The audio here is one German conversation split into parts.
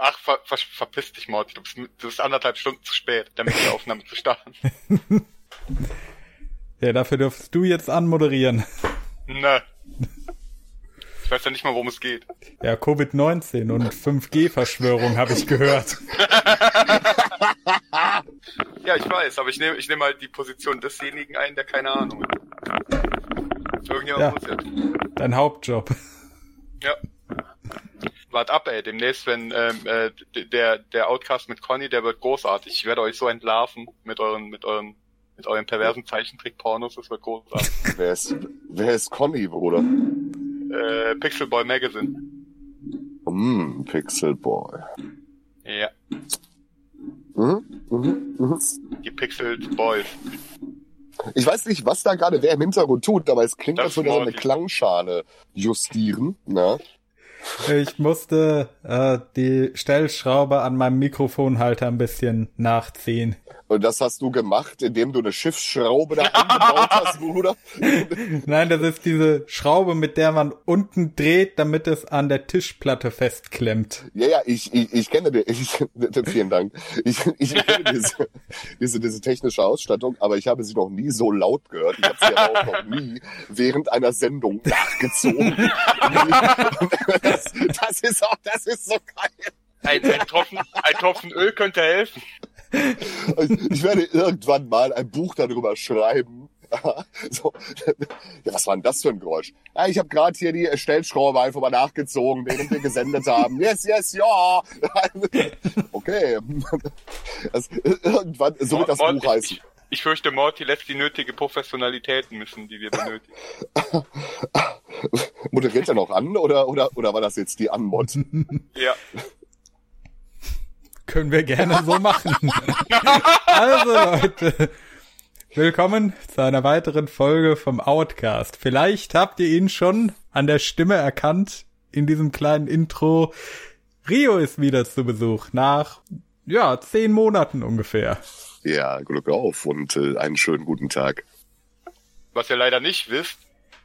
Ach, ver, ver, verpiss dich, Morty. Du bist, du bist anderthalb Stunden zu spät, damit die Aufnahme zu starten. ja, dafür dürfst du jetzt anmoderieren. Ne. Ich weiß ja nicht mal, worum es geht. Ja, Covid-19 und 5G-Verschwörung habe ich gehört. ja, ich weiß, aber ich nehme ich nehm halt die Position desjenigen ein, der keine Ahnung hat. Irgendjemand Ja. muss ja. Dein Hauptjob. Ja. Wart ab, ey. Demnächst, wenn ähm, äh, der der Outcast mit Conny, der wird großartig. Ich werde euch so entlarven mit euren mit euren mit euren perversen Zeichentrick-Pornos. Das wird großartig. Wer ist, wer ist Conny, Bruder? äh, Pixelboy Magazine. Hm, Pixel Boy. Ja, Mhm, mhm, mhm. die Pixeled Boys. Ich weiß nicht, was da gerade wer im Hintergrund tut, aber es klingt, Das als würde er so eine. Klangschale justieren. Ne? Ich musste äh, die Stellschraube an meinem Mikrofonhalter ein bisschen nachziehen. Und das hast du gemacht, indem du eine Schiffsschraube da eingebaut hast, Bruder. Nein, das ist diese Schraube, mit der man unten dreht, damit es an der Tischplatte festklemmt. Ja, ja, ich, ich, ich kenne die, ich, vielen Dank. Ich, ich kenne diese, diese, diese technische Ausstattung, aber ich habe sie noch nie so laut gehört. Ich habe sie aber auch noch nie während einer Sendung nachgezogen. Das, das ist auch, das ist so geil. Ein, ein, Tropfen, ein Tropfen Öl könnte helfen. Ich werde irgendwann mal ein Buch darüber schreiben. So. Ja, was war denn das für ein Geräusch? Ja, ich habe gerade hier die Stellschraube einfach mal nachgezogen, während wir gesendet haben. Yes, yes, ja. Okay. Das, irgendwann, so wird das Buch heißen. Ich, fürchte, Morty lässt die nötige Professionalität missen, die wir benötigen. Moderiert er noch an oder, oder, oder war das jetzt die Anmod? Ja. Können wir gerne so machen. also Leute, willkommen zu einer weiteren Folge vom Outcast. Vielleicht habt ihr ihn schon an der Stimme erkannt in diesem kleinen Intro. Rio ist wieder zu Besuch nach, ja, zehn Monaten ungefähr. Ja, Glück auf und äh, einen schönen guten Tag. Was ihr leider nicht wisst,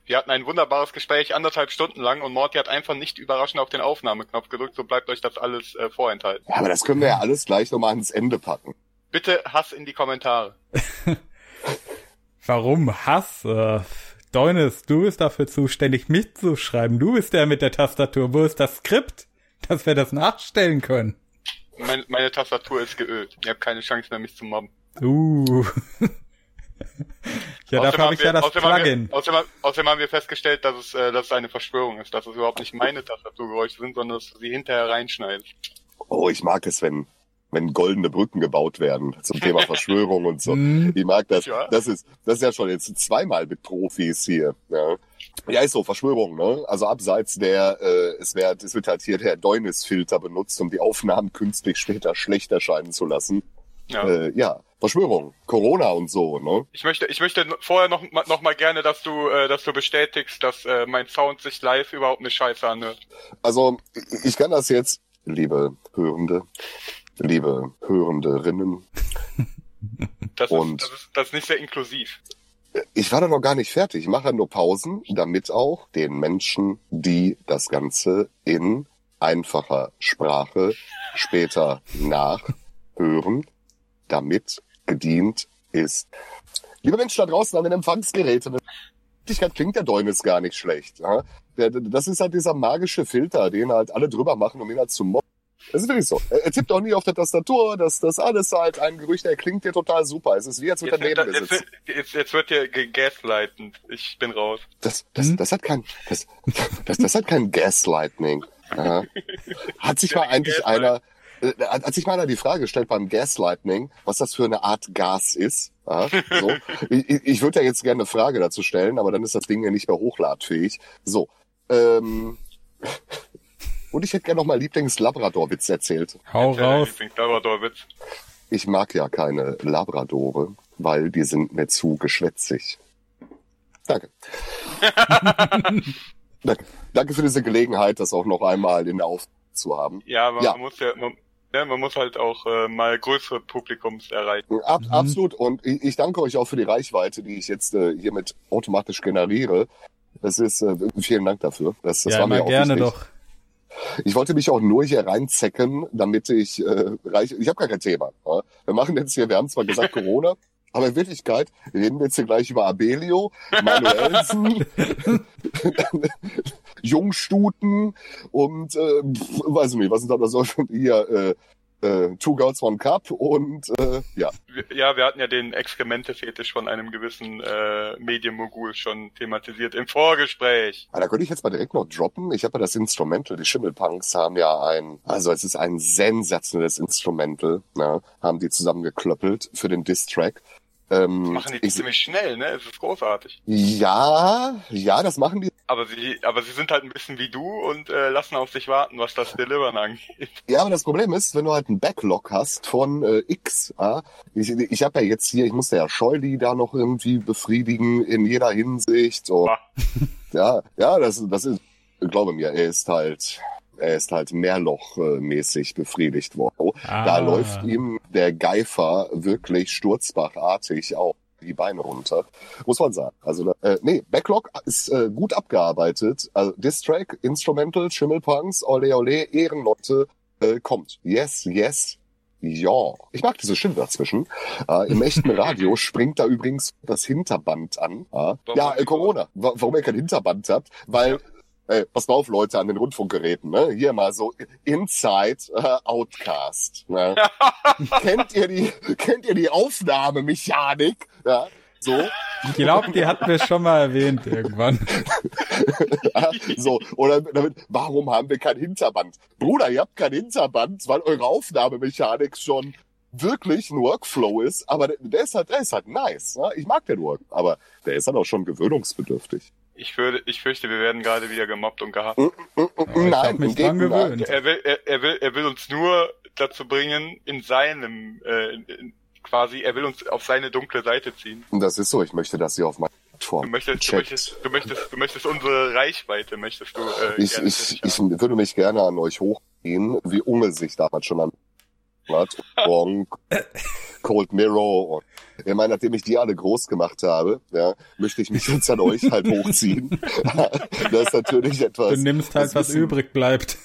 wir hatten ein wunderbares Gespräch, anderthalb Stunden lang, und Morty hat einfach nicht überraschend auf den Aufnahmeknopf gedrückt, so bleibt euch das alles äh, vorenthalten. Ja, aber das können wir ja alles gleich nochmal ans Ende packen. Bitte Hass in die Kommentare. Warum Hass? Äh, Deunis, du bist dafür zuständig mitzuschreiben. Du bist der mit der Tastatur. Wo ist das Skript, dass wir das nachstellen können? Mein, meine Tastatur ist geölt. Ihr habt keine Chance mehr, mich zu mobben. Uh. ja, Außerdem dafür habe haben ich wir- ja das außerdem haben Plugin. Wir, außerdem, außerdem haben wir festgestellt, dass es, äh, dass es eine Verschwörung ist, dass es überhaupt nicht meine Tastaturgeräusche sind, sondern dass du sie hinterher reinschneidest. Oh, ich mag es, wenn, wenn goldene Brücken gebaut werden zum Thema Verschwörung und so. Mhm. Ich mag das. Ja. Das ist, das ist ja schon jetzt zweimal mit Profis hier. Ja, ja ist so, Verschwörung, ne? Also abseits der, äh, es wird, es wird halt hier der Deunis-Filter benutzt, um die Aufnahmen künstlich später schlecht erscheinen zu lassen. Ja. Äh, ja, Verschwörung, Corona und so, ne? Ich möchte, ich möchte vorher noch, noch mal gerne, dass du, äh, dass du bestätigst, dass äh, mein Sound sich live überhaupt eine Scheiße anhört. Also, ich- ich kann das jetzt, liebe Hörende, liebe Hörenderinnen, Das, Und- ist, das, ist, das ist nicht sehr inklusiv. Ich war da noch gar nicht fertig. Ich mache nur Pausen, damit auch den Menschen, die das Ganze in einfacher Sprache später nachhören, damit gedient ist. Liebe Menschen da draußen an den Empfangsgeräten, in Wirklichkeit klingt der Däumnis gar nicht schlecht. Ja? Das ist halt dieser magische Filter, den halt alle drüber machen, um ihn halt zu mobben. Das ist wirklich so. Er er tippt auch nie auf der Tastatur, das, das alles halt ein Gerücht, er klingt dir total super. Es ist wie, als würde Jetzt, er wird- neben jetzt, sitzen. jetzt, jetzt wird hier gegaslightend. Ich bin raus. Das, das, Hm? das hat kein, das, das, das hat kein Gaslighting. Ja. Hat sich mal eigentlich einer, äh, hat sich mal einer die Frage gestellt beim Gaslighting, was das für eine Art Gas ist. Ja, so. Ich, ich- ich würde ja jetzt gerne eine Frage dazu stellen, aber dann ist das Ding ja nicht mehr hochladfähig. So. Ähm, und ich hätte gerne noch mal Lieblings-Labrador-Witz erzählt. Hau raus. Labrador-Witz. Ich mag ja keine Labradore, weil die sind mir zu geschwätzig. Danke. Danke. Danke für diese Gelegenheit, das auch noch einmal in der Auf zu haben. Ja, man, Ja. man muss ja, man, ja, man muss halt auch äh, mal größere Publikums erreichen. Ab, Mhm. Absolut. Und ich, ich danke euch auch für die Reichweite, die ich jetzt äh, hiermit automatisch generiere. Das ist, äh, vielen Dank dafür. Das, das ja, war mir auch gerne wichtig. doch. Ich wollte mich auch nur hier reinzecken, damit ich äh, reich. Ich habe gar kein Thema. Ja? Wir machen jetzt hier, wir haben zwar gesagt Corona, aber in Wirklichkeit reden wir jetzt hier gleich über Abelio, Manuelsen, Jungstuten und äh, pf, weiß ich nicht, was sind da so hier äh, äh, Two Girls One Cup und äh, ja. Wir- Ja, wir hatten ja den Exkremente-Fetisch von einem gewissen äh, Medienmogul schon thematisiert im Vorgespräch. Aber da könnte ich jetzt mal direkt noch droppen. Ich habe ja das Instrumental, die Schimmelpunks haben ja ein, also es ist ein sensationelles Instrumental, ne, haben die zusammengeklöppelt für den Diss-Track. Ähm, Machen die ich, ziemlich schnell, ne? Es ist großartig. ja, ja, das machen die. Aber sie, aber sie sind halt ein bisschen wie du und äh, lassen auf sich warten, was das Delivern angeht. Ja, aber das Problem ist, wenn du halt einen Backlog hast von äh, X, ja, ich, ich habe ja jetzt hier, ich musste ja Scheuli da noch irgendwie befriedigen in jeder Hinsicht. Und, Ah. ja, ja, das, das ist, glaube mir, er ist halt, er ist halt mehrlochmäßig befriedigt worden. Da Ah. läuft ihm der Geifer wirklich sturzbachartig auf die Beine runter, muss man sagen. Also äh, nee, Backlog ist äh, gut abgearbeitet. Also Distrack, Instrumental, Schimmelpunks, Ole Ole, Ehrenleute, äh, kommt. Yes, yes, ja. Ich mag diese Stimme dazwischen. Äh, Im echten Radio springt da übrigens das Hinterband an. Äh, ja, äh, Corona. Wa warum ihr kein Hinterband habt? Weil Ey, passt mal auf, Leute, an den Rundfunkgeräten, ne? Hier mal so Inside äh, Outcast. Ne? kennt ihr die, kennt ihr die Aufnahmemechanik? Ja, so, Ich glaube, die hatten wir schon mal erwähnt irgendwann. ja, so. Oder damit, warum haben wir kein Hinterband? Bruder, ihr habt kein Hinterband, weil eure Aufnahmemechanik schon wirklich ein Workflow ist, aber der, der ist halt, der ist halt nice. Ne? Ich mag den Work, aber der ist halt auch schon gewöhnungsbedürftig. Ich würde, ich fürchte, wir werden gerade wieder gemobbt und gehasst. Mm, mm, mm, Nein, mich dran gewöhnt. Er will, er, er will, er will uns nur dazu bringen, in seinem, äh, in, in, quasi, er will uns auf seine dunkle Seite ziehen. Und das ist so, ich möchte, dass ihr auf meiner Du Plattform möchtest, du möchtest, du möchtest, du möchtest unsere Reichweite, möchtest du, äh, Ich, gerne ich, ich würde mich gerne an euch hochgehen, wie Unge sich damals schon an hat. Gronk, Cold Mirror. Und, ich meine, nachdem ich die alle groß gemacht habe, ja, möchte ich mich jetzt an euch halt hochziehen. das ist natürlich etwas. Du nimmst halt, das was übrig bleibt.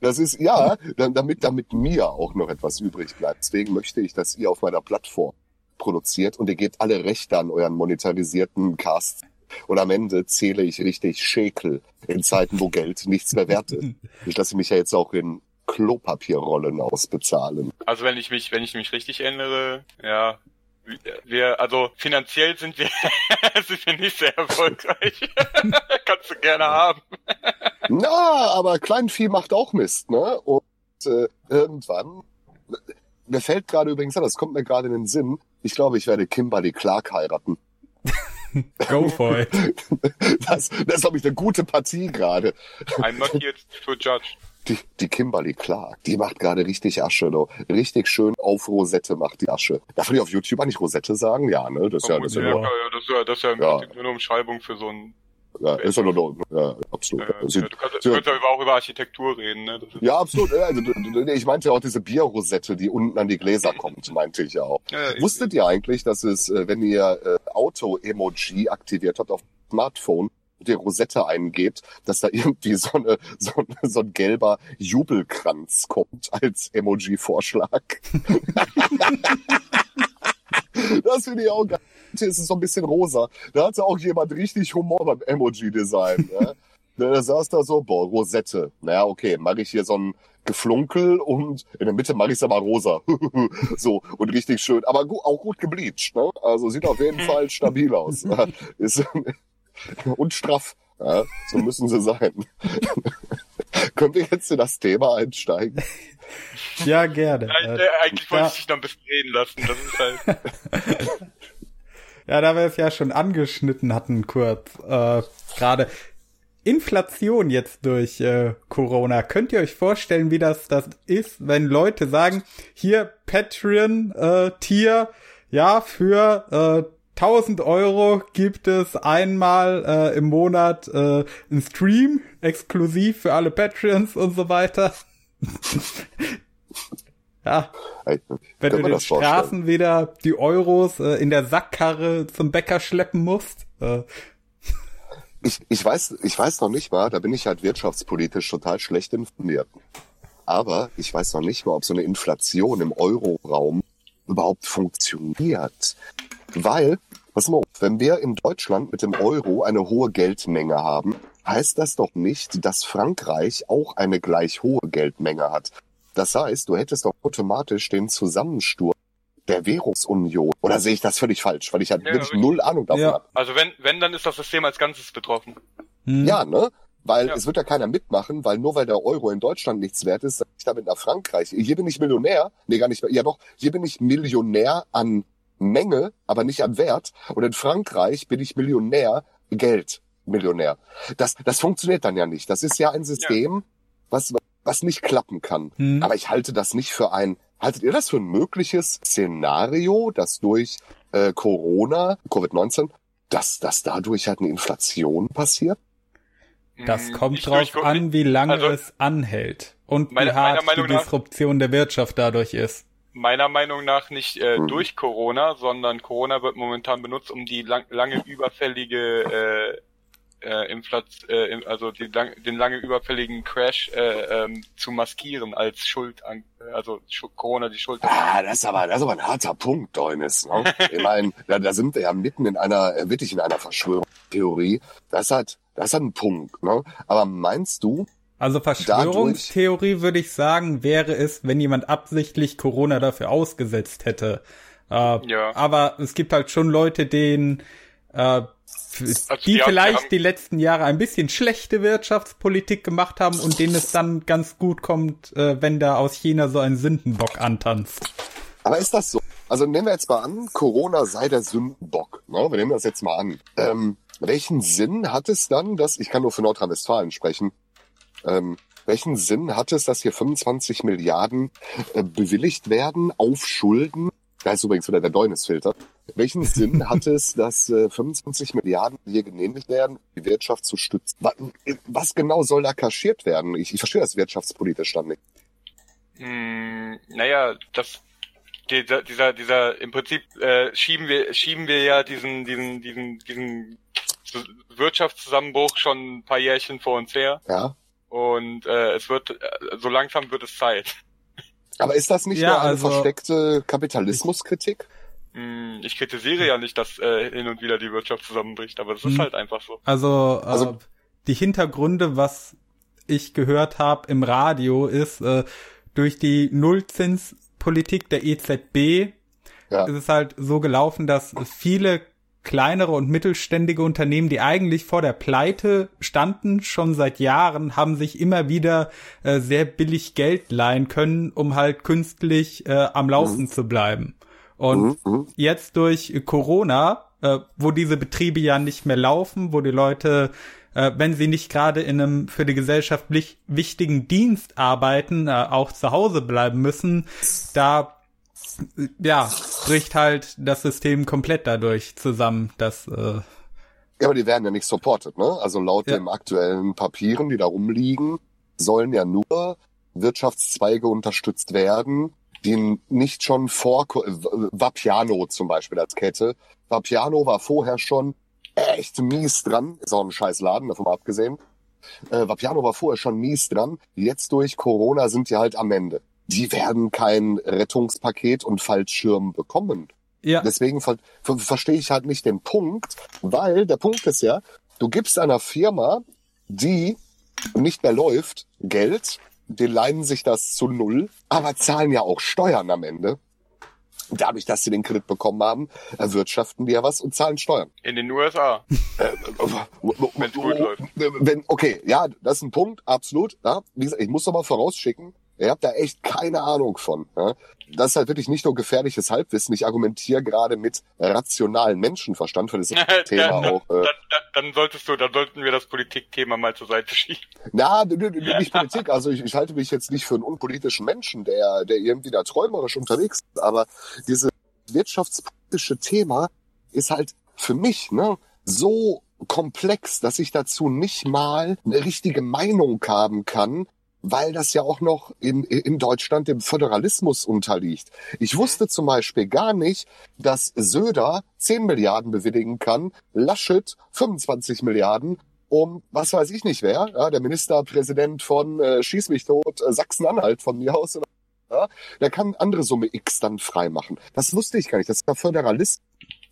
Das ist, ja, dann- damit, damit mir auch noch etwas übrig bleibt. Deswegen möchte ich, dass ihr auf meiner Plattform produziert und ihr gebt alle Rechte an euren monetarisierten Casts. Und am Ende zähle ich richtig Schäkel in Zeiten, wo Geld nichts mehr wert ist. Ich lasse mich ja jetzt auch in Klopapierrollen ausbezahlen. Also wenn ich mich, wenn ich mich richtig erinnere, ja, wir, also finanziell sind wir, sind wir nicht sehr erfolgreich. Kannst du gerne haben. Na, aber Kleinvieh macht auch Mist, ne? Und äh, irgendwann, mir fällt gerade übrigens an, das kommt mir gerade in den Sinn, ich glaube, ich werde Kimberly Clark heiraten. Go for it. Das, das ist, glaube ich, eine gute Partie gerade. I'm not here to judge. Die, die Kimberly Clark, die macht gerade richtig Asche, ne? Richtig schön auf Rosette macht die Asche. Darf ich auf YouTube eigentlich Rosette sagen? Ja, ne? Das ist ja, das ist ja, ja, ja. nur, das ist ja, das ist ja Ja. Nur eine Umschreibung für so ein, ja, ist ja nur, nur ja, absolut. äh, Sie- du kannst, du kannst ja auch über Architektur reden, ne? Ja, absolut. Also, ich meinte ja auch diese Bierrosette, die unten an die Gläser kommt, meinte ich ja auch. Ja, ich- Wusstet ihr eigentlich, dass es, äh, wenn ihr äh, Auto-Emoji aktiviert habt auf dem Smartphone, ihr Rosette eingebt, dass da irgendwie so, eine, so, eine, so ein gelber Jubelkranz kommt als Emoji-Vorschlag? das finde ich auch geil. Hier ist es so ein bisschen rosa. Da hatte auch jemand richtig Humor beim Emoji-Design. Ja? Da saß da so, boah, Rosette. Naja, okay, mache ich hier so ein Geflunkel und in der Mitte mache ich es aber rosa. so, und richtig schön. Aber gu auch gut gebleached, ne? Also sieht auf jeden Fall stabil aus. Ist, und straff. Ja, so müssen sie sein. Können wir jetzt in das Thema einsteigen? Ja, gerne. Ja, Äh, äh, eigentlich wollte ja. ich dich noch ein bisschen reden lassen. Das ist halt, Ja, da wir es ja schon angeschnitten hatten kurz, äh, gerade Inflation jetzt durch äh, Corona. Könnt ihr euch vorstellen, wie das das ist, wenn Leute sagen, hier Patreon äh, Tier, ja für äh, 1000 Euro gibt es einmal äh, im Monat äh, einen Stream exklusiv für alle Patreons und so weiter. ja, wenn du den? Straßen wieder die Euros äh, in der Sackkarre zum Bäcker schleppen musst. Äh, ich, ich weiß, ich weiß noch nicht mal, da bin ich halt wirtschaftspolitisch total schlecht informiert. Aber ich weiß noch nicht mal, ob so eine Inflation im Euroraum überhaupt funktioniert. Weil, pass mal auf, wenn wir in Deutschland mit dem Euro eine hohe Geldmenge haben, heißt das doch nicht, dass Frankreich auch eine gleich hohe Geldmenge hat. Das heißt, du hättest doch automatisch den Zusammensturz der Währungsunion. Oder sehe ich das völlig falsch, weil ich halt Ja, wirklich richtig. null Ahnung davon Ja. habe. Also wenn, wenn, dann ist das System als Ganzes betroffen. Hm. Ja, ne? Weil Ja. es wird ja keiner mitmachen, weil nur weil der Euro in Deutschland nichts wert ist, sag ich damit nach Frankreich. Hier bin ich Millionär. Nee, gar nicht. Ja doch, hier bin ich Millionär an Menge, aber nicht an Wert. Und in Frankreich bin ich Millionär, Geld, Millionär. Das, das funktioniert dann ja nicht. Das ist ja ein System, was, was nicht klappen kann. Hm. Aber ich halte das nicht für ein, haltet ihr das für ein mögliches Szenario, dass durch äh, Corona, Covid-19, dass, dass dadurch halt eine Inflation passiert? Das Hm, kommt nicht drauf durch- an, wie lange also- es anhält und Meiner- wie hart die nach- Disruption der Wirtschaft dadurch ist. Meiner Meinung nach nicht äh, Mhm. durch Corona, sondern Corona wird momentan benutzt, um die lang, lange überfällige äh, äh, Inflat, äh, also die lang, den lange überfälligen Crash äh, ähm, zu maskieren als Schuld an, also Schu Corona die Schuld. Ah, das ist aber, das ist aber ein harter Punkt, Deunis. Ne? Ich meine, da, da sind wir ja mitten in einer, äh, wirklich in einer Verschwörungstheorie. Das hat, das hat einen Punkt. Ne? Aber meinst du, Also Verschwörungstheorie würde ich sagen, wäre es, wenn jemand absichtlich Corona dafür ausgesetzt hätte. Äh, Ja. Aber es gibt halt schon Leute, denen äh, Also die haben- die vielleicht haben- die letzten Jahre ein bisschen schlechte Wirtschaftspolitik gemacht haben und denen es dann ganz gut kommt, äh, wenn da aus China so ein Sündenbock antanzt. aber ist das so? Also nehmen wir jetzt mal an, Corona sei der Sündenbock. Ne? Wir nehmen das jetzt mal an. Ähm, welchen Sinn hat es dann, dass, ich kann nur für Nordrhein-Westfalen sprechen, ähm, welchen Sinn hat es, dass hier 25 Milliarden äh, bewilligt werden auf Schulden? Da ist übrigens wieder der Deunis-Filter. Welchen Sinn hat es, dass äh, 25 Milliarden hier genehmigt werden, um die Wirtschaft zu stützen? Was, was genau soll da kaschiert werden? Ich, ich verstehe das wirtschaftspolitisch dann nicht. Hm, naja, das dieser, dieser, dieser, im Prinzip äh, schieben wir, schieben wir ja diesen, diesen, diesen, diesen Wirtschaftszusammenbruch schon ein paar Jährchen vor uns her. Ja. Und äh, es wird, äh, so langsam wird es Zeit. Aber ist das nicht Ja, nur eine also- versteckte Kapitalismuskritik? Hm, Ich kritisiere ja nicht, dass äh, hin und wieder die Wirtschaft zusammenbricht, aber es ist Hm. halt einfach so. Also, äh, Also- die Hintergründe, was ich gehört habe im Radio, ist äh, durch die Nullzinspolitik der EZB Ja. ist es halt so gelaufen, dass viele kleinere und mittelständige Unternehmen, die eigentlich vor der Pleite standen, schon seit Jahren, haben sich immer wieder äh, sehr billig Geld leihen können, um halt künstlich äh, am Laufen zu bleiben. Und Mhm, mhm. jetzt durch Corona, äh, wo diese Betriebe ja nicht mehr laufen, wo die Leute, äh, wenn sie nicht gerade in einem für die Gesellschaft wich- wichtigen Dienst arbeiten, äh, auch zu Hause bleiben müssen, da ja, bricht halt das System komplett dadurch zusammen, dass äh, Ja, aber die werden ja nicht supported, ne? Also laut Ja. den aktuellen Papieren, die da rumliegen, sollen ja nur Wirtschaftszweige unterstützt werden, die nicht schon vor Co- äh, Vapiano zum Beispiel als Kette. Vapiano war vorher schon echt mies dran, ist auch ein scheiß Laden, davon mal abgesehen. Äh, Vapiano war vorher schon mies dran. Jetzt durch Corona sind die halt am Ende. Die werden kein Rettungspaket und Fallschirm bekommen. ja, Deswegen ver ver verstehe ich halt nicht den Punkt, weil der Punkt ist ja, du gibst einer Firma, die nicht mehr läuft, Geld, die leihen sich das zu null, aber zahlen ja auch Steuern am Ende. Dadurch, dass sie den Kredit bekommen haben, erwirtschaften die ja was und zahlen Steuern. In den USA. Wenn gut läuft. Wenn, okay, ja, das ist ein Punkt, absolut. Ja. Wie gesagt, ich muss doch mal vorausschicken, ihr habt da echt keine Ahnung von. Ja. Das ist halt wirklich nicht nur gefährliches Halbwissen. Ich argumentiere gerade mit rationalen Menschenverstand, weil das Thema dann, auch. Äh, dann, dann, dann solltest du, dann sollten wir das Politikthema mal zur Seite schieben. na, nicht Politik. Also ich, ich halte mich jetzt nicht für einen unpolitischen Menschen, der, der irgendwie da träumerisch unterwegs ist. Aber dieses wirtschaftspolitische Thema ist halt für mich ne, so komplex, dass ich dazu nicht mal eine richtige Meinung haben kann, weil das ja auch noch in, in Deutschland dem Föderalismus unterliegt. Ich wusste zum Beispiel gar nicht, dass Söder 10 Milliarden bewilligen kann, Laschet 25 Milliarden um was weiß ich nicht wer, ja, der Ministerpräsident von äh, Schieß mich tot, äh, Sachsen-Anhalt von mir aus, oder, ja, der kann andere Summe X dann freimachen. Das wusste ich gar nicht. Das ist der Föderalist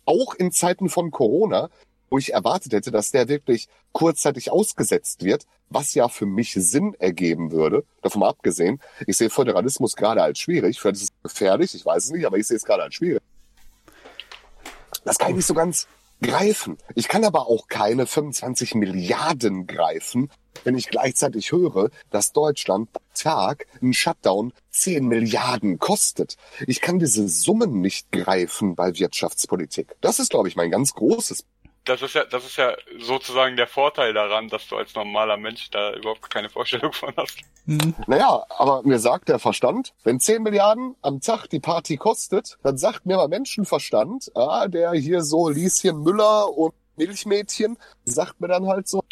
auch in Zeiten von Corona, wo ich erwartet hätte, dass der wirklich kurzzeitig ausgesetzt wird, was ja für mich Sinn ergeben würde. Davon mal abgesehen, ich sehe Föderalismus gerade als schwierig. Vielleicht ist es gefährlich, ich weiß es nicht, aber ich sehe es gerade als schwierig. Das kann ich nicht so ganz greifen. Ich kann aber auch keine 25 Milliarden greifen, wenn ich gleichzeitig höre, dass Deutschland pro Tag einen Shutdown 10 Milliarden kostet. Ich kann diese Summen nicht greifen bei Wirtschaftspolitik. Das ist, glaube ich, mein ganz großes das ist ja, das ist ja sozusagen der Vorteil daran, dass du als normaler Mensch da überhaupt keine Vorstellung von hast. Mhm. Naja, aber mir sagt der Verstand, wenn 10 Milliarden am Tag die Party kostet, dann sagt mir mal Menschenverstand, ah, der hier so Lieschen Müller und Milchmädchen, sagt mir dann halt so,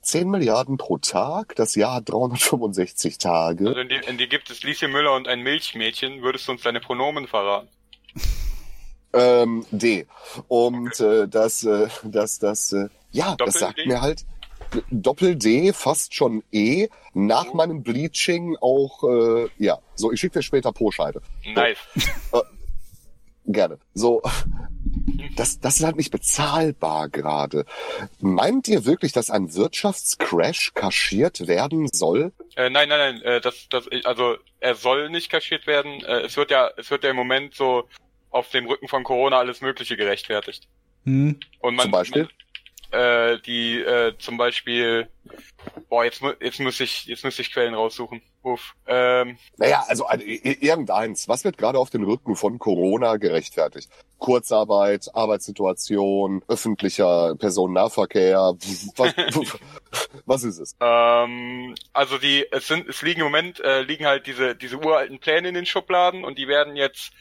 10 Milliarden pro Tag, das Jahr hat 365 Tage. Also in die, in die gibt es Lieschen Müller und ein Milchmädchen, würdest du uns deine Pronomen verraten? Ähm, D. Und okay. äh, das, äh, das, das, äh, ja, Doppel das sagt D? mir halt Doppel D, fast schon E, nach oh. meinem Bleaching auch, äh, ja. So, ich schicke dir später Po-Scheide. Nice. So, äh, gerne. So, das, das ist halt nicht bezahlbar gerade. Meint ihr wirklich, dass ein Wirtschaftscrash kaschiert werden soll? Äh, nein, nein, nein. Äh, das, das, also er soll nicht kaschiert werden. Äh, es wird ja, es wird ja im Moment so auf dem Rücken von Corona alles Mögliche gerechtfertigt. Hm. Und man, zum Beispiel? Man, äh, die äh, zum Beispiel, boah, jetzt, jetzt muss ich, jetzt muss ich Quellen raussuchen. Uff. Ähm, naja, also irgendeins. Was wird gerade auf den Rücken von Corona gerechtfertigt? Kurzarbeit, Arbeitssituation, öffentlicher Personennahverkehr. Was, was ist es? Ähm, also die, es sind, es liegen im Moment äh, liegen halt diese diese uralten Pläne in den Schubladen und die werden jetzt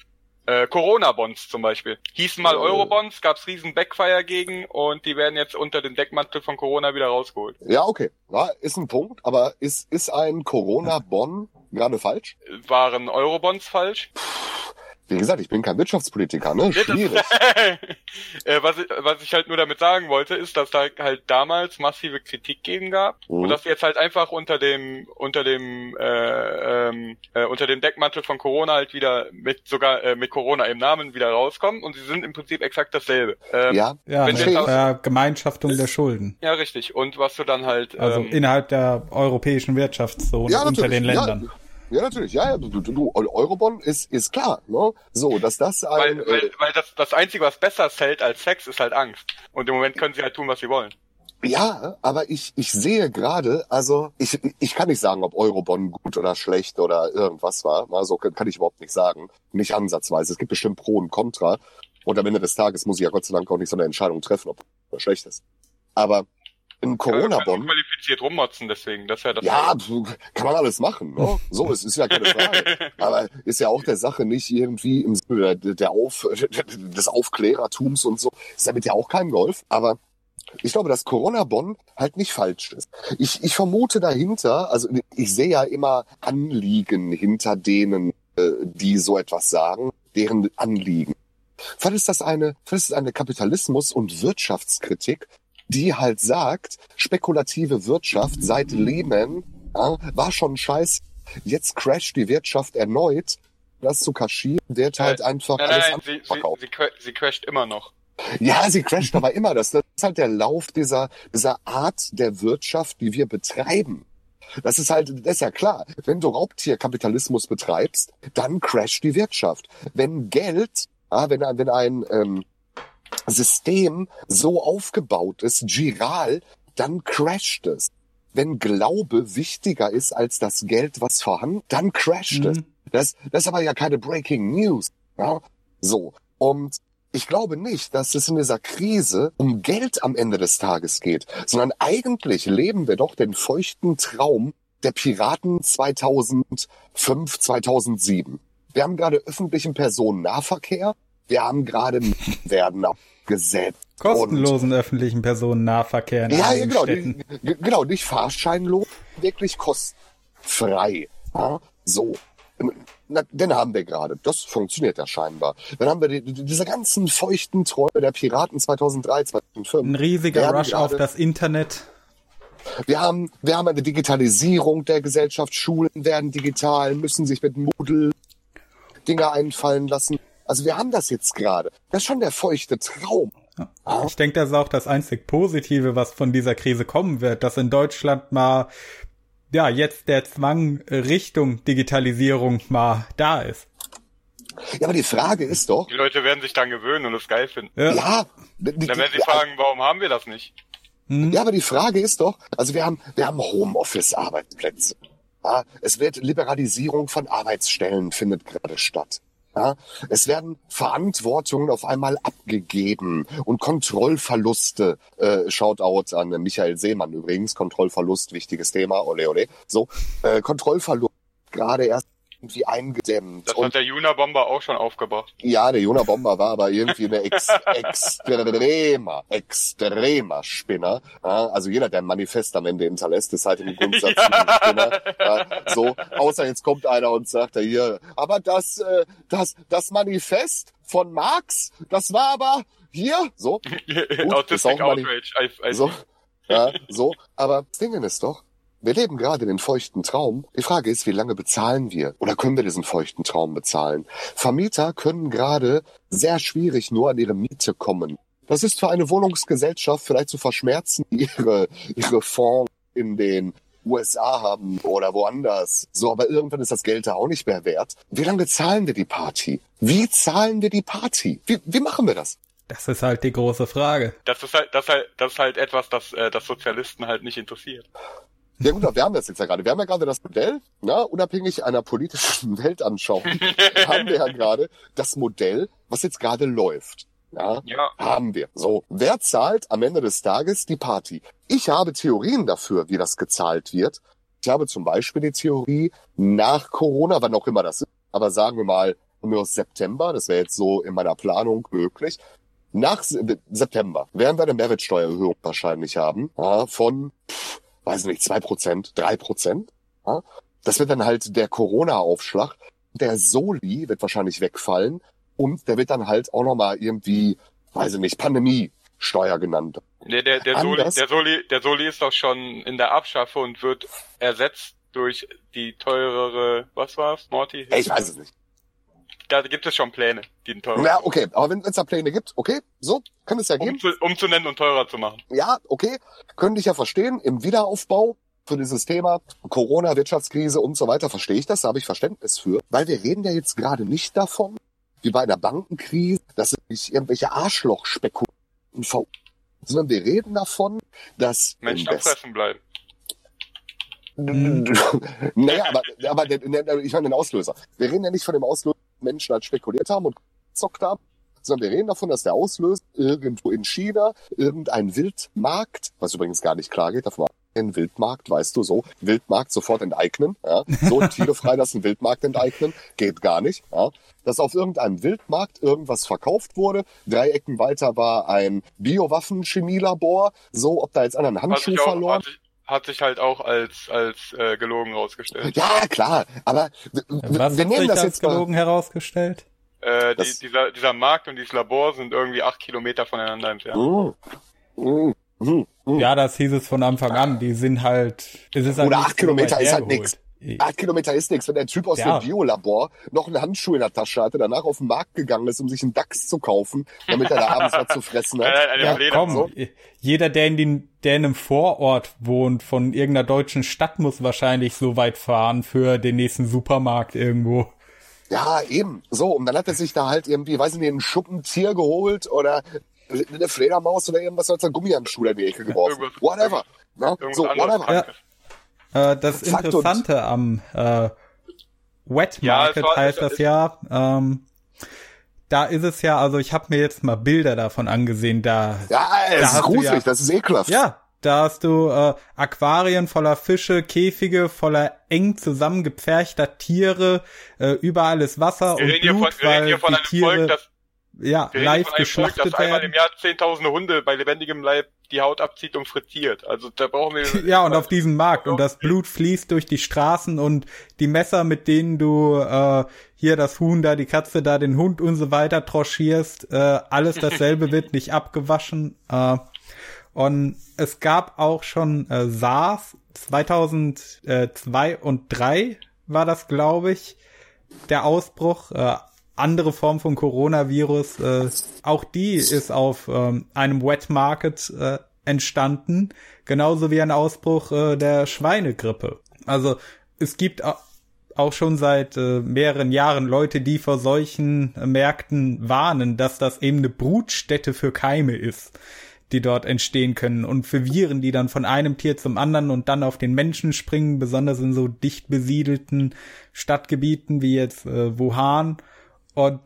äh, Corona-Bonds zum Beispiel. Hießen mal Euro-Bonds, gab's riesen Backfire gegen und die werden jetzt unter den Deckmantel von Corona wieder rausgeholt. Ja, okay. Ja, ist ein Punkt, aber ist, ist ein Corona-Bond gerade falsch? Waren Euro-Bonds falsch? Puh wie gesagt, ich bin kein Wirtschaftspolitiker, ne? Schwierig. Äh, was, ich, was ich halt nur damit sagen wollte, ist, dass da halt damals massive Kritik gegen gab mhm. und dass jetzt halt einfach unter dem unter dem äh, ähm, äh, unter dem Deckmantel von Corona halt wieder mit sogar äh, mit Corona im Namen wieder rauskommen und sie sind im Prinzip exakt dasselbe. Ähm, ja, ja äh, Gemeinschaftung der Schulden. Ja, richtig. Und was du dann halt also ähm, innerhalb der europäischen Wirtschaftszone ja, unter den Ländern. Ja. Ja, natürlich. Ja, ja, du, du, Eurobon ist, ist klar, ne? So, dass das ein, Weil, weil, äh, weil das, das Einzige, was besser zählt als Sex, ist halt Angst. Und im Moment können sie halt tun, was sie wollen. Ja, aber ich, ich sehe gerade, also ich, ich kann nicht sagen, ob Eurobon gut oder schlecht oder irgendwas war. Also kann, kann ich überhaupt nicht sagen. Nicht ansatzweise. Es gibt bestimmt Pro und Contra. Und am Ende des Tages muss ich ja Gott sei Dank auch nicht so eine Entscheidung treffen, ob es schlecht ist. Aber ein Corona-Bon. qualifiziert rummotzen, deswegen, das ja das. Ja, kann man alles machen, ne? So, es ist ja keine Frage. Aber ist ja auch der Sache nicht irgendwie im Sinne der Auf, des Aufklärertums und so. Ist damit ja auch kein Golf. Aber ich glaube, dass Corona-Bon halt nicht falsch ist. Ich, ich vermute dahinter, also ich sehe ja immer Anliegen hinter denen, äh, die so etwas sagen, deren Anliegen. Vielleicht ist das eine, vielleicht ist das eine Kapitalismus- und Wirtschaftskritik, die halt sagt, spekulative Wirtschaft seit Lehman ja, war schon scheiß. Jetzt crasht die Wirtschaft erneut. Das zu kaschieren wird halt einfach nein, alles nein, sie, sie, sie, sie crasht immer noch. Ja, sie crasht aber immer. Das, das ist halt der Lauf dieser, dieser Art der Wirtschaft, die wir betreiben. Das ist halt, das ist ja klar. Wenn du Raubtierkapitalismus betreibst, dann crasht die Wirtschaft. Wenn Geld, ah, wenn, wenn ein ähm, System so aufgebaut ist, giral, dann crasht es. Wenn Glaube wichtiger ist als das Geld, was vorhanden, dann crasht mhm. es. Das, das ist aber ja keine Breaking News. Ja? So. Und ich glaube nicht, dass es in dieser Krise um Geld am Ende des Tages geht, sondern eigentlich leben wir doch den feuchten Traum der Piraten 2005, 2007. Wir haben gerade öffentlichen Personennahverkehr. Wir haben gerade werden gesetzt. Kostenlosen und, öffentlichen Personennahverkehr in ja, ja, genau, Städten. Die, genau, nicht fahrscheinlos, wirklich kosten. frei. Ja, so. Na, den haben wir gerade. Das funktioniert ja scheinbar. Dann haben wir die, diese ganzen feuchten Träume der Piraten 2003, 2005. Ein riesiger Rush grade, auf das Internet. Wir haben, wir haben eine Digitalisierung der Gesellschaft. Schulen werden digital, müssen sich mit Moodle Dinge einfallen lassen. Also wir haben das jetzt gerade. Das ist schon der feuchte Traum. Ja. Ich denke, das ist auch das einzig Positive, was von dieser Krise kommen wird, dass in Deutschland mal ja, jetzt der Zwang Richtung Digitalisierung mal da ist. Ja, aber die Frage ist doch. Die Leute werden sich dann gewöhnen und es geil finden. Ja. ja die, dann werden sie fragen, warum haben wir das nicht? Hm? Ja, aber die Frage ist doch, also wir haben, wir haben Homeoffice-Arbeitsplätze. Ja, es wird Liberalisierung von Arbeitsstellen findet gerade statt. Ja, es werden Verantwortungen auf einmal abgegeben und Kontrollverluste. Äh, Shoutout an Michael Seemann übrigens. Kontrollverlust, wichtiges Thema. Ole, ole. So, äh, Kontrollverlust gerade erst irgendwie eingedämmt. Das hat der Juna-Bomber auch schon aufgebracht. Ja, der Juna-Bomber war aber irgendwie eine ex extremer, extremer Spinner. Also jeder, der ein Manifest am Ende hinterlässt, ist halt im Grundsatz ja. ein Spinner. So, außer jetzt kommt einer und sagt, hier, aber das, äh, das, das Manifest von Marx, das war aber hier, so. Gut, Autistic Outrage. I, I so, ja, so. Aber das Ding ist doch, wir leben gerade den feuchten Traum. Die Frage ist, wie lange bezahlen wir? Oder können wir diesen feuchten Traum bezahlen? Vermieter können gerade sehr schwierig nur an ihre Miete kommen. Das ist für eine Wohnungsgesellschaft vielleicht zu verschmerzen, ihre, ihre Fonds in den USA haben oder woanders. So, aber irgendwann ist das Geld da auch nicht mehr wert. Wie lange zahlen wir die Party? Wie zahlen wir die Party? Wie, wie machen wir das? Das ist halt die große Frage. Das ist halt, das halt, das ist halt etwas, das, äh, das Sozialisten halt nicht interessiert. Ja gut, wir haben das jetzt ja gerade. Wir haben ja gerade das Modell, na, unabhängig einer politischen Weltanschauung, haben wir ja gerade das Modell, was jetzt gerade läuft. Ja, ja, haben wir. So, wer zahlt am Ende des Tages die Party? Ich habe Theorien dafür, wie das gezahlt wird. Ich habe zum Beispiel die Theorie nach Corona, wann auch immer das ist, aber sagen wir mal nur September, das wäre jetzt so in meiner Planung möglich. Nach September werden wir eine Mehrwertsteuererhöhung wahrscheinlich haben ja, von pff, weiß nicht, zwei Prozent, drei Prozent. Ja? Das wird dann halt der Corona-Aufschlag. Der Soli wird wahrscheinlich wegfallen und der wird dann halt auch nochmal irgendwie, weiß ich nicht, Pandemie-Steuer genannt. Der, der, der, Soli, der, Soli, der Soli ist doch schon in der Abschaffe und wird ersetzt durch die teurere, was war's, Morty? Ich weiß es nicht da gibt es schon Pläne, die den teurer Ja, okay, aber wenn es da Pläne gibt, okay, so, kann es ja um geben. Zu, um zu nennen und teurer zu machen. Ja, okay, könnte ich ja verstehen, im Wiederaufbau für dieses Thema Corona, Wirtschaftskrise und so weiter, verstehe ich das, da habe ich Verständnis für, weil wir reden ja jetzt gerade nicht davon, wie bei einer Bankenkrise, dass sich irgendwelche Arschloch-Spekulanten sondern wir reden davon, dass Menschen am Fressen bleiben. naja, aber, aber ich meine den Auslöser. Wir reden ja nicht von dem Auslöser, Menschen halt spekuliert haben und gezockt haben, sondern wir reden davon, dass der Auslöser irgendwo in China irgendein Wildmarkt, was übrigens gar nicht klar geht, davon ein Wildmarkt, weißt du, so, Wildmarkt sofort enteignen, ja, so Tiere frei lassen, Wildmarkt enteignen, geht gar nicht, ja, dass auf irgendeinem Wildmarkt irgendwas verkauft wurde, drei Ecken weiter war ein Biowaffen-Chemielabor, so, ob da jetzt einer einen Handschuh verloren hat sich halt auch als als äh, gelogen herausgestellt. Ja, klar, aber Was wir nehmen das jetzt gelogen mal. herausgestellt. Äh, die, dieser, dieser Markt und dieses Labor sind irgendwie acht Kilometer voneinander entfernt. Mm. Mm. Mm. Ja, das hieß es von Anfang an. Die sind halt. Es ist halt Oder acht Kilometer ist halt nichts. Acht Kilometer ist nichts. Wenn der Typ aus ja. dem Biolabor noch einen Handschuh in der Tasche hatte, danach auf den Markt gegangen ist, um sich einen Dachs zu kaufen, damit er da abends was zu fressen hat. Ja, komm, so. jeder, der in, den, der in einem Vorort wohnt von irgendeiner deutschen Stadt, muss wahrscheinlich so weit fahren für den nächsten Supermarkt irgendwo. Ja, eben. So, und dann hat er sich da halt irgendwie, weiß ich nicht, ein Schuppentier geholt oder eine Fledermaus oder irgendwas als ein Gummihandschuh in die Ecke geworfen. Whatever. Na, so, whatever. Ja. Äh, das Fakt Interessante am äh, Wet Market ja, heißt das ja. Ähm, da ist es ja, also ich habe mir jetzt mal Bilder davon angesehen. Da, ja, es da ist gruselig, ja, das ist ekelhaft. Ja, da hast du äh, Aquarien voller Fische, Käfige voller eng zusammengepferchter Tiere, äh, überall ist Wasser wir und Blut, von, weil die Tiere, Volk, das, ja, Wir live einem Volk, geschlachtet das einmal werden. im Jahr zehntausende Hunde bei lebendigem Leib die Haut abzieht und frittiert. Also da brauchen wir. Ja, und auf diesem Markt. Und das Blut fließt durch die Straßen und die Messer, mit denen du äh, hier das Huhn da, die Katze da, den Hund und so weiter troschierst, äh, alles dasselbe wird nicht abgewaschen. Äh, und es gab auch schon äh, SARS 2002 und 3 war das, glaube ich, der Ausbruch. Äh, andere Form von Coronavirus, äh, auch die ist auf ähm, einem Wet Market äh, entstanden, genauso wie ein Ausbruch äh, der Schweinegrippe. Also es gibt au- auch schon seit äh, mehreren Jahren Leute, die vor solchen äh, Märkten warnen, dass das eben eine Brutstätte für Keime ist, die dort entstehen können und für Viren, die dann von einem Tier zum anderen und dann auf den Menschen springen, besonders in so dicht besiedelten Stadtgebieten wie jetzt äh, Wuhan. Und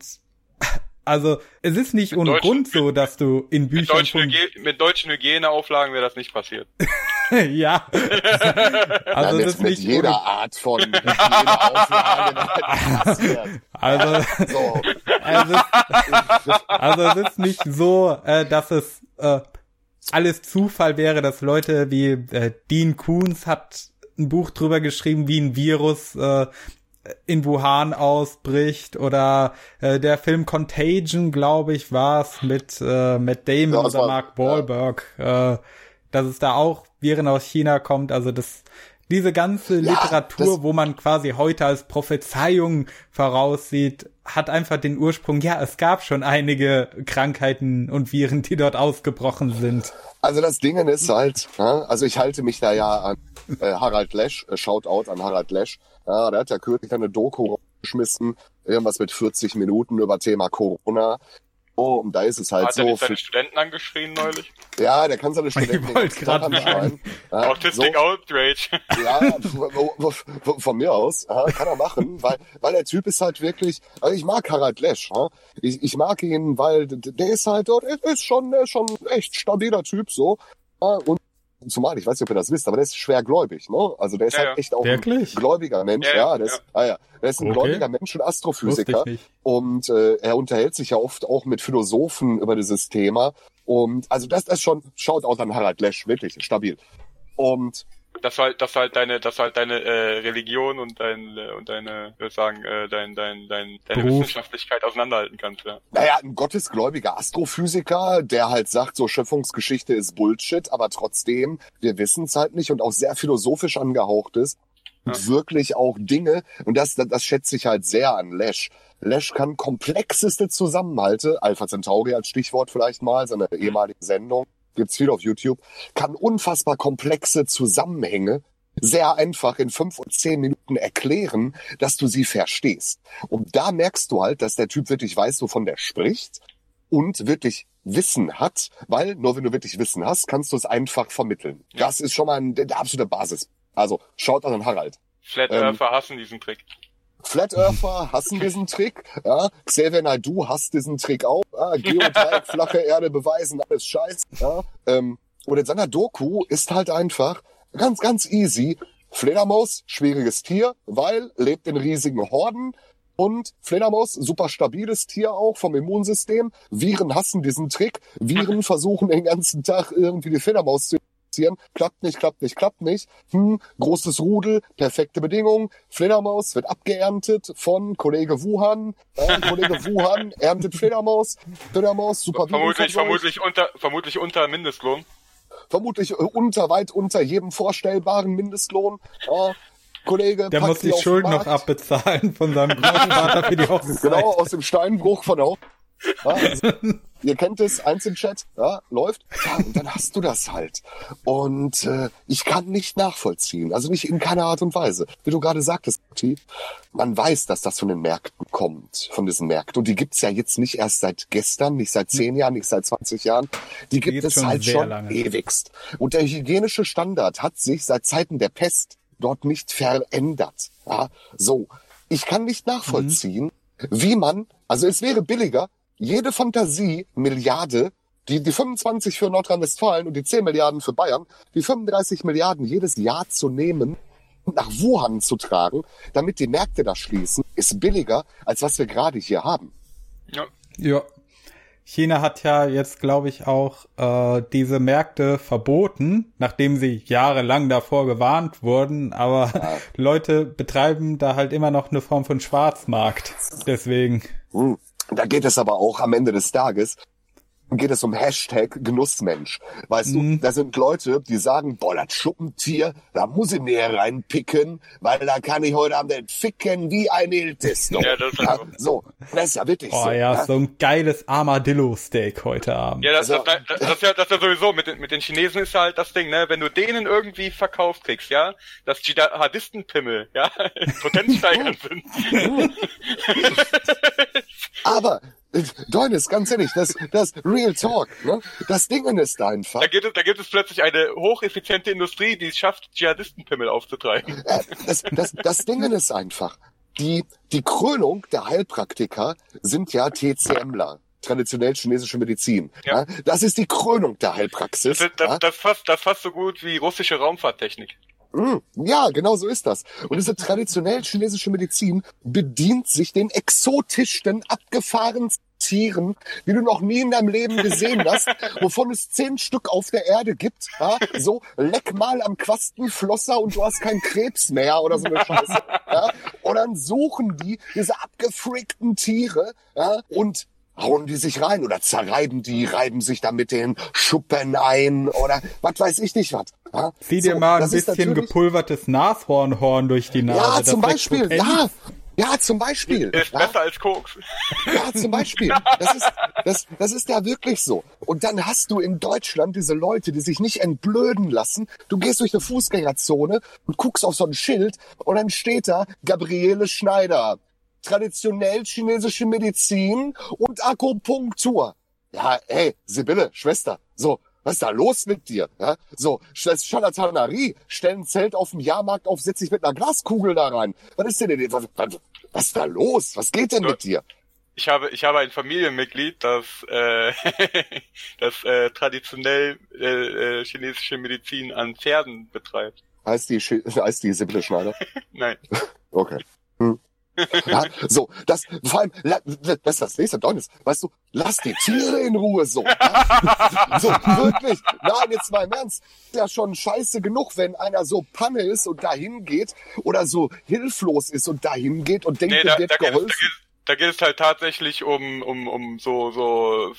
also es ist nicht ohne deutschen- Grund so, dass du in mit, Büchern deutschen von Hygie mit deutschen Hygieneauflagen wäre das nicht passiert. ja. also ja, es ist mit, mit nicht jeder ohne, Art von Hygieneauflage also So. es ist, also es ist nicht so, äh, dass es äh, alles Zufall wäre, dass Leute wie äh, Dean Koons hat ein Buch drüber geschrieben, wie ein Virus äh, in Wuhan ausbricht oder äh, der Film Contagion, glaube ich, war es mit äh, Matt Damon Ja, oder war- Mark Wahlberg, äh, dass es da auch Viren aus China kommt. Also das diese ganze Ja, Literatur, wo man quasi heute als Prophezeiung voraussieht, hat einfach den Ursprung. Ja, es gab schon einige Krankheiten und Viren, die dort ausgebrochen sind. Also das Ding ist halt, ja, also ich halte mich da ja an äh, Harald Lesch, äh, Shoutout an Harald Lesch. Ja, der hat ja kürzlich eine Doku geschmissen, irgendwas mit 40 Minuten über Thema Corona. Oh, und da ist es halt Hat er so. nicht seine Studenten angeschrien neulich? ja, der kann seine Studenten wollte grad anschreien. Ja, Autistic so. Outrage. Ja, von mir aus, ja, kann er machen, weil, weil der Typ ist halt wirklich, also ich mag Harald Lesch, ja. ich, ich mag ihn, weil der ist halt, der ist schon, der ist schon echt stabiler Typ, so, und zumal, ich weiß nicht, ob ihr das wisst, aber der ist schwergläubig, ne, also der ist Ja, halt echt auch Wirklich? ein gläubiger Mensch, Ja, ja, ja, der ist, ah ja, der ist ein Okay. gläubiger Mensch und Astrophysiker. Und äh, er unterhält sich ja oft auch mit Philosophen über dieses Thema. Und also das, das ist schon, schaut auch an Harald Lesch, wirklich, stabil. Und dass du halt, dass halt deine, dass halt deine äh, Religion und dein äh, und deine, ich würde sagen, äh, dein, dein, dein, deine Beruf. Wissenschaftlichkeit auseinanderhalten kannst, ja. Naja, ein gottesgläubiger Astrophysiker, der halt sagt, so Schöpfungsgeschichte ist Bullshit, aber trotzdem, wir wissen es halt nicht und auch sehr philosophisch angehaucht ist. Und wirklich auch Dinge, und das, das, das schätze ich halt sehr an Lesch. Lesch kann komplexeste Zusammenhalte, Alpha Centauri als Stichwort vielleicht mal, seine ehemalige Sendung, gibt's viel auf YouTube, kann unfassbar komplexe Zusammenhänge sehr einfach in fünf und zehn Minuten erklären, dass du sie verstehst. Und da merkst du halt, dass der Typ wirklich weiß, wovon der spricht und wirklich Wissen hat, weil nur wenn du wirklich Wissen hast, kannst du es einfach vermitteln. Das ist schon mal ein, der absolute Basis. Also schaut an den Harald. Flat Ähm, Earther hassen diesen Trick. Flat Earther hassen diesen Trick. Ja. Xavier Naidoo hasst diesen Trick auch. Ja. Geodreieck, flache Erde beweisen, alles scheiß. Ja. Ähm, und in seiner Doku ist halt einfach ganz, ganz easy. Fledermaus, schwieriges Tier, weil lebt in riesigen Horden. Und Fledermaus, super stabiles Tier auch vom Immunsystem. Viren hassen diesen Trick. Viren versuchen den ganzen Tag irgendwie die Fledermaus zu infizieren. Klappt nicht, klappt nicht, klappt nicht. Hm, großes Rudel, perfekte Bedingungen. Fledermaus wird abgeerntet von Kollege Wuhan. Äh, Kollege Wuhan erntet Fledermaus. Fledermaus, super Vermutlich, vermutlich unter, vermutlich unter Mindestlohn. vermutlich äh, unter, weit unter jedem vorstellbaren Mindestlohn. Ja, Kollege, Der muss die Schulden noch abbezahlen von seinem Großvater für die Hochzeit. Genau, aus dem Steinbruch von der Hoch ja, also, Ihr kennt es, Einzelchat, ja, läuft. Ja, und dann hast du das halt. Und äh, ich kann nicht nachvollziehen, also nicht in keiner Art und Weise. Wie du gerade sagtest, man weiß, dass das von den Märkten kommt, von diesen Märkten. Und die gibt's ja jetzt nicht erst seit gestern, nicht seit zehn Jahren, nicht seit 20 Jahren. Die gibt es schon halt schon lange. ewigst. Und der hygienische Standard hat sich seit Zeiten der Pest dort nicht verändert. Ja, so. Ich kann nicht nachvollziehen, wie man, also es wäre billiger, jede Fantasie Milliarde, die, die 25 für Nordrhein-Westfalen und die 10 Milliarden für Bayern, die 35 Milliarden jedes Jahr zu nehmen und nach Wuhan zu tragen, damit die Märkte da schließen, ist billiger, als was wir gerade hier haben. Ja. Ja. China hat ja jetzt, glaube ich, auch äh, diese Märkte verboten, nachdem sie jahrelang davor gewarnt wurden. Aber ja. Leute betreiben da halt immer noch eine Form von Schwarzmarkt. Deswegen. Hm. Da geht es aber auch am Ende des Tages geht es um Hashtag Genussmensch. Weißt mhm. du, da sind Leute, die sagen, boah, das Schuppentier, da muss ich näher reinpicken, weil da kann ich heute Abend ficken wie ein Iltesto. ja, das ist ja, so. Das ist ja wirklich oh, so. ja, ja, so ein geiles Armadillo-Steak heute Abend. Ja, das, also, das, das, das, ist ja, das ist ja sowieso, mit den, mit den Chinesen ist halt das Ding, ne, wenn du denen irgendwie verkauft kriegst, ja, dass Dschihadistenpimmel, ja, potenzsteigernd sind. Aber Deunis, ganz ehrlich, das, das Real Talk, ne? Das Ding ist einfach. Da gibt es, da gibt es plötzlich eine hocheffiziente Industrie, die es schafft, Dschihadistenpimmel aufzutreiben. Äh, das, das, das Ding ist einfach. Die, die Krönung der Heilpraktiker sind ja TCMler traditionell chinesische Medizin. Ja. ja. Das ist die Krönung der Heilpraxis. Das, das, ja. das, fast, das fast so gut wie russische Raumfahrttechnik. Mm, ja, genau so ist das. Und diese traditionell chinesische Medizin bedient sich den exotischsten, abgefahrensten Tieren, die du noch nie in deinem Leben gesehen hast, wovon es zehn Stück auf der Erde gibt. Ja? So, leck mal am Quastenflosser und du hast keinen Krebs mehr oder so eine Scheiße. Ja? Und dann suchen die diese abgefreakten Tiere ja? und hauen die sich rein oder zerreiben die, reiben sich da mit den Schuppen ein oder was weiß ich nicht was. Ja? Zieh dir so, mal ein bisschen gepulvertes Nashornhorn durch die Nase. Ja, zum Beispiel, ja. Ja, zum Beispiel. Ist ja. besser als Koks. Ja, zum Beispiel. Das ist, das, das ist ja wirklich so. Und dann hast du in Deutschland diese Leute, die sich nicht entblöden lassen. Du gehst durch eine Fußgängerzone und guckst auf so ein Schild und dann steht da Gabriele Schneider traditionell chinesische Medizin und Akupunktur. Ja, ey, Sibylle, Schwester, so, was ist da los mit dir? Ja, so, das ist Scharlatanerie. Stell ein Zelt auf dem Jahrmarkt auf, setz dich mit einer Glaskugel da rein. Was ist denn, was, was, was ist da los? Was geht denn mit dir? Ich habe, ich habe ein Familienmitglied, das, äh, das äh, traditionell äh, äh, chinesische Medizin an Pferden betreibt. Heißt die, heißt die Sibylle Schneider? Nein. Okay. Ja, so, das, vor allem, das ist das nächste Donis. Weißt du, lass die Tiere in Ruhe, so. Ja? So, wirklich. Nein, jetzt mal im Ernst. Ist ja schon scheiße genug, wenn einer so Panne ist und dahin geht oder so hilflos ist und dahin geht und denkt, nee, da, wird da geholfen. Geht, da, geht, da geht es halt tatsächlich um, um, um so, so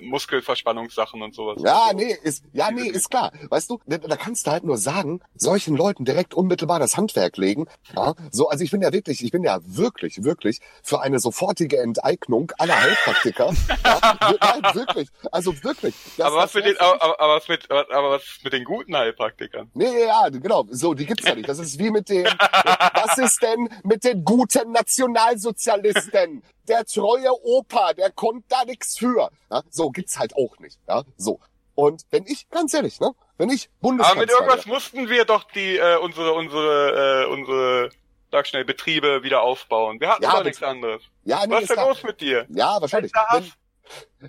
Muskelverspannungssachen und sowas. Ja, nee, ist, ja, nee, ist klar. Weißt du, da, da kannst du halt nur sagen, solchen Leuten direkt unmittelbar das Handwerk legen. Ja, so, also ich bin ja wirklich, ich bin ja wirklich, wirklich für eine sofortige Enteignung aller Heilpraktiker. ja, nein, wirklich, also wirklich. Das, aber was mit den, aber, aber, was mit, aber was mit den guten Heilpraktikern? Nee, ja, genau, so, die gibt's ja nicht. Das ist wie mit den, was ist denn mit den guten Nationalsozialisten? Der treue Opa, der konnte da nix für. Ja, so gibt's halt auch nicht. Ja, so. Und wenn ich, ganz ehrlich, ne, wenn ich Bundeskanzler... Aber mit irgendwas mussten wir doch die, äh, unsere, unsere, äh, unsere, sag schnell, Betriebe wieder aufbauen. Wir hatten ja, doch nichts anderes. Ja, nee, Was ist denn los mit dir? Ja, wahrscheinlich. Wenn,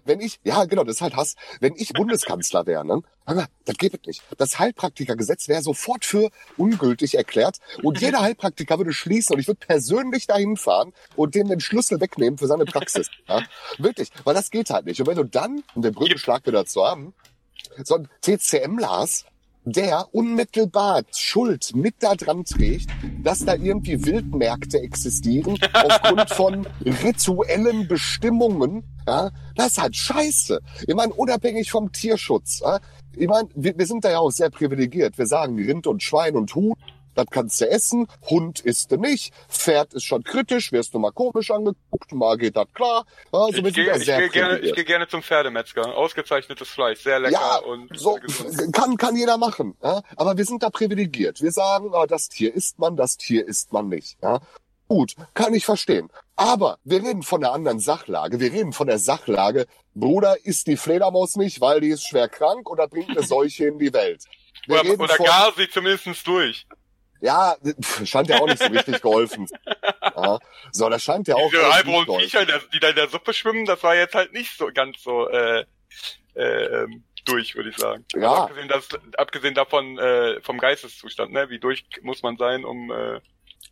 wenn ich, ja genau, das ist halt Hass. Wenn ich Bundeskanzler wäre, ne, das geht nicht. Das Heilpraktikergesetz wäre sofort für ungültig erklärt und jeder Heilpraktiker würde schließen und ich würde persönlich dahin fahren und dem den Schlüssel wegnehmen für seine Praxis. Ja? Wirklich, weil das geht halt nicht. Und wenn du dann, um den Brückenschlag wieder zu haben, so ein TCM las, der unmittelbar Schuld mit da dran trägt, dass da irgendwie Wildmärkte existieren aufgrund von rituellen Bestimmungen. Ja, das ist halt scheiße. Ich meine, unabhängig vom Tierschutz. Ja, ich meine, wir, wir sind da ja auch sehr privilegiert. Wir sagen Rind und Schwein und Huhn das kannst du essen, Hund isst du nicht, Pferd ist schon kritisch, wirst du mal komisch angeguckt, mal geht das klar. Also ich gehe geh gerne, ich geh gerne zum Pferdemetzger, ausgezeichnetes Fleisch, sehr lecker ja, und so kann kann jeder machen, ja? aber wir sind da privilegiert. Wir sagen, oh, das Tier isst man, das Tier isst man nicht. Ja? Gut, kann ich verstehen. Aber wir reden von einer anderen Sachlage. Wir reden von der Sachlage, Bruder, isst die Fledermaus nicht, weil die ist schwer krank oder bringt eine Seuche in die Welt. Wir oder oder gar sie zumindest durch. Ja, scheint ja auch nicht so richtig geholfen. Ja. So, das scheint ja auch. Diese halbrunden Viecher, die da in der Suppe schwimmen, das war jetzt halt nicht so ganz so äh, äh, durch, würde ich sagen. Ja. Also abgesehen, das, abgesehen davon äh, vom Geisteszustand, ne? Wie durch muss man sein, um äh,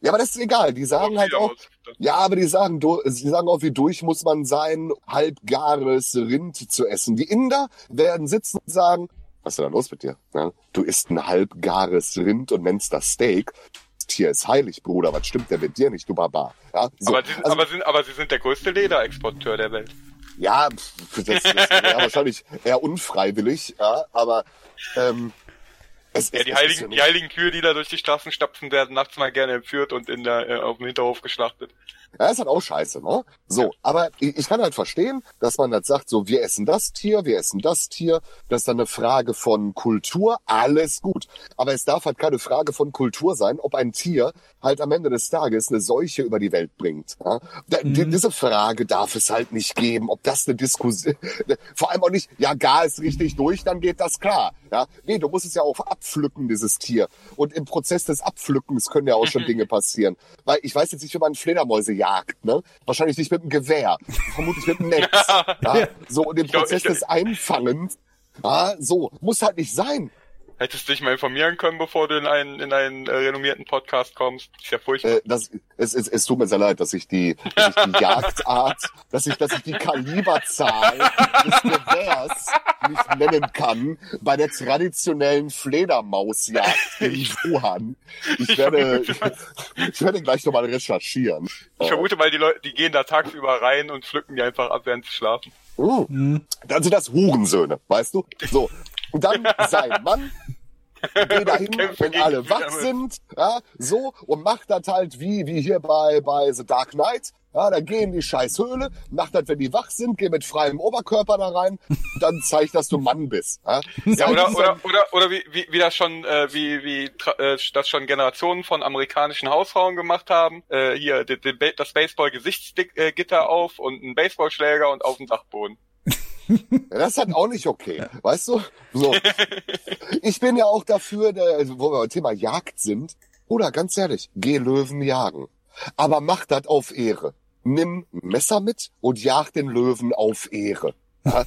Ja, aber das ist egal. Die sagen halt auch, ja, aber die sagen, du, sie sagen auch, wie durch muss man sein, halbgares Rind zu essen. Die Inder werden sitzen und sagen, was ist denn da los mit dir? Ja? Du isst ein halbgares Rind und nennst das Steak. Tier ist heilig, Bruder. Was stimmt denn mit dir nicht, du Barbar? Ja, so. aber, sie, also, aber, sind, aber sie sind der größte Lederexporteur der Welt. ja das, das wäre wahrscheinlich eher unfreiwillig, ja, aber ähm, es, Ja, die es heiligen, die heiligen Kühe, die da durch die Straßen stapfen, werden nachts mal gerne entführt und in der, äh, auf dem Hinterhof geschlachtet. Ja, ist halt auch scheiße, ne? So, aber ich, ich kann halt verstehen, dass man halt sagt, so, wir essen das Tier, wir essen das Tier. Das ist dann eine Frage von Kultur, alles gut. Aber es darf halt keine Frage von Kultur sein, ob ein Tier halt am Ende des Tages eine Seuche über die Welt bringt. Ja? Da, die, diese Frage darf es halt nicht geben, ob das eine Diskussion, vor allem auch nicht, ja, gar ist richtig durch, dann geht das klar. Ja? Nee, du musst es ja auch abpflücken, dieses Tier. Und im Prozess des Abpflückens können ja auch schon Dinge passieren. Weil ich weiß jetzt nicht, wie man Fledermäuse jagt, ne? Wahrscheinlich nicht mit einem Gewehr, vermutlich mit einem Netz. ja? So, und glaub, Prozess des Einfangens, ja, so, muss halt nicht sein. Hättest du dich mal informieren können, bevor du in einen, in einen äh, renommierten Podcast kommst. Ist ja furchtbar. Äh, das, es, es, es tut mir sehr leid, dass ich die, dass ich die Jagdart, dass ich, dass ich die Kaliberzahl des Gewehrs nicht nennen kann bei der traditionellen Fledermausjagd in Wuhan. Ich werde, ich werde gleich nochmal recherchieren. ich vermute mal, die Leute, die gehen da tagsüber rein und pflücken die einfach ab, während sie schlafen. Oh, dann sind das Hurensöhne, weißt du? So. Und dann sein Mann, geh dahin, Kämpfe wenn alle wach sind, ja, so, und macht das halt wie, wie hier bei, bei The Dark Knight. Ja, da geh in die scheiß Höhle, macht das, wenn die wach sind, geh mit freiem Oberkörper da rein, und dann zeig, dass du Mann bist. Ja, Ja, oder, dieser- oder, oder, oder wie, wie, wie das schon, äh, wie, wie äh, das schon Generationen von amerikanischen Hausfrauen gemacht haben. Äh, hier die, die, Ba- das Baseball-Gesichtsgitter auf und ein Baseballschläger und auf dem Dachboden. Das ist halt auch nicht okay, weißt du? So. Ich bin ja auch dafür, der, also wo wir beim Thema Jagd sind. Oder ganz ehrlich, geh Löwen jagen. Aber mach das auf Ehre. Nimm ein Messer mit und jag den Löwen auf Ehre. Ja?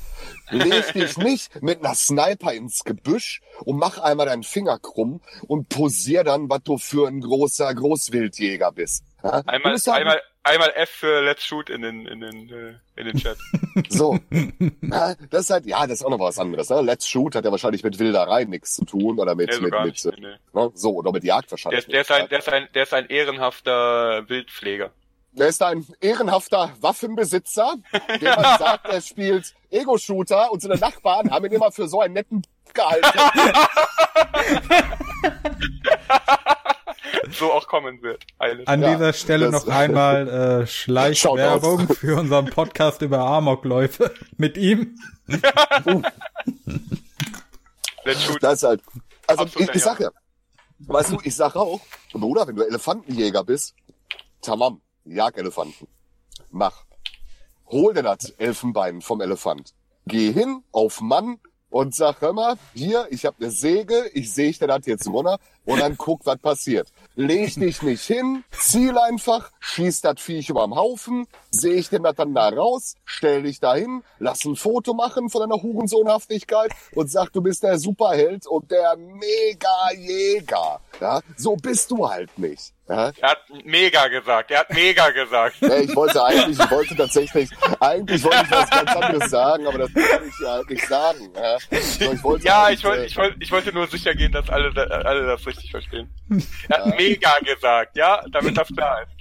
Leg dich nicht mit einer Sniper ins Gebüsch und mach einmal deinen Finger krumm und posier dann, was du für ein großer Großwildjäger bist. Ja? Einmal, einmal, einmal F für Let's Shoot in den, in den, äh, in den Chat. So. Ja, das ist halt, ja, das ist auch noch was anderes. Ne? Let's Shoot hat ja wahrscheinlich mit Wilderei nichts zu tun oder mit, Nee, so mit, mit, nicht. ne? so, oder mit Jagd Der, wahrscheinlich. ist- der, ist ein, der, ist ein, der ist ein ehrenhafter Wildpfleger. Der ist ein ehrenhafter Waffenbesitzer, der man sagt, er spielt Ego-Shooter und seine Nachbarn haben ihn immer für so einen netten gehalten. So auch kommen wird. Alles. An Ja, dieser Stelle noch einmal äh, Schleichwerbung für unseren Podcast über Amokläufe mit ihm. Das ist halt, also Absolut, ich, ich ja. sag ja, weißt du, ich sag auch, Bruder, wenn du Elefantenjäger bist, tamam, jag Elefanten. Mach. Hol dir das Elfenbein vom Elefant. Geh hin auf Mann und sag, hör mal, hier, ich habe eine Säge, ich säge dir das jetzt runter und dann guck, was passiert. Leg dich nicht hin, ziel einfach, schieß das Viech überm Haufen, säge ich dir das dann da raus, stell dich dahin, lass ein Foto machen von deiner Hurensohnhaftigkeit und sag, du bist der Superheld und der Mega-Jäger. Ja, so bist du halt nicht. Ja, Er hat mega gesagt. Er hat mega gesagt. ja, ich wollte eigentlich, ich wollte tatsächlich, eigentlich wollte ich was ganz anderes sagen, aber das kann ich ja halt nicht sagen. Ja, so, ich wollte Ja, eigentlich, ich wollte, äh, ich wollte, ich wollte nur sicher gehen, dass alle, alle das richtig verstehen. Er hat mega gesagt, ja, damit das klar ist.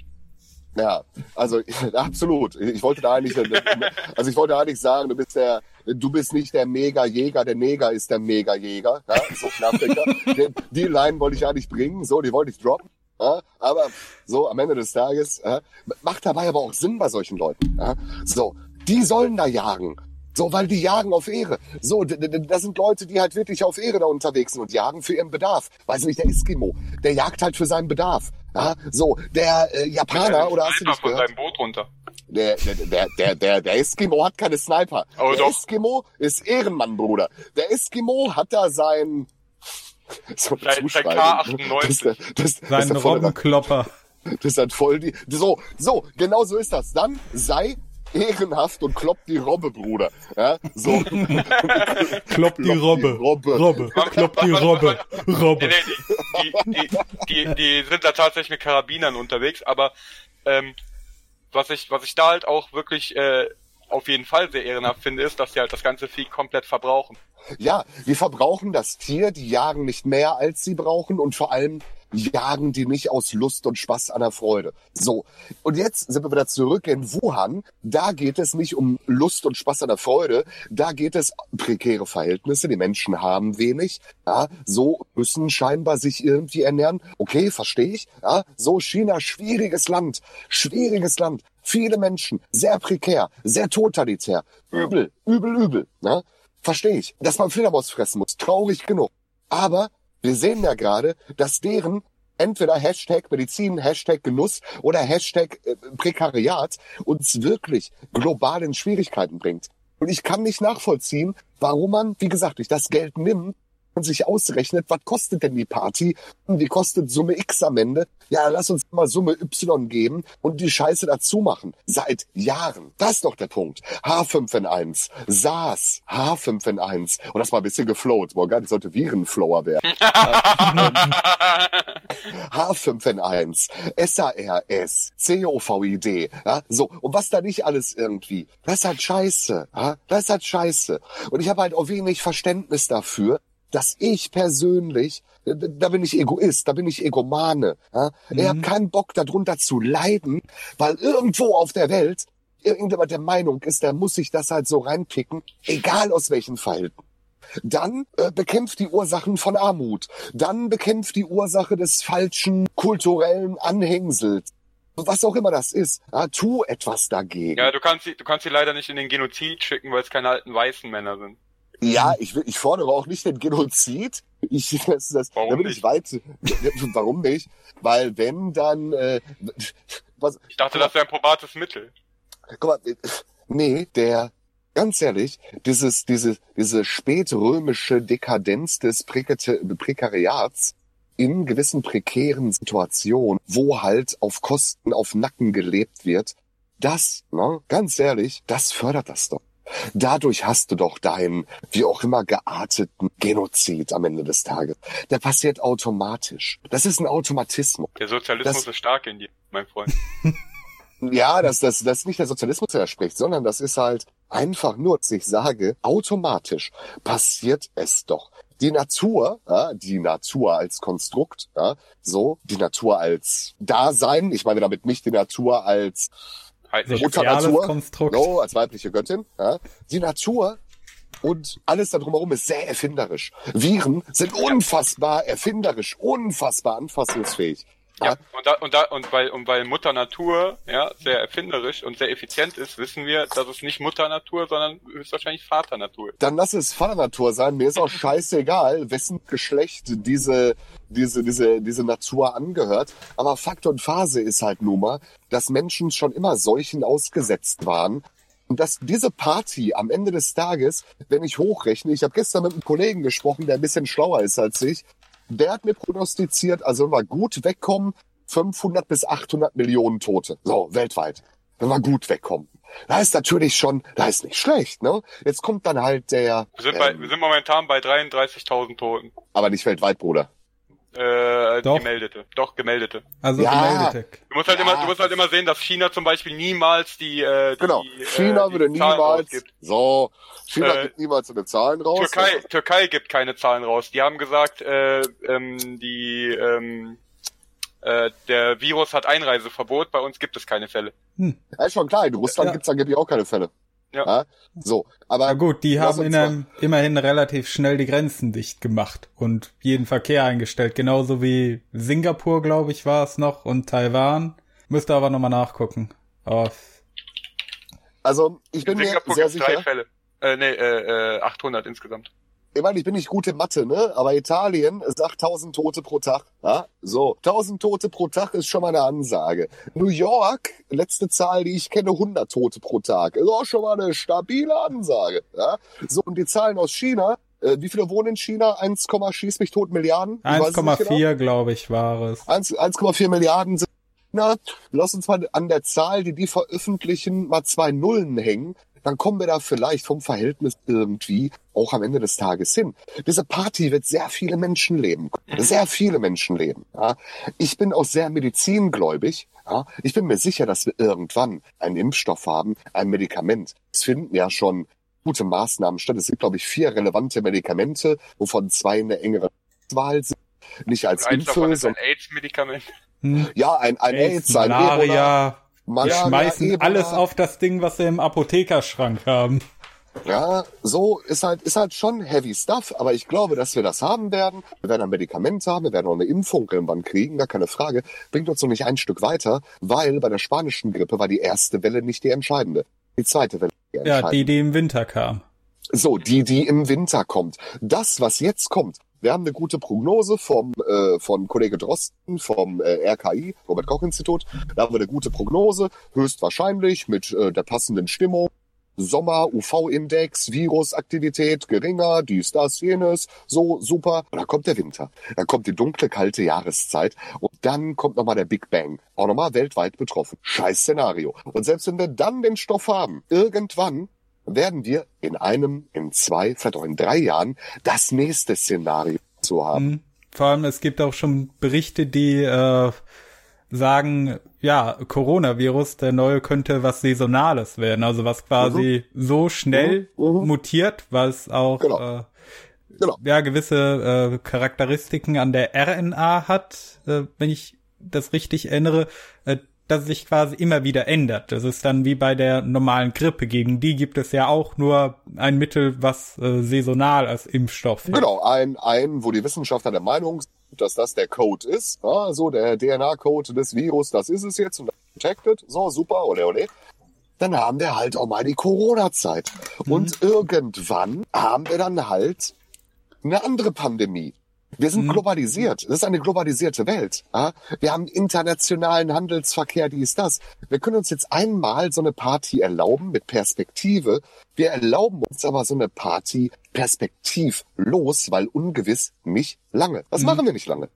Ja, also absolut. Ich wollte da eigentlich, also ich wollte eigentlich sagen, du bist der, du bist nicht der Mega-Jäger, der Neger ist der Mega-Jäger. Ja, so. Die, die Line wollte ich eigentlich bringen, so, die wollte ich droppen. Ja, aber so am Ende des Tages ja, macht dabei aber auch Sinn bei solchen Leuten. Ja, so, die sollen da jagen. So, weil die jagen auf Ehre. So, das sind Leute, die halt wirklich auf Ehre da unterwegs sind und jagen für ihren Bedarf. Weiß nicht, der Eskimo, der jagt halt für seinen Bedarf. Ja, so, der äh, Japaner, oder hast du nicht von gehört? seinem Boot runter. Der, der, der, der, der, der Eskimo hat keine Sniper. Oh, der doch. Eskimo ist Ehrenmann, Bruder. Der Eskimo hat da sein... So Zuschreibung, K98. Das, ist das, volle- Robbenklopper. das ist halt voll die... So, so, genau so ist das. Dann sei ehrenhaft und kloppt die Robbe, Bruder. Ja, so. Klopp die Robbe. Robbe. Robbe. Klopp die Robbe. Nee, Robbe. nee, die, die, die, die, die sind da tatsächlich mit Karabinern unterwegs, aber ähm, was ich, was ich da halt auch wirklich äh, auf jeden Fall sehr ehrenhaft finde, ist, dass sie halt das ganze Vieh komplett verbrauchen. Ja, wir verbrauchen das Tier, die jagen nicht mehr, als sie brauchen und vor allem jagen die nicht aus Lust und Spaß an der Freude. So, und jetzt sind wir wieder zurück in Wuhan. Da geht es nicht um Lust und Spaß an der Freude, da geht es prekäre Verhältnisse, die Menschen haben wenig, ja, so müssen scheinbar sich irgendwie ernähren. Okay, verstehe ich. Ja, so China, schwieriges Land, schwieriges Land. Viele Menschen, sehr prekär, sehr totalitär, übel, übel, übel. Ne? Verstehe ich. Dass man Fledermaus fressen muss, traurig genug. Aber wir sehen ja gerade, dass deren entweder Hashtag Medizin, Hashtag Genuss oder Hashtag äh, Prekariat uns wirklich global in Schwierigkeiten bringt. Und ich kann nicht nachvollziehen, warum man, wie gesagt, nicht das Geld nimmt und sich ausrechnet, was kostet denn die Party? Und die kostet Summe X am Ende? Ja, lass uns mal Summe Y geben und die Scheiße dazu machen. Seit Jahren. Das ist doch der Punkt. H5N1, SARS, H5N1. Und das mal ein bisschen geflowt. Morgan, sollte Virenflower werden. H5N1, SARS, COVID, ja, so. Und was da nicht alles irgendwie. Das ist halt scheiße, ja, das ist halt scheiße. Und ich habe halt auch wenig Verständnis dafür, dass ich persönlich, da bin ich Egoist, da bin ich Egomane. Ja? Ich habe keinen Bock darunter zu leiden, weil irgendwo auf der Welt irgendjemand der Meinung ist, der muss sich das halt so reinpicken, egal aus welchen Verhältnissen. Dann äh, bekämpft die Ursachen von Armut. Dann bekämpft die Ursache des falschen kulturellen Anhängsels. Was auch immer das ist. Ja, tu etwas dagegen. Ja, du kannst sie, du kannst sie leider nicht in den Genozid schicken, weil es keine alten weißen Männer sind. Ja, ich, will, ich fordere auch nicht den Genozid. Ich, das, das, Warum da bin nicht? ich weit. Warum nicht? Weil wenn dann, äh, was, Ich dachte, das wäre ein probates Mittel. guck mal, nee, der, ganz ehrlich, dieses, diese, diese spätrömische Dekadenz des Prekariats in gewissen prekären Situationen, wo halt auf Kosten, auf Nacken gelebt wird, das, ne, ganz ehrlich, das fördert das doch. Dadurch hast du doch deinen, wie auch immer gearteten Genozid am Ende des Tages. Der passiert automatisch. Das ist ein Automatismus. Der Sozialismus Das- ist stark in dir, mein Freund. Ja, das, das, das ist nicht der Sozialismus, der da spricht, sondern das ist halt einfach nur, dass ich sage, automatisch passiert es doch. Die Natur, ja, die Natur als Konstrukt, ja, so, die Natur als Dasein, ich meine damit nicht die Natur als. Mutter Konstrukt. no, als weibliche Göttin, ja, die Natur und alles da drumherum ist sehr erfinderisch. Viren sind unfassbar erfinderisch, unfassbar anfassungsfähig. Ja, und da, und da, und weil, und weil Mutter Natur, ja, sehr erfinderisch und sehr effizient ist, wissen wir, dass es nicht Mutter Natur, sondern höchstwahrscheinlich Vater Natur ist. dann lass es Vaternatur sein. Mir ist auch scheißegal, wessen Geschlecht diese, diese, diese, diese Natur angehört. Aber Fakt und Phase ist halt nun mal, dass Menschen schon immer Seuchen ausgesetzt waren. Und dass diese Party am Ende des Tages, wenn ich hochrechne, ich habe gestern mit einem Kollegen gesprochen, der ein bisschen schlauer ist als ich, der hat mir prognostiziert, also wenn wir gut wegkommen, 500 bis 800 Millionen Tote. So, weltweit. Wenn wir gut wegkommen. Da ist natürlich schon, da ist nicht schlecht, ne? Jetzt kommt dann halt der, Wir sind, bei, ähm, wir sind momentan bei 33.000 Toten. aber nicht weltweit, Bruder. Äh, Doch. gemeldete. Doch, gemeldete. Also Ja. gemeldete. Du musst halt Ja. immer, du musst halt immer sehen, dass China zum Beispiel niemals die, äh, die Genau. äh, China die würde Zahlen niemals, rausgibt. so, China Äh, gibt niemals seine Zahlen raus. Türkei, Türkei gibt keine Zahlen raus. Die haben gesagt, äh, ähm, die, ähm, äh, der Virus hat Einreiseverbot. Bei uns gibt es keine Fälle. Ja, ist schon klar, in Russland Ja. gibt's angeblich auch keine Fälle. Ja. So, aber Na gut, die haben in einem, immerhin relativ schnell die Grenzen dicht gemacht und jeden Verkehr eingestellt. Genauso wie Singapur, glaube ich, war es noch und Taiwan. Müsste aber nochmal nachgucken. Aber also ich bin In mir Singapur sehr gibt drei sicher, Fälle. Äh, nee, äh, äh, 800 insgesamt. Ich meine, ich bin nicht gut in Mathe, ne? Aber Italien sagt 1000 Tote pro Tag. Ja? So, 1000 Tote pro Tag ist schon mal eine Ansage. New York, letzte Zahl, die ich kenne, 100 Tote pro Tag. Ist auch schon mal eine stabile Ansage. Ja? So, und die Zahlen aus China, äh, wie viele wohnen in China? 1, schieß mich tot Milliarden? Ich weiß es nicht genau. 1,4, glaube ich, war es. 1 1,4 Milliarden sind lass uns mal an der Zahl, die die veröffentlichen, mal zwei Nullen hängen, dann kommen wir da vielleicht vom Verhältnis irgendwie auch am Ende des Tages hin. Diese Party wird sehr viele Menschenleben, sehr viele Menschenleben. Ja. Ich bin auch sehr medizingläubig. Ja. Ich bin mir sicher, dass wir irgendwann einen Impfstoff haben, ein Medikament. Es finden ja schon gute Maßnahmen statt. Es gibt, glaube ich, vier relevante Medikamente, wovon zwei in der engeren Wahl sind. Nicht als Impfe, ist ein sondern AIDS-Medikament. Hm. ja, ein, ein AIDS, ein Ebola, Malaria. Wir schmeißen Ebola. alles auf das Ding, was wir im Apothekerschrank haben. Ja, so ist halt, ist halt schon heavy stuff, aber ich glaube, dass wir das haben werden. Wir werden ein Medikament haben, wir werden auch eine Impfung irgendwann kriegen, gar keine Frage. Bringt uns noch nicht ein Stück weiter, weil bei der spanischen Grippe war die erste Welle nicht die entscheidende. Die zweite Welle die Ja, die, die im Winter kam. So, die, die im Winter kommt. Das, was jetzt kommt, wir haben eine gute Prognose vom äh, von Kollege Drosten vom äh, RKI, Robert Koch Institut. Da haben wir eine gute Prognose, höchstwahrscheinlich mit äh, der passenden Stimmung. Sommer, UV-Index, Virusaktivität geringer, dies, das, jenes, so super. Und dann kommt der Winter. Dann kommt die dunkle, kalte Jahreszeit und dann kommt nochmal der Big Bang. Auch nochmal weltweit betroffen. Scheiß Szenario. Und selbst wenn wir dann den Stoff haben, irgendwann werden wir in einem, in zwei, vielleicht auch in drei Jahren das nächste Szenario zu haben. Mhm. Vor allem, es gibt auch schon Berichte, die äh, sagen, ja, Coronavirus, der neue könnte was Saisonales werden, also was quasi so schnell Mhm. Mhm. mutiert, was auch Genau. äh, Genau. ja gewisse äh, Charakteristiken an der RNA hat, äh, wenn ich das richtig erinnere, äh, dass es sich quasi immer wieder ändert. Das ist dann wie bei der normalen Grippe. Gegen die gibt es ja auch nur ein Mittel, was äh, saisonal als Impfstoff hat. Genau, ein, ein, wo die Wissenschaftler der Meinung sind, dass das der Code ist. Ja, so der DNA-Code des Virus, das ist es jetzt und das protected. So, super, ole ole. Dann haben wir halt auch mal die Corona-Zeit. Und irgendwann haben wir dann halt eine andere Pandemie. Wir sind Mhm. globalisiert. Das ist eine globalisierte Welt. Wir haben internationalen Handelsverkehr, dies, das. Wir können uns jetzt einmal so eine Party erlauben mit Perspektive. Wir erlauben uns aber so eine Party perspektivlos, weil ungewiss nicht lange. Das Mhm. machen wir nicht lange.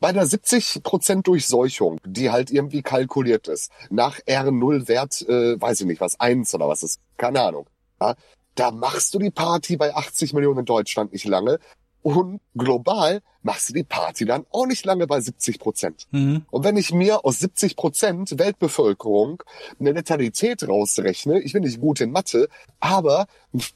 Bei einer 70% Durchseuchung, die halt irgendwie kalkuliert ist, nach R0-Wert, äh, weiß ich nicht, was, eins oder was ist, keine Ahnung. Ja, da machst du die Party bei 80 Millionen in Deutschland nicht lange. Und global machst du die Party dann auch nicht lange bei 70 Prozent. Mhm. Und wenn ich mir aus 70 Prozent Weltbevölkerung eine Letalität rausrechne, ich bin nicht gut in Mathe, aber,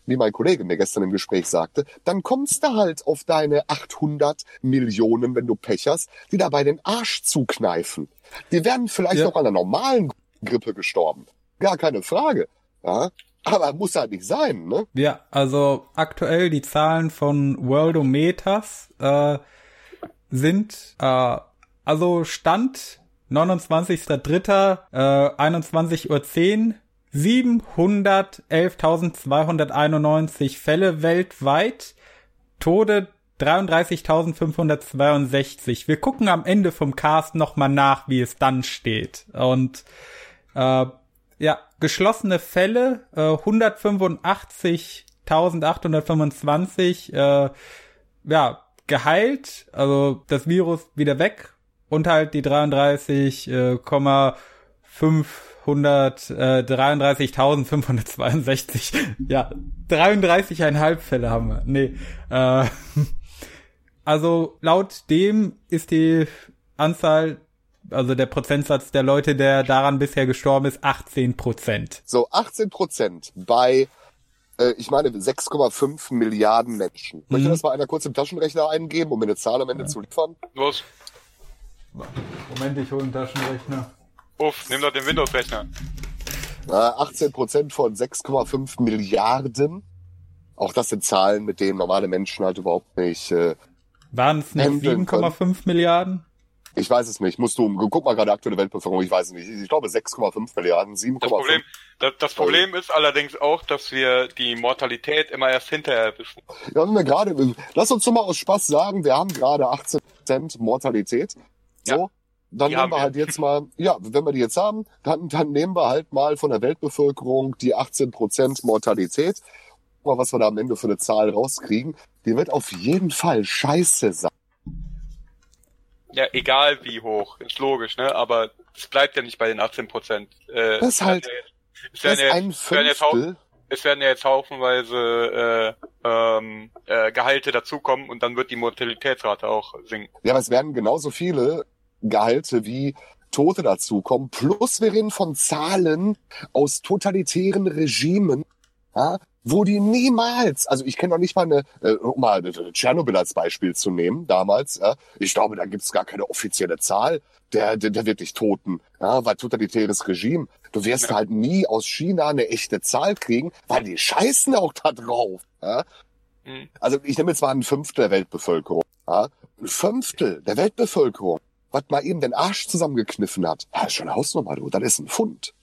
wie mein Kollege mir gestern im Gespräch sagte, dann kommst du halt auf deine 800 Millionen, wenn du Pech hast, die dabei den Arsch zukneifen. Die werden vielleicht Ja. auch an einer normalen Grippe gestorben. Gar keine Frage. Ja? Aber muss halt nicht sein, ne? Ja, also aktuell die Zahlen von Worldometers äh, sind äh, also Stand 29.03. Äh, 21.10 Uhr 711.291 Fälle weltweit, Tode 33.562. Wir gucken am Ende vom Cast nochmal nach, wie es dann steht. Und äh, ja, geschlossene Fälle, äh, 185.825, äh, ja, geheilt, also das Virus wieder weg und halt die 33, äh, Komma 500, äh, 33.562, ja, 33,5 Fälle haben wir, nee, äh, also laut dem ist die Anzahl also der Prozentsatz der Leute, der daran bisher gestorben ist, 18 Prozent. So 18 Prozent bei, äh, ich meine, 6,5 Milliarden Menschen. Möchte Mhm. das mal einer kurz im Taschenrechner eingeben, um mir eine Zahl am Ende zu liefern? Los, Moment, ich hole einen Taschenrechner. uff, nimm doch den Windows-Rechner. Äh, 18 Prozent von 6,5 Milliarden. Auch das sind Zahlen, mit denen normale Menschen halt überhaupt nicht. Äh, Waren es nicht Handeln 7,5 Milliarden? Ich weiß es nicht. Musst du, guck mal gerade aktuelle Weltbevölkerung, ich weiß es nicht. Ich glaube 6,5 Milliarden, 7,5. Das Problem, das, das Problem ist allerdings auch, dass wir die Mortalität immer erst hinterher wissen. Ja, wenn wir gerade, lass uns doch mal aus Spaß sagen, wir haben gerade 18 Prozent Mortalität. So. Ja, Dann die nehmen wir wir. halt jetzt mal, ja, wenn wir die jetzt haben, dann, dann nehmen wir halt mal von der Weltbevölkerung die 18 Prozent Mortalität. Guck Mal, was wir da am Ende für eine Zahl rauskriegen. Die wird auf jeden Fall scheiße sein. Ja, egal wie hoch, ist logisch, ne? Aber es bleibt ja nicht bei den 18 Prozent. Äh, Das ist halt- es werden, ja jetzt, es, werden jetzt hau- Fünftel. es werden ja jetzt haufenweise äh, ähm, äh, Gehalte dazukommen und dann wird die Mortalitätsrate auch sinken. Ja, aber es werden genauso viele Gehalte wie Tote dazukommen. Plus wir reden von Zahlen aus totalitären Regimen, ja, wo die niemals, also ich kenne noch nicht mal eine, äh, um mal äh, Tschernobyl als Beispiel zu nehmen, damals, ja, ich glaube, da gibt's gar keine offizielle Zahl der, der, der wirklich Toten, ja, weil totalitäres Regime. Du wirst Ja. halt nie aus China eine echte Zahl kriegen, weil die scheißen auch da drauf. Ja. Mhm. Also ich nehme jetzt mal ein Fünftel der Weltbevölkerung. Ja. Ein Fünftel der Weltbevölkerung, was mal eben den Arsch zusammengekniffen hat, ja, ist schon eine Hausnummer, du. Das ist ein Pfund.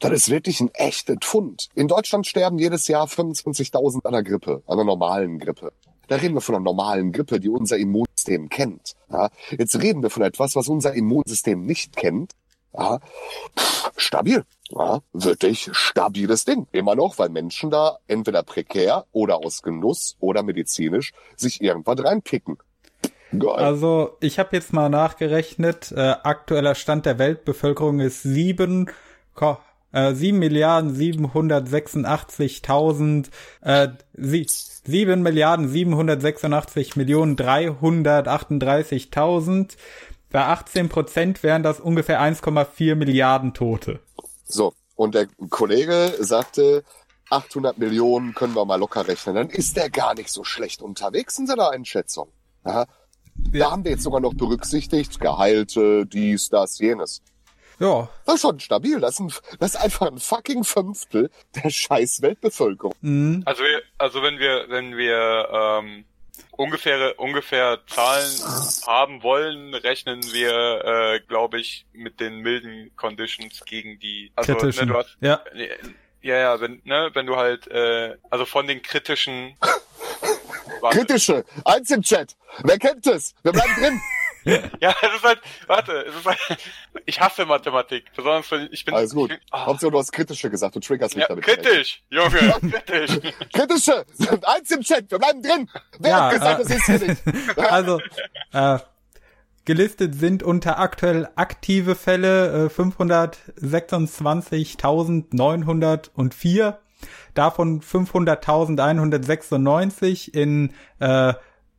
Das ist wirklich ein echtes Pfund. In Deutschland sterben jedes Jahr 25.000 an der Grippe, an einer normalen Grippe. Da reden wir von einer normalen Grippe, die unser Immunsystem kennt. Ja. Jetzt reden wir von etwas, was unser Immunsystem nicht kennt. Ja. Stabil. Ja. Wirklich stabiles Ding. Immer noch, weil Menschen da entweder prekär oder aus Genuss oder medizinisch sich irgendwas reinpicken. Geil. Also ich habe jetzt mal nachgerechnet, äh, aktueller Stand der Weltbevölkerung ist sieben äh, 7 Milliarden 786.000 äh, sie, 7 Milliarden 786 Millionen 338.000. Bei 18 Prozent wären das ungefähr 1,4 Milliarden Tote. So, und der Kollege sagte, 800 Millionen können wir mal locker rechnen. Dann ist der gar nicht so schlecht unterwegs in seiner Einschätzung. Ja. Da haben wir jetzt sogar noch berücksichtigt, Gehalte, dies, das, jenes. Ja, Das ist schon stabil. Das ist, ein, das ist einfach ein fucking Fünftel der scheiß Weltbevölkerung. mh, Also wir, also wenn wir, wenn wir ähm, ungefähre, ungefähr Zahlen haben wollen, rechnen wir, äh, glaube ich, mit den milden Conditions gegen die. Also kritischen. Ne, du hast, ja, ja, ja, wenn, ne, wenn du halt, äh, also von den kritischen. Warte. Kritische, eins im Chat. Wer kennt es? Wir bleiben drin. Ja, es ist halt, warte, es ist halt, ich hasse Mathematik, besonders wenn ich bin. Alles gut. Ich ah, Hauptsache, du hast kritische gesagt. Du triggerst mich ja, damit. kritisch, Junge, kritisch. Kritische, eins im Chat. Wir bleiben drin. Wer Ja, hat gesagt, äh, das ist hier nicht? also äh, gelistet sind unter aktuell aktive Fälle äh, 526.904, davon 500.196 in äh,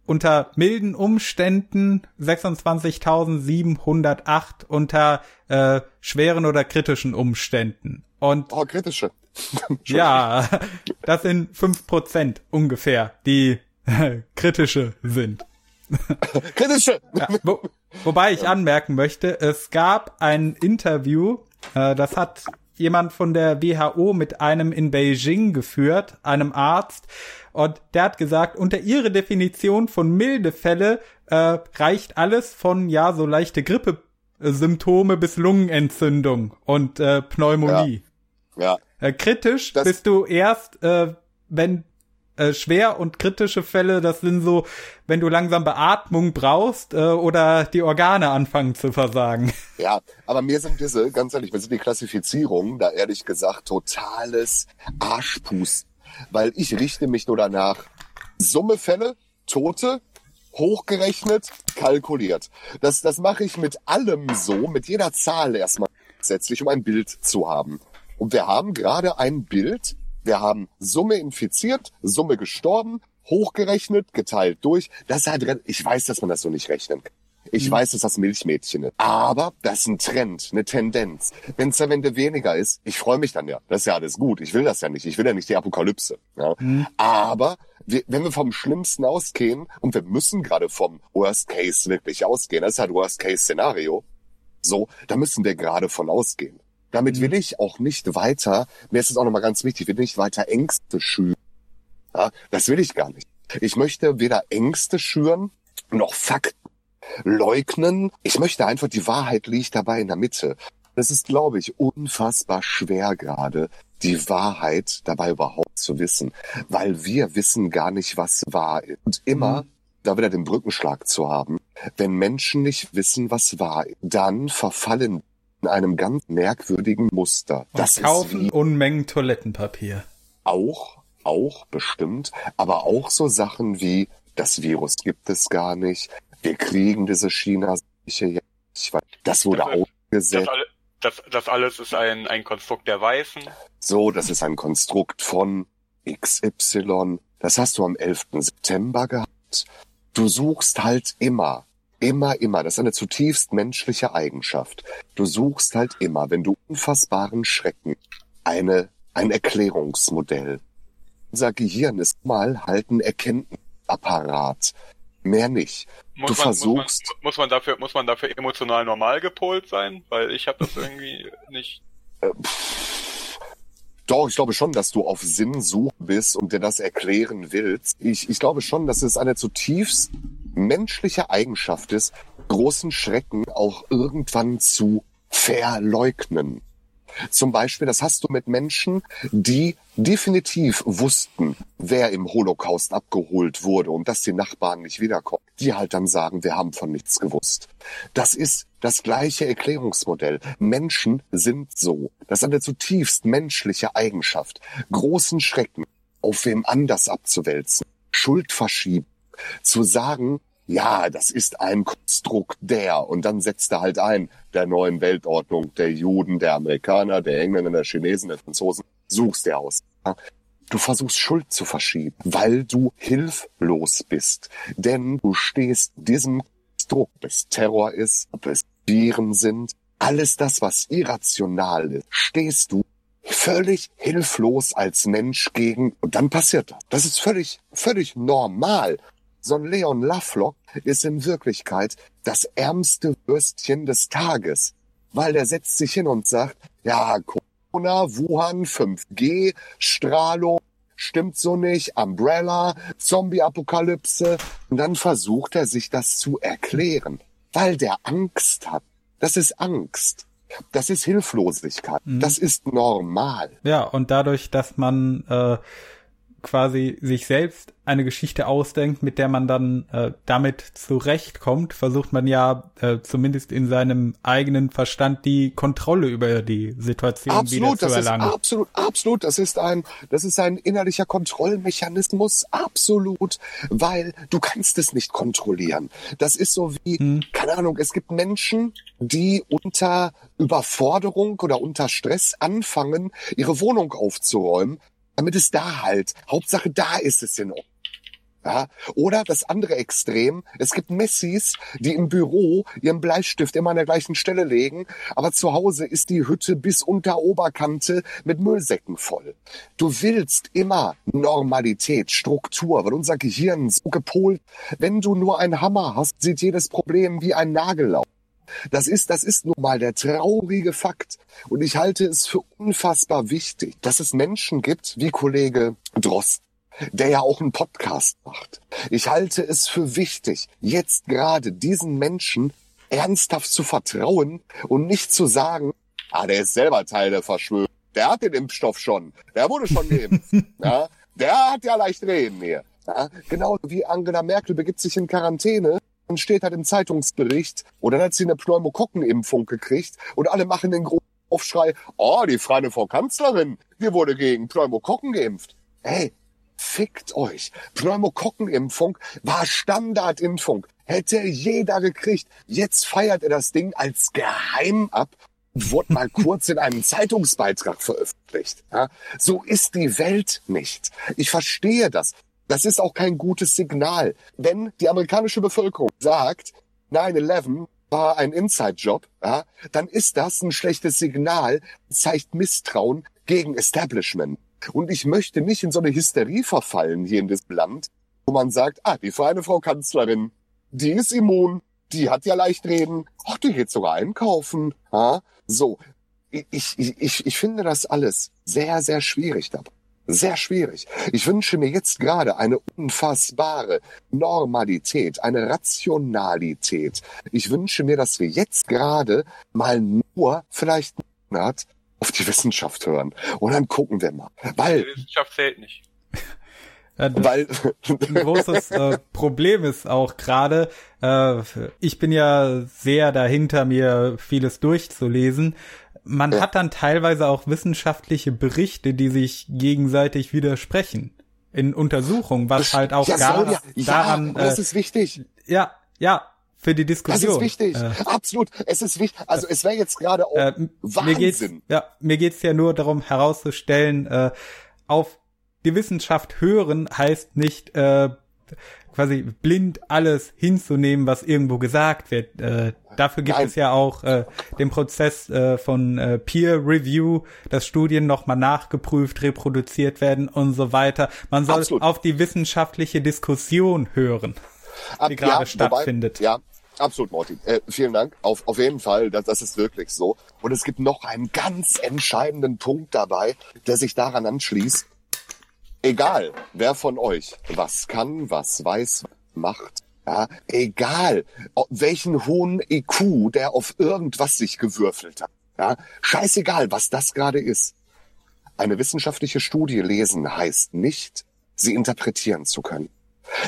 unter milden Umständen 26.708 unter äh, schweren oder kritischen Umständen. Und Oh, kritische. ja, das sind fünf Prozent ungefähr, die kritische sind. Kritische. Ja, wo, wobei ich anmerken möchte, es gab ein Interview, äh, das hat jemand von der WHO mit einem in Beijing geführt, einem Arzt, und der hat gesagt, unter ihre Definition von milde Fälle äh, reicht alles von ja so leichte Grippesymptome bis Lungenentzündung und äh, Pneumonie. Ja. Äh, kritisch Das- bist du erst, äh, wenn äh, schwer und kritische Fälle, das sind so, wenn du langsam Beatmung brauchst äh, oder die Organe anfangen zu versagen. Ja, aber mir sind diese, ganz ehrlich, mir sind die Klassifizierungen da ehrlich gesagt totales Arschpust. Weil ich richte mich nur danach. Summe Fälle, Tote, hochgerechnet, kalkuliert. Das, das mache ich mit allem so, mit jeder Zahl erstmal um ein Bild zu haben. Und wir haben gerade ein Bild, wir haben Summe infiziert, Summe gestorben, hochgerechnet, geteilt durch. Das ist halt, ich weiß, dass man das so nicht rechnen kann. Ich weiß, dass das Milchmädchen ist. Aber das ist ein Trend, eine Tendenz. Wenn es am Ende weniger ist, ich freue mich dann ja. Das ist ja alles gut. Ich will das ja nicht. Ich will ja nicht die Apokalypse. Ja. Aber wir, wenn wir vom Schlimmsten ausgehen, und wir müssen gerade vom Worst Case wirklich ausgehen, das ist halt Worst Case Szenario, so, da müssen wir gerade von ausgehen. Damit will ich auch nicht weiter, mir ist es auch nochmal ganz wichtig, will nicht weiter Ängste schüren. Ja, das will ich gar nicht. Ich möchte weder Ängste schüren, noch Fakten leugnen. Ich möchte einfach, die Wahrheit liegt dabei in der Mitte. Das ist, glaube ich, unfassbar schwer gerade, die Wahrheit dabei überhaupt zu wissen, weil wir wissen gar nicht, was wahr ist. Und immer, da wieder den Brückenschlag zu haben, wenn Menschen nicht wissen, was wahr ist, dann verfallen in einem ganz merkwürdigen Muster. Und Das ist kaufen Unmengen Toilettenpapier. auch, auch bestimmt, aber auch so Sachen wie, das Virus gibt es gar nicht, wir kriegen diese jetzt, nicht, weil das wurde auch Gesetz. Das, alle, das, das alles ist ein, ein Konstrukt der Weißen. So, das ist ein Konstrukt von XY. Das hast du am 11. September gehabt. Du suchst halt immer, immer, immer. Das ist eine zutiefst menschliche Eigenschaft. Du suchst halt immer, wenn du unfassbaren Schrecken, eine, ein Erklärungsmodell. Unser Gehirn ist mal halt ein Erkenntnisapparat. Mehr nicht. Muss Du man, versuchst- Muss man, muss man dafür, muss man dafür emotional normal gepolt sein? Weil ich habe das irgendwie nicht. Doch, ich glaube schon, dass du auf Sinnsuche bist und dir das erklären willst. Ich, ich glaube schon, dass es eine zutiefst menschliche Eigenschaft ist, großen Schrecken auch irgendwann zu verleugnen. Zum Beispiel, das hast du mit Menschen, die definitiv wussten, wer im Holocaust abgeholt wurde und dass die Nachbarn nicht wiederkommen. Die halt dann sagen, wir haben von nichts gewusst. Das ist das gleiche Erklärungsmodell. Menschen sind so. Das ist eine zutiefst menschliche Eigenschaft. Großen Schrecken auf wem anders abzuwälzen. Schuld verschieben. Zu sagen, ja, das ist ein Konstrukt der. Und dann setzt er halt ein, der neuen Weltordnung, der Juden, der Amerikaner, der Engländer, der Chinesen, der Franzosen. Suchst dir aus. Du versuchst Schuld zu verschieben, weil du hilflos bist. Denn du stehst diesem Konstrukt, ob es Terror ist, ob es Viren sind, alles das, was irrational ist, stehst du völlig hilflos als Mensch gegen, und dann passiert das. Das ist völlig, völlig normal. So ein Leon Lovelock ist in Wirklichkeit das ärmste Würstchen des Tages, weil der setzt sich hin und sagt, ja, Corona, Wuhan, 5G, Strahlung, stimmt so nicht, Umbrella, Zombie-Apokalypse. Und dann versucht er sich das zu erklären, weil der Angst hat. Das ist Angst. Das ist Hilflosigkeit. Mhm. Das ist normal. Ja, und dadurch, dass man äh, quasi sich selbst eine Geschichte ausdenkt, mit der man dann äh, damit zurechtkommt, versucht man ja äh, zumindest in seinem eigenen Verstand die Kontrolle über die Situation Absolut, wieder das zu ist erlangen. absolut, absolut. Das ist ein, das ist ein innerlicher Kontrollmechanismus. Absolut, weil du kannst es nicht kontrollieren. Das ist so wie, Hm. keine Ahnung, es gibt Menschen, die unter Überforderung oder unter Stress anfangen, ihre Wohnung aufzuräumen, damit es da halt, Hauptsache da ist es in Ordnung. Ja, oder das andere Extrem, es gibt Messis, die im Büro ihren Bleistift immer an der gleichen Stelle legen, aber zu Hause ist die Hütte bis unter Oberkante mit Müllsäcken voll. Du willst immer Normalität, Struktur, weil unser Gehirn so gepolt, wenn du nur einen Hammer hast, sieht jedes Problem wie ein Nagellauf. Das ist, das ist nun mal der traurige Fakt. Und ich halte es für unfassbar wichtig, dass es Menschen gibt, wie Kollege Drost, der ja auch einen Podcast macht. Ich halte es für wichtig, jetzt gerade diesen Menschen ernsthaft zu vertrauen und nicht zu sagen, ah, der ist selber Teil der Verschwörung. Der hat den Impfstoff schon. Der wurde schon geimpft. ja, der hat ja leicht reden hier. Ja, genau wie Angela Merkel begibt sich in Quarantäne steht halt im Zeitungsbericht und dann hat sie eine Pneumokokkenimpfung gekriegt und alle machen den großen Aufschrei, oh, die freie Frau Kanzlerin, die wurde gegen Pneumokokken geimpft. Hey, fickt euch. Pneumokokkenimpfung war Standardimpfung. Hätte jeder gekriegt. Jetzt feiert er das Ding als geheim ab und wurde mal kurz in einem Zeitungsbeitrag veröffentlicht. Ja, so ist die Welt nicht. Ich verstehe das. Das ist auch kein gutes Signal. Wenn die amerikanische Bevölkerung sagt, 9-11 war ein Inside-Job, ja, dann ist das ein schlechtes Signal, zeigt Misstrauen gegen Establishment. Und ich möchte nicht in so eine Hysterie verfallen hier in diesem Land, wo man sagt, ah, die feine Frau Kanzlerin, die ist immun, die hat ja leicht reden, ach, die geht sogar einkaufen. Ja? So, ich, ich, ich, ich finde das alles sehr, sehr schwierig dabei. Sehr schwierig. Ich wünsche mir jetzt gerade eine unfassbare Normalität, eine Rationalität. Ich wünsche mir, dass wir jetzt gerade mal nur vielleicht Monat auf die Wissenschaft hören. Und dann gucken wir mal. Weil, Die Wissenschaft zählt nicht. Ja, weil, ein großes äh, Problem ist auch gerade, äh, ich bin ja sehr dahinter, mir vieles durchzulesen. Man Ja. hat dann teilweise auch wissenschaftliche Berichte, die sich gegenseitig widersprechen. In Untersuchungen, was halt auch ja, gar, soll ja, ja, daran, das äh, ist wichtig. ja, ja, für die Diskussion. Das ist wichtig, äh, absolut. Es ist wichtig. Also es wäre jetzt gerade auch äh, Wahnsinn. Mir geht's, ja, mir geht's ja nur darum herauszustellen, äh, auf die Wissenschaft hören heißt nicht äh, quasi blind alles hinzunehmen, was irgendwo gesagt wird. Äh, dafür gibt Nein. es ja auch äh, den Prozess äh, von äh, Peer Review, dass Studien nochmal nachgeprüft, reproduziert werden und so weiter. Man soll Absolut. auf die wissenschaftliche Diskussion hören, Ab, die gerade ja, stattfindet. Wobei, ja, Absolut, Morty. Äh, vielen Dank. Auf, auf jeden Fall, das, das ist wirklich so. Und es gibt noch einen ganz entscheidenden Punkt dabei, der sich daran anschließt. Egal, wer von euch was kann, was weiß, macht, ja, egal, welchen hohen IQ der auf irgendwas sich gewürfelt hat. Ja, scheißegal, was das gerade ist. Eine wissenschaftliche Studie lesen heißt nicht, sie interpretieren zu können.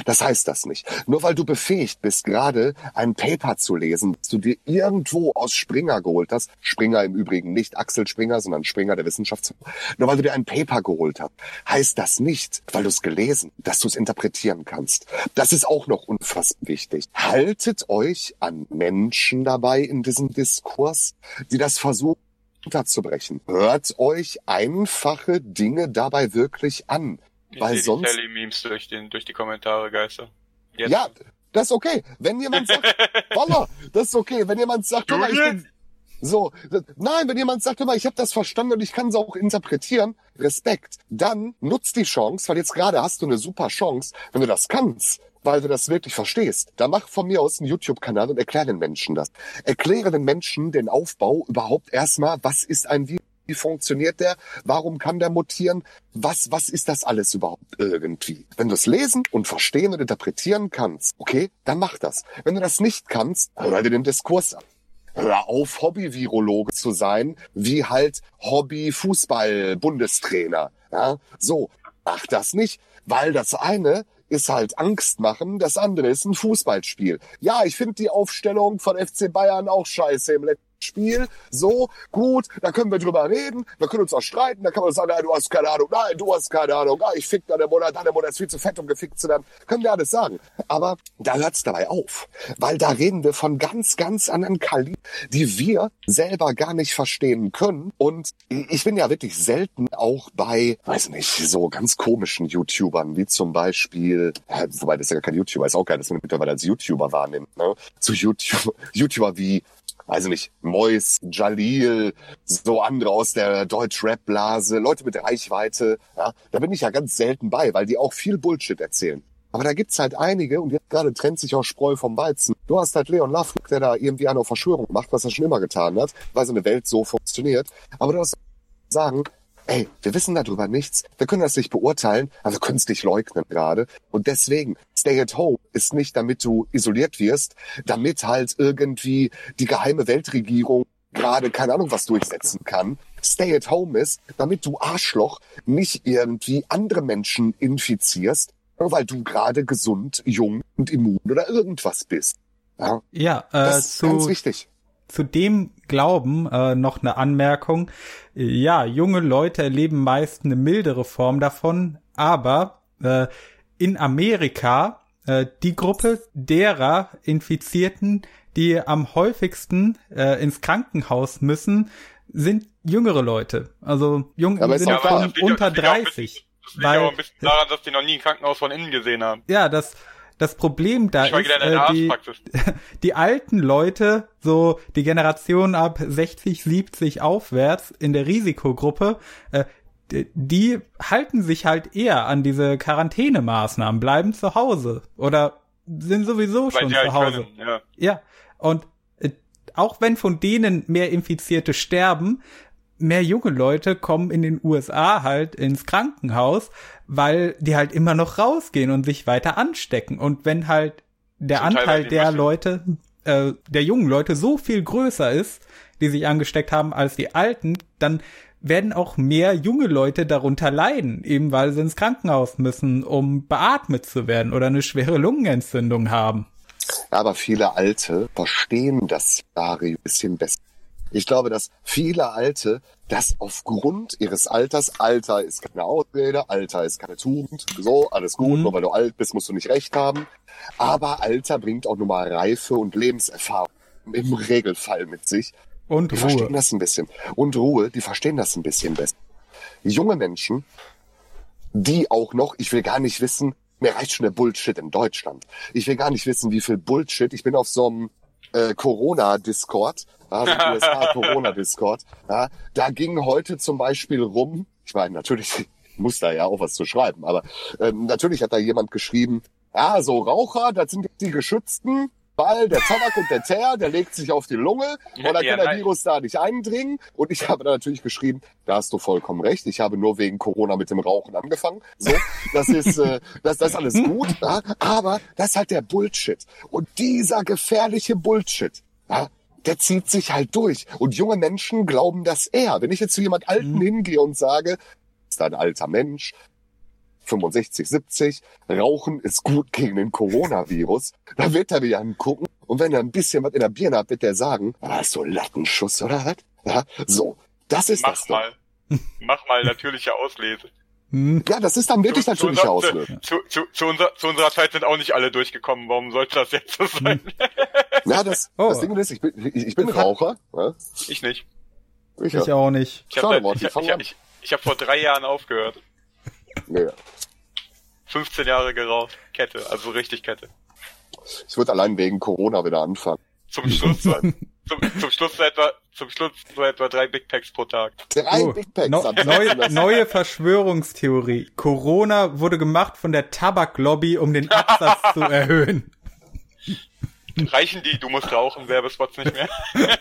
Das heißt das nicht. Nur weil du befähigt bist, gerade ein Paper zu lesen, das du dir irgendwo aus Springer geholt hast, Springer im Übrigen nicht Axel Springer, sondern Springer der Wissenschafts, nur weil du dir ein Paper geholt hast, heißt das nicht, weil du es gelesen, dass du es interpretieren kannst. Das ist auch noch unfassbar wichtig. Haltet euch an Menschen dabei in diesem Diskurs, die das versuchen unterzubrechen. Hört euch einfache Dinge dabei wirklich an. Ich weil sonst. Die Memes durch, den, durch die Kommentare geister. Jetzt. Ja, das ist okay. Wenn jemand sagt, Voller, das ist okay. Wenn jemand sagt, mal, ich bin, so, nein, wenn jemand sagt, mal, ich habe das verstanden und ich kann es auch interpretieren, Respekt, dann nutzt die Chance, weil jetzt gerade hast du eine super Chance, wenn du das kannst, weil du das wirklich verstehst. Dann mach von mir aus einen YouTube-Kanal und erklär den Menschen das. Erkläre den Menschen den Aufbau überhaupt erstmal, was ist ein Video wie funktioniert der? Warum kann der mutieren? Was, was ist das alles überhaupt irgendwie? Wenn du es lesen und verstehen und interpretieren kannst, okay, dann mach das. Wenn du das nicht kannst, hör dir den Diskurs an. Hör auf, Hobby-Virologe zu sein, wie halt Hobby-Fußball-Bundestrainer. Ja, so. Mach das nicht, weil das eine ist halt Angst machen, das andere ist ein Fußballspiel. Ja, ich finde die Aufstellung von FC Bayern auch scheiße im letzten Spiel, so, gut, da können wir drüber reden, wir können uns auch streiten, da kann man sagen, nein, du hast keine Ahnung, nein, du hast keine Ahnung, ah, ich fick deine Mutter, deine Mutter ist viel zu fett, um gefickt zu werden, können wir alles sagen. Aber da hört's dabei auf, weil da reden wir von ganz, ganz anderen Kali, die wir selber gar nicht verstehen können und ich bin ja wirklich selten auch bei, weiß nicht, so ganz komischen YouTubern, wie zum Beispiel, wobei das ja kein YouTuber, ist auch geil, dass man mittlerweile als YouTuber wahrnimmt, ne? Zu YouTube, YouTuber wie weiß nicht, Mois, Jalil, so andere aus der Deutsch-Rap-Blase, Leute mit Reichweite, ja, da bin ich ja ganz selten bei, weil die auch viel Bullshit erzählen. Aber da gibt's halt einige, und jetzt gerade trennt sich auch Spreu vom Weizen. Du hast halt Leon Lovelock, der da irgendwie eine Verschwörung macht, was er schon immer getan hat, weil seine Welt so funktioniert. Aber du hast sagen, ey, wir wissen darüber nichts, wir können das nicht beurteilen, aber wir können es nicht leugnen gerade. Und deswegen, Stay at Home ist nicht, damit du isoliert wirst, damit halt irgendwie die geheime Weltregierung gerade keine Ahnung was durchsetzen kann. Stay at Home ist, damit du Arschloch nicht irgendwie andere Menschen infizierst, weil du gerade gesund, jung und immun oder irgendwas bist. Ja, ja äh, das ist zu, ganz wichtig zu dem Glauben äh, noch eine Anmerkung. Ja, junge Leute erleben meist eine mildere Form davon, aber äh, in Amerika äh, die Gruppe derer Infizierten, die am häufigsten äh, ins Krankenhaus müssen, sind jüngere Leute. Also jung im Sinne von unter 30. Das liegt aber ein bisschen daran, dass die noch nie ein Krankenhaus von innen gesehen haben. Ja, das das Problem da ist, äh, die, die alten Leute, so die Generation ab 60, 70 aufwärts in der Risikogruppe, äh, die halten sich halt eher an diese Quarantänemaßnahmen, bleiben zu Hause oder sind sowieso Weil schon halt zu Hause. Können, ja. ja, und äh, auch wenn von denen mehr Infizierte sterben, mehr junge Leute kommen in den USA halt ins Krankenhaus, weil die halt immer noch rausgehen und sich weiter anstecken. Und wenn halt der Zum Anteil der Leute, äh, der jungen Leute so viel größer ist, die sich angesteckt haben als die alten, dann werden auch mehr junge Leute darunter leiden, eben weil sie ins Krankenhaus müssen, um beatmet zu werden oder eine schwere Lungenentzündung haben. Aber viele Alte verstehen das Szenario ein bisschen besser Ich glaube, dass viele Alte das aufgrund ihres Alters, Alter ist keine Ausrede, Alter ist keine Tugend, so, alles gut, Mhm. nur weil du alt bist, musst du nicht recht haben. Aber Alter bringt auch nochmal Reife und Lebenserfahrung im Regelfall mit sich. Und Die verstehen Ruhe. das ein bisschen. Und Ruhe, die verstehen das ein bisschen besser. Junge Menschen, die auch noch, ich will gar nicht wissen, mir reicht schon der Bullshit in Deutschland. Ich will gar nicht wissen, wie viel Bullshit. Ich bin auf so einem äh, Corona-Discord, also USA-Corona-Discord. Ja, da ging heute zum Beispiel rum, ich meine, natürlich muss da ja auch was zu schreiben, aber ähm, natürlich hat da jemand geschrieben, ja, so Raucher, das sind die Geschützten, weil der Tabak und der Teer, der legt sich auf die Lunge und dann Ja, kann der. Virus da nicht eindringen. Und ich habe da natürlich geschrieben, da hast du vollkommen recht. Ich habe nur wegen Corona mit dem Rauchen angefangen. So, das ist, äh, das, das ist alles gut. Ja? Aber das ist halt der Bullshit. Und dieser gefährliche Bullshit, ja, der zieht sich halt durch. Und junge Menschen glauben das eher. Wenn ich jetzt zu jemand Alten hingehe und sage, ist ein alter Mensch, 65, 70, Rauchen ist gut gegen den Coronavirus, dann wird er mir angucken und wenn er ein bisschen was in der Birne hat, wird er sagen, ah, ist so Lattenschuss oder was? Ja, so, das ist das Mach doch. mal. Mach mal natürliche Auslese. Hm. Ja, das ist dann wirklich Zu- zu natürlicher unserer-. Zu, zu, zu, unserer, zu unserer Zeit sind auch nicht alle durchgekommen. Warum sollte das jetzt so sein? Ja, das, Oh. das Ding ist, ich bin, ich, ich bin Raucher. Ja, Ich nicht. ich, Ich auch nicht. Ich habe ich, ich hab vor drei Jahren aufgehört. Nee. 15 Jahre geraucht. Kette, also richtig Kette. Ich würde allein wegen Corona wieder anfangen. Zum Schluss, zum, zum Schluss so etwa, zum Schluss so etwa drei Big Packs pro Tag. Drei Oh, Big Packs. no, neue, Tag. neue Verschwörungstheorie. Corona wurde gemacht von der Tabaklobby, um den Absatz zu erhöhen. Reichen die, du musst rauchen, Werbespots nicht mehr.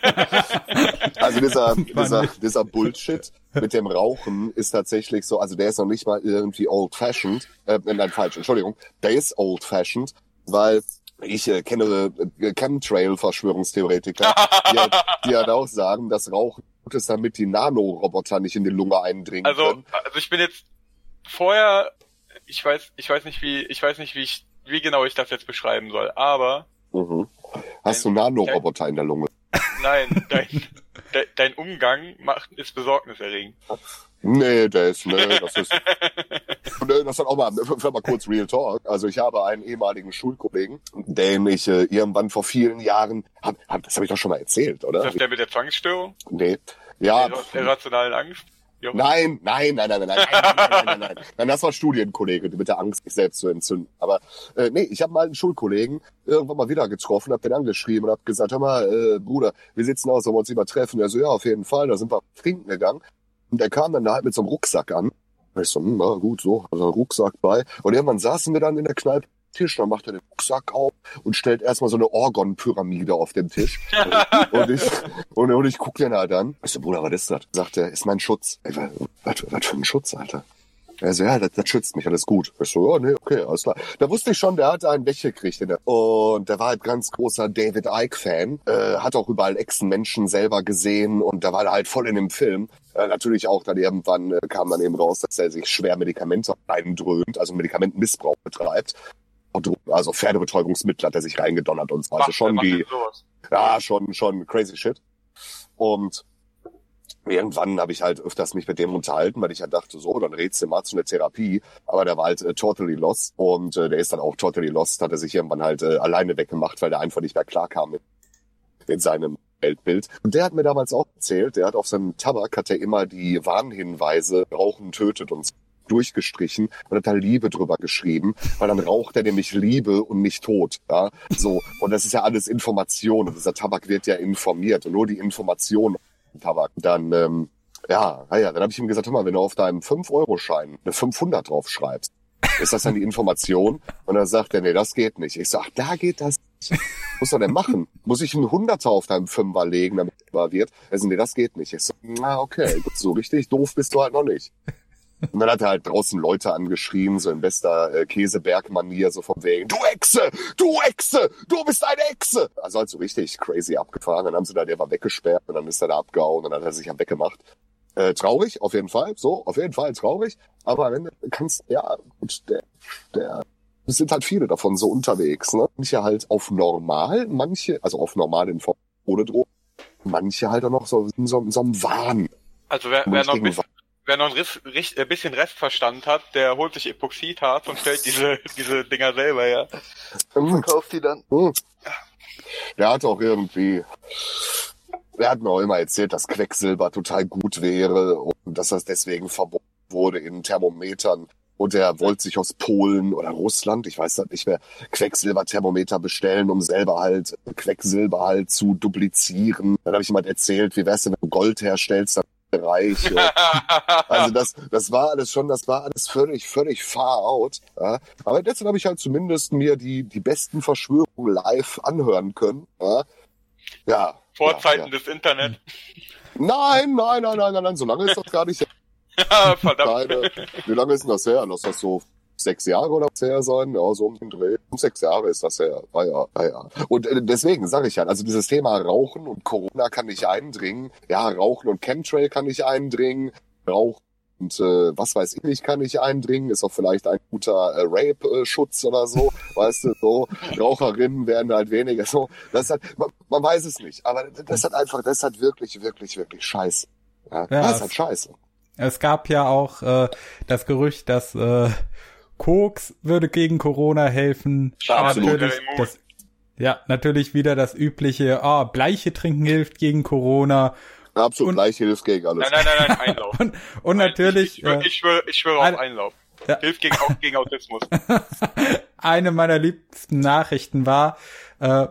Also dieser, dieser, dieser Bullshit mit dem Rauchen ist tatsächlich so, also der ist noch nicht mal irgendwie old-fashioned, äh, nein, falsch, Entschuldigung, der ist old-fashioned, weil ich äh, kenne äh, Chemtrail-Verschwörungstheoretiker, die, halt, die halt auch sagen, dass Rauchen gut ist, damit die Nanoroboter nicht in die Lunge eindringen Also, können. also ich bin jetzt vorher, ich weiß, ich weiß nicht wie, ich weiß nicht wie ich, wie genau ich das jetzt beschreiben soll, aber Mhm. Hast du Nanoroboter in der Lunge? nein, dein, de, dein Umgang macht, ist besorgniserregend. Nee, der ist, nee, das ist, nee, das hat auch mal, für mal kurz Real Talk. Also ich habe einen ehemaligen Schulkollegen, den ich äh, irgendwann vor vielen Jahren, hab, hab, das habe ich doch schon mal erzählt, Ist oder? das der mit der Zwangsstörung? Nee. Ja, Der irrationalen Angst? Nein, nein, nein, nein, nein, nein, nein, nein, nein, nein, das war Studienkollege mit der Angst, sich selbst zu entzünden. Aber äh, nee, ich habe mal einen Schulkollegen irgendwann mal wieder getroffen, hab den angeschrieben und hab gesagt, hör mal, äh, Bruder, wie sieht's denn aus, sollen wir uns lieber treffen? Er so, ja, auf jeden Fall. Da sind wir trinken gegangen. Und er kam dann da halt mit so einem Rucksack an. Und ich so, hm, na gut, so, also Rucksack bei. Und irgendwann saßen wir dann in der Kneipe Tisch, dann macht er den Rucksack auf und stellt erstmal so eine Orgon-Pyramide auf den Tisch. und ich, und, und ich guck den halt an. Ich so, Bruder, was ist das? Sagt er, ist mein Schutz. Ey, was, was, was für ein Schutz, Alter? Er so, ja, das, das schützt mich, alles gut. Ich so, ja, nee, okay, alles klar. Da wusste ich schon, der hat einen weggekriegt. Und der war halt ganz großer David Icke-Fan. Äh, hat auch überall Echsenmenschen selber gesehen und da war er halt voll in dem Film. Äh, natürlich auch dann irgendwann äh, kam dann eben raus, dass er sich schwer Medikamente eindröhnt, also Medikamentenmissbrauch betreibt. Also Pferdebetäubungsmittel hat er sich reingedonnert und so. Also schon die, ja, schon, schon crazy shit. Und irgendwann habe ich halt öfters mich mit dem unterhalten, weil ich halt dachte, so, dann redst du mal zu einer Therapie. Aber der war halt äh, totally lost. Und äh, der ist dann auch totally lost, hat er sich irgendwann halt äh, alleine weggemacht, weil der einfach nicht mehr klarkam mit, mit seinem Weltbild. Und der hat mir damals auch erzählt, der hat auf seinem Tabak hat er immer die Warnhinweise, Rauchen tötet und so durchgestrichen und hat da Liebe drüber geschrieben, weil dann raucht er nämlich Liebe und nicht Tod. Ja? So, und das ist ja alles Information und dieser Tabak wird ja informiert und nur die Information Tabak. Dann, ähm, ja, naja, dann habe ich ihm gesagt, hör mal, wenn du auf deinem 5-Euro-Schein eine 500 drauf schreibst, ist das dann die Information? Und dann sagt er, nee, das geht nicht. Ich sag, da geht das nicht. Was soll denn machen? Muss ich einen Hunderter auf deinem Fünfer legen, damit es wird? Er sagt, nee, das geht nicht. Ich so, na, okay, so richtig doof bist du halt noch nicht. Und dann hat er halt draußen Leute angeschrien, so in bester äh, Käseberg-Manier, so von wegen, du Echse, du Echse, du bist eine Echse. Also halt so richtig crazy abgefahren. Dann haben sie da, der war weggesperrt und dann ist er da abgehauen und dann hat er sich ja weggemacht. Äh, traurig, auf jeden Fall, so, auf jeden Fall traurig. Aber am Ende kannst, ja, gut, der, der, es sind halt viele davon so unterwegs, ne? Manche halt auf normal, manche, also auf normal in Form ohne Drogen. manche halt auch noch so in so, in so einem Wahn. Also wer, wer noch ein bisschen, wer noch ein Riss, Richt, ein bisschen Restverstand hat, der holt sich Epoxidharz und stellt diese, diese Dinger selber her. Wahn. Verkauft die dann. Hm. Der hat auch irgendwie, er hat mir auch immer erzählt, dass Quecksilber total gut wäre und dass das deswegen verboten wurde in Thermometern. Und er wollte sich aus Polen oder Russland, ich weiß das nicht mehr, Quecksilberthermometer bestellen, um selber halt Quecksilber halt zu duplizieren. Dann habe ich ihm halt erzählt, wie wär's denn, wenn du Gold herstellst, dann bist du reich. Und also das, das war alles schon, das war alles völlig, völlig far out. Ja. Aber deshalb habe ich halt zumindest mir die, die besten Verschwörungen live anhören können. Ja. Ja. Vorzeiten ja, des Internet. Nein, nein, nein, nein, nein, nein, so lange ist das gar nicht. Verdammt. Keine, wie lange ist denn das her? Lass das so sechs Jahre oder was her sein? Ja, so um den Dreh. Um sechs Jahre ist das her. Ja, ja, ja, ja. Und äh, deswegen sage ich ja, also dieses Thema Rauchen und Corona kann nicht eindringen. Ja, Rauchen und Chemtrail kann nicht eindringen. Rauchen und äh, was weiß ich nicht, kann nicht eindringen. Ist auch vielleicht ein guter äh, Rape-Schutz oder so. weißt du, so Raucherinnen werden halt weniger. So, das hat, man, man weiß es nicht. Aber das hat einfach, das hat wirklich, wirklich, wirklich Scheiße. Ja, Ja, das hat Scheiße. Es gab ja auch äh, das Gerücht, dass äh, Koks würde gegen Corona helfen. Absolut. Natürlich, das, ja, natürlich wieder das übliche, ah, Bleiche trinken hilft gegen Corona. Absolut Und- gleich hilft gegen alles. Nein, nein, nein, nein, Einlauf. Und, und natürlich Ich, ich, schwöre, äh, ich schwöre, ich schwöre auf Einlauf. Ja. Hilft gegen, auch gegen Autismus. eine meiner liebsten Nachrichten war, äh,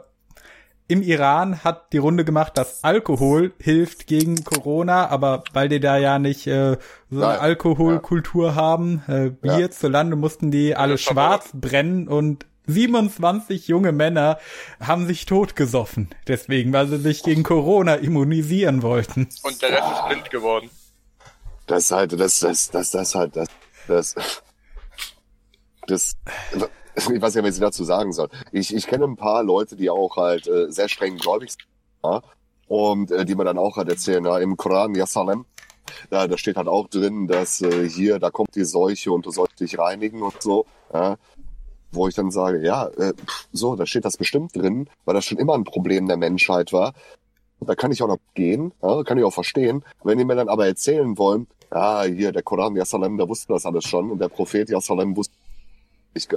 im Iran hat die Runde gemacht, dass Alkohol hilft gegen Corona, aber weil die da ja nicht äh, so eine. Alkoholkultur haben, äh, wie Ja. hierzulande mussten die alle schwarz brennen und 27 junge Männer haben sich totgesoffen. Deswegen, weil sie sich gegen Corona immunisieren wollten. Und der Rest ist blind geworden. Das ist halt, das, das, das, das halt, das, das, das, ich weiß ja, was ich dazu sagen soll. Ich, ich kenne ein paar Leute, die auch halt äh, sehr streng gläubig sind, ja, und äh, die mir dann auch halt erzählen, ja, im Koran, ja Salem, da, da steht halt auch drin, dass äh, hier, da kommt die Seuche und du sollst dich reinigen und so, ja, wo ich dann sage, ja, äh, so, da steht das bestimmt drin, weil das schon immer ein Problem der Menschheit war. Da kann ich auch noch gehen, ja, kann ich auch verstehen. Wenn die mir dann aber erzählen wollen, ja, hier, der Koran, Yassalem, der wusste das alles schon und der Prophet Yassalem wusste nicht.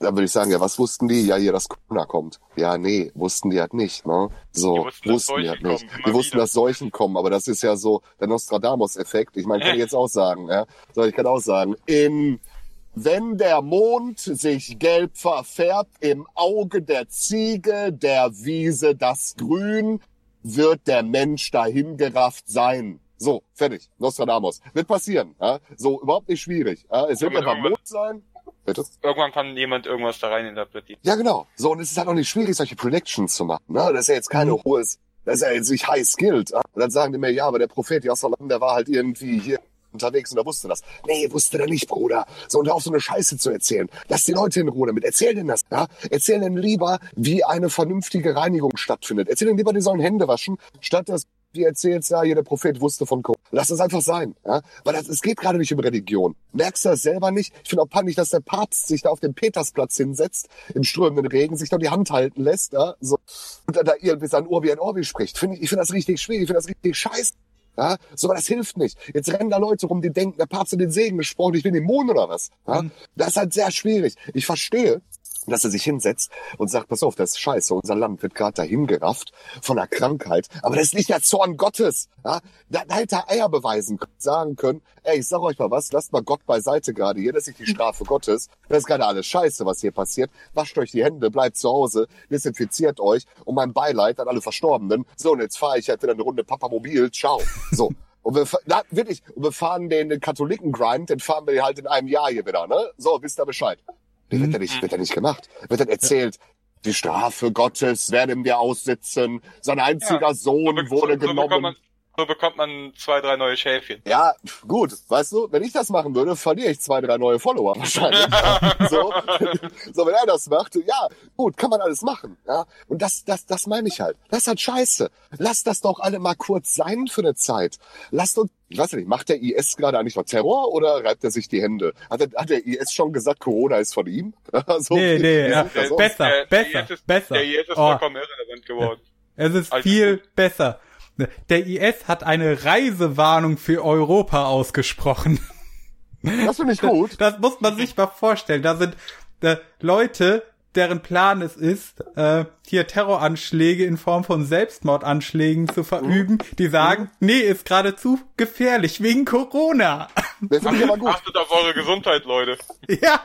Dann würde ich sagen, ja, was wussten die? Ja, hier, dass Corona kommt. Ja, nee, wussten die halt nicht, ne? So, Die wussten, wussten die halt nicht. kommen, Die wussten, wieder. dass Seuchen kommen, aber das ist ja so der Nostradamus-Effekt. Ich meine, kann ich jetzt auch sagen, ja? So, ich kann auch sagen, in, wenn der Mond sich gelb verfärbt im Auge der Ziege, der Wiese das Grün, wird der Mensch dahin gerafft sein. So, fertig. Nostradamus. Wird passieren. Ja? So, überhaupt nicht schwierig. Ja? Es wird einfach irgendwann- Mond sein. Bitte? Irgendwann kann jemand irgendwas da rein interpretieren. Ja, genau. So, und es ist halt auch nicht schwierig, solche Predictions zu machen. Ne? Das ist ja jetzt keine Mhm. hohes, das ist ja jetzt nicht high skilled. Ja? Und dann sagen die mir, ja, aber der Prophet Yassalam, der war halt irgendwie hier unterwegs und er wusste das. Nee, wusste der nicht, Bruder. So, und auf so eine Scheiße zu erzählen. Lass die Leute in Ruhe damit. Erzähl denen das, ja? Erzähl denen lieber, wie eine vernünftige Reinigung stattfindet. Erzähl denen lieber, die sollen Hände waschen, statt dass du erzählst, ja, hier der Prophet wusste von Corona. Lass das einfach sein, ja? Weil das, es geht gerade nicht um Religion. Merkst du das selber nicht? Ich finde auch peinlich, dass der Papst sich da auf den Petersplatz hinsetzt, im strömenden Regen, sich da die Hand halten lässt, ja? So, und dann da irgendwie sein Ohr wie ein Orbi spricht. Finde ich, ich finde das richtig schwierig, ich finde das richtig scheiße. Ja, so, aber das hilft nicht. Jetzt rennen da Leute rum, die denken, der Papst hat den Segen gesprochen, ich bin immun oder was. Ja? Das ist halt sehr schwierig. Ich verstehe, dass er sich hinsetzt und sagt, pass auf, das ist scheiße, unser Land wird gerade dahin gerafft von einer Krankheit, aber das ist nicht der Zorn Gottes. Ja? Da, hätte er Eier beweisen können, sagen können, ey, ich sag euch mal was, lasst mal Gott beiseite gerade hier, das ist nicht die Strafe Gottes, das ist gerade alles scheiße, was hier passiert, wascht euch die Hände, bleibt zu Hause, desinfiziert euch und mein Beileid an alle Verstorbenen. So, und jetzt fahre ich halt wieder eine Runde Papamobil, ciao. So. Und wir, na, wirklich, und wir fahren den, den Katholiken-Grind, den fahren wir halt in einem Jahr hier wieder, ne? So, wisst ihr Bescheid. Nee, wird ja nicht, wird ja nicht gemacht. Wird dann erzählt, die Strafe Gottes werden wir aussitzen. Sein einziger Ja, Sohn wurde so, so, genommen. bekommt man, so bekommt man zwei, drei neue Schäfchen. Ja, gut, weißt du, wenn ich das machen würde, verliere ich zwei, drei neue Follower wahrscheinlich. so, so, wenn er das macht, ja, gut, kann man alles machen. Ja? Und das, das, das meine ich halt. Das ist halt scheiße. Lasst das doch alle mal kurz sein für eine Zeit. Lasst uns, ich weiß nicht, macht der IS gerade eigentlich noch Terror oder reibt er sich die Hände? Hat, der- hat der IS schon gesagt, Corona ist von ihm? so, Nee, nee, wie ja, das aus? besser, Der- besser, IS ist, besser. Der IS ist Oh. vollkommen irrelevant geworden. Es ist Also- viel besser. Der IS hat eine Reisewarnung für Europa ausgesprochen. Das finde ich gut. Das muss man sich mal vorstellen. Da sind äh, Leute, deren Plan es ist, äh, hier Terroranschläge in Form von Selbstmordanschlägen zu verüben, die sagen, nee, ist geradezu gefährlich wegen Corona. Das finde ich aber gut. Achtet auf eure Gesundheit, Leute. ja.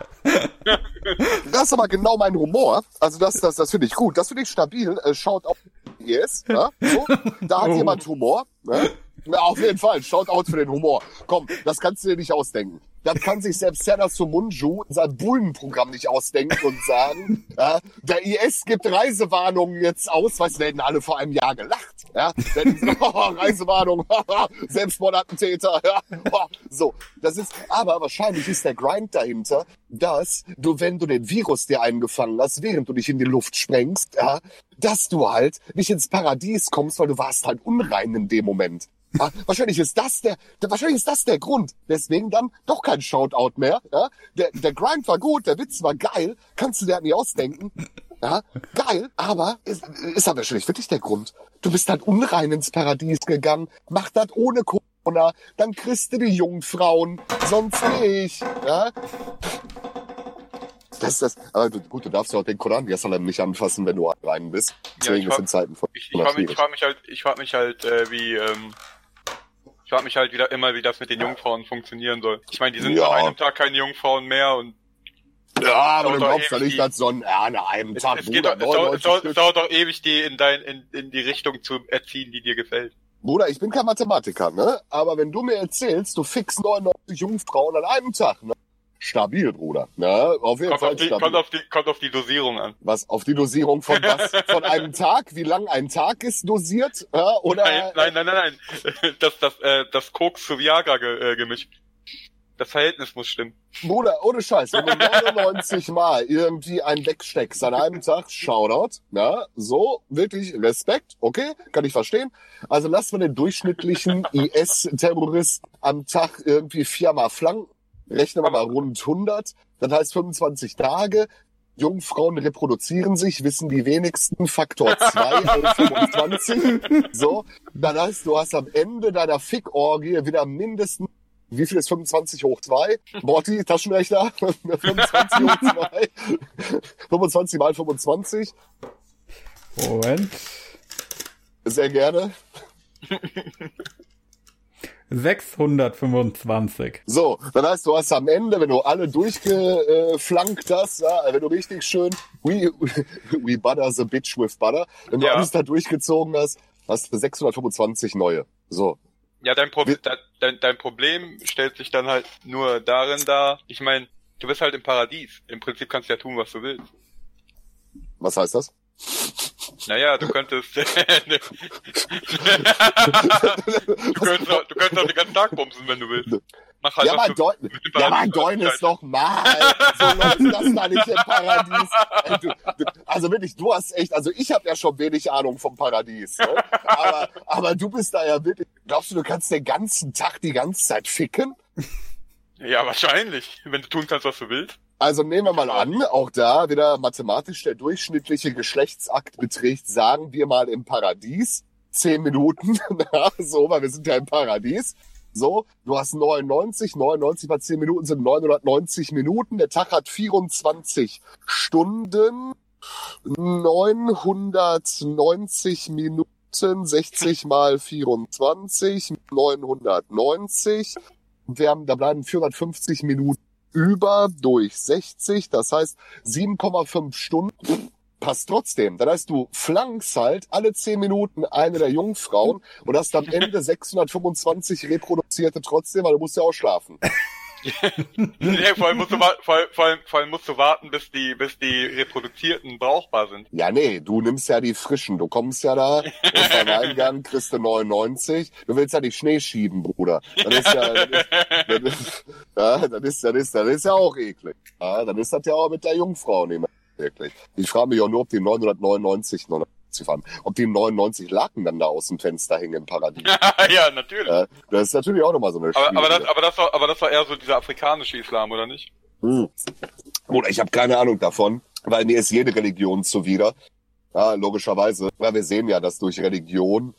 Das ist aber genau mein Humor. Also das, das, das finde ich gut. Das finde ich stabil. Äh, schaut auf Yes, ja, so. Da hat Oh. jemand Humor. Ne? Na, auf jeden Fall. Schaut out für den Humor. Komm, das kannst du dir nicht ausdenken. Das kann sich selbst Serdar Sumunju in seinem Bullenprogramm nicht ausdenken und sagen, ja, der IS gibt Reisewarnungen jetzt aus. Du, da hätten alle vor einem Jahr gelacht. Ja, sie, oh, Reisewarnung, Selbstmordattentäter. Ja, oh, so, das ist, aber wahrscheinlich ist der Grind dahinter, dass du, wenn du den Virus dir eingefangen hast, während du dich in die Luft sprengst, ja, dass du halt nicht ins Paradies kommst, weil du warst halt unrein in dem Moment. Ja, wahrscheinlich ist das der, der, wahrscheinlich ist das der Grund. Deswegen dann doch kein Shoutout mehr. Ja? Der, der Grind war gut, der Witz war geil, kannst du dir halt nicht ausdenken. Ja, geil, aber ist, ist aber wahrscheinlich wirklich der Grund. Du bist halt unrein ins Paradies gegangen, mach das ohne Corona, dann kriegst du die Jungfrauen, sonst nicht. Ja? Das ist das. Aber du, gut, du darfst ja auch den Koran Jerusalem nicht anfassen, wenn du rein bist. Deswegen ich ist in Zeiten von Ich, ich frage mich, ich frag mich halt, ich frag mich halt, äh, wie, ähm, ich frage mich halt wieder immer, wie das mit den Jungfrauen funktionieren soll. Ich meine, die sind Ja. nach einem Tag keine Jungfrauen mehr und Ja, aber du doch glaubst ja nicht, dass so ein, ja, an einem es, Tag, es, geht Bruder, doch, es, dauert, es, 99 dauert, es Stück. dauert doch ewig, die in dein, in, in die Richtung zu erziehen, die dir gefällt. Bruder, ich bin kein Mathematiker, ne? Aber wenn du mir erzählst, du fixst 99 Jungfrauen an einem Tag, ne? Stabil, Bruder. Ne? Auf jeden Kommt Fall auf, die, stabil. kommt, auf die, kommt auf die Dosierung an. was auf die Dosierung von was? Von einem Tag? Wie lang ein Tag ist dosiert? Ja, oder? Nein, nein, nein, nein, nein. Das, das, äh, das Koks zu Viagra ge, äh, gemischt. Das Verhältnis muss stimmen. Bruder, ohne Scheiß, wenn du 99 Mal irgendwie einen wegsteckst an einem Tag, Shoutout, ja, so, wirklich Respekt, okay, kann ich verstehen. Also lass mal den durchschnittlichen IS-Terrorist am Tag irgendwie viermal flanken, rechnen wir mal rund 100, das heißt 25 Tage, Jungfrauen reproduzieren sich, wissen die wenigsten, Faktor 2, also 25, so, dann heißt, du hast am Ende deiner Fickorgie wieder mindestens wie viel ist 25 hoch 2? Morty, Taschenrechner. 25 hoch 2. 25 mal 25. Moment. Sehr gerne. 625. So, dann heißt, du hast am Ende, wenn du alle durchgeflankt hast, ja, wenn du richtig schön we, we butter the bitch with butter, wenn du Ja. alles da durchgezogen hast, hast du 625 neue. So. Ja, dein, Pro Wir- dein, dein, dein Problem stellt sich dann halt nur darin dar, ich meine, du bist halt im Paradies. Im Prinzip kannst du ja tun, was du willst. Was heißt das? Naja, du könntest. du könntest auch, du könntest auch den ganzen Tag bumsen, wenn du willst. Mach halt Ja, du Deun, ja, Paradies Deun ist doch mal. So läuft das da nicht im Paradies. Ey, du, du, also wirklich, du hast echt, also ich habe ja schon wenig Ahnung vom Paradies. Ne? Aber, aber du bist da ja wirklich, glaubst du, du kannst den ganzen Tag die ganze Zeit ficken? Ja, wahrscheinlich. Wenn du tun kannst, was du willst. Also nehmen wir mal an, auch da wieder mathematisch der durchschnittliche Geschlechtsakt beträgt, sagen wir mal im Paradies, zehn Minuten, so, weil wir sind ja im Paradies. So, du hast 99, 99 mal 10 Minuten sind 990 Minuten. Der Tag hat 24 Stunden, 990 Minuten, 60 mal 24, 990. Wir haben, da bleiben 450 Minuten über durch 60, das heißt 7,5 Stunden. Passt trotzdem. Dann heißt, du flankst halt alle 10 Minuten eine der Jungfrauen und hast am Ende 625 reproduzierte trotzdem, weil du musst ja auch schlafen. Nee, vor allem musst du, vor, vor, allem, vor allem musst du warten, bis die, bis die Reproduzierten brauchbar sind. Ja, nee, du nimmst ja die frischen. Du kommst ja da und beim Eingang kriegst du 99. Du willst ja nicht Schnee schieben, Bruder. Das ist ja, das ist, das ist, ja, das ist, ist ja auch eklig. Ja, dann ist das ja auch mit der Jungfrau nicht mehr wirklich. Ich frage mich auch nur, ob die 999 noch fahren. Ob die 99 Laken dann da aus dem Fenster hängen im Paradies. ja, natürlich. Ja, das ist natürlich auch nochmal so eine aber, aber, das, aber, das war, aber das war eher so dieser afrikanische Islam, oder nicht? Hm. Oder ich habe keine Ahnung davon, weil mir ist jede Religion zuwider. Ja, logischerweise. Weil wir sehen ja, dass durch Religion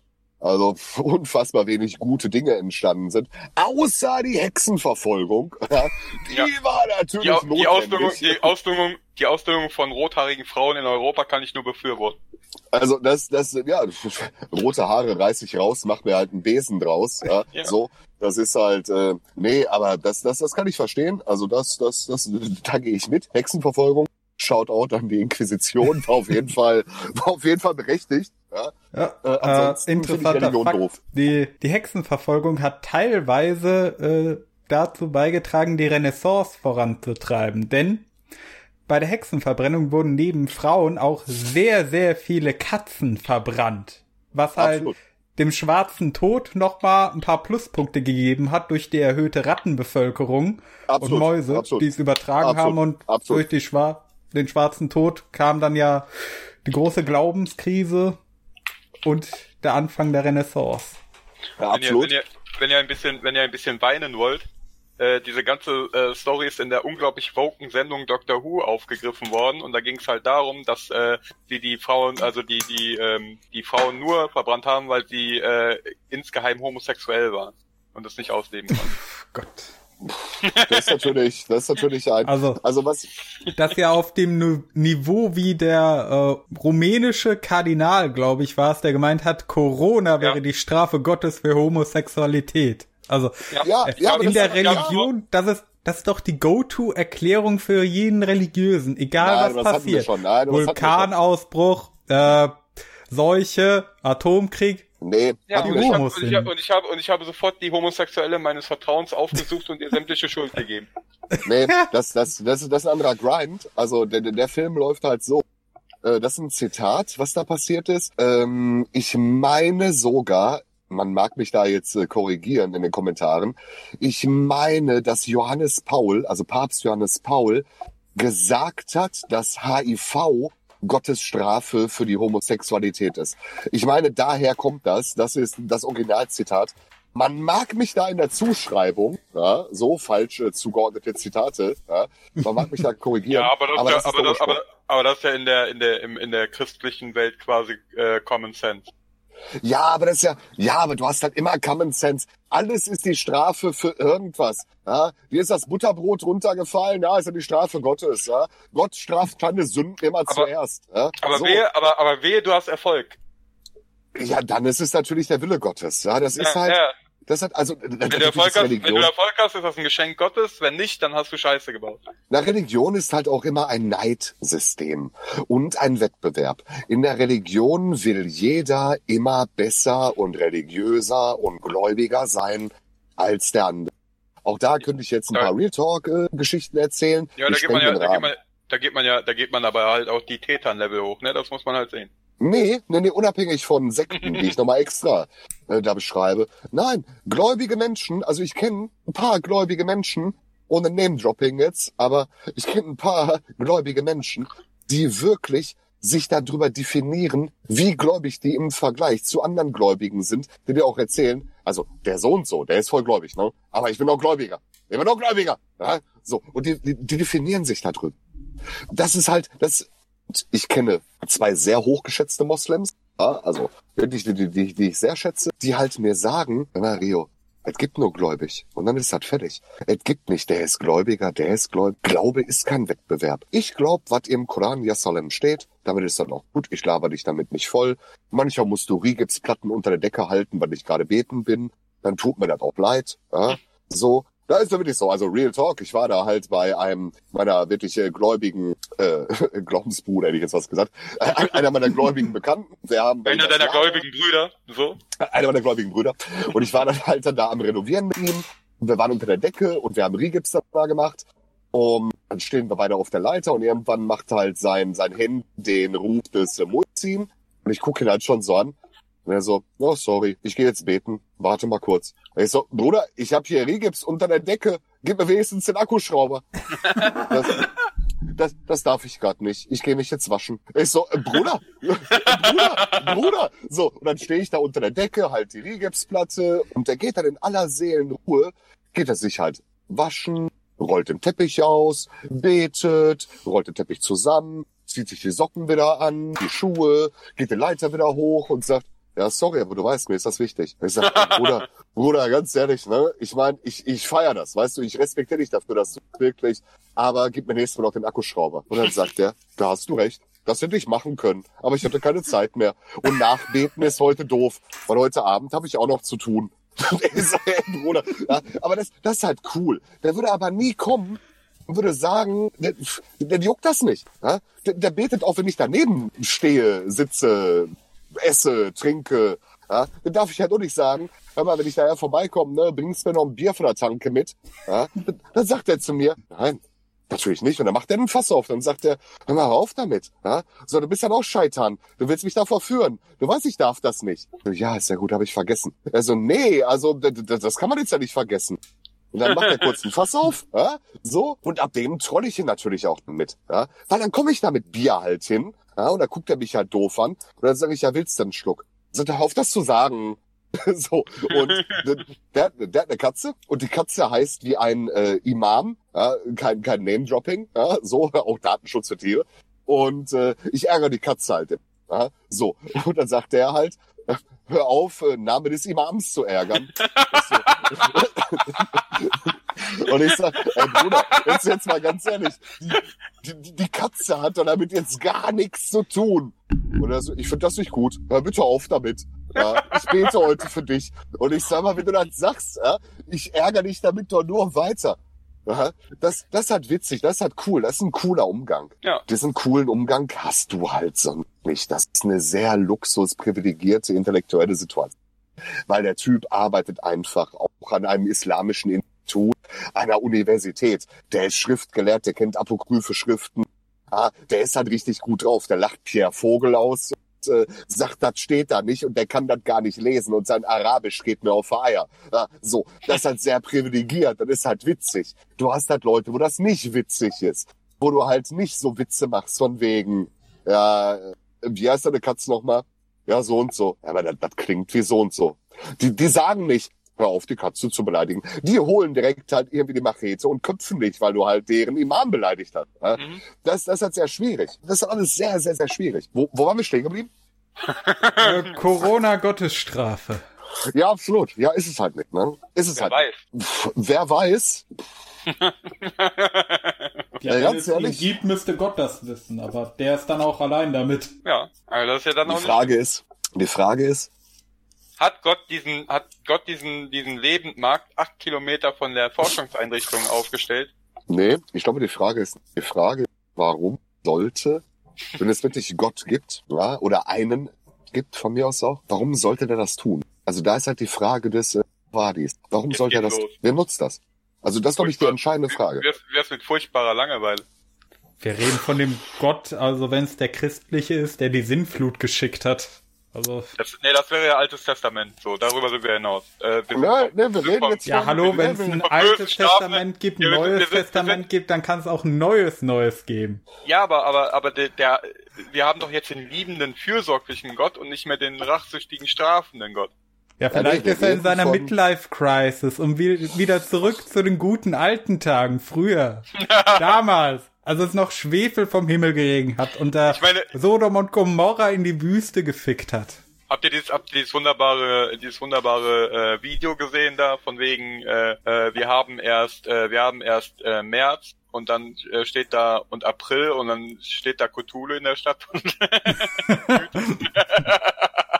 Also unfassbar wenig gute Dinge entstanden sind, außer die Hexenverfolgung. Die Ja. war natürlich Die, die. Ausdüngung, die, Ausdüngung, die Ausdüngung von rothaarigen Frauen in Europa kann ich nur befürworten. Also das, das, ja, rote Haare reiß ich raus, mach mir halt einen Besen draus. Ja, Ja. So, das ist halt, äh, nee, aber das, das, das kann ich verstehen. Also das, das, das, da gehe ich mit. Hexenverfolgung, Shoutout an die Inquisition, war auf jeden Fall, war auf jeden Fall berechtigt. Ja, Ja, äh, äh, ich interessanter Fakt. Die, die Hexenverfolgung hat teilweise äh, dazu beigetragen, die Renaissance voranzutreiben. Denn bei der Hexenverbrennung wurden neben Frauen auch sehr, sehr viele Katzen verbrannt. Was halt Absolut. dem schwarzen Tod nochmal ein paar Pluspunkte gegeben hat durch die erhöhte Rattenbevölkerung Absolut, und Mäuse, absolut. die es übertragen haben und durch die Schwa den schwarzen Tod kam dann ja die große Glaubenskrise und der Anfang der Renaissance. Ja, Wenn ihr, absolut. wenn ihr, wenn ihr ein bisschen, wenn ihr ein bisschen weinen wollt, äh, diese ganze äh, Story ist in der unglaublich woken Sendung Doctor Who aufgegriffen worden und da ging es halt darum, dass äh, die die Frauen, also die die ähm, die Frauen nur verbrannt haben, weil sie äh, insgeheim homosexuell waren und das nicht ausleben konnten. Gott. Das ist natürlich, das ist natürlich ein, Also- also was, Das ja auf dem Niveau wie der äh, rumänische Kardinal, glaube ich, war es, der gemeint hat, Corona wäre Ja. die Strafe Gottes für Homosexualität. Also ja, äh, ja, aber in der ist- ja, Religion, das ist das ist doch die Go-To-Erklärung für jeden Religiösen, egal Nein, was das hatten wir passiert. schon. Nein. Vulkanausbruch, äh, Seuche, Atomkrieg. Nee, Ja, und ich, hab, und, ich hab, und ich habe und ich habe sofort die Homosexuelle meines Vertrauens aufgesucht und ihr sämtliche Schuld gegeben. Nee, das, das, das, das ist ein anderer Grind. Also der, der- der Film läuft halt so. Äh, Das ist ein Zitat, was da passiert ist. Ähm, Ich meine sogar, man mag mich da jetzt äh, korrigieren in den Kommentaren, ich meine, dass Johannes Paul, also Papst Johannes Paul, gesagt hat, dass HIV Gottes Strafe für die Homosexualität ist. Ich meine, daher kommt das. Das ist das Originalzitat. Man mag mich da in der Zuschreibung, ja, so falsch äh, zugeordnete Zitate, ja, man mag mich da korrigieren. Ja, aber das, aber ja, das ist aber, das, aber, aber das ist ja in der in der im, in der christlichen Welt quasi äh, Common Sense. Ja, aber das ist ja, ja, aber du hast halt immer Common Sense. Alles ist die Strafe für irgendwas. Ja, dir ist das Butterbrot runtergefallen, ja, ist ja die Strafe Gottes. Ja, Gott straft kleine Sünden immer zuerst. Ja, Aber so. wehe, aber aber wehe, du hast Erfolg. ja, dann ist es natürlich der Wille Gottes. Ja, das ist ja, halt, ja. Das hat also Wenn du Erfolg hast, wenn du Erfolg hast, ist das ein Geschenk Gottes. Wenn nicht, dann hast du Scheiße gebaut. Na, Religion ist halt auch immer ein Neidsystem und ein Wettbewerb. In der Religion will jeder immer besser und religiöser und gläubiger sein als der andere. Auch da könnte ich jetzt ein Ja. paar Real Talk äh, erzählen. Ja, da geht ja, da geht man, da geht man ja, da geht man aber halt auch die Tätern-Level hoch, ne? Das muss man halt sehen. Nee, nee, nee, unabhängig von Sekten, die ich nochmal extra äh, da beschreibe. Nein, gläubige Menschen, also ich kenne ein paar gläubige Menschen, ohne Name-Dropping jetzt, aber ich kenne ein paar gläubige Menschen, die wirklich sich darüber definieren, wie gläubig die im Vergleich zu anderen Gläubigen sind, die dir auch erzählen, also der so und so, der ist voll gläubig, ne? Aber ich bin auch Gläubiger. Ich bin auch Gläubiger. Ja? So, und die, die, die definieren sich darüber. Das ist halt, das, ich kenne zwei sehr hochgeschätzte Moslems, ja, also wirklich, die, die, die, die ich sehr schätze, die halt mir sagen, mal, Rio, es gibt nur gläubig. Und dann ist das fertig. Es gibt nicht, der ist Gläubiger, der ist gläubig. Glaube ist kein Wettbewerb. Ich glaube, was im Koran Yassalem steht, damit ist dann auch gut. Ich laber dich damit nicht voll. Manchmal musst du Rigipsplatten unter der Decke halten, weil ich gerade beten bin. Dann tut mir das auch leid. Ja? So, da ist es wirklich so. Also Real Talk. Ich war da halt bei einem meiner wirklich äh, gläubigen äh, Glaubensbruder, hätte ich jetzt was gesagt. Äh, einer meiner gläubigen Bekannten. Wir haben Einer deiner gläubigen Brüder, so. einer meiner gläubigen Brüder. Und ich war dann halt dann da am Renovieren mit ihm. Und wir waren unter der Decke und wir haben Rigips da gemacht. Und dann stehen wir beide auf der Leiter und irgendwann macht halt sein, sein Handy den Ruf des äh, Muezzin. Und ich gucke ihn halt schon so an. Und er so, oh sorry, ich gehe jetzt beten. Warte mal kurz. Und ich so, Bruder, ich habe hier Rigips unter der Decke. Gib mir wenigstens den Akkuschrauber. Das, das, das darf ich gerade nicht. Ich gehe mich jetzt waschen. Ich so, äh, Bruder, Bruder, Bruder. So, und dann stehe ich da unter der Decke, halt die Rigipsplatte und der geht dann in aller Seelenruhe, geht er sich halt waschen, rollt den Teppich aus, betet, rollt den Teppich zusammen, zieht sich die Socken wieder an, die Schuhe, geht die Leiter wieder hoch und sagt, Ja, sorry, aber du weißt, mir ist das wichtig. Ich sag, Bruder, Bruder, ganz ehrlich, ne? Ich meine, ich, ich feier das, weißt du, ich respektiere dich dafür, dass du wirklich, aber gib mir nächstes Mal noch den Akkuschrauber. Und dann sagt er, da hast du recht. Das hätte ich machen können, aber ich hatte keine Zeit mehr. Und nachbeten ist heute doof, weil heute Abend habe ich auch noch zu tun. Bruder, ja, aber das, das ist halt cool. Der würde aber nie kommen und würde sagen, der, der juckt das nicht. Ja? Der, der betet auch, wenn ich daneben stehe, sitze, esse, trinke. Ja? Dann darf ich halt auch nicht sagen, hör mal, wenn ich daher vorbeikomme, ne, bringst du mir noch ein Bier von der Tanke mit. Ja? Dann, dann sagt er zu mir, nein, Natürlich nicht. Und dann macht er einen Fass auf. Dann sagt er, hör mal auf damit. Ja? So, du bist ja auch Scheitern. Du willst mich da verführen. Du weißt, ich darf das nicht. Ja, ist ja gut, habe ich vergessen. Also, nee, also das kann man jetzt ja nicht vergessen. Und dann macht er kurz einen Fass auf, ja? so, und ab dem troll ich ihn natürlich auch mit. Ja? Weil dann komme ich da mit Bier halt hin, ja? und dann guckt er mich halt doof an, und dann sage ich, ja, willst du einen Schluck? Sagt er, auf das zu sagen. so, und der, der hat eine Katze und die Katze heißt wie ein äh, Imam, ja, kein, kein Name-Dropping, ja, so, auch Datenschutz für Tiere. Und äh, ich ärgere die Katze halt. Ja, so, und dann sagt der halt, hör auf, äh, Name des Imams zu ärgern. Und ich sag, ey Bruder, jetzt, jetzt mal ganz ehrlich, die, die, die Katze hat doch damit jetzt gar nichts zu tun. Und er so, ich finde das nicht gut. Hör bitte auf damit. Ja, ich bete heute für dich. Und ich sag mal, wenn du das sagst, ja, ich ärgere dich damit doch nur weiter. Ja, das, das halt witzig, das halt cool, das ist ein cooler Umgang. Ja. Diesen coolen Umgang hast du halt sonst nicht. Das ist eine sehr luxusprivilegierte intellektuelle Situation. Weil der Typ arbeitet einfach auch an einem islamischen Institut, einer Universität. Der ist Schriftgelehrt, der kennt apokryphe Schriften. Ja, der ist halt richtig gut drauf. Der lacht Pierre Vogel aus und äh, sagt, das steht da nicht und der kann das gar nicht lesen und sein Arabisch geht mir auf Eier. Ja, so, das ist halt sehr privilegiert, das ist halt witzig. Du hast halt Leute, wo das nicht witzig ist. Wo du halt nicht so Witze machst von wegen, ja, wie heißt deine Katze nochmal? Ja, so und so. Ja, aber das, das klingt wie so und so. Die, die sagen nicht, auf, die Katze zu beleidigen. Die holen direkt halt irgendwie die Machete und köpfen dich, weil du halt deren Imam beleidigt hast. Mhm. Das, das ist halt sehr schwierig. Das ist alles sehr, sehr, sehr schwierig. Wo, wo waren wir stehen geblieben? Äh, Corona-Gottesstrafe. Ja, absolut. Ja, ist es halt nicht, ne? Ist es Wer halt. weiß. Pff, wer weiß? Ja, ganz es ehrlich. gibt, müsste Gott das wissen, aber der ist dann auch allein damit. Ja, also das ist ja dann Die auch nicht. Frage ist, die Frage ist, Hat Gott diesen, hat Gott diesen, diesen Lebendmarkt acht Kilometer von der Forschungseinrichtung aufgestellt? nee, ich glaube, die Frage ist, die Frage, warum sollte, wenn es wirklich Gott gibt, ja, oder einen gibt von mir aus auch, warum sollte der das tun? Also da ist halt die Frage des äh, Wadis. Warum Jetzt sollte er das, los. wer nutzt das? Also das ist, glaube ich, die entscheidende Frage. Wär's, wär's mit furchtbarer Langeweile. Wir reden von dem Gott, also wenn es der christliche ist, der die Sinnflut geschickt hat. Also, Das, nee, das wäre ja Altes Testament. So, darüber sind wir hinaus. Äh, wir sind Nein, nee, wir reden jetzt ja, hallo, wenn es ein altes. Testament gibt, ein Ja, wir sind- neues wir sind- wir Testament sind- gibt, dann kann es auch ein neues Neues geben. Ja, aber, aber, aber der, der, wir haben doch jetzt den liebenden, fürsorglichen Gott und nicht mehr den rachsüchtigen, strafenden Gott. Ja, vielleicht wir ist er in seiner von- Midlife-Crisis und will wieder zurück zu den guten alten Tagen, früher, damals, als es noch Schwefel vom Himmel geregnet hat und da Ich meine- Sodom und Gomorra in die Wüste gefickt hat. Habt ihr dieses, habt ihr dieses wunderbare, dieses wunderbare äh, Video gesehen da von wegen, äh, äh, wir haben erst, äh, wir haben erst äh, März und dann äh, steht da und April und dann steht da Cthulhu in der Stadt.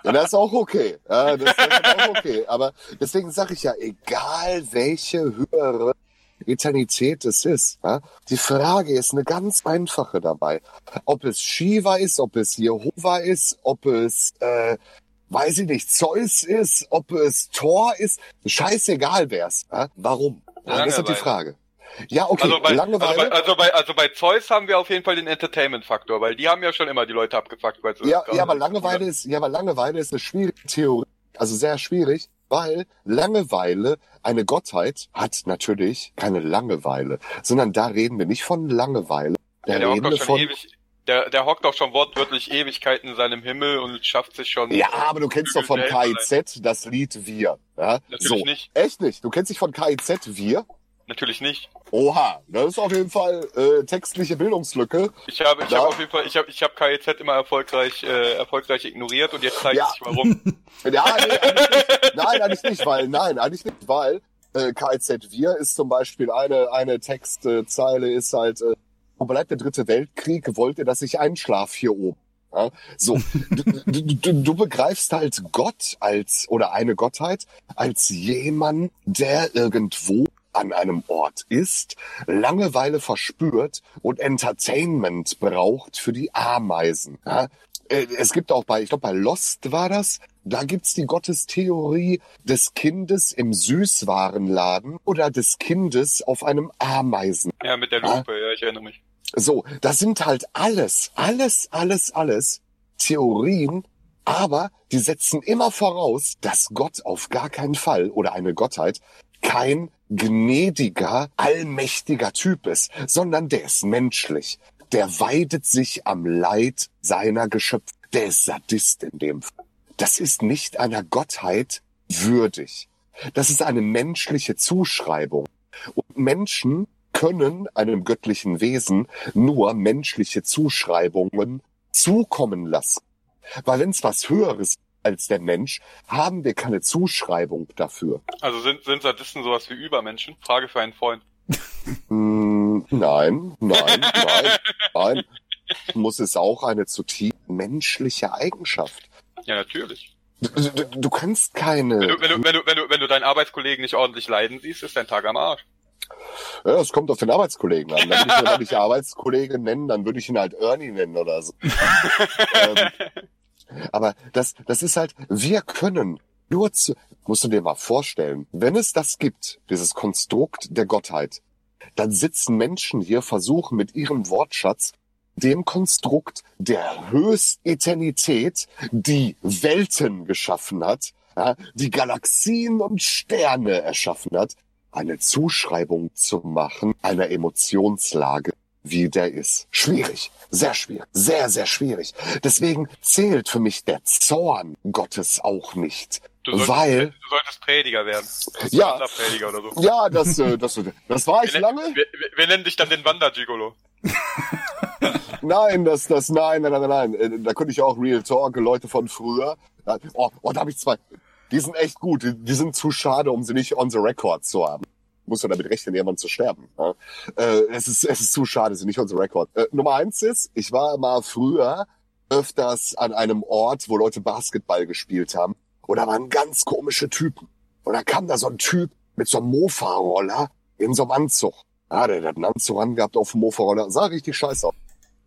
Ja, das ist auch okay. Ja, das, das ist auch okay. Aber deswegen sage ich ja, egal welche höhere Eternität es ist, ja, die Frage ist eine ganz einfache dabei. Ob es Shiva ist, ob es Jehova ist, ob es, äh, weiß ich nicht, Zeus ist, ob es Thor ist, scheißegal wär's. Ja? Warum? Ja, das ist halt die. Frage. Ja, okay, Also bei, also, Langeweile. bei, also, bei, also bei Zeus haben wir auf jeden Fall den Entertainment-Faktor, weil die haben ja schon immer die Leute abgefuckt. Weil Ja, ja, aber Langeweile ist, ja, aber Langeweile ist eine schwierige Theorie. Also sehr schwierig, weil Langeweile, eine Gottheit hat natürlich keine Langeweile, sondern da reden wir nicht von Langeweile. Da Ja, der hockt reden doch wir schon von, ewig, der, der hockt doch schon wortwörtlich Ewigkeiten in seinem Himmel und schafft sich schon. ja, aber du kennst doch von KIZ das Lied Wir. Ja? Natürlich So. nicht. Echt nicht? Du kennst dich von KIZ Wir? Natürlich nicht. Oha, das ist auf jeden Fall äh, textliche Bildungslücke. Ich habe, ich habe auf jeden Fall, ich habe, ich habe KIZ immer erfolgreich, äh, erfolgreich ignoriert und jetzt zeigt Ja. sich warum. Ja, nee, eigentlich nicht. Nein, eigentlich nicht, weil, nein, eigentlich nicht, weil äh, KIZ Wir ist zum Beispiel eine, eine Textzeile ist halt, äh, wo bleibt der dritte Weltkrieg? Wollt ihr, dass ich einschlaf hier oben? Ja, so, du, du, du, du begreifst halt Gott als, oder eine Gottheit, als jemand, der irgendwo an einem Ort ist, Langeweile verspürt und Entertainment braucht für die Ameisen. Ja? Äh, Es gibt auch bei, ich glaube bei Lost war das, da gibt's die Gottestheorie des Kindes im Süßwarenladen oder des Kindes auf einem Ameisen. Ja, mit der. Lupe, ja, ich erinnere mich. So, das sind halt alles, alles, alles, alles Theorien, aber die setzen immer voraus, dass Gott auf gar keinen Fall oder eine Gottheit kein gnädiger, allmächtiger Typ ist, sondern der ist menschlich. Der weidet sich am Leid seiner Geschöpfe. Der ist Sadist in dem Fall. Das ist nicht einer Gottheit würdig. Das ist eine menschliche Zuschreibung. Und Menschen können einem göttlichen Wesen nur menschliche Zuschreibungen zukommen lassen. Weil wenn es was Höheres als der Mensch, haben wir keine Zuschreibung dafür. Also sind, sind Sadisten sowas wie Übermenschen? Frage für einen Freund. Hm, nein, nein, nein, nein. Muss es auch eine zutiefst menschliche Eigenschaft. Ja, natürlich. Du, du, du kannst Wenn keine. du, wenn du, wenn du, wenn du, wenn du deinen Arbeitskollegen nicht ordentlich leiden siehst, ist dein Tag am Arsch. Ja, das kommt auf den Arbeitskollegen an. Wenn ich ihn wenn ich Arbeitskollegen nennen, dann würde ich ihn halt Ernie nennen oder so. ähm, aber das, das ist halt, wir können nur zu, musst du dir mal vorstellen, wenn es das gibt, dieses Konstrukt der Gottheit, dann sitzen Menschen hier, versuchen mit ihrem Wortschatz dem Konstrukt der Höchsteternität, die Welten geschaffen hat, die Galaxien und Sterne erschaffen hat, eine Zuschreibung zu machen einer Emotionslage, wie der ist. Schwierig, sehr schwierig, sehr, sehr schwierig. Deswegen zählt für mich der Zorn Gottes auch nicht. Du solltest, Weil, du solltest Prediger werden. ja, Wanderprediger oder so. ja, das, äh, das, das war ich Wir, lange. wir, wir nennen dich dann den Wandergigolo. Nein, das, das, nein, nein, nein, nein. Äh, Da könnte ich auch Real Talk, Leute von früher. Ja, Oh, oh da habe ich zwei. Die sind echt gut. Die sind zu schade, um sie nicht on the record zu haben. Muss ja damit rechnen, jemand zu sterben. Ja. Äh, es, ist, es ist zu schade, sie nicht on the record. Äh, Nummer eins ist, ich war mal früher öfters an einem Ort, wo Leute Basketball gespielt haben. Und da waren ganz komische Typen. Und da kam da so ein Typ mit so einem Mofa-Roller in so einem Anzug. Ja, der, hat einen Anzug angehabt auf dem Mofa-Roller. Sah richtig scheiße aus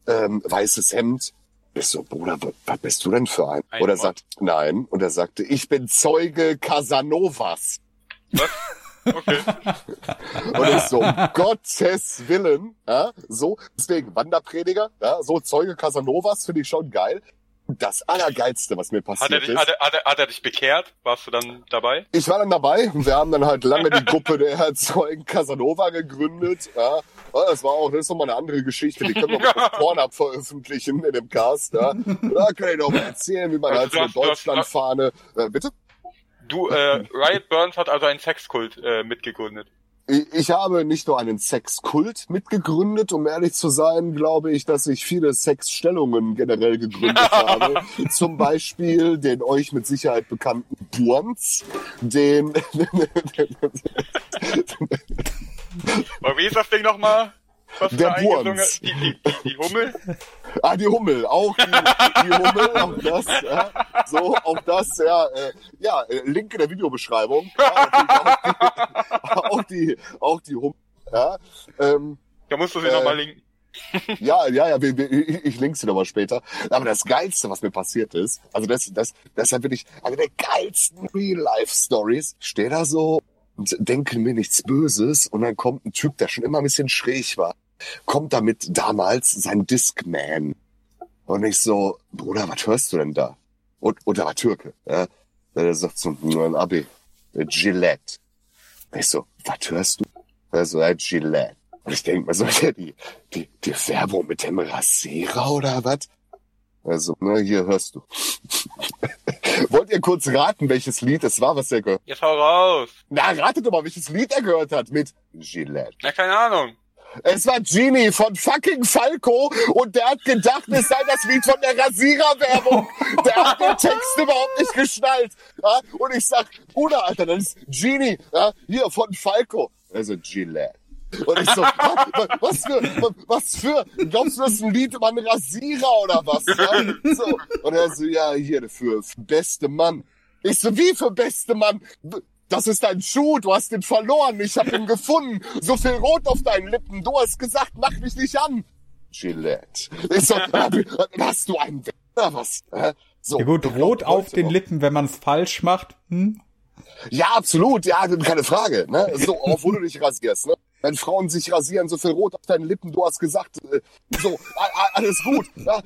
ähm, weißes Hemd. Ich so, Bruder, wa- was bist du denn für ein? Ein er Gott. sagt, nein. Und er sagte, ich bin Zeuge Casanovas. Was? Okay. Und ich so, um Gottes Willen, ja, so, deswegen Wanderprediger, ja, so Zeuge Casanovas finde ich schon geil. Das Allergeilste, was mir Hat er, passiert dich, ist, hat, er, hat, er, hat er dich bekehrt? Warst du dann dabei? ich war dann dabei und wir haben dann halt lange die Gruppe der Zeugen Casanova gegründet. Ja. Das war auch, das ist nochmal eine andere Geschichte, die können wir mal auf Pornhub veröffentlichen in dem Cast. Ja. Da kann ich noch mal erzählen, wie man Also halt so eine Deutschlandfahne. Äh, bitte? Du, äh, Riot Burns hat also einen Sexkult äh, mitgegründet. Ich habe nicht nur einen Sexkult mitgegründet, um ehrlich zu sein, glaube ich, dass ich viele Sexstellungen generell gegründet habe. Zum Beispiel den euch mit Sicherheit bekannten Burns, den Aber wie ist das Ding nochmal? Was Der Burns. Die, die, die, Hummel? Ah, die Hummel, auch die, die Hummel, auch das, ja. So, auch das, ja, äh, ja, äh, Link in der Videobeschreibung. Ja, auch, die, auch die, Hummel, ja. Ähm, Da musst du sie Äh, nochmal linken. ja, ja, ja, ich, ich link's dir nochmal später. Aber das Geilste, was mir passiert ist, also das, das, das ist halt wirklich eine der geilsten Real-Life-Stories. Ich stehe da so und denke mir nichts Böses und dann kommt ein Typ, der schon immer ein bisschen schräg war, kommt damit damals sein Discman. Und ich so, Bruder, was hörst du denn da? Und, und er war Türke. Ja? Er sagt so, ein Abi, Gillette. Ich so, was hörst du? Er so, ja, Gillette. Und ich denke mir so, ja, die, die, die Werbung mit dem Rasierer oder was? Also, ne, hier hörst du. Wollt ihr kurz raten, welches Lied es war, was er gehört Jetzt hau raus. Na, ratet doch mal, welches Lied er gehört hat mit Gillette. Na, keine Ahnung. Es war Genie von fucking Falco und der hat gedacht, es sei das Lied von der Rasierer-Werbung. Der hat den Text überhaupt nicht geschnallt. Ja? Und ich sag, Bruder, Alter, das ist Genie, ja? hier von Falco. Also Gillette. Und ich so, was, für, was für, glaubst du, das ist ein Lied über einen Rasierer oder was? Ja? So. Und er so, ja, hier, für beste Mann. Ich so, wie für beste Mann? Das ist dein Schuh, du hast ihn verloren, ich hab ihn gefunden. So viel Rot auf deinen Lippen, du hast gesagt, mach mich nicht an. Gillette. Ich so, hast du einen oder was? So, Ja gut, rot auf den Lippen, wenn man es falsch macht. Hm? Ja, absolut, ja, keine Frage. Ne? So, obwohl du dich rasierst. Ne? Wenn Frauen sich rasieren, so viel Rot auf deinen Lippen, du hast gesagt, äh, so, alles gut. Ja,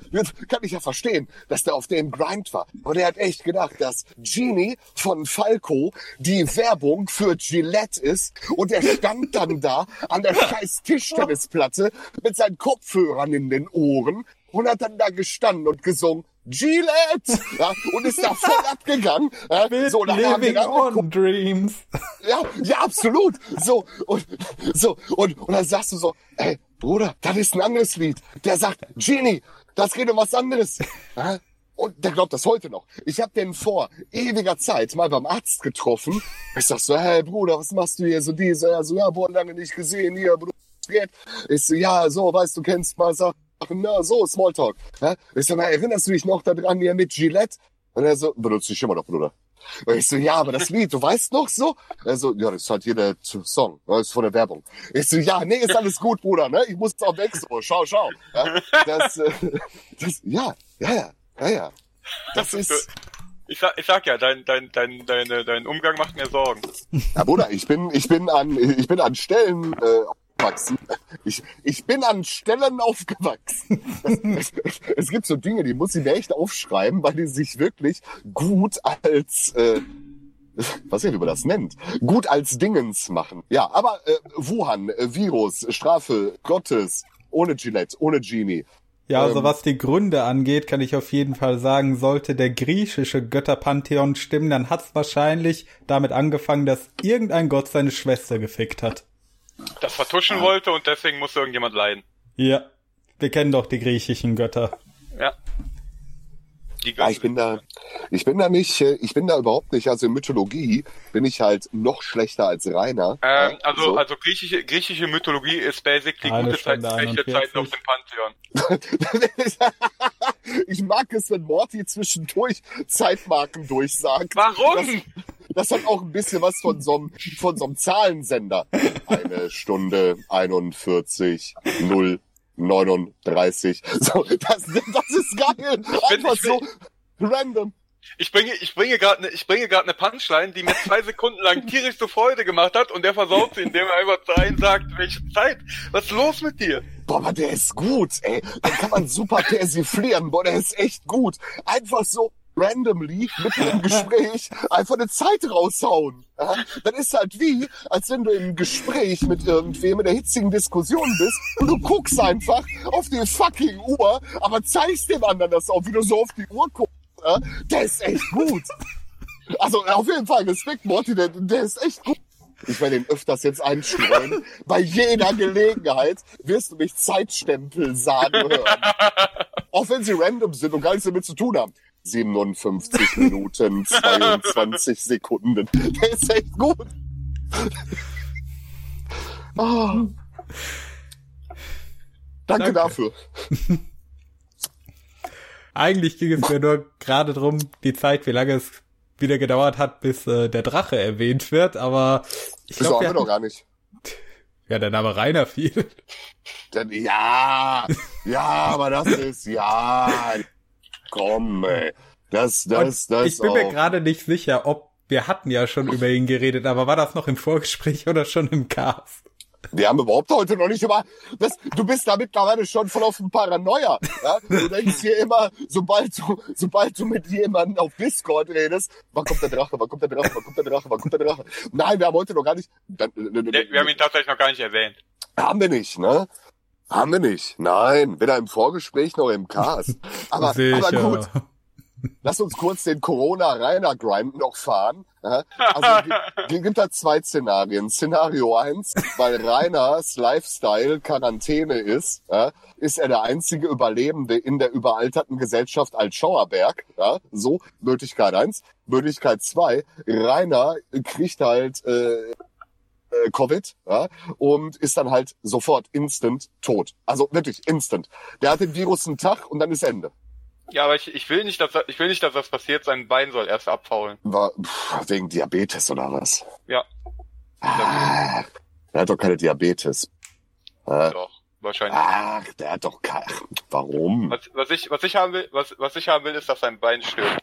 kann ich ja verstehen, dass der auf dem Grind war. Und er hat echt gedacht, dass Genie von Falco die Werbung für Gillette ist. Und er stand dann da an der scheiß Tischtennisplatte mit seinen Kopfhörern in den Ohren und hat dann da gestanden und gesungen, Gillette! Ja, und ist da voll abgegangen. Ja, so, dann haben wir dann on Dreams. ja, ja, absolut. So, und, so, und, und dann sagst du so, ey, Bruder, das ist ein anderes Lied. Der sagt, Genie, das geht um was anderes. Ja? Und der glaubt das heute noch. Ich habe den vor ewiger Zeit mal beim Arzt getroffen. Ich sag so, hey Bruder, was machst du hier? So diese, ja, so, ja, boah, lange nicht gesehen, hier, Bruder, geht? Ich so, ja, so, weißt du, kennst mal Sachen, na, so, Smalltalk. Ja? Ich so, na, erinnerst du dich noch daran hier mit Gillette? Und er so, benutze ich immer noch, Bruder. Und ich so, ja, aber das Lied, du weißt noch so? Er so, ja, das ist halt hier der Song, das ist von der Werbung. Ich so, ja, nee, ist alles gut, Bruder, ne? Ich muss auch weg, so, schau, schau. Ja, das, äh, das, ja, ja, ja, ja, ja. Das ist, Ich sag, ich sag ja, dein, dein, dein, dein, dein Umgang macht mir Sorgen. ja, Bruder, ich bin, ich bin an, ich bin an Stellen, äh, aufgewachsen. Ich, ich bin an Stellen aufgewachsen. Es, es, es gibt so Dinge, die muss ich mir echt aufschreiben, weil die sich wirklich gut als, äh, was ihr, wie man das nennt, gut als Dingens machen. Ja, aber äh, Wuhan, äh, Virus, Strafe Gottes, ohne Gillette, ohne Genie. Ja, also Ähm. was die Gründe angeht, kann ich auf jeden Fall sagen, sollte der griechische Götterpantheon stimmen, dann hat's wahrscheinlich damit angefangen, dass irgendein Gott seine Schwester gefickt hat. Das vertuschen wollte und deswegen muss irgendjemand leiden. Ja, wir kennen doch die griechischen Götter. Ja. Die Ja, ich bin da, ich bin da nicht, äh, ich bin da überhaupt nicht. Also in Mythologie bin ich halt noch schlechter als Rainer. Ähm, Ja, also, so. also griechische, griechische Mythologie ist basically Eine gute Stunde schlechte Zeiten auf 41. dem Pantheon. ich mag es, wenn Morty zwischendurch Zeitmarken durchsagt. Warum? Das, das hat auch ein bisschen was von so einem, von so einem Zahlensender. Eine Stunde 41, 0, 39. So, das, das ist geil. Einfach so random. Ich bringe, ich bringe gerade, ne, ich bringe gerade eine Punchline, die mir zwei Sekunden lang tierisch so Freude gemacht hat und der versaut sie, indem er einfach rein sagt, welche Zeit. Was ist los mit dir? Boah, aber der ist gut, ey. Den kann man super persiflieren. Boah, der ist echt gut. Einfach so randomly mitten im Gespräch einfach eine Zeit raushauen. Ja? Dann ist halt wie, als wenn du im Gespräch mit irgendwem in der hitzigen Diskussion bist und du guckst einfach auf die fucking Uhr, aber zeigst dem anderen das auch, wie du so auf die Uhr guckst. Ja? Der ist echt gut. Also auf jeden Fall Respekt, Morty, der, der ist echt gut. Ich werde ihn öfters jetzt einstreuen. Bei jeder Gelegenheit wirst du mich Zeitstempel sagen hören. Auch wenn sie random sind und gar nichts damit zu tun haben. 57 Minuten, 22 Sekunden. Der ist echt gut. Ah. Danke, Danke. dafür. Eigentlich ging es mir nur gerade drum, die Zeit, wie lange es wieder gedauert hat, bis äh, der Drache erwähnt wird, aber ich glaube, wir doch gar nicht. ja, der Name Rainer fiel. Dann, ja, ja, aber das ist, ja, komm, ey. Das, das, das ich bin mir auch. gerade nicht sicher, ob wir hatten ja schon über ihn geredet, aber war das noch im Vorgespräch oder schon im Cast? Wir haben überhaupt heute noch nicht über. Das, du bist da mittlerweile schon voll auf dem Paranoia. Ja? Du denkst hier immer, sobald du, sobald du mit jemandem auf Discord redest, wann kommt der Drache, wann kommt der Drache, wann kommt der Drache, wann kommt der Drache. Nein, wir haben heute noch gar nicht. Wir haben ihn tatsächlich noch gar nicht erwähnt. haben wir nicht, ne? Haben wir nicht. Nein, weder im Vorgespräch noch im Cast. Aber, aber gut. lass uns kurz den Corona-Rainer-Grind noch fahren. Also gi- gibt da zwei Szenarien. Szenario eins, weil Rainers Lifestyle Quarantäne ist, ist er der einzige Überlebende in der überalterten Gesellschaft als Schauerberg. So, Möglichkeit eins. Möglichkeit zwei, Rainer kriegt halt äh, äh, Covid ja, und ist dann halt sofort instant tot. Also wirklich instant. Der hat den Virus einen Tag und dann ist Ende. Ja, aber ich, ich will nicht, dass ich will nicht, dass das passiert. Sein Bein soll erst abfaulen. War, pff, wegen Diabetes oder was? Ja, Ah, er hat doch keine Diabetes. Äh, doch, wahrscheinlich. ach, der hat doch keine. Warum? Was, was ich, was ich haben will, was, was ich haben will, ist, dass sein Bein stirbt.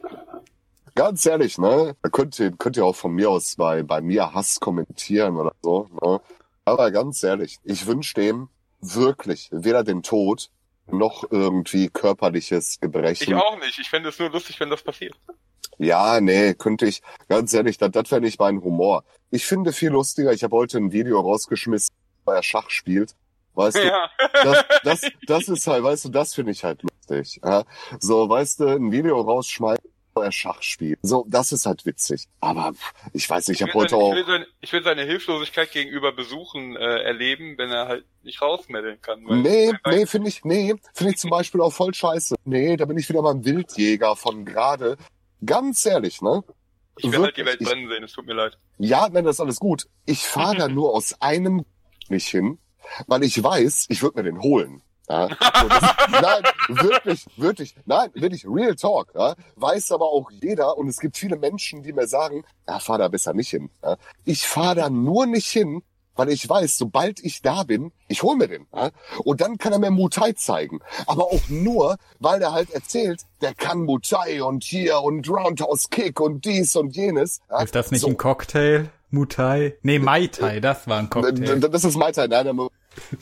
Ganz ehrlich, ne? Da könnt ihr, könnt ihr auch von mir aus bei, bei mir Hass kommentieren oder so, ne? Aber ganz ehrlich, ich wünsche dem wirklich weder den Tod noch irgendwie körperliches Gebrechen. Ich auch nicht. Ich fände es nur lustig, wenn das passiert. Ja, nee, könnte ich, ganz ehrlich, das, das wäre nicht mein Humor. Ich finde viel lustiger, ich habe heute ein Video rausgeschmissen, weil er Schach spielt. Weißt du, Ja. das, das, das ist halt, weißt du, das finde ich halt lustig. Ja? So, weißt du, ein Video rausschmeißen, wo er Schach spielt. So, das ist halt witzig. Aber ich weiß nicht, ich habe heute seine, auch. ich, will seine, ich will seine Hilflosigkeit gegenüber Besuchen äh, erleben, wenn er halt nicht rausmelden kann. Nee, nee, finde ich, nee, finde ich zum Beispiel auch voll scheiße. Nee, da bin ich wieder beim Wildjäger von gerade. Ganz ehrlich, ne? Ich will halt die Welt brennen sehen, es tut mir leid. Ja, nein, das ist alles gut. Ich fahre da nur aus einem nicht hin, weil ich weiß, ich würde mir den holen. Ja, so das, nein, wirklich, wirklich, nein, wirklich, real talk. Ja, weiß aber auch jeder und es gibt viele Menschen, die mir sagen, ja, fahr da besser nicht hin. Ja, ich fahre da nur nicht hin, weil ich weiß, sobald ich da bin, ich hol mir den. Ja, und dann kann er mir Mutai zeigen. Aber auch nur, weil er halt erzählt, der kann Mutai und hier und Roundhouse Kick und dies und jenes. Ja, Ist das nicht so. ein Cocktail? Mutai? Nee, Mai Tai, das war ein Cocktail. Das ist Mai Tai. Nein,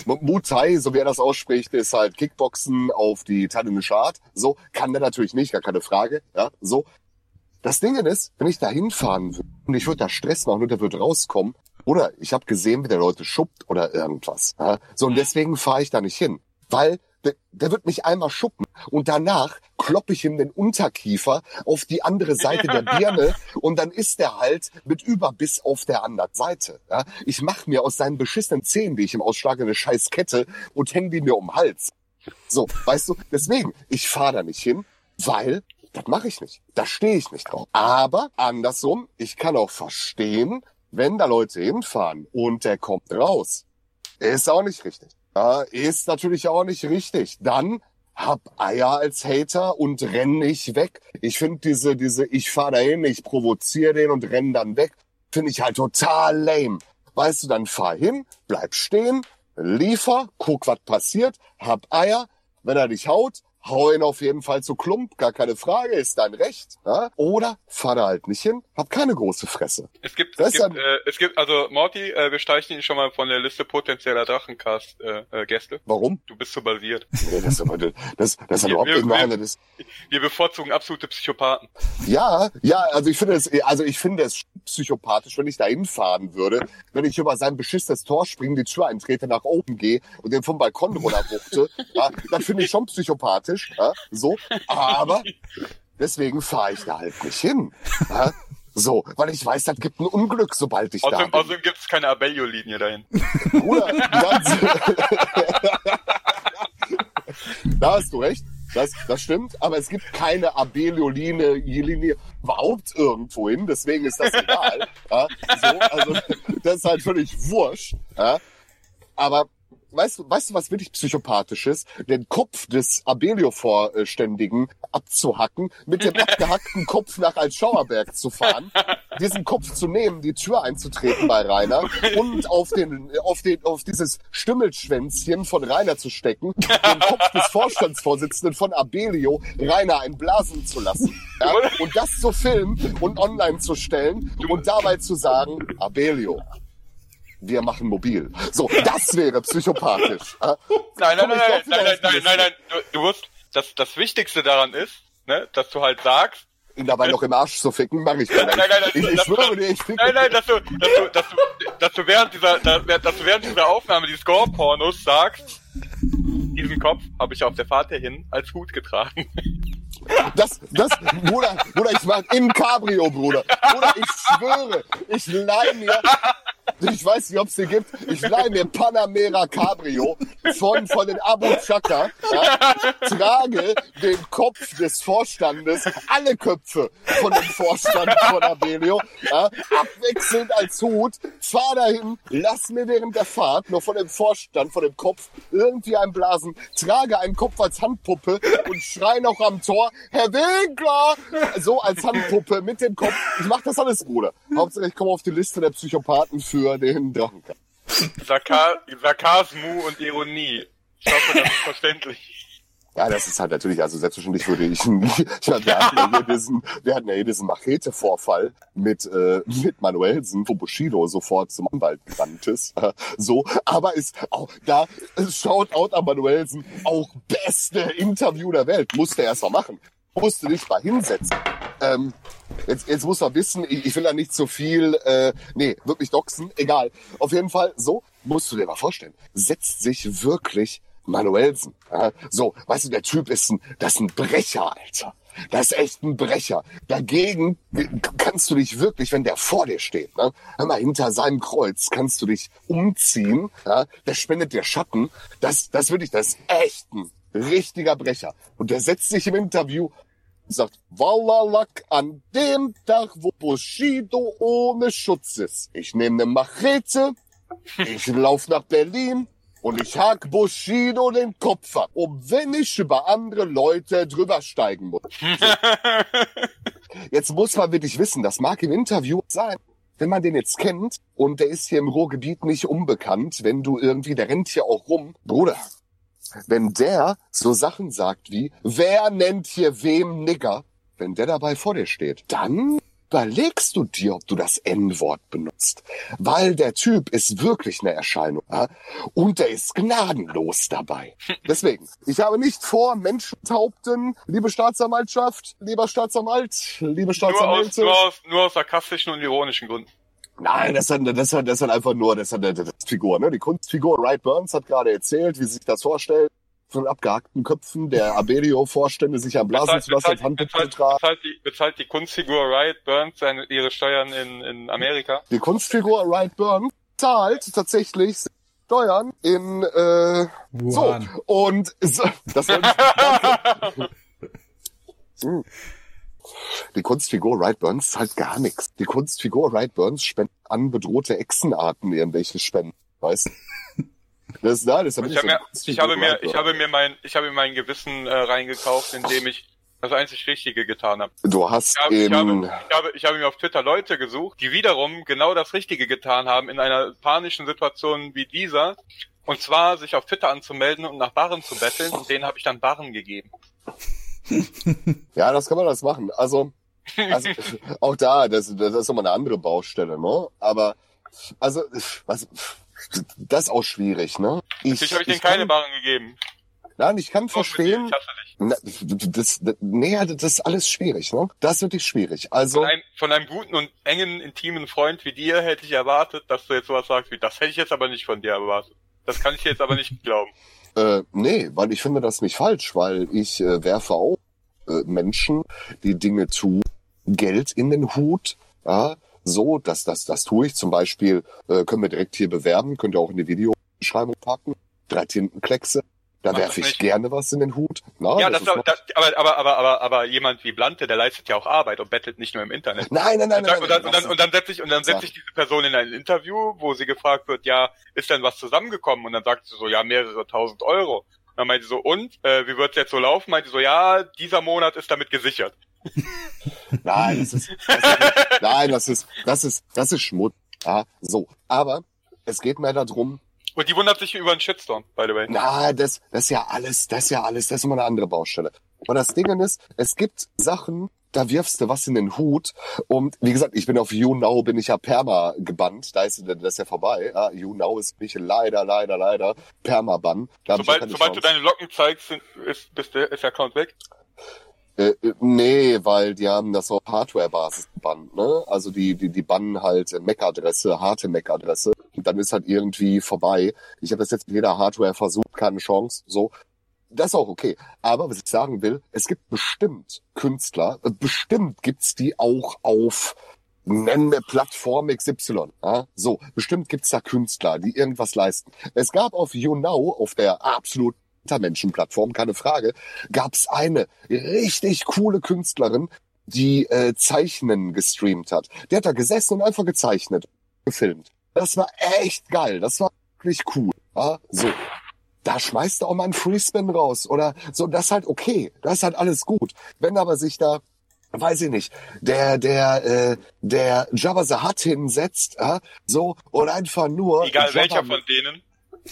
Mu- Mu- Muay Thai, so wie er das ausspricht, ist halt Kickboxen auf die thailändische Art. So kann der natürlich nicht, gar keine Frage. Ja, so. Das Ding ist, wenn ich da hinfahren würde und ich würde da Stress machen und der wird rauskommen, oder ich habe gesehen, wie der Leute schuppt oder irgendwas. Ja? So, und deswegen fahre ich da nicht hin. Weil der, der wird mich einmal schuppen und danach kloppe ich ihm den Unterkiefer auf die andere Seite der Birne und dann ist der halt mit Überbiss auf der anderen Seite. Ja? Ich mache mir aus seinen beschissenen Zähnen, die ich ihm ausschlage, eine scheiß Kette und hänge die mir um den Hals. So, weißt du, deswegen, ich fahre da nicht hin, weil das mache ich nicht. Da stehe ich nicht drauf. Aber andersrum, ich kann auch verstehen, wenn da Leute hinfahren und der kommt raus. Ist auch nicht richtig. Ja, ist natürlich auch nicht richtig. Dann hab Eier als Hater und renn nicht weg. Ich finde diese, diese, ich fahr dahin, ich provoziere den und renn dann weg, finde ich halt total lame. Weißt du, dann fahr hin, bleib stehen, liefer, guck, was passiert, hab Eier. Wenn er dich haut, hau ihn auf jeden Fall zu Klump, gar keine Frage, ist dein Recht. Ja? Oder fahr da halt nicht hin, hab keine große Fresse. Es gibt, Das es gibt, äh, es gibt, also Morty, äh, wir streichen ihn schon mal von der Liste potenzieller Drachencast-Gäste. Äh, äh. Warum? du bist so basiert. Nee, das aber, das, das ist Wir- überhaupt wir- nicht wir- das, bevorzugen absolute Psychopathen. Ja, ja, also ich finde es, also ich finde es psychopathisch, wenn ich da hinfahren würde, wenn ich über sein beschissenes Tor springe, die Tür eintrete, nach oben gehe und den vom Balkon runterwuchte, ja, dann finde ich schon psychopathisch, ja, so, aber deswegen fahre ich da halt nicht hin, ja, so, weil ich weiß, das gibt ein Unglück, sobald ich da Außerdem, bin. außerdem gibt es keine Abellio-Linie dahin. Bruder, da hast du recht. Das, das stimmt, aber es gibt keine Abelio-Linie Linie überhaupt irgendwo hin, deswegen ist das egal. Ja, so, also, das ist halt völlig wurscht. Ja. Aber weißt du, weißt du, was wirklich psychopathisch ist? Den Kopf des Abelio-Vorständigen abzuhacken, mit dem abgehackten Kopf nach Altschauerberg zu fahren, diesen Kopf zu nehmen, die Tür einzutreten bei Rainer und auf den, auf den, auf dieses Stümmelschwänzchen von Rainer zu stecken, den Kopf des Vorstandsvorsitzenden von Abelio Rainer einblasen zu lassen. Ja? Und das zu filmen und online zu stellen und dabei zu sagen, Abelio, wir machen mobil. So, das wäre psychopathisch. Nein, nein, nein, nein, nein, nein, nein, nein, wie nein, du, du musst, das, das Wichtigste daran ist, ne, dass du halt sagst, Ihn dabei noch im Arsch zu ficken, mache ich gar nicht. Nein, nein, nein, ich, ich das- schwöre dir, ich ficke. nein, nein, dass du, dass du, dass du, dass du während dieser, dass, du während dieser Aufnahme dieses Gore-Pornos sagst, diesen Kopf habe ich auf der Fahrt hierhin als Hut getragen. Das, das, Bruder, Bruder, ich mach im Cabrio, Bruder. Bruder, ich schwöre, ich leih mir, ich weiß nicht, ob es den gibt, ich leih mir Panamera Cabrio von, von den Abu Chaka, ja, trage den Kopf des Vorstandes, alle Köpfe von dem Vorstand von Abelio, ja, abwechselnd als Hut, fahr dahin, lass mir während der Fahrt nur von dem Vorstand, von dem Kopf irgendwie einblasen, trage einen Kopf als Handpuppe und schrei noch am Tor, Herr Winkler! So als Handpuppe mit dem Kopf. Ich mach das alles, Bruder. Hauptsache ich komme auf die Liste der Psychopathen für den Drachenkampf. Sarka Sarkasmu und Ironie. Ich hoffe, das ist verständlich. Ja, das ist halt natürlich, also selbstverständlich würde ich, ich meine, wir hatten ja hier diesen, wir hatten ja hier diesen Machete-Vorfall mit, äh, mit Manuelsen, wo Bushido sofort zum Anwalt gerannt ist, äh, so, aber ist auch da, schaut out an Manuelsen, auch beste Interview der Welt, musste er erst mal machen, musste dich mal hinsetzen. Ähm, jetzt, jetzt muss man wissen, ich, ich will da nicht so viel, äh, nee, wirklich doxen, egal. Auf jeden Fall, so, musst du dir mal vorstellen, setzt sich wirklich Manuelsen. Ja, so, weißt du, der Typ ist ein, das ist ein Brecher, Alter. Das ist echt ein Brecher. Dagegen kannst du dich wirklich, wenn der vor dir steht, ne, mal, hinter seinem Kreuz kannst du dich umziehen, ja, der spendet dir Schatten. Das, das wirklich, das ist echt ein richtiger Brecher. Und der setzt sich im Interview sagt, Wallalak, an dem Tag, wo Bushido ohne Schutz ist. Ich nehme eine Machete, ich lauf nach Berlin, und ich hak Bushido den Kopf ab, um wenn ich über andere Leute drüber steigen muss. Jetzt muss man wirklich wissen, das mag im Interview sein. Wenn man den jetzt kennt und der ist hier im Ruhrgebiet nicht unbekannt, wenn du irgendwie, der rennt hier auch rum, Bruder, wenn der so Sachen sagt wie, wer nennt hier wem Nigger, wenn der dabei vor dir steht, dann überlegst du dir, ob du das N-Wort benutzt. Weil der Typ ist wirklich eine Erscheinung. Ja? Und der ist gnadenlos dabei. Deswegen, ich habe nicht vor, Menschen taubten, liebe Staatsanwaltschaft, lieber Staatsanwalt, liebe Nur aus, nur, aus, nur aus sarkastischen und ironischen Gründen. Nein, das ist, das, ist, das ist einfach nur das ist eine das ist Figur. Ne? Die Kunstfigur Wright Burns hat gerade erzählt, wie sie sich das vorstellt. Von abgehackten Köpfen der Abelio-Vorstände sich am Blasen zu lassen, bezahlt, bezahlt, tragen. bezahlt, die, bezahlt die Kunstfigur Riot Burns seine, ihre Steuern in, in Amerika? Die Kunstfigur Wright Burns zahlt tatsächlich Steuern in äh, so Wuhan. und so, das wollte ich, danke. Die Kunstfigur Wright Burns zahlt gar nichts. Die Kunstfigur Wright Burns spendet an bedrohte Echsenarten irgendwelche Spenden, weißt du? Das, nein, das ist aber Ich, nicht hab so mir, ich habe mir, ich habe mir mein, ich habe mir mein Gewissen äh, reingekauft, indem ich das einzig Richtige getan habe. Du hast Ich habe, ich, habe, ich, habe, ich habe mir auf Twitter Leute gesucht, die wiederum genau das Richtige getan haben in einer panischen Situation wie dieser. Und zwar sich auf Twitter anzumelden und nach Barren zu betteln. Und denen habe ich dann Barren gegeben. ja, das kann man das machen. Also, also auch da, das, das ist nochmal eine andere Baustelle, ne? Aber, also, was, das ist auch schwierig, ne? Natürlich habe ich denen keine Barren gegeben. Nein, ich kann verstehen, Ich. Na, das, das, nee, ja, das ist alles schwierig, ne? Das ist wirklich schwierig. Also, Von einem, von einem guten und engen, intimen Freund wie dir hätte ich erwartet, dass du jetzt sowas sagst wie, das hätte ich jetzt aber nicht von dir erwartet. Das kann ich dir jetzt aber nicht glauben. Äh, nee, weil ich finde das nicht falsch, weil ich äh, werfe auch äh, Menschen, die Dinge tun, Geld in den Hut, ja, so, dass das, das tue ich. Zum Beispiel äh, können wir direkt hier bewerben, könnt ihr auch in die Videobeschreibung packen. Drei Tintenkleckse. Da das werfe ich nicht. gerne was in den Hut. Na, ja, das, das, noch- aber, aber, aber, aber, aber jemand wie Blante, der leistet ja auch Arbeit und bettelt nicht nur im Internet. Nein, nein, nein, Und nein. dann, und dann, und dann, und dann setze ich, und dann setze ich diese Person in ein Interview, wo sie gefragt wird, ja, ist denn was zusammengekommen? Und dann sagt sie so, ja, mehrere tausend Euro. Und dann meinte sie so, und, äh, wie wird's jetzt so laufen? Meinte sie so, ja, dieser Monat ist damit gesichert. Nein, das ist, das ist nein, das ist, das ist, das ist Schmutz. Ja, so. Aber es geht mir darum, Und die wundert sich über einen Shitstorm, by the way. na, das, das ist ja alles, das ist ja alles, das ist immer eine andere Baustelle. Und das Ding ist, es gibt Sachen, da wirfst du was in den Hut. Und wie gesagt, ich bin auf YouNow, bin ich ja perma gebannt. Da ist das ist ja vorbei. Ja, YouNow ist mich leider, leider, leider perma-bann. Sobald, sobald du deine Locken zeigst, ist, bist der, ist der Account weg. Äh, äh, nee, weil die haben das auf Hardware-Basis gebannt, ne? Also die, die, die bannen halt MAC-Adresse, harte MAC-Adresse. Und dann ist halt irgendwie vorbei. Ich habe das jetzt mit jeder Hardware versucht, keine Chance, so. das ist auch okay. Aber was ich sagen will, es gibt bestimmt Künstler, äh, bestimmt gibt's die auch auf nennen wir Plattform XY. Ja? So, bestimmt gibt's da Künstler, die irgendwas leisten. Es gab auf YouNow, auf der absolut Menschenplattform, keine Frage, gab's eine richtig coole Künstlerin, die äh, Zeichnen gestreamt hat. Die hat da gesessen und einfach gezeichnet, gefilmt. Das war echt geil. Das war wirklich cool. Ja? So. Da schmeißt er auch mal einen Freespin raus oder so. Das ist halt okay. Das ist halt alles gut. Wenn aber sich da weiß ich nicht, der, der, äh, der Jabba the Hutt hinsetzt, äh, so, und einfach nur. Egal Jabba welcher von denen.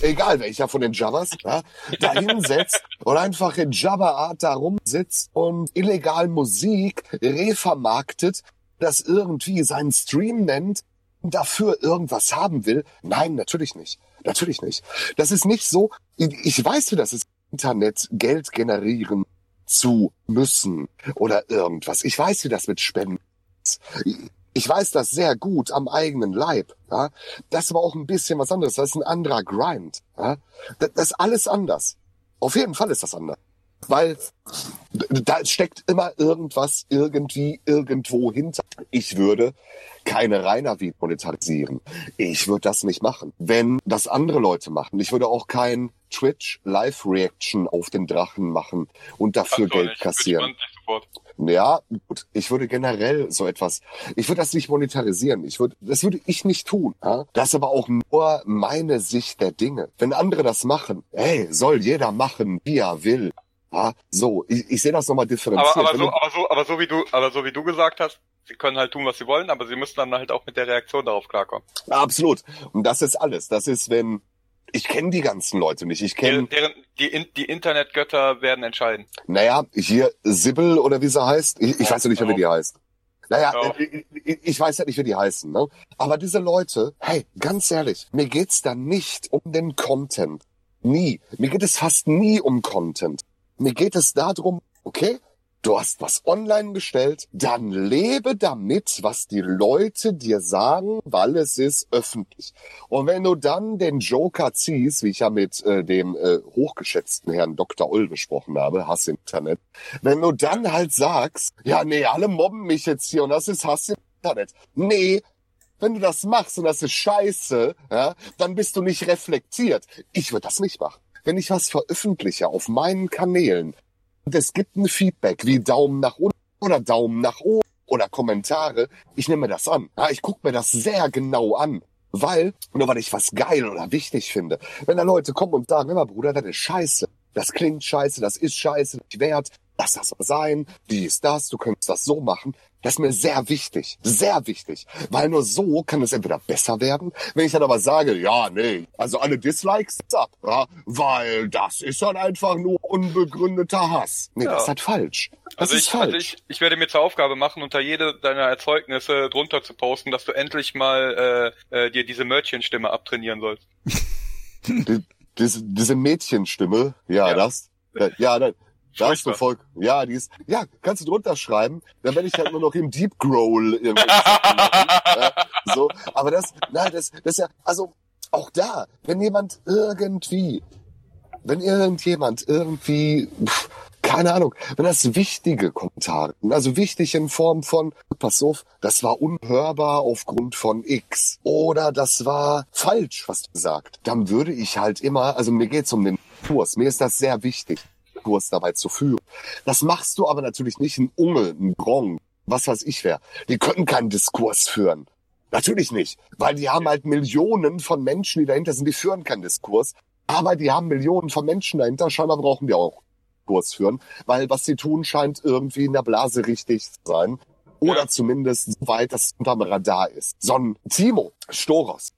Egal welcher von den Jabbas, ja, da hinsetzt und einfach in Jabba-Art da rumsitzt und illegal Musik revermarktet, das irgendwie seinen Stream nennt und dafür irgendwas haben will. Nein, natürlich nicht. Natürlich nicht. Das ist nicht so, ich weiß, wie das ist, Internet Geld generieren zu müssen oder irgendwas. Ich weiß, wie das mit Spenden ist. Ich weiß das sehr gut am eigenen Leib. Ja? Das war auch ein bisschen was anderes. Das ist ein anderer Grind. Ja? Das, das ist alles anders. Auf jeden Fall ist das anders. Weil da steckt immer irgendwas irgendwie irgendwo hinter. Ich würde keine Rainer-Video monetarisieren. Ich würde das nicht machen. Wenn das andere Leute machen. Ich würde auch kein Twitch Live-Reaction auf den Drachen machen und dafür Ach Geld kassieren. Ja, gut. Ich würde generell so etwas, ich würde das nicht monetarisieren. Ich würde, das würde ich nicht tun. Ja? Das ist aber auch nur meine Sicht der Dinge. Wenn andere das machen, hey, soll jeder machen, wie er will. Ja? So, ich, ich sehe das nochmal differenziert. Aber, aber, so, aber, so, aber so wie du, aber so wie du gesagt hast, sie können halt tun, was sie wollen, aber sie müssen dann halt auch mit der Reaktion darauf klarkommen. Absolut. Und das ist alles. Das ist, wenn, ich kenne die ganzen Leute nicht. Ich kenne, die, die Internetgötter werden entscheiden. naja, hier Sibyl oder wie sie heißt. Ich, ich weiß ja nicht mehr, wie genau. die heißt. Naja, Genau. ich, ich, ich weiß ja nicht, wie die heißen. Ne? Aber diese Leute, hey, ganz ehrlich, mir geht's da nicht um den Content. Nie. Mir geht es fast nie um Content. Mir geht es darum, okay, du hast was online gestellt, dann lebe damit, was die Leute dir sagen, weil es ist öffentlich. Und wenn du dann den Joker ziehst, wie ich ja mit äh, dem äh, hochgeschätzten Herrn Dr. Oll besprochen habe, Hass Internet, wenn du dann halt sagst, ja, nee, alle mobben mich jetzt hier und das ist Hass Internet. Nee, wenn du das machst und das ist scheiße, ja, dann bist du nicht reflektiert. Ich würde das nicht machen. Wenn ich was veröffentliche auf meinen Kanälen und es gibt ein Feedback wie Daumen nach unten oder Daumen nach oben oder Kommentare, ich nehme das an. Ja, ich gucke mir das sehr genau an. Weil, nur weil ich was geil oder wichtig finde, wenn da Leute kommen und sagen, immer Bruder, das ist scheiße, das klingt scheiße, das ist scheiße, nicht wert, lass das sein, die ist das, du könntest das so machen. Das ist mir sehr wichtig, sehr wichtig, weil nur so kann es entweder besser werden. Wenn ich dann aber sage, ja, nee, also alle Dislikes ab, ja, weil das ist dann einfach nur unbegründeter Hass. Nee, Ja. das ist halt falsch. Das Also ist ich, falsch. also ich, ich werde mir zur Aufgabe machen, unter jede deiner Erzeugnisse drunter zu posten, dass du endlich mal äh, äh, dir diese Mörchenstimme abtrainieren sollst. Die, diese, diese Mädchenstimme, ja, Ja. das, ja, ja, da, du? Furchtbar. voll, ja, die ist, ja, kannst du drunter schreiben, dann werde ich halt nur noch im Deep Growl Sachen machen, ja, so, aber das, nein, das, das ist ja, also, auch da, wenn jemand irgendwie, wenn irgendjemand irgendwie, pff, keine Ahnung, wenn das wichtige Kommentare, also wichtig in Form von, pass auf, das war unhörbar aufgrund von X oder das war falsch, was du gesagt, dann würde ich halt immer, also mir geht's um den Kurs, mir ist das sehr wichtig, Kurs dabei zu führen. Das machst du aber natürlich nicht ein Unge, ein Gronk, was weiß ich wer. Die können keinen Diskurs führen. Natürlich nicht, weil die haben halt Millionen von Menschen, die dahinter sind, die führen keinen Diskurs. Aber die haben Millionen von Menschen dahinter, scheinbar brauchen die auch Kurs führen, weil was sie tun scheint irgendwie in der Blase richtig zu sein. Oder Ja. zumindest so weit, dass es unterm Radar ist. So ein Timo Storos,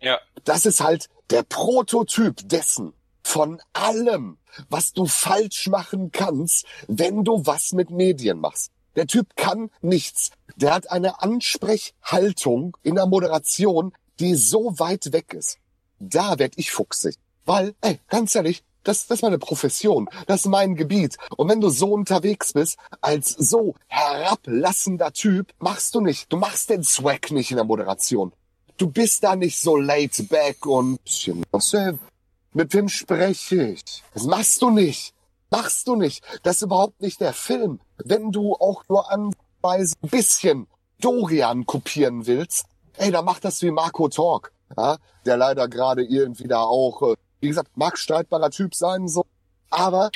Ja, das ist halt der Prototyp dessen, von allem, was du falsch machen kannst, wenn du was mit Medien machst. Der Typ kann nichts. Der hat eine Ansprechhaltung in der Moderation, die so weit weg ist. Da werd ich fuchsig. Weil, ey, ganz ehrlich, das, das ist meine Profession, das ist mein Gebiet. Und wenn du so unterwegs bist, als so herablassender Typ, machst du nicht. Du machst den Swag nicht in der Moderation. Du bist da nicht so laid back und äh, mit wem spreche ich? Das machst du nicht. Machst du nicht. Das ist überhaupt nicht der Film. Wenn du auch nur anweise ein bisschen Dorian kopieren willst, ey, dann mach das wie Marco Talk, ja, der leider gerade irgendwie da auch, äh, wie gesagt, mag streitbarer Typ sein, so, aber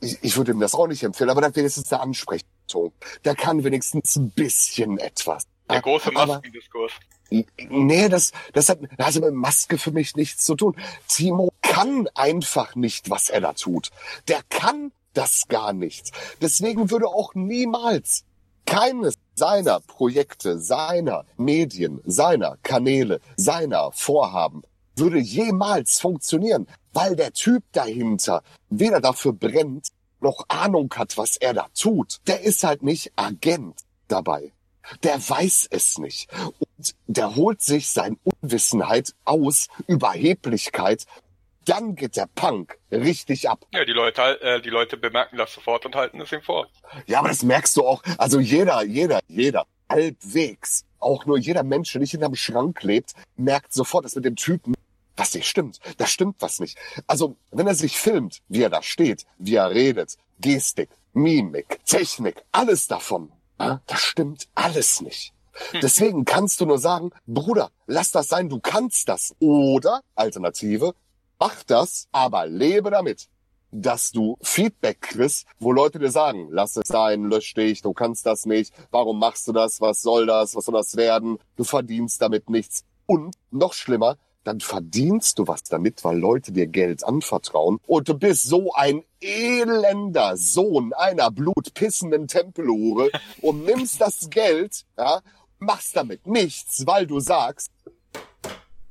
ich, ich würde ihm das auch nicht empfehlen, aber dann wenigstens der Ansprechton. Der kann wenigstens ein bisschen etwas. Der große Maskendiskurs. Nee, das, das hat also mit Maske für mich nichts zu tun. Timo kann einfach nicht, was er da tut. Der kann das gar nicht. Deswegen würde auch niemals keines seiner Projekte, seiner Medien, seiner Kanäle, seiner Vorhaben würde jemals funktionieren, weil der Typ dahinter weder dafür brennt, noch Ahnung hat, was er da tut. Der ist halt nicht Agent dabei. Der weiß es nicht. Und der holt sich sein Unwissenheit aus, Überheblichkeit. Dann geht der Punk richtig ab. Ja, die Leute, äh, die Leute bemerken das sofort und halten es ihm vor. Ja, aber das merkst du auch. Also jeder, jeder, jeder, halbwegs, auch nur jeder Mensch, der nicht hinterm Schrank lebt, merkt sofort, dass mit dem Typen was nicht stimmt. Da stimmt was nicht. Also, wenn er sich filmt, wie er da steht, wie er redet, Gestik, Mimik, Technik, alles davon, das stimmt alles nicht. Deswegen kannst du nur sagen, Bruder, lass das sein, du kannst das. Oder, Alternative, mach das, aber lebe damit, dass du Feedback kriegst, wo Leute dir sagen, lass es sein, lösch dich, du kannst das nicht, warum machst du das, was soll das, was soll das werden, du verdienst damit nichts. Und noch schlimmer, dann verdienst du was damit, weil Leute dir Geld anvertrauen und du bist so ein elender Sohn einer blutpissenden Tempelhure und nimmst das Geld, ja, machst damit nichts, weil du sagst,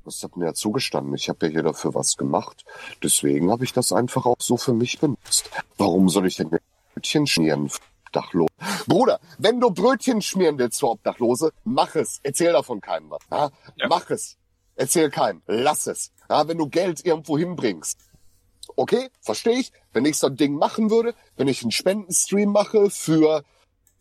das hat mir ja zugestanden. Ich habe ja hier dafür was gemacht. Deswegen habe ich das einfach auch so für mich benutzt. Warum soll ich denn Brötchen schmieren für Obdachlose? Bruder, wenn du Brötchen schmieren willst für Obdachlose, mach es. Erzähl davon keinem was. Ja? ja. Mach es. Erzähl keinem. Lass es. Ja, wenn du Geld irgendwo hinbringst. Okay, verstehe ich. Wenn ich so ein Ding machen würde, wenn ich einen Spendenstream mache für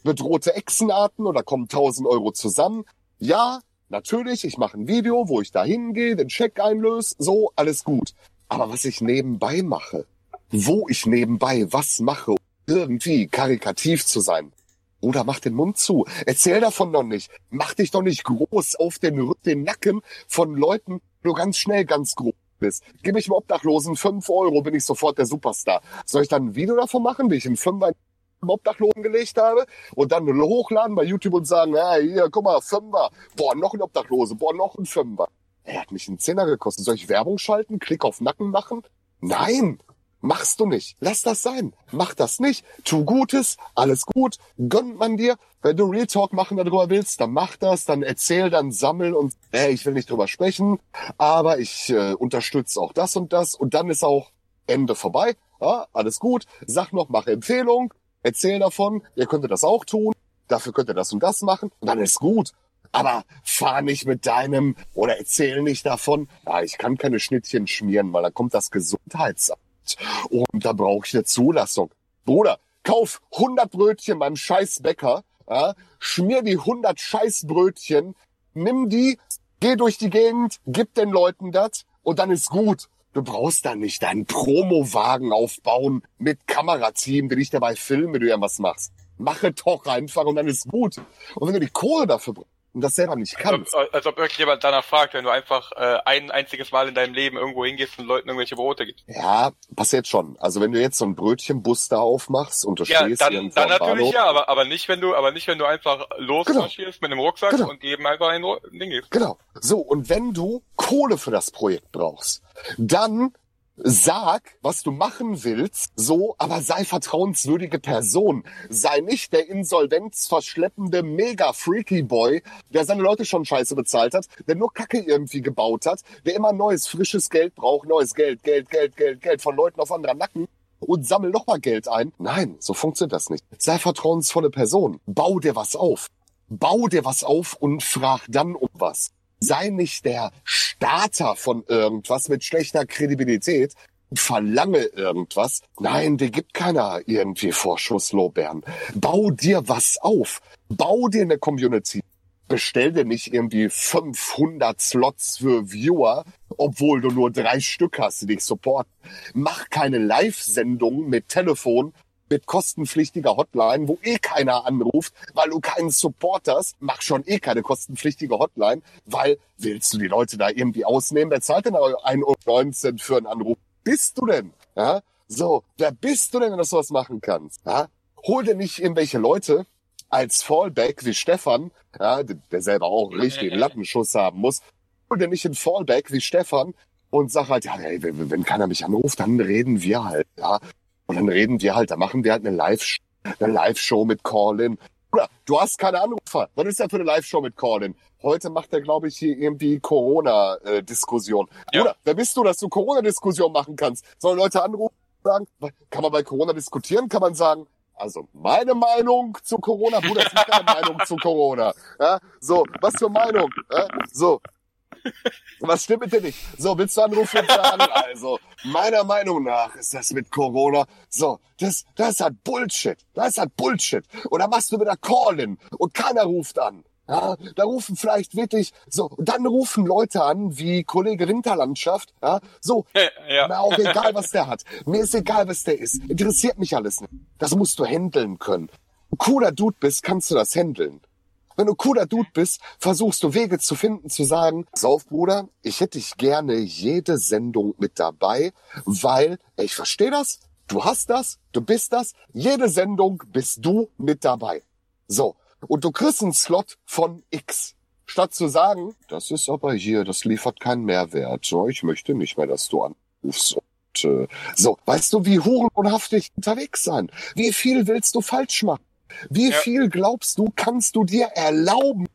bedrohte Echsenarten oder kommen 1000 Euro zusammen. Ja, natürlich, ich mache ein Video, wo ich da hingehe, den Scheck einlöse, so, alles gut. Aber was ich nebenbei mache, wo ich nebenbei was mache, irgendwie karikativ zu sein, Bruder, mach den Mund zu. Erzähl davon noch nicht. Mach dich doch nicht groß auf den, den Nacken von Leuten, du ganz schnell ganz groß bist. Gib ich dem Obdachlosen fünf Euro, bin ich sofort der Superstar. Soll ich dann ein Video davon machen, wie ich einen Fünfer im Obdachlosen gelegt habe und dann hochladen bei YouTube und sagen, ja, hier, guck mal, Fünfer. Boah, noch ein Obdachlose. Boah, noch ein Fünfer. Er hat mich einen Zehner gekostet. Soll ich Werbung schalten? Klick auf Nacken machen? Nein! Machst du nicht. Lass das sein. Mach das nicht. Tu Gutes. Alles gut. Gönnt man dir. Wenn du Real Talk machen darüber willst, dann mach das. Dann erzähl, dann sammel und, äh, ich will nicht drüber sprechen, aber ich äh, unterstütze auch das und das. Und dann ist auch Ende vorbei. Ja, alles gut. Sag noch, mach Empfehlung. Erzähl davon. Ihr könntet das auch tun. Dafür könnt ihr das und das machen. Und dann ist gut. Aber fahr nicht mit deinem oder erzähl nicht davon. Ja, ich kann keine Schnittchen schmieren, weil da kommt das Gesundheitsamt und da brauche ich eine Zulassung. Bruder, kauf 100 Brötchen beim Scheißbäcker, ja, schmier die 100 Scheißbrötchen, nimm die, geh durch die Gegend, gib den Leuten das und dann ist gut. Du brauchst da nicht deinen Promowagen aufbauen mit Kamerateam, die dich dabei filmen, wenn du irgendwas machst. Mache doch einfach und dann ist gut. Und wenn du die Kohle dafür brauchst, und das selber nicht kannst. Als, als ob irgendjemand danach fragt, wenn du einfach äh, ein einziges Mal in deinem Leben irgendwo hingehst und Leuten irgendwelche Brote gibst. Ja, passiert schon. Also wenn du jetzt so einen Brötchenbus da aufmachst und du ja, stehst dann, dann natürlich Bahnhof, ja, aber, aber nicht wenn du, aber nicht wenn du einfach losmarschierst mit einem Rucksack Genau. und jedem einfach ein Ding gibst. Genau. So, und wenn du Kohle für das Projekt brauchst, dann sag, was du machen willst, so, aber sei vertrauenswürdige Person. Sei nicht der insolvenzverschleppende Mega-Freaky-Boy, der seine Leute schon scheiße bezahlt hat, der nur Kacke irgendwie gebaut hat, der immer neues, frisches Geld braucht, neues Geld, Geld, Geld, Geld, Geld von Leuten auf anderer Nacken und sammel noch mal Geld ein. Nein, so funktioniert das nicht. Sei vertrauensvolle Person. Bau dir was auf. Bau dir was auf und frag dann um was. Sei nicht der Starter von irgendwas mit schlechter Kredibilität. Verlange irgendwas. Nein, dir gibt keiner irgendwie Vorschusslorbeeren. Bau dir was auf. Bau dir eine Community. bestell dir nicht irgendwie 500 Slots für Viewer, obwohl du nur drei Stück hast, die dich supporten. Mach keine Live-Sendung mit Telefon, mit kostenpflichtiger Hotline, wo eh keiner anruft, weil du keinen Support hast. Mach schon eh keine kostenpflichtige Hotline, weil willst du die Leute da irgendwie ausnehmen? Wer zahlt denn 1,19 Euro für einen Anruf? Bist du denn? Ja? So, wer bist du denn, wenn du sowas machen kannst? Ja? Hol dir nicht irgendwelche Leute, als Fallback wie Stefan, ja, der selber auch richtig einen Lattenschuss haben muss, oder nicht ein Fallback wie Stefan und sag halt, ja, ey, wenn, wenn keiner mich anruft, dann reden wir halt, ja. Und dann reden wir halt, da machen wir halt eine Live, eine Live-Show mit Colin. Du hast keine Anrufer. Was ist denn für eine Live-Show mit Colin? Heute macht er, glaube ich, hier irgendwie Corona-Diskussion. Ja. Oder wer bist du, dass du Corona-Diskussion machen kannst? Sollen Leute anrufen sagen, kann man bei Corona diskutieren? Kann man sagen, also meine Meinung zu Corona, Bruder, das ist keine Meinung zu Corona. Ja, so, was für Meinung? Ja, so, was stimmt mit dir nicht? So, willst du anrufen und sagen, also, meiner Meinung nach ist das mit Corona, so, das, das ist halt Bullshit. Das ist halt Bullshit. Und dann machst du wieder Call-in und keiner ruft an. Ja, da rufen vielleicht wirklich so, und dann rufen Leute an, wie Kollege Winterlandschaft, ja, so, ja. mir auch egal, was der hat. Mir ist egal, was der ist. Interessiert mich alles nicht. Das musst du handeln können. Ein cooler Dude bist, kannst du das handeln. Wenn du cooler Dude bist, versuchst du Wege zu finden, zu sagen, sauf Bruder, ich hätte dich gerne jede Sendung mit dabei, weil, ich verstehe das, du hast das, du bist das, jede Sendung bist du mit dabei. So, und du kriegst einen Slot von X. Statt zu sagen, das ist aber hier, das liefert keinen Mehrwert. So, ich möchte nicht mehr, dass du anrufst. Und, äh, so, weißt du, wie hurenhaftig unterwegs sein? Wie viel willst du falsch machen? Wie ja. viel glaubst du, kannst du dir erlauben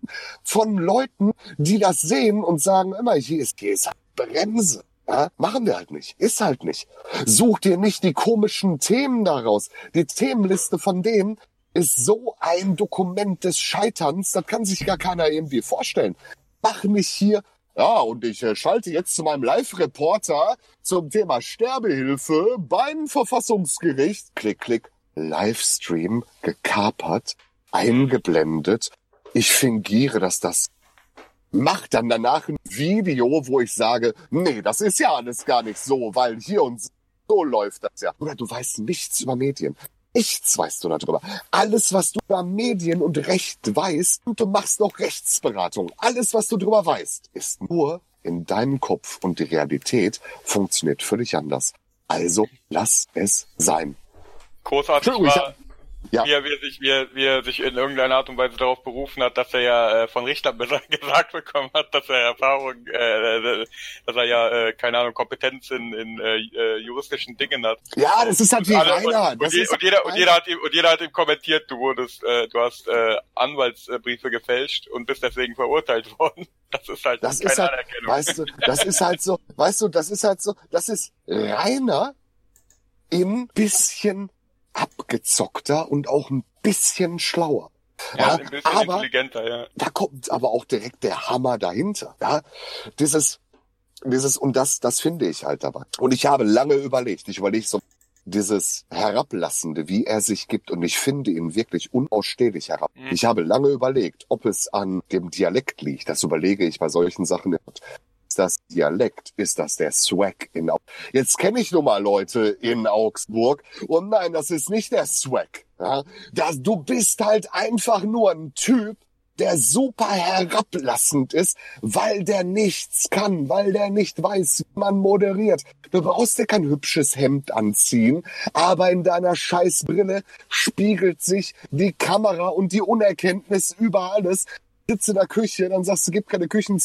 von Leuten, die das sehen und sagen, immer, hier ist, hier ist halt Bremse. Ja, machen wir halt nicht. Ist halt nicht. Such dir nicht die komischen Themen daraus. Die Themenliste von denen, ist so ein Dokument des Scheiterns, das kann sich gar keiner irgendwie vorstellen. Mach nicht hier, ja, und ich äh, schalte jetzt zu meinem Live-Reporter zum Thema Sterbehilfe beim Verfassungsgericht. Klick, klick, Livestream gekapert, eingeblendet. Ich fingiere, dass das mach dann danach ein Video, wo ich sage, nee, das ist ja alles gar nicht so, weil hier und so läuft das ja. Oder du weißt nichts über Medien. Nichts weißt du darüber. Alles, was du über Medien und Recht weißt, und du machst noch Rechtsberatung. Alles, was du darüber weißt, ist nur in deinem Kopf und die Realität funktioniert völlig anders. Also lass es sein. Großartig war, ja. wie, er, wie, er sich, wie, er, wie er sich in irgendeiner Art und Weise darauf berufen hat, dass er ja äh, von Richtern gesagt bekommen hat, dass er Erfahrung, äh, äh, dass er ja, äh, keine Ahnung, Kompetenz in, in äh, äh juristischen Dingen hat. Ja, das ist halt wie Rainer. Und, und, je, und, jeder, und, jeder hat ihm, und jeder hat ihm kommentiert, du wurdest, äh, du hast äh, Anwaltsbriefe gefälscht und bist deswegen verurteilt worden. Das ist halt das keine ist halt, Anerkennung. Weißt du, das ist halt so, weißt du, das ist halt so, das ist Rainer im bisschen abgezockter und auch ein bisschen schlauer. Ja, ja aber ja. da kommt aber auch direkt der Hammer dahinter. Ja, dieses, dieses und das, das finde ich halt dabei. Und ich habe lange überlegt. Ich überlege so dieses Herablassende, wie er sich gibt, und ich finde ihn wirklich unausstehlich herab. Mhm. Ich habe lange überlegt, ob es an dem Dialekt liegt. Das überlege ich bei solchen Sachen das Dialekt? Ist das der Swag in Augsburg? Jetzt kenne ich nun mal Leute in Augsburg und nein, das ist nicht der Swag. Ja? Das, du bist halt einfach nur ein Typ, der super herablassend ist, weil der nichts kann, weil der nicht weiß, wie man moderiert. Du brauchst dir kein hübsches Hemd anziehen, aber in deiner Scheißbrille spiegelt sich die Kamera und die Unerkenntnis über alles. Sitze in der Küche, dann sagst du, gib keine Küchen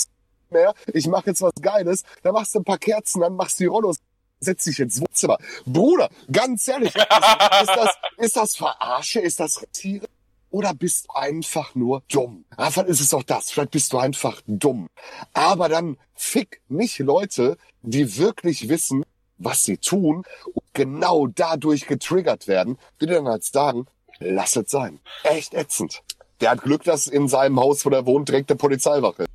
mehr, ich mache jetzt was Geiles, dann machst du ein paar Kerzen an, machst die Rollos, setz dich ins Wohnzimmer. Bruder, ganz ehrlich, ist, ist, das, ist das Verarsche, ist das Tiere? Oder bist du einfach nur dumm? Ja, vielleicht ist es auch das. Vielleicht bist du einfach dumm. Aber dann fick nicht Leute, die wirklich wissen, was sie tun und genau dadurch getriggert werden, die dann halt sagen, lass es sein. Echt ätzend. Der hat Glück, dass in seinem Haus, wo er wohnt, direkt eine Polizeiwache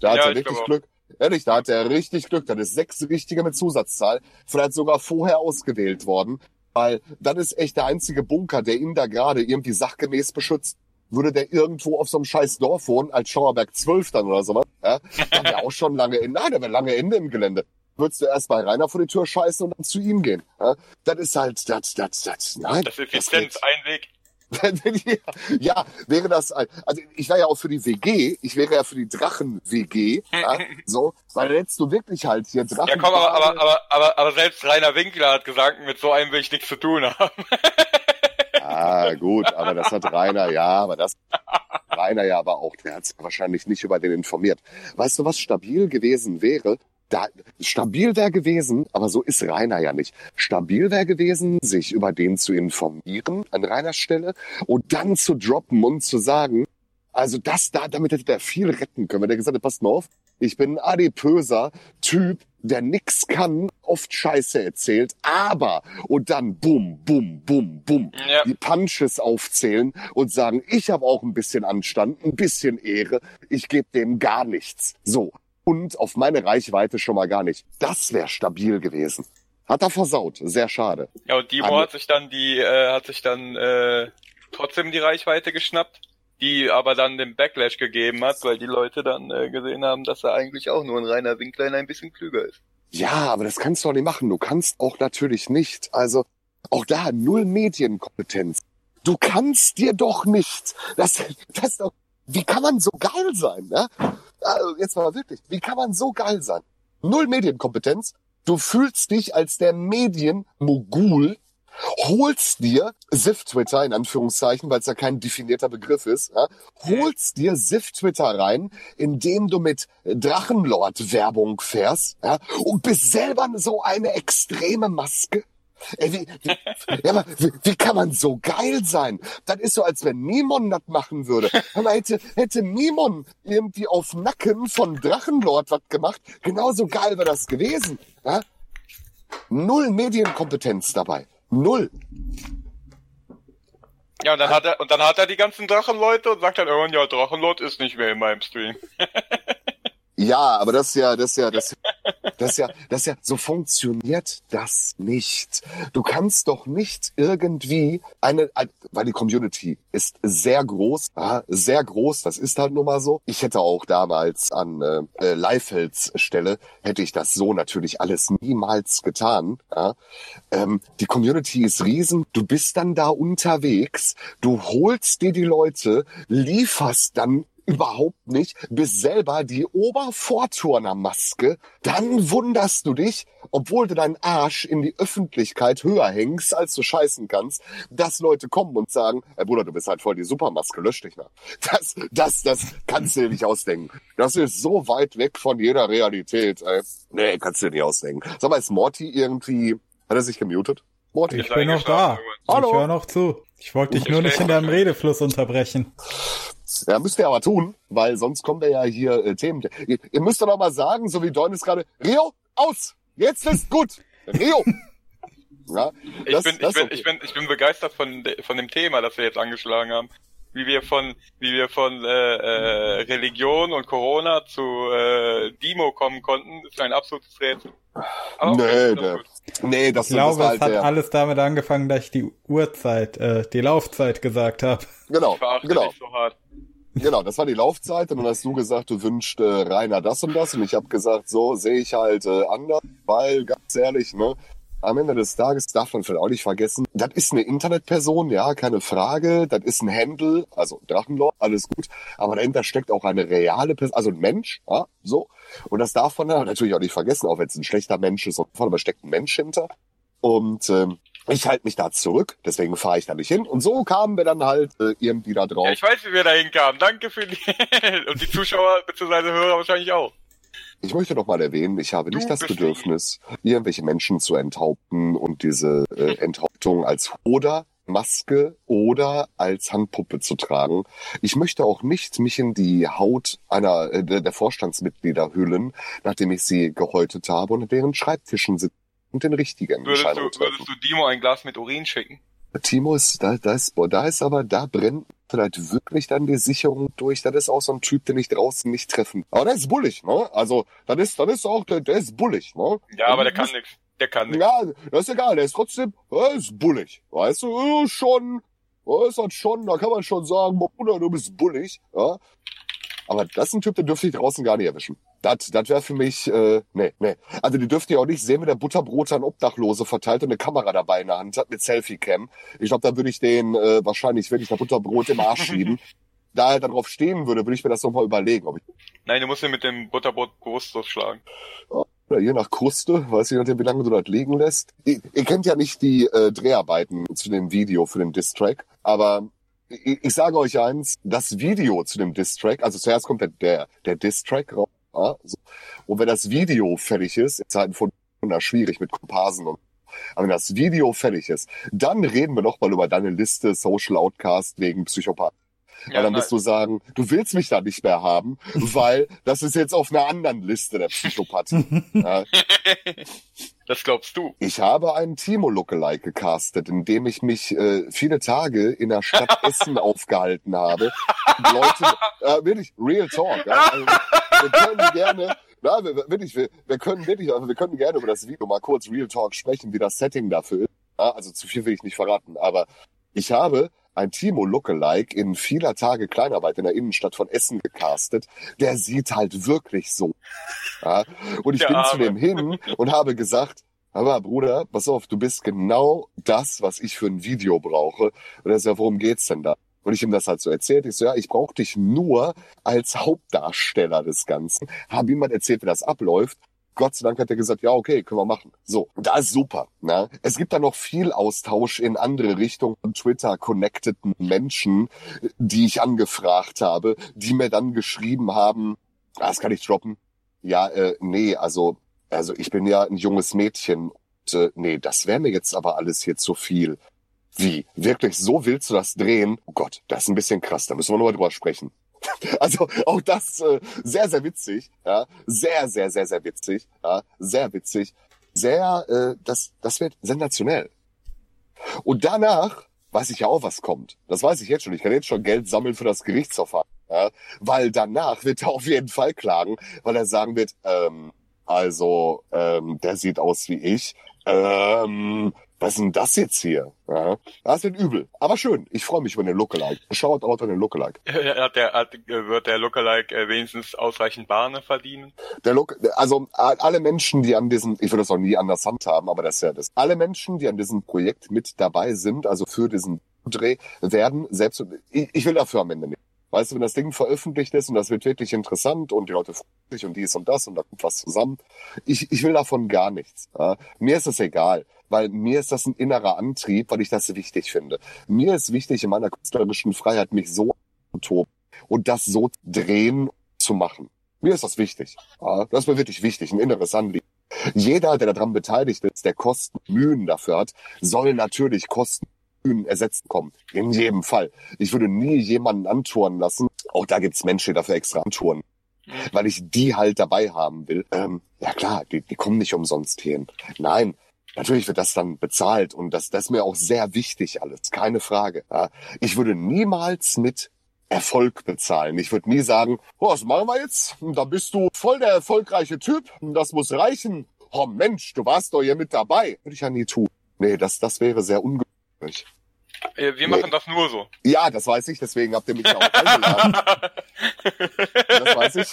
da hat ja, er richtig Glück. Ehrlich, da hat er richtig Glück. Das ist sechs Richtige mit Zusatzzahl. Vielleicht sogar vorher ausgewählt worden. Weil dann ist echt der einzige Bunker, der ihn da gerade irgendwie sachgemäß beschützt. würde der irgendwo auf so einem scheiß Dorf wohnen, als Schauerberg 12 dann oder sowas, ja, dann wäre auch schon lange in, nein, der wäre lange Ende im Gelände. Würdest du erst bei Rainer vor die Tür scheißen und dann zu ihm gehen. Ja? Das ist halt, das, das, das, nein. Das ist Effizienz, ein Weg. Ja, wäre das, ein, also ich wäre ja auch für die WG, ich wäre ja für die Drachen-WG, ja, so, weil jetzt du wirklich halt hier Drachen. Ja komm, aber, aber, aber, aber, aber selbst Rainer Winkler hat gesagt, mit so einem will ich nichts zu tun haben. Ah, gut, aber das hat Rainer, ja, aber das Rainer ja aber auch, der hat sich wahrscheinlich nicht über den informiert. Weißt du, was stabil gewesen wäre? Da, stabil wäre gewesen, aber so ist Rainer ja nicht. Stabil wäre gewesen, sich über den zu informieren an Rainers Stelle und dann zu droppen und zu sagen, also das da, damit hätte der viel retten können. Wenn der gesagt hat, passt mal auf, ich bin ein adipöser Typ, der nix kann, oft Scheiße erzählt, aber und dann bum, bum, bum, bum, Ja. die Punches aufzählen und sagen, ich habe auch ein bisschen Anstand, ein bisschen Ehre, ich gebe dem gar nichts. So. Und auf meine Reichweite schon mal gar nicht. Das wäre stabil gewesen. Hat er versaut. Sehr schade. Ja, und Dimo hat sich dann die, äh, hat sich dann äh, trotzdem die Reichweite geschnappt, die aber dann den Backlash gegeben hat, weil die Leute dann äh, gesehen haben, dass er eigentlich auch nur ein reiner Winkler ein bisschen klüger ist. Ja, aber das kannst du auch nicht machen. Du kannst auch natürlich nicht. Also auch da null Medienkompetenz. Du kannst dir doch nicht. Das, das doch. Wie kann man so geil sein? Ne? Also jetzt mal wirklich. Wie kann man so geil sein? Null Medienkompetenz. Du fühlst dich als der Medienmogul, holst dir SIF-Twitter in Anführungszeichen, weil es ja kein definierter Begriff ist, ja, holst dir SIF-Twitter rein, indem du mit Drachenlord-Werbung fährst ja, und bist selber so eine extreme Maske. Ey, wie, wie, ja, aber wie, wie kann man so geil sein? Das ist so, als wenn Mimon das machen würde. Aber hätte, hätte Mimon irgendwie auf Nacken von Drachenlord was gemacht, genauso geil wäre das gewesen. Ja? Null Medienkompetenz dabei. Null. Ja, und dann hat er, und dann hat er die ganzen Drachenleute und sagt dann irgendwann, ja, Drachenlord ist nicht mehr in meinem Stream. Ja, aber das ist ja, das ist ja, das, das ist ja, das ist ja, so funktioniert das nicht. Du kannst doch nicht irgendwie eine, ein- weil die Community ist sehr groß, sehr groß, das ist halt nun mal so. Ich hätte auch damals an äh, äh, Leifelds Stelle, hätte ich das so natürlich alles niemals getan. Ja. Ähm, die Community ist riesen, du bist dann da unterwegs, du holst dir die Leute, lieferst dann überhaupt nicht, bist selber die Obervorturnermaske, dann wunderst du dich, obwohl du deinen Arsch in die Öffentlichkeit höher hängst, als du scheißen kannst, dass Leute kommen und sagen, ey Bruder, du bist halt voll die Supermaske, lösch dich mal. Das, das, das kannst du dir nicht ausdenken. Das ist so weit weg von jeder Realität, ey. Nee, kannst du dir nicht ausdenken. Sag mal, ist Morty irgendwie, hat er sich gemutet? Morty? Ich bin noch da. Hallo. Ich höre noch zu. Ich wollte dich nur nicht in deinem Redefluss unterbrechen. Ja, müsst ihr aber tun, weil sonst kommen wir ja hier äh, Themen. Ihr, ihr müsst doch noch mal sagen, so wie Don ist gerade, Rio, aus! Jetzt ist gut! Rio! Ja, Ich das- bin, ich bin, okay. ich bin, ich bin begeistert von, de- von dem Thema, das wir jetzt angeschlagen haben. Wie wir von, wie wir von äh, äh, Religion und Corona zu äh, Demo kommen konnten, ist ein absolutes Rätsel. Aber Nee, okay, das. Nee, das, Ich glaube, das war es halt hat der, alles damit angefangen, dass ich die Uhrzeit, äh, die Laufzeit gesagt habe. genau, genau, so hart. genau, das war die Laufzeit und dann hast du gesagt, du wünschst äh, Rainer das und das und ich habe gesagt, so sehe ich halt äh, anders, weil ganz ehrlich, ne, am Ende des Tages darf man vielleicht auch nicht vergessen, das ist eine Internetperson, ja, keine Frage, das ist ein Handle, also Drachenlord, alles gut, aber dahinter steckt auch eine reale Person, also ein Mensch, ja, so. Und das darf man natürlich auch nicht vergessen, auch wenn es ein schlechter Mensch ist, aber steckt ein Mensch hinter. Und ähm, ich halte mich da zurück, deswegen fahre ich da nicht hin. Und so kamen wir dann halt äh, irgendwie da drauf. Ja, ich weiß, wie wir da hinkamen. Danke für die und die Zuschauer bzw. Hörer wahrscheinlich auch. Ich möchte noch mal erwähnen, ich habe Du nicht das Bedürfnis, irgendwelche Menschen zu enthaupten und diese äh, Enthauptung als oder Maske oder als Handpuppe zu tragen. Ich möchte auch nicht mich in die Haut einer äh, der der Vorstandsmitglieder hüllen, nachdem ich sie gehäutet habe und an deren Schreibtischen sitze und den richtigen Würdest Entscheidungen du, treffen. würdest du Dimo ein Glas mit Urin schicken? Timo ist, da, da ist, da ist aber, da brennt vielleicht wirklich dann die Sicherung durch. Das ist auch so ein Typ, den ich draußen nicht treffen. Aber der ist bullig, ne? Also, das ist, das ist auch, der, der ist bullig, ne? Ja, aber der Das- kann nix. Der kann nix. Ja, das ist egal, der ist trotzdem, er ist bullig. Weißt du, schon, ist das schon, da kann man schon sagen, Bruder, du bist bullig. Ja? Aber das ist ein Typ, den dürfte ich draußen gar nicht erwischen. Das, das wäre für mich, äh, nee, nee. Also die dürfte ja auch nicht sehen, wie der Butterbrot an Obdachlose verteilt und eine Kamera dabei in der Hand hat mit Selfie-Cam. Ich glaube, da würde ich den äh, wahrscheinlich, wenn ich der Butterbrot im Arsch schieben. da er darauf stehen würde, würde ich mir das nochmal überlegen, ob ich Nein, du musst ihn mit dem Butterbrot bewusstlos schlagen. oder je nach Kruste, weiß ich nicht, wie lange du das liegen lässt. Ihr, ihr kennt ja nicht die äh, Dreharbeiten zu dem Video für den Distrack, aber ich, ich sage euch eins, das Video zu dem Distrack, also zuerst kommt der, der, der Distrack raus, ja, so. und wenn das Video fertig ist, in Zeiten von Corona schwierig mit Komparsen und aber wenn das Video fertig ist, dann reden wir nochmal über deine Liste Social Outcast wegen Psychopath. Weil dann wirst du sagen, du willst mich da nicht mehr haben, weil das ist jetzt auf einer anderen Liste der Psychopathie. ja, Das glaubst du. ich habe einen Timo Lookalike gecastet, in dem ich mich äh, viele Tage in der Stadt Essen aufgehalten habe. Leute, äh, wirklich, Real Talk. Ja, also, wir können gerne, na, wir, wir- wirklich, wir, wir können wirklich, also wir können gerne über das Video mal kurz Real Talk sprechen, wie das Setting dafür ist. Ja, also zu viel will ich nicht verraten, aber ich habe ein Timo Lookalike in vieler Tage Kleinarbeit in der Innenstadt von Essen gecastet. Der sieht halt wirklich so. Ja, und ich Der bin zu Arme. dem hin und habe gesagt, aber Bruder, pass auf, du bist genau das, was ich für ein Video brauche. Und er sagt, worum geht's denn da? Und ich ihm das halt so erzählt. Ich so, ja, ich brauche dich nur als Hauptdarsteller des Ganzen. Habe ihm mal erzählt, wie das abläuft. Gott sei Dank hat er gesagt, ja, okay, können wir machen. So, da ist super. Ne? Es gibt da noch viel Austausch in andere Richtungen von Twitter-connecteden Menschen, die ich angefragt habe, die mir dann geschrieben haben, ah, das kann ich droppen. Ja, äh, nee, also, also ich bin ja ein junges Mädchen. Und, äh, nee, das wäre mir jetzt aber alles hier zu viel. Wie? Wirklich, so willst du das drehen? Oh Gott, das ist ein bisschen krass, da müssen wir nochmal drüber sprechen. Also auch das äh, sehr, sehr witzig. Ja, sehr, sehr, sehr, sehr witzig. Ja, sehr witzig. Sehr, äh, das, das wird sensationell. Und danach weiß ich ja auch, was kommt. Das weiß ich jetzt schon. Ich kann jetzt schon Geld sammeln für das Gerichtsverfahren. Ja, weil danach wird er auf jeden Fall klagen, weil er sagen wird, ähm, also, ähm, der sieht aus wie ich. Ähm, was ist denn das jetzt hier? Ja, das wird übel. Aber schön. Ich freue mich über den Lookalike. Schaut out an den Lookalike. Hat der, hat, wird der Lookalike äh, wenigstens ausreichend Bahne verdienen? Der Look, also alle Menschen, die an diesem, ich würde das auch nie anders handhaben, aber das ist ja das. Alle Menschen, die an diesem Projekt mit dabei sind, also für diesen Dreh, werden selbst, ich, ich will dafür am Ende nicht. Weißt du, wenn das Ding veröffentlicht ist und das wird wirklich interessant und die Leute freuen sich und dies und das und da kommt was zusammen. Ich, ich will davon gar nichts. Ja. Mir ist es egal, weil mir ist das ein innerer Antrieb, weil ich das wichtig finde. Mir ist wichtig, in meiner künstlerischen Freiheit mich so zu toben und das so drehen zu machen. Mir ist das wichtig. Das ist mir wirklich wichtig, ein inneres Anliegen. Jeder, der daran beteiligt ist, der Kosten, Mühen dafür hat, soll natürlich Kosten, Mühen ersetzt kommen. In jedem Fall. Ich würde nie jemanden antouren lassen. Auch da gibt's Menschen, die dafür extra antouren. Weil ich die halt dabei haben will. Ähm, ja klar, die, die kommen nicht umsonst hin. Nein, Natürlich wird das dann bezahlt und das, das ist mir auch sehr wichtig alles, keine Frage. Ich würde niemals mit Erfolg bezahlen. Ich würde nie sagen, oh, was machen wir jetzt? Da bist du voll der erfolgreiche Typ, das muss reichen. Oh Mensch, du warst doch hier mit dabei. Würde ich ja nie tun. Nee, das, das wäre sehr ungewöhnlich. Äh, Wir Nee. machen das nur so. Ja, das weiß ich, deswegen habt ihr mich ja auch eingeladen. Das weiß ich.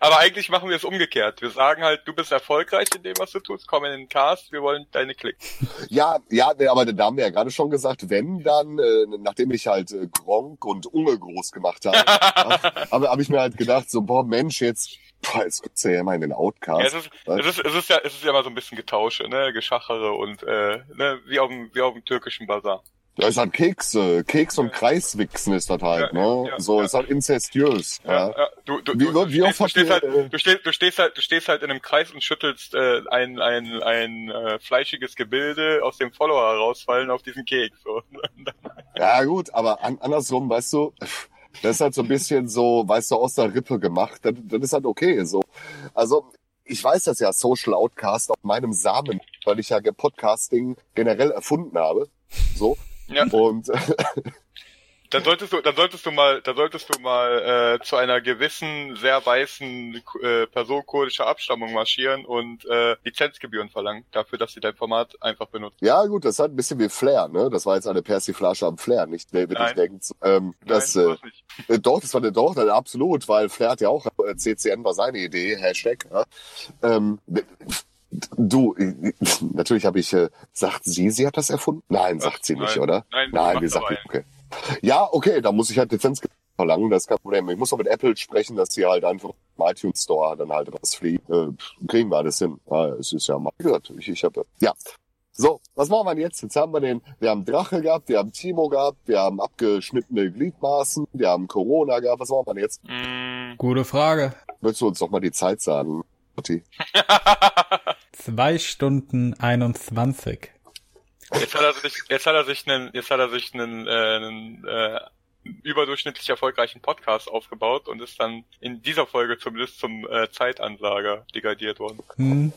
Aber eigentlich machen wir es umgekehrt. Wir sagen halt, du bist erfolgreich in dem, was du tust, komm in den Cast, wir wollen deine Klicks. Ja, ja, nee, aber da haben wir ja gerade schon gesagt, wenn dann, äh, nachdem ich halt äh, Gronk und Unge groß gemacht habe, habe hab ich mir halt gedacht, so, boah, Mensch, jetzt, boah, guckst du ja immer in den Ja, Outcast. es, ist, es, ist, es, ist ja, es ist ja immer so ein bisschen Getausche, ne? Geschachere und äh, ne? wie, auf dem, wie auf dem türkischen Bazar. Da ist halt Keks, äh, Keks und Kreiswichsen ist das halt, Ja, ne? ja, so, ja. ist halt inzestiös, ja. Ja, du, du, Wie- du, wie du, stehst, du, habt stehst halt, du, stehst, du stehst halt, du stehst halt in einem Kreis und schüttelst äh, ein ein ein äh, fleischiges Gebilde aus dem Follower herausfallen auf diesen Keks. So. Ja, gut, aber an, andersrum, weißt du, das ist halt so ein bisschen so, weißt du, aus der Rippe gemacht. Das, das ist halt okay, so. Also, ich weiß das ja, Social Outcast auf meinem Samen, weil ich ja Podcasting generell erfunden habe. So. Ja. Und dann solltest du, dann solltest du mal, dann solltest du mal äh, zu einer gewissen sehr weißen äh, Person kurdischer Abstammung marschieren und äh, Lizenzgebühren verlangen dafür, dass sie dein Format einfach benutzen. Ja, gut, das hat ein bisschen wie Flair, ne? Das war jetzt eine Persiflage am Flair, nicht David, Nein. ich denke, ähm, das, Nein, äh, sowas nicht. Äh, Doch, das war eine doch, dann absolut, weil Flair hat ja auch, äh, CCN war seine Idee, Hashtag. Ja. Ähm, du, natürlich habe ich, äh, sagt sie, sie hat das erfunden? Nein, sagt Ach, sie nicht, nein. oder? Nein, Nein, aber die, okay. Ja, okay, da muss ich halt Lizenz verlangen, das ist kein Problem. Ich muss auch mit Apple sprechen, dass sie halt einfach im iTunes Store dann halt was fliegen. Äh, kriegen wir alles hin. Ja, es ist ja mal gehört. Ich, ich habe, ja. So, was machen wir denn jetzt? Jetzt haben wir den, wir haben Drache gehabt, wir haben Timo gehabt, wir haben abgeschnittene Gliedmaßen, wir haben Corona gehabt. Was machen wir denn jetzt? Mm. Gute Frage. Willst du uns doch mal die Zeit sagen, Mutti? Zwei Stunden 21. Jetzt hat er sich, jetzt hat er sich einen, jetzt hat er sich einen, äh, einen äh, überdurchschnittlich erfolgreichen Podcast aufgebaut und ist dann in dieser Folge zumindest zum äh, Zeitansager degradiert worden. Hm.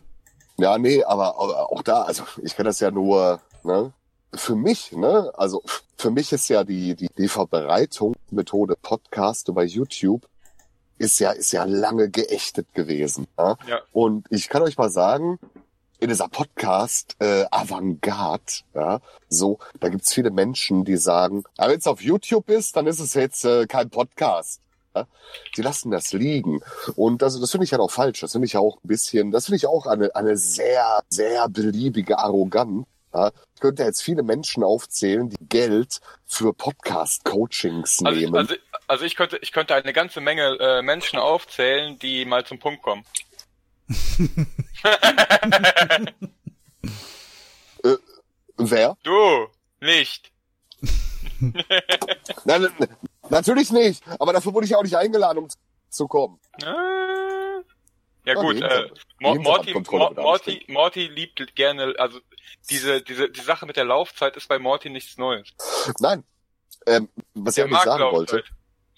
Ja, nee, aber aber auch da, also ich kann das ja nur, ne? Für mich, ne? Also für mich ist ja die die, die Verbreitungsmethode Podcast über YouTube ist ja ist ja lange geächtet gewesen. Ja? Ja. Und ich kann euch mal sagen, in dieser Podcast äh, Avantgarde, ja, so, da gibt's viele Menschen, die sagen, aber wenn es auf YouTube ist, dann ist es jetzt äh, kein Podcast. Ja? Die lassen das liegen. Und das, das finde ich halt auch falsch. Das finde ich auch ein bisschen, das finde ich auch eine, eine sehr, sehr beliebige Arroganz. Ja? Ich könnte jetzt viele Menschen aufzählen, die Geld für Podcast-Coachings Also, nehmen. also, also ich könnte, ich könnte eine ganze Menge äh, Menschen aufzählen, die mal zum Punkt kommen. Wer? Du, nicht. Nein, natürlich nicht. Aber dafür wurde ich auch nicht eingeladen, um zu kommen. Äh, Ja die gut, äh, die Morty, Morty. Morty liebt gerne, also diese, diese, die Sache mit der Laufzeit ist bei Morty nichts Neues. Nein. Ähm, was ich Der eigentlich mag sagen Laufzeit.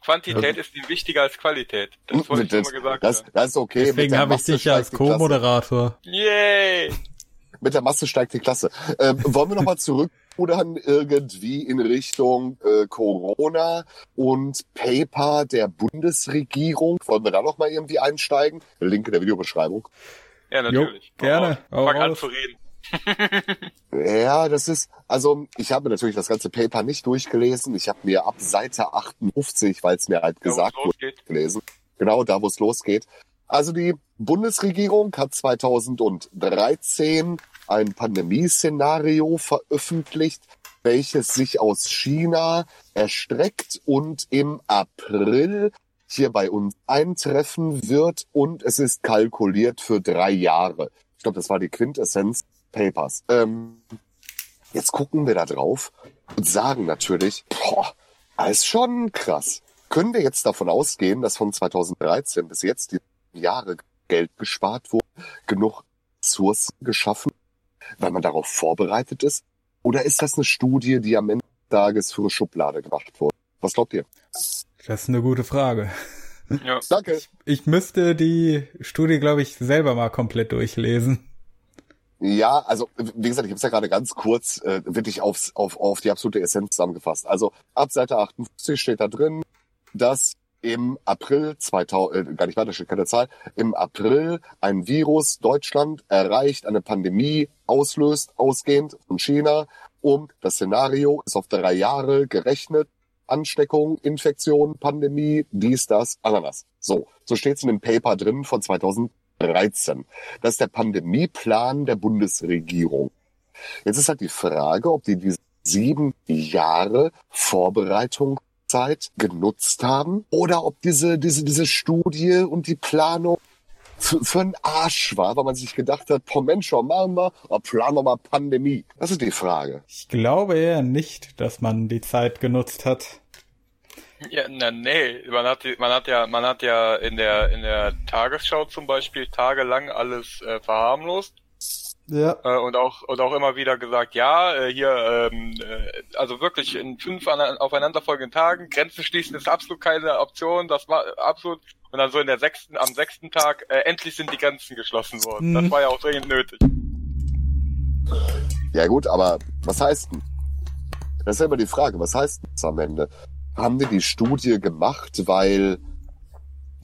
Quantität ist ihm wichtiger als Qualität. Das wollte ich mal gesagt das, das ist okay. Deswegen habe ich dich als die Klasse. Co-Moderator. Yay! Mit der Masse steigt die Klasse. Ähm, wollen wir nochmal zurückrudern irgendwie in Richtung äh, Corona und Paper der Bundesregierung? Wollen wir da noch mal irgendwie einsteigen? Link in der Videobeschreibung. Ja, natürlich. Jo, gerne. Fang an zu reden. Ja, das ist, also ich habe natürlich das ganze Paper nicht durchgelesen. Ich habe mir ab Seite 58, weil es mir halt Ja, gesagt wurde, gelesen. Genau da, wo es losgeht. Also die Bundesregierung hat 2013 ein Pandemieszenario veröffentlicht, welches sich aus China erstreckt und im April hier bei uns eintreffen wird und es ist kalkuliert für drei Jahre. Ich glaube, das war die Quintessenz Papers. Ähm, jetzt gucken wir da drauf und sagen natürlich, boah, das ist schon krass. Können wir jetzt davon ausgehen, dass von 2013 bis jetzt die Jahre Geld gespart wurde, genug Ressourcen geschaffen, weil man darauf vorbereitet ist? Oder ist das eine Studie, die am Ende des Tages für eine Schublade gemacht wurde? Was glaubt ihr? Das ist eine gute Frage. Ja. Danke. Ich müsste die Studie, glaube ich, selber mal komplett durchlesen. Ja, also wie gesagt, ich habe es ja gerade ganz kurz äh, wirklich aufs, auf, auf die absolute Essenz zusammengefasst. Also ab Seite 58 steht da drin, dass im April 2000, äh, gar nicht weiter steht keine Zahl, im April ein Virus Deutschland erreicht, eine Pandemie auslöst, ausgehend von China. Und das Szenario ist auf drei Jahre gerechnet. Ansteckung, Infektion, Pandemie, dies, das, Ananas. So, so steht's in dem Paper drin von 2013. Das ist der Pandemieplan der Bundesregierung. Jetzt ist halt die Frage, ob die diese sieben Jahre Vorbereitungszeit genutzt haben oder ob diese, diese, diese Studie und die Planung für, für einen Arsch war, weil man sich gedacht hat, boah Mensch, was machen wir? Oh, planen wir mal Pandemie. Das ist die Frage. Ich glaube eher nicht, dass man die Zeit genutzt hat. Ja, na, nee, man hat, die- man hat ja, man hat ja in der, in der Tagesschau zum Beispiel tagelang alles äh, verharmlost Ja. äh, und auch und auch immer wieder gesagt, ja, äh, hier, ähm, äh, also wirklich in fünf an, aufeinanderfolgenden Tagen Grenzen schließen ist absolut keine Option, das war absolut und dann so in der sechsten, am sechsten Tag äh, endlich sind die Grenzen geschlossen worden. Mhm. Das war ja auch dringend nötig. Ja gut, aber was heißt denn? Das ist ja immer die Frage, was heißt denn das am Ende? Haben wir die Studie gemacht, weil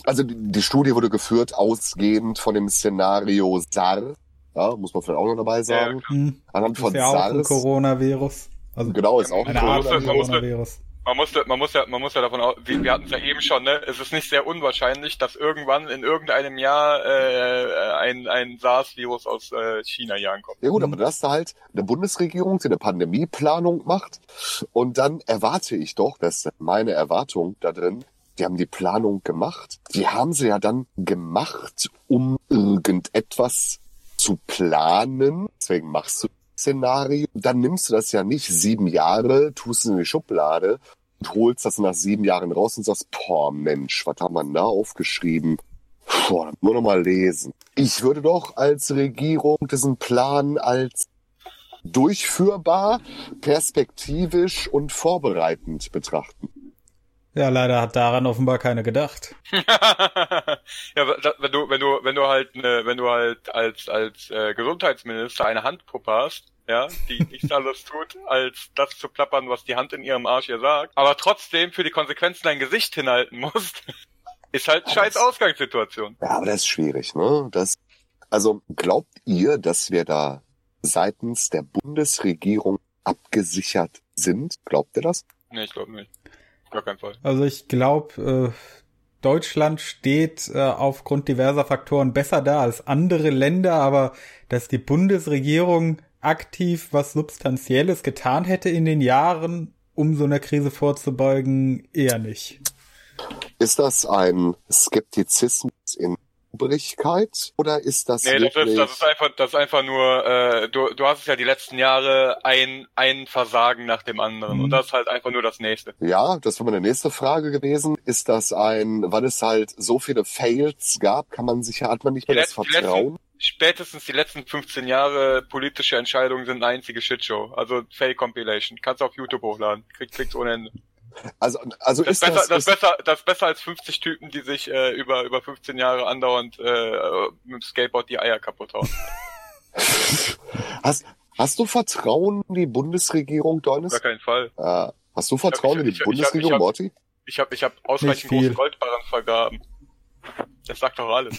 also die, die Studie wurde geführt ausgehend von dem Szenario SARS, ja, muss man vielleicht auch noch dabei sagen. Hm. Anhand von ist ja auch ein SARS. Coronavirus. Also Genau, ist auch ein eine Art von Coronavirus. Man muss, man muss ja, man muss ja davon aus, wir, wir hatten es ja eben schon, ne? Es ist nicht sehr unwahrscheinlich, dass irgendwann in irgendeinem Jahr äh, ein, ein SARS-Virus aus äh, China hier ankommt. Ja gut, Mhm. aber dass da halt eine Bundesregierung, die eine Pandemieplanung macht und dann erwarte ich doch, dass meine Erwartung da drin, die haben die Planung gemacht, die haben sie ja dann gemacht, um irgendetwas zu planen. Deswegen machst du Szenario. Dann nimmst du das ja nicht sieben Jahre, tust es in die Schublade und holst das nach sieben Jahren raus und sagst, boah Mensch, was haben wir da aufgeschrieben? Boah, muss noch mal lesen. Ich würde doch als Regierung diesen Plan als durchführbar, perspektivisch und vorbereitend betrachten. Ja, leider hat daran offenbar keiner gedacht. ja, wenn du, wenn du, wenn du halt, ne, wenn du halt als als äh, Gesundheitsminister eine Handpuppe hast, ja, die nichts anderes tut, als das zu plappern, was die Hand in ihrem Arsch ihr sagt, aber trotzdem für die Konsequenzen dein Gesicht hinhalten musst, ist halt scheiß Ausgangssituation. Ja, aber das ist schwierig, ne? Das, also glaubt ihr, dass wir da seitens der Bundesregierung abgesichert sind? Glaubt ihr das? Nee, ich glaube nicht. Gar keinen Fall. Also ich glaube, äh, Deutschland steht äh, aufgrund diverser Faktoren besser da als andere Länder, aber dass die Bundesregierung aktiv was Substanzielles getan hätte in den Jahren, um so einer Krise vorzubeugen, eher nicht. Ist das ein Skeptizismus in Obrigkeit oder ist das Nee, das ist, das ist einfach, das ist einfach nur, äh, du, du hast es ja die letzten Jahre ein, ein Versagen nach dem anderen Mhm. und das ist halt einfach nur das nächste. Ja, das wäre meine nächste Frage gewesen. Ist das ein, weil es halt so viele Fails gab, kann man sich, hat man nicht mehr Die das Vertrauen? Spätestens die letzten 15 Jahre politische Entscheidungen sind eine einzige Shitshow. Also Fail Compilation. Kannst du auf YouTube hochladen. Krieg Klicks ohne Ende. Also, also Das ist ist besser, das, das, ist, ist besser, das ist besser als 50 Typen, die sich äh, über, über 15 Jahre andauernd äh, mit dem Skateboard die Eier kaputt hauen. hast, hast du Vertrauen in die Bundesregierung, Gar Donis? keinen Fall. Äh, hast du Vertrauen Ich- in die ich- ich- ich- Bundesregierung, ich hab- Morty? Ich habe ich hab ausreichend große Goldbarren vergraben. Das sagt doch alles.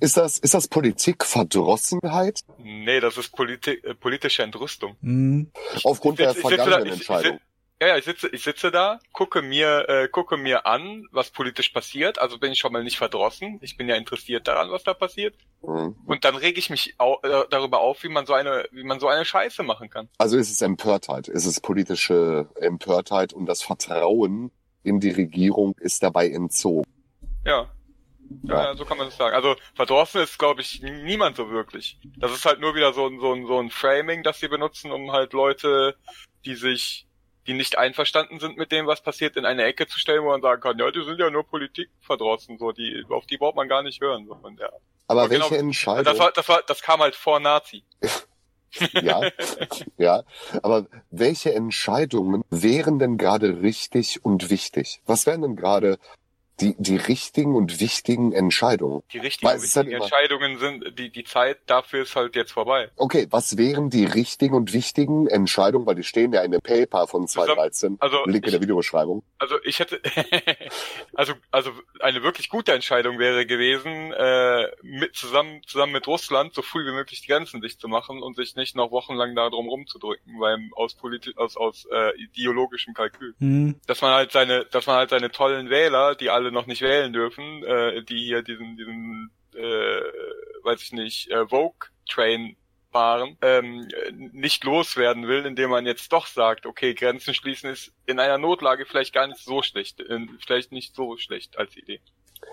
Ist das, ist das Politikverdrossenheit Nee, das ist Politi äh, politische Entrüstung. Hm. aufgrund Ich der vergangenen ich- ich Entscheidung? Ja, ja, ich sitze, ich sitze da, gucke mir, äh, gucke mir an, was politisch passiert. Also bin ich schon mal nicht verdrossen. Ich bin ja interessiert daran, was da passiert. Mhm. Und dann rege ich mich au äh, darüber auf, wie man so eine, wie man so eine Scheiße machen kann. Also ist es Empörtheit, ist es politische Empörtheit und das Vertrauen in die Regierung ist dabei entzogen. Ja. Ja, ja, so kann man es sagen. Also verdrossen ist, glaube ich, niemand so wirklich. Das ist halt nur wieder so ein, so ein, so ein Framing, das sie benutzen, um halt Leute, die sich, die nicht einverstanden sind mit dem, was passiert, in eine Ecke zu stellen, wo man sagen kann, ja, die sind ja nur Politik verdrossen, so, die, auf die braucht man gar nicht hören, so von der. Aber Ja, genau. welche Entscheidung? Das war, das war, das kam halt vor Nazi. ja, ja. Aber welche Entscheidungen wären denn gerade richtig und wichtig? Was wären denn gerade die, die richtigen und wichtigen Entscheidungen? Die richtigen, ist halt richtigen immer- Entscheidungen sind, die, die Zeit dafür ist halt jetzt vorbei. Okay, was wären die richtigen und wichtigen Entscheidungen? Weil die stehen ja in dem Paper von 2013. Also, Link in ich- der Videobeschreibung. Also ich hätte, also also eine wirklich gute Entscheidung wäre gewesen, äh, mit zusammen zusammen mit Russland so früh wie möglich die Grenzen dicht zu machen und sich nicht noch wochenlang da drum rumzudrücken, weil aus politi aus aus äh, ideologischem Kalkül, Hm. dass man halt seine, dass man halt seine tollen Wähler, die alle noch nicht wählen dürfen, äh, die hier diesen diesen äh, weiß ich nicht äh, Vogue Train fahren, ähm, nicht loswerden will, indem man jetzt doch sagt, okay, Grenzen schließen ist in einer Notlage vielleicht gar nicht so schlecht, äh, vielleicht nicht so schlecht als Idee.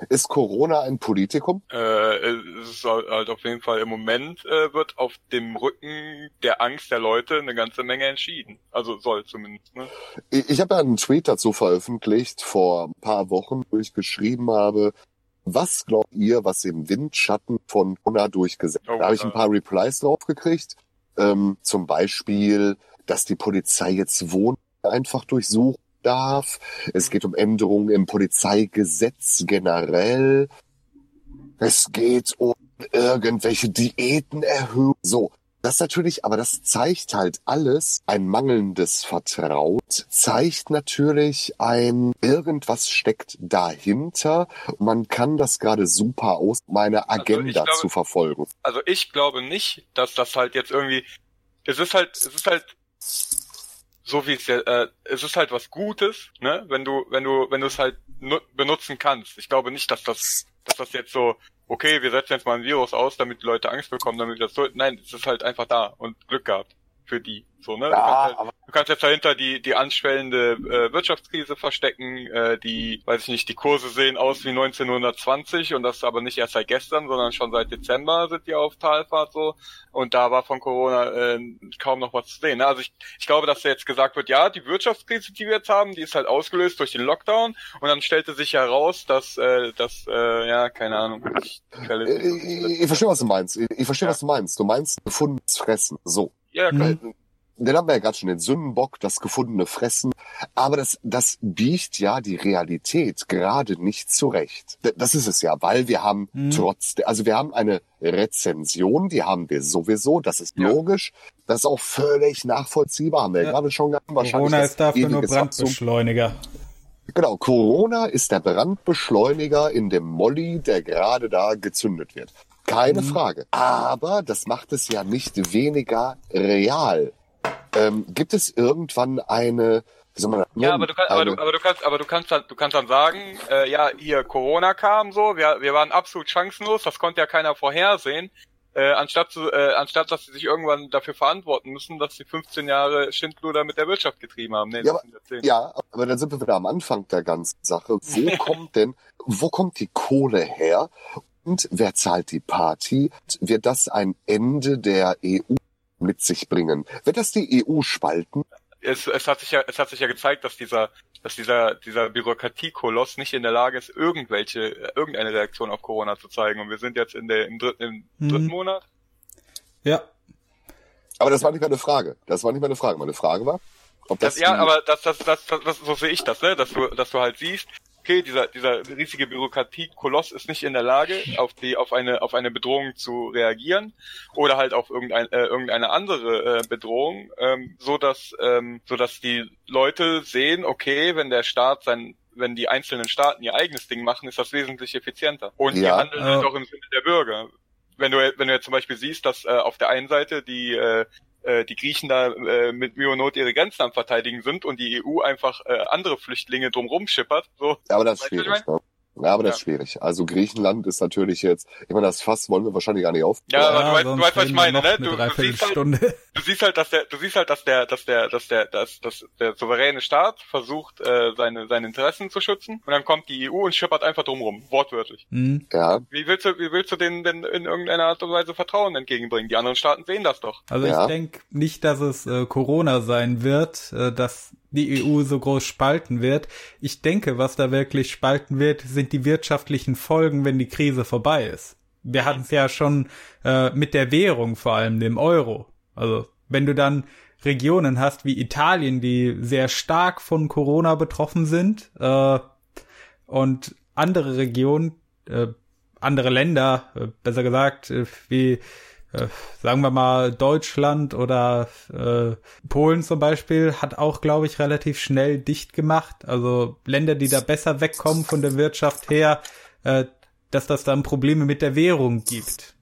Ist Corona ein Politikum? Äh, es ist halt halt auf jeden Fall im Moment äh, wird auf dem Rücken der Angst der Leute eine ganze Menge entschieden. Also soll zumindest. Ne? Ich, ich habe ja einen Tweet dazu veröffentlicht vor ein paar Wochen, wo ich geschrieben habe, was glaubt ihr, was im Windschatten von Corona durchgesetzt Oh, Da habe ich ein paar Replies drauf gekriegt. Ähm, zum Beispiel, dass die Polizei jetzt Wohnen einfach durchsuchen darf. Es geht um Änderungen im Polizeigesetz generell. Es geht um irgendwelche Diäten erhöhen. So, Das natürlich, aber das zeigt halt alles ein mangelndes Vertraut, zeigt natürlich ein irgendwas steckt dahinter. Man kann das gerade super aus, meine Also Agenda ich glaube- zu verfolgen. Also ich glaube nicht, dass das halt jetzt irgendwie. Es ist halt, es ist halt so wie es ja, äh, es ist halt was Gutes, ne? Wenn du, wenn du, wenn du es halt nu benutzen kannst. Ich glaube nicht, dass das, dass das jetzt so, okay, wir setzen jetzt mal ein Virus aus, damit die Leute Angst bekommen, damit das so. Nein, es ist halt einfach da und Glück gehabt für die. So, ne? Du kannst Ja, halt, Du kannst jetzt dahinter die, die anschwellende äh, Wirtschaftskrise verstecken, äh, die, weiß ich nicht, die Kurse sehen aus wie 1920 und das aber nicht erst seit gestern, sondern schon seit Dezember sind die auf Talfahrt so und da war von Corona äh, kaum noch was zu sehen. Ne? Also ich, ich glaube, dass jetzt gesagt wird, ja, die Wirtschaftskrise, die wir jetzt haben, die ist halt ausgelöst durch den Lockdown und dann stellte sich heraus, dass, äh, dass äh, ja, keine Ahnung. Ich, ich, äh, ich, ich verstehe, was du meinst. Ich, ich verstehe, Ja. was du meinst. Du meinst gefundenes Fressen. So. Ja, klar. Mhm. Den haben wir ja gerade schon, den Sündenbock, das gefundene Fressen. Aber das, das biegt ja die Realität gerade nicht zurecht. Das ist es ja, weil wir haben Mhm. trotz, der- also wir haben eine Rezension, die haben wir sowieso, das ist Ja. logisch. Das ist auch völlig nachvollziehbar, haben wir ja. Gerade schon gehabt. Wahrscheinlich Corona ist dafür nur. Brandbeschleuniger. Genau, Corona ist der Brandbeschleuniger in dem Molly, der gerade da gezündet wird. Keine Mhm. Frage. Aber das macht es ja nicht weniger real. Ähm, gibt es irgendwann eine, wie soll man das Ja, aber du kannst, aber du, aber du kannst, aber du kannst dann, du kannst dann sagen, äh, ja, hier Corona kam so, wir, wir waren absolut chancenlos, das konnte ja keiner vorhersehen. Äh, anstatt zu, äh, anstatt dass sie sich irgendwann dafür verantworten müssen, dass sie 15 Jahre Schindluder mit der Wirtschaft getrieben haben. Nee, Ja, 10. Ja, aber dann sind wir wieder am Anfang der ganzen Sache. Wo kommt denn, wo kommt die Kohle her? Und wer zahlt die Party? Wird das ein Ende der EU mit sich bringen? Wird das die EU spalten? Es, es hat sich ja, es hat sich ja gezeigt, dass dieser, dass dieser, dieser Bürokratiekoloss nicht in der Lage ist, irgendwelche, irgendeine Reaktion auf Corona zu zeigen. Und wir sind jetzt in der, im, dritten, im Mhm. dritten Monat. Ja, Aber das war nicht meine Frage. Das war nicht meine Frage. Meine Frage war, ob das, Das, ja, aber das, das, das, das, das, so sehe ich das, ne? Dass du, dass du halt siehst, okay, dieser, dieser riesige Bürokratie-Koloss ist nicht in der Lage, auf die, auf eine, auf eine Bedrohung zu reagieren oder halt auf irgendein, äh, irgendeine andere äh, Bedrohung, ähm, so dass, ähm, so dass die Leute sehen, okay, wenn der Staat sein wenn die einzelnen Staaten ihr eigenes Ding machen, ist das wesentlich effizienter. Und die Ja. handeln halt auch im Sinne der Bürger. Wenn du, wenn du jetzt zum Beispiel siehst, dass äh, auf der einen Seite die äh, äh, die Griechen da äh, mit Mühe und Not ihre Grenzen am verteidigen sind und die EU einfach äh, andere Flüchtlinge drumrum schippert. So, Ja, aber das ist schwierig. Ja, aber das ist Ja. schwierig. Also Griechenland ist natürlich jetzt, ich meine, das Fass wollen wir wahrscheinlich gar nicht auf. Ja, aber du weißt- du weißt, was ich meine, ne? Du- du siehst halt- du siehst halt, dass der, du siehst halt, dass der, dass der, dass der, dass, dass der souveräne Staat versucht, äh, seine, seine Interessen zu schützen und dann kommt die EU und schippert einfach drumrum, wortwörtlich. Hm. Ja, Wie willst du, wie willst du denen denn in irgendeiner Art und Weise Vertrauen entgegenbringen? Die anderen Staaten sehen das doch. Also Ja. ich denke nicht, dass es äh, Corona sein wird, äh, dass die EU so groß spalten wird. Ich denke, was da wirklich spalten wird, sind die wirtschaftlichen Folgen, wenn die Krise vorbei ist. Wir hatten es ja schon äh, mit der Währung, vor allem dem Euro. Also wenn du dann Regionen hast wie Italien, die sehr stark von Corona betroffen sind, äh, und andere Regionen, äh, andere Länder, äh, besser gesagt, äh, wie äh, sagen wir mal Deutschland oder äh, Polen zum Beispiel, hat auch, glaube ich, relativ schnell dicht gemacht. Also Länder, die da besser wegkommen von der Wirtschaft her, äh, dass das dann Probleme mit der Währung gibt.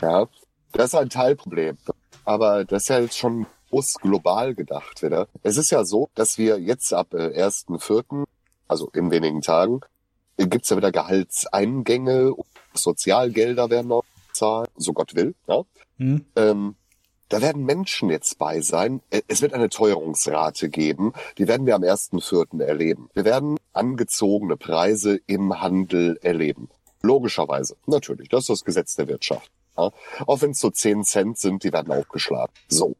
ja. Das ist ein Teilproblem. Aber das ist ja jetzt schon groß global gedacht wieder. Es ist ja so, dass wir jetzt ab äh, 1.4., also in wenigen Tagen, äh, gibt's ja wieder Gehaltseingänge, Sozialgelder werden noch bezahlt, so Gott will. Ja? Hm? Ähm, da werden Menschen jetzt bei sein. Äh, Es wird eine Teuerungsrate geben. Die werden wir am 1.4. erleben. Wir werden angezogene Preise im Handel erleben. Logischerweise. Natürlich. Das ist das Gesetz der Wirtschaft. Ja? Auch wenn es so 10 Cent sind, die werden aufgeschlagen. So.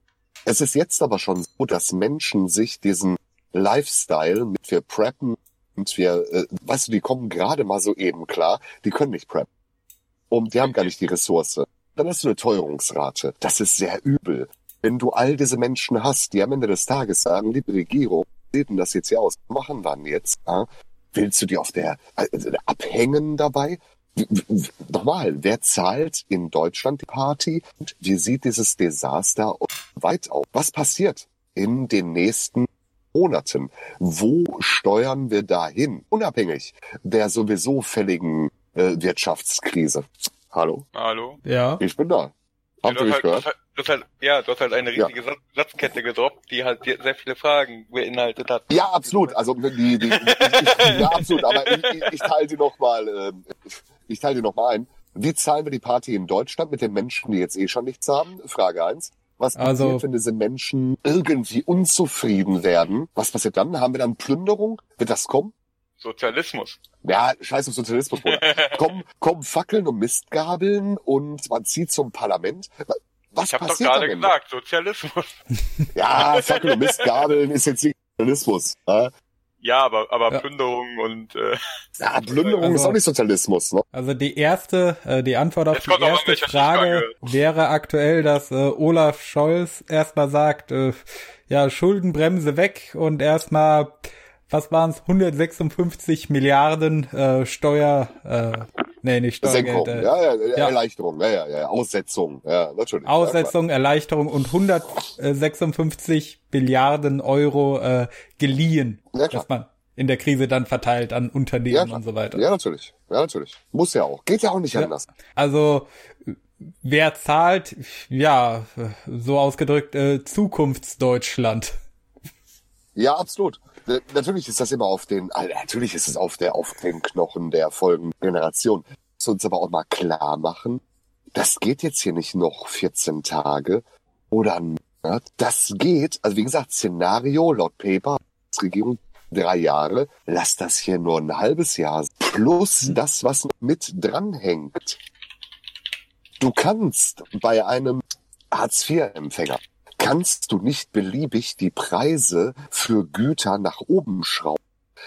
Es ist jetzt aber schon so, dass Menschen sich diesen Lifestyle mit wir preppen und wir, äh, weißt du, die kommen gerade mal so eben klar, die können nicht preppen. Und die haben gar nicht die Ressource dann hast du eine Teuerungsrate. Das ist sehr übel. Wenn du all diese Menschen hast, die am Ende des Tages sagen, liebe Regierung, sieht denn das jetzt hier aus? Was machen wir denn jetzt? Ja? Willst du die auf der, also abhängen dabei? Nochmal, wer zahlt in Deutschland die Party? Und wie sieht dieses Desaster weit aus? Was passiert in den nächsten Monaten? Wo steuern wir dahin? Unabhängig der sowieso fälligen äh, Wirtschaftskrise. Hallo? Hallo? Ja. Ich bin da. Habt ihr du, mich halt, gehört? halt, du hast halt, ja, du hast halt eine Ja. riesige Satz- Satzkette gedroppt, die halt sehr viele Fragen beinhaltet hat. Ja, absolut. Also die, die, ich, ich, ja, absolut. Aber ich, ich, ich teile die noch mal. ähm, Ich teile die noch mal ein. Wie zahlen wir die Party in Deutschland mit den Menschen, die jetzt eh schon nichts haben? Frage eins. Was passiert, Also- wenn diese Menschen irgendwie unzufrieden werden? Was passiert dann? Haben wir dann Plünderung? Wird das kommen? Sozialismus. Ja, scheiß auf Sozialismus, Bruder. kommen, kommen Fackeln und Mistgabeln und man zieht zum Parlament. Was Ich habe doch passiert gerade gesagt, Sozialismus. Ja, Fackeln und Mistgabeln ist jetzt nicht Sozialismus. Ja, Ja, aber, aber Ja. Plünderung und äh, ja Plünderung ist Also- auch nicht Sozialismus. Ne? Also die erste, äh, die Antwort auf Jetzt die erste Frage wäre aktuell, dass äh, Olaf Scholz erstmal sagt, äh, ja, Schuldenbremse weg und erstmal, was waren es, 156 Milliarden äh, Steuer, äh, nee, nicht Steuergeld, äh, ja, ja, ja. Erleichterung, ja, ja, ja, Aussetzung, ja, natürlich. Aussetzung, Erleichterung und 156 Milliarden Euro äh, geliehen, Ja, dass man in der Krise dann verteilt an Unternehmen Ja, und so weiter. Ja, natürlich, ja, natürlich. Muss ja auch. Geht ja auch nicht Ja. anders. Also wer zahlt? Ja, so ausgedrückt äh, Zukunftsdeutschland. Ja, absolut. Äh, Natürlich ist das immer auf den, äh, natürlich ist es auf der, auf den Knochen der folgenden Generation. Muss uns aber auch mal klar machen, das geht jetzt hier nicht noch 14 Tage oder Monat. Das geht, also wie gesagt, Szenario laut Paper, Regierung drei Jahre, lass das hier nur ein halbes Jahr plus das, was mit dranhängt. Du kannst bei einem Hartz-IV-Empfänger kannst du nicht beliebig die Preise für Güter nach oben schrauben.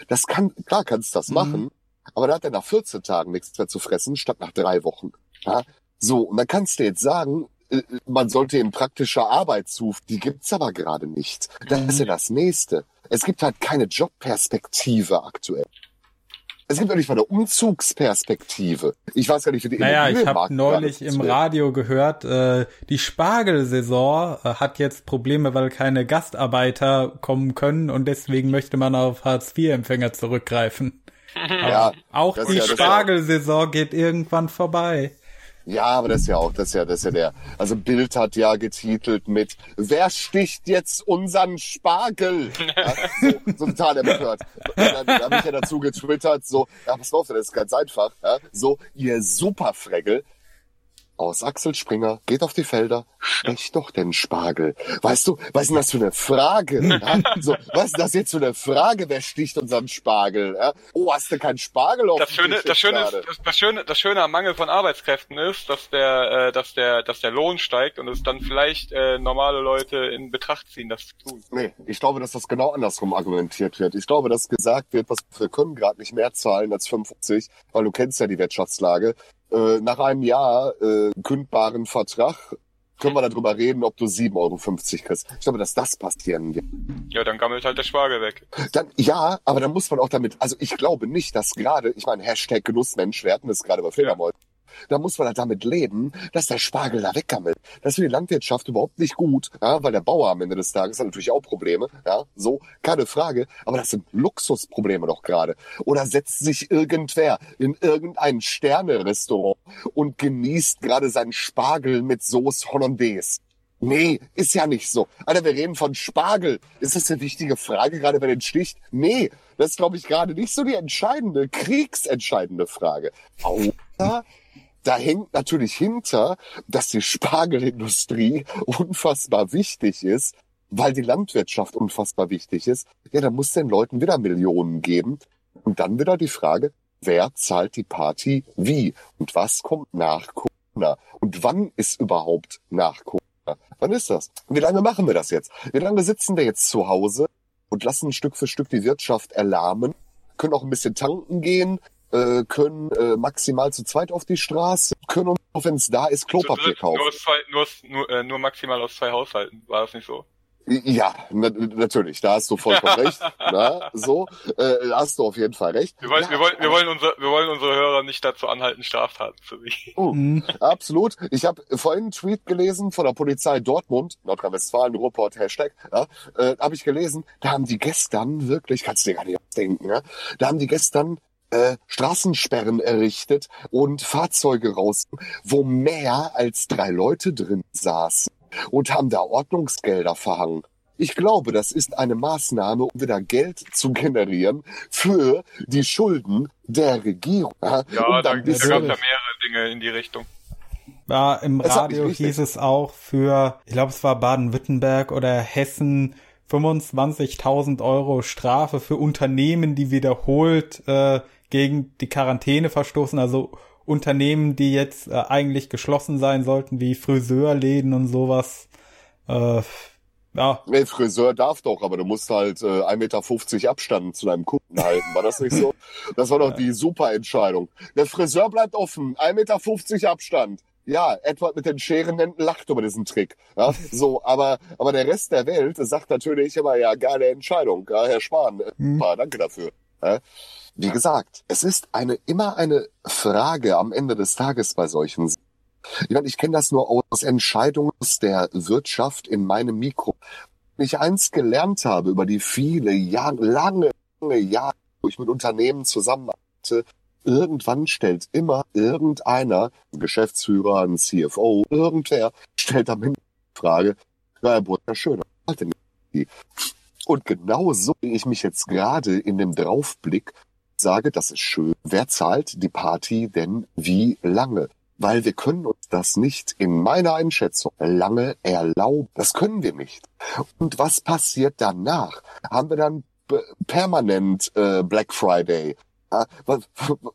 Das kann, klar kannst du das Mhm. machen, aber da hat er nach 14 Tagen nichts mehr zu fressen, statt nach drei Wochen. Ja? So, und dann kannst du jetzt sagen, äh, man sollte ihm praktischer Arbeit zu, die gibt's aber gerade nicht. Das ist ja das Nächste. Es gibt halt keine Jobperspektive aktuell. Es gibt auch nicht mal eine Umzugsperspektive. Ich weiß gar nicht, wie die Naja, ich habe neulich im Radio gehört, äh, die Spargelsaison äh, hat jetzt Probleme, weil keine Gastarbeiter kommen können und deswegen möchte man auf Hartz-IV-Empfänger zurückgreifen. Ja, Auch die ja- Spargelsaison geht irgendwann vorbei. Ja, aber das ist ja auch, das ist ja, das ist ja der. Also Bild hat ja getitelt mit Wer sticht jetzt unseren Spargel? Ja, so, so total empört. Dann, dann habe ich ja dazu getwittert, so, ja, pass auf, das ist ganz einfach. Ja, so, ihr Superfregel aus Axel Springer, geht auf die Felder, stecht doch den Spargel. Weißt du, was ist denn das für eine Frage? Ja? So, was ist das jetzt für eine Frage? Wer sticht unseren Spargel? Ja? Oh, hast du keinen Spargel auf das dem Schöne, das Schöne ist, das, das Schöne, das Schöne am Mangel von Arbeitskräften ist, dass der, äh, dass der, dass der Lohn steigt und es dann vielleicht äh, normale Leute in Betracht ziehen, das zu tun. Nee, ich glaube, dass das genau andersrum argumentiert wird. Ich glaube, dass gesagt wird, was wir können gerade nicht mehr zahlen als 55, weil du kennst ja die Wirtschaftslage. Äh, nach einem Jahr äh, kündbaren Vertrag können wir darüber reden, ob du 7,50 Euro kriegst. Ich glaube, dass das passieren wird. Ja, dann gammelt halt der Spargel weg. Dann, ja, aber dann muss man auch damit, also ich glaube nicht, dass gerade, ich meine, Hashtag Genussmensch, wir hatten das gerade bei Fledermäusen, da muss man halt damit leben, dass der Spargel da weggammelt. Das ist für die Landwirtschaft überhaupt nicht gut, ja, weil der Bauer am Ende des Tages hat natürlich auch Probleme, ja, so, keine Frage, aber das sind Luxusprobleme doch gerade. Oder setzt sich irgendwer in irgendein Sterne-Restaurant und genießt gerade seinen Spargel mit Sauce Hollandaise. Nee, ist ja nicht so. Alter, wir reden von Spargel. Ist das eine wichtige Frage, gerade bei den Sticht? Nee, das ist, glaube ich, gerade nicht so die entscheidende, kriegsentscheidende Frage. Außer, da hängt natürlich hinter, dass die Spargelindustrie unfassbar wichtig ist, weil die Landwirtschaft unfassbar wichtig ist. Ja, da muss den Leuten wieder Millionen geben. Und dann wieder die Frage, wer zahlt die Party wie? Und was kommt nach Corona? Und wann ist überhaupt nach Corona? Wann ist das? Wie lange machen wir das jetzt? Wie lange sitzen wir jetzt zu Hause und lassen Stück für Stück die Wirtschaft erlahmen? Können auch ein bisschen tanken gehen, äh, können äh, maximal zu zweit auf die Straße, können, wenn es da ist, Klopapier Nur, kaufen. aus zwei, nur, nur, äh, nur maximal aus zwei Haushalten, war das nicht so? Ja, na, natürlich, da hast du vollkommen recht. Na, so, äh, da hast du auf jeden Fall recht. Wir wollen, ja, wir wollen, wir wollen, unser, wir wollen unsere Hörer nicht dazu anhalten, Straftaten zu begehen. Oh, Mhm. absolut. Ich habe vorhin einen Tweet gelesen von der Polizei Dortmund, Nordrhein-Westfalen, Ruhrport, Hashtag, ja, äh, habe ich gelesen, da haben die gestern wirklich, kannst du dir gar nicht ausdenken, ja, da haben die gestern äh, Straßensperren errichtet und Fahrzeuge raus, wo mehr als drei Leute drin saßen und haben da Ordnungsgelder verhangen. Ich glaube, das ist eine Maßnahme, um wieder Geld zu generieren für die Schulden der Regierung. Ja, um da, dann da gab es ja mehrere Dinge in die Richtung. Ja, im Das Radio hieß es auch für, ich glaube, es war Baden-Württemberg oder Hessen, 25.000 Euro Strafe für Unternehmen, die wiederholt äh, gegen die Quarantäne verstoßen. Also Unternehmen, die jetzt äh, eigentlich geschlossen sein sollten, wie Friseurläden und sowas. Äh, ja, Nee, Friseur darf doch, aber du musst halt äh, 1,50 Meter Abstand zu deinem Kunden halten. War das nicht so? Das war doch die super Entscheidung. Der Friseur bleibt offen, 1,50 Meter Abstand. Ja, Edward mit den Scherenhänden lacht über diesen Trick. Ja, so, aber, aber der Rest der Welt sagt natürlich immer, ja, geile Entscheidung, ja, Herr Spahn, äh, Hm. super, danke dafür. Ja. Wie gesagt, es ist eine, immer eine Frage am Ende des Tages bei solchen ich meine, ich kenne das nur aus Entscheidungen aus der Wirtschaft in meinem Mikro. Wenn ich eins gelernt habe über die viele Jahre, lange, lange Jahre, wo ich mit Unternehmen zusammenarbeite, irgendwann stellt immer irgendeiner, ein Geschäftsführer, ein CFO, irgendwer, stellt am Ende die Frage, ja, Herr Brücker, schön? Und genau so wie ich mich jetzt gerade in dem Draufblick sage, das ist schön, wer zahlt die Party denn wie lange? Weil wir können uns das nicht in meiner Einschätzung lange erlauben. Das können wir nicht. Und was passiert danach? Haben wir dann permanent äh, Black Friday? Ja, was,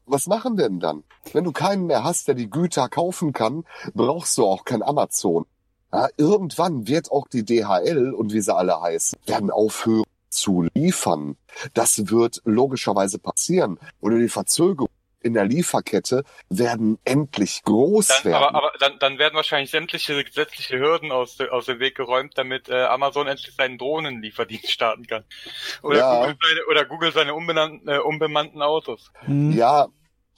was machen wir denn dann? Wenn du keinen mehr hast, der die Güter kaufen kann, brauchst du auch kein Amazon. Ja, irgendwann wird auch die DHL und wie sie alle heißen, werden aufhören zu liefern. Das wird logischerweise passieren. Oder die Verzögerung in der Lieferkette werden endlich groß Dann, werden. aber aber dann, dann werden wahrscheinlich sämtliche gesetzliche Hürden aus, aus dem Weg geräumt, damit äh, Amazon endlich seinen Drohnenlieferdienst starten kann. Oder, Ja. Google, seine, oder Google seine unbenannten, äh, unbemannten Autos. hm. ja,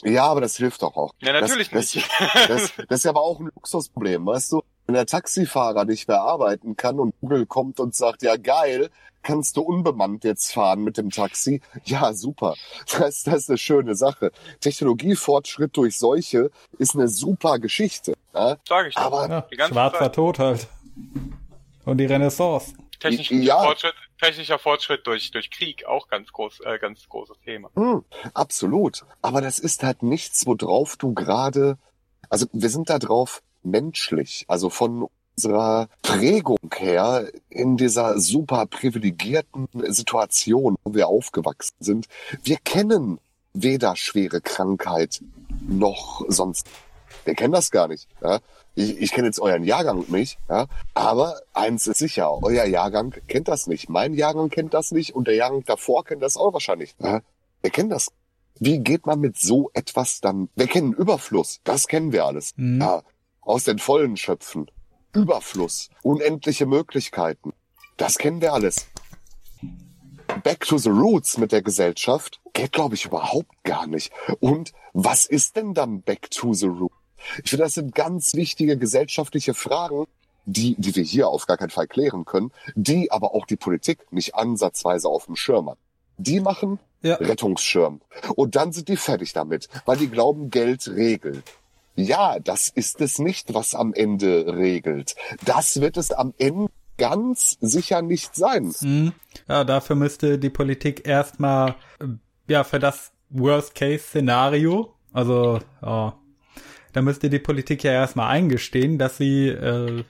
ja, aber das hilft doch auch. Ja, natürlich das, nicht. Das, das, das ist ja aber auch ein Luxusproblem, weißt du? Wenn der Taxifahrer nicht mehr arbeiten kann und Google kommt und sagt, ja geil, kannst du unbemannt jetzt fahren mit dem Taxi? Ja, super. Das, das ist eine schöne Sache. Technologiefortschritt durch Seuche ist eine super Geschichte. Ja? Sag ich doch. Aber ja Die ganze schwarzer Zeit. Tod halt. Und die Renaissance. Technischer Ja. Fortschritt, technischer Fortschritt durch, durch Krieg, auch ganz groß, äh, ganz großes Thema. Hm, absolut. Aber das ist halt nichts, worauf du gerade, also wir sind da drauf menschlich, also von unserer Prägung her in dieser super privilegierten Situation, wo wir aufgewachsen sind. Wir kennen weder schwere Krankheit noch sonst. Wir kennen das gar nicht. Ja? Ich, ich kenne jetzt euren Jahrgang nicht, ja? aber eins ist sicher, euer Jahrgang kennt das nicht. Mein Jahrgang kennt das nicht und der Jahrgang davor kennt das auch wahrscheinlich. Ja? Wir kennen das. Wie geht man mit so etwas dann? Wir kennen Überfluss, das kennen wir alles. Mhm. Ja, aus den Vollen schöpfen. Überfluss, unendliche Möglichkeiten. Das kennen wir alles. Back to the roots mit der Gesellschaft geht, glaube ich, überhaupt gar nicht. Und was ist denn dann back to the roots? Ich finde, das sind ganz wichtige gesellschaftliche Fragen, die, die wir hier auf gar keinen Fall klären können, die aber auch die Politik nicht ansatzweise auf dem Schirm hat. Die machen Ja. Rettungsschirm. Und dann sind die fertig damit, weil die glauben, Geld regelt. Ja, das ist es nicht, was am Ende regelt. Das wird es am Ende ganz sicher nicht sein. Mhm. Ja, dafür müsste die Politik erstmal, ja, für das Worst-Case-Szenario, also, ja, da müsste die Politik ja erstmal eingestehen, dass sie äh,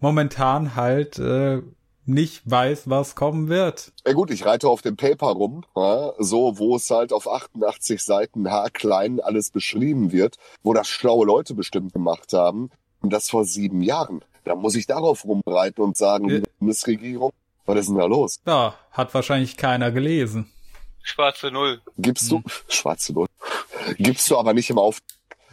momentan halt äh, nicht weiß, was kommen wird. Ja gut, ich reite auf dem Paper rum, ja, so wo es halt auf 88 Seiten haarklein alles beschrieben wird, wo das schlaue Leute bestimmt gemacht haben und das vor sieben Jahren. Da muss ich darauf rumreiten und sagen, Ja. liebe Bundesregierung, was ist denn da los? Ja, hat wahrscheinlich keiner gelesen. Schwarze Null. Gibst du, schwarze Null, gibst du aber nicht im Auf,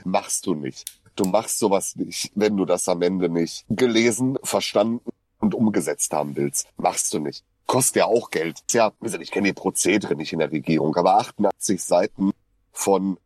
machst du nicht. Du machst sowas nicht, wenn du das am Ende nicht gelesen, verstanden und umgesetzt haben willst. Machst du nicht. Kostet ja auch Geld. Ja, ich kenne die Prozedere nicht in der Regierung, aber 88 Seiten von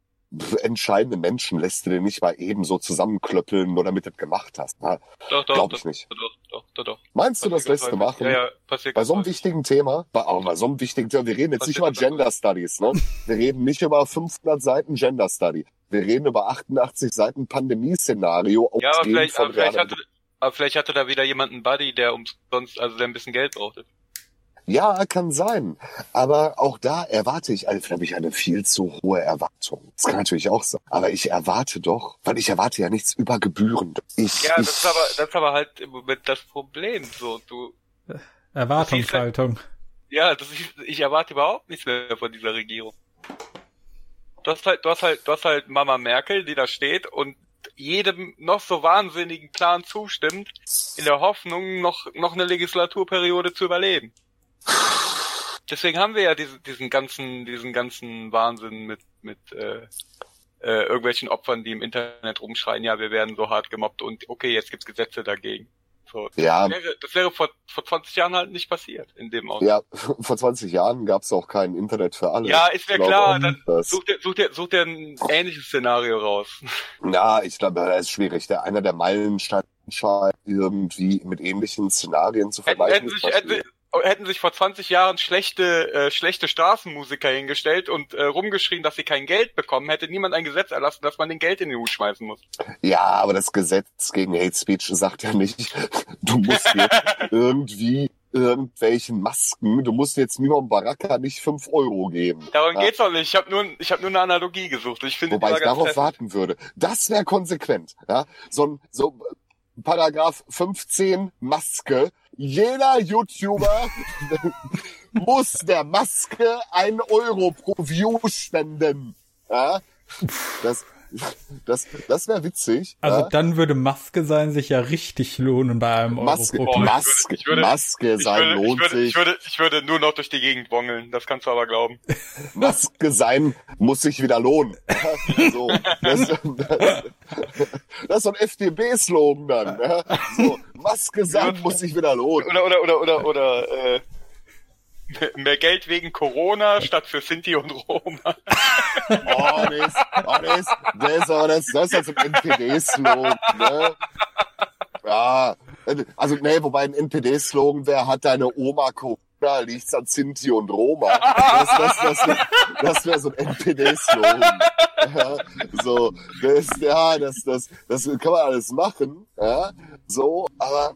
entscheidenden Menschen lässt du dir nicht mal eben so zusammenklöppeln, nur damit du das gemacht hast. Na, Doch, doch, Glaub doch, ich nicht. Doch, doch, doch, doch. Meinst du, das lässt du machen? Ja, ja, passiert Bei so einem wichtigen Thema, bei, aber bei so einem wichtigen Thema, wir reden jetzt nicht Passiert über ganz Gender Studies, ne? Wir reden nicht über 500 Seiten Gender Study. Wir reden über 88 Seiten Pandemieszenario. Ja, aber vielleicht, von aber vielleicht hatte, aber vielleicht hatte da wieder jemand einen Buddy, der umsonst, also der ein bisschen Geld brauchte. Ja, kann sein. Aber auch da erwarte ich, also habe ich eine viel zu hohe Erwartung. Das kann natürlich auch sein. Aber ich erwarte doch, weil ich erwarte ja nichts über Gebühren. Ich, Ja, ich, das ist aber, das ist aber halt im Moment das Problem. So, du, Erwartungshaltung. ja, das ist, ich erwarte überhaupt nichts mehr von dieser Regierung. Du hast halt, du hast halt, du hast halt Mama Merkel, die da steht und jedem noch so wahnsinnigen Plan zustimmt, in der Hoffnung, noch, noch eine Legislaturperiode zu überleben. Deswegen haben wir ja diesen, diesen ganzen, diesen ganzen Wahnsinn mit, mit, äh, äh, irgendwelchen Opfern, die im Internet rumschreien, ja, wir werden so hart gemobbt und okay, jetzt gibt's Gesetze dagegen. So, Ja. das wäre, das wäre vor, vor 20 Jahren halt nicht passiert in dem Ausmaß. ja, vor 20 Jahren gab es auch kein Internet für alle. Ja, ist mir glaube klar, dann dass- such dir, such dir, such dir ein ähnliches Szenario raus. Ja, ich glaube, das ist schwierig. Der einer der Meilensteine irgendwie mit ähnlichen Szenarien zu Hätten, vergleichen. hätten, ist sich, hätten. Hätten sich vor 20 Jahren schlechte, äh, schlechte Straßenmusiker hingestellt und äh, rumgeschrien, dass sie kein Geld bekommen, hätte niemand ein Gesetz erlassen, dass man den Geld in den Hut schmeißen muss. Ja, aber das Gesetz gegen Hate Speech sagt ja nicht, du musst jetzt irgendwie irgendwelchen Masken, du musst jetzt Mimon Baraka nicht fünf Euro geben. Darum Ja. geht's doch nicht. Ich habe nur, ich habe nur eine Analogie gesucht. Ich finde Wobei ich darauf treffend. warten würde. Das wäre konsequent. Ja? So ein so Paragraph 15 Maske. Jeder YouTuber muss der Maske ein Euro pro View spenden. Ja? Das, das, das wäre witzig. Also ja? dann würde Maske sein sich ja richtig lohnen bei einem Maske, Euro ich Klick. Maske, ich würde- Maske Ich sein würde, ich, lohnt würde, sich. ich, würde, ich würde nur noch durch die Gegend bongeln. Das kannst du aber glauben. Maske sein muss sich wieder lohnen. so, das, das ist so ein FDP-Slogan dann. Ja? So, Maske sein muss sich wieder lohnen. Oder, oder, oder, oder, oder, äh, mehr Geld wegen Corona statt für Sinti und Roma. Oh, das, oh, das, das, aber das, das ist so ein NPD-Slogan. Ne? Ja, also nee, wobei ein NPD-Slogan wäre, hat deine Oma Corona, liegt's an Sinti und Roma. Das, das, das, wär- das wäre so ein NPD-Slogan. Ja, so, das, ja, das, das, das kann man alles machen, ja, so, aber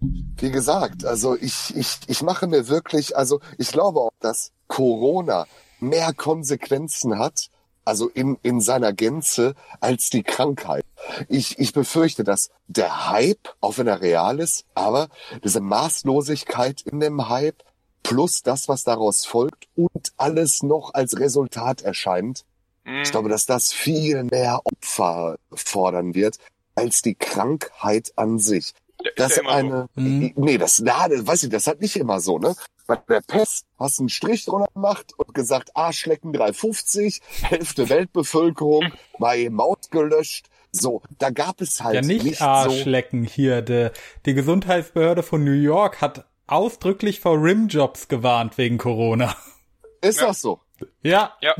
wie gesagt, also ich, ich, ich mache mir wirklich, also ich glaube auch, dass Corona mehr Konsequenzen hat, also in, in seiner Gänze, als die Krankheit. Ich, ich befürchte, dass der Hype, auch wenn er real ist, aber diese Maßlosigkeit in dem Hype plus das, was daraus folgt und alles noch als Resultat erscheint, ich glaube, dass das viel mehr Opfer fordern wird, als die Krankheit an sich. Ist Das ja immer eine, Mhm. nee, das, na, das weiß ich, das hat nicht immer so, ne? Bei der Pest hast du einen Strich drunter gemacht und gesagt, Arschlecken 350, Hälfte Weltbevölkerung, mal eben ausgelöscht. So, da gab es halt Ja, nicht, nicht so. Arschlecken hier. De, die Gesundheitsbehörde von New York hat ausdrücklich vor Rimjobs gewarnt wegen Corona. Ist Ja. das so? Ja, so. Ja,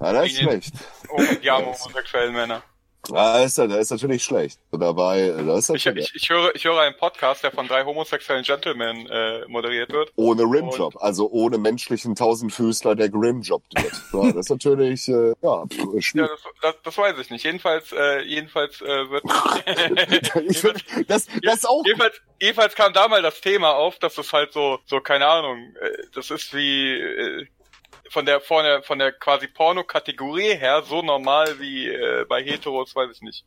Ja, das ist schlecht. oh, die armen homosexuellen Männer. Ja, das ist, das ist natürlich schlecht. Und dabei, das ist Ich, ich, ich, höre, ich höre einen Podcast, der von drei homosexuellen Gentlemen äh, moderiert wird. ohne Rimjob, also ohne menschlichen Tausendfüßler, der grimjobbt wird. Ja, das ist natürlich, äh, ja, pff, Ja, schwierig. das, das, das weiß ich nicht. Jedenfalls, äh, jedenfalls äh, wird. find, das, das auch jedenfalls, jedenfalls kam da mal das Thema auf, dass es halt so, so keine Ahnung, äh, das ist wie äh, von der von der von der quasi Porno-Kategorie her so normal wie äh, bei Heteros, weiß ich nicht.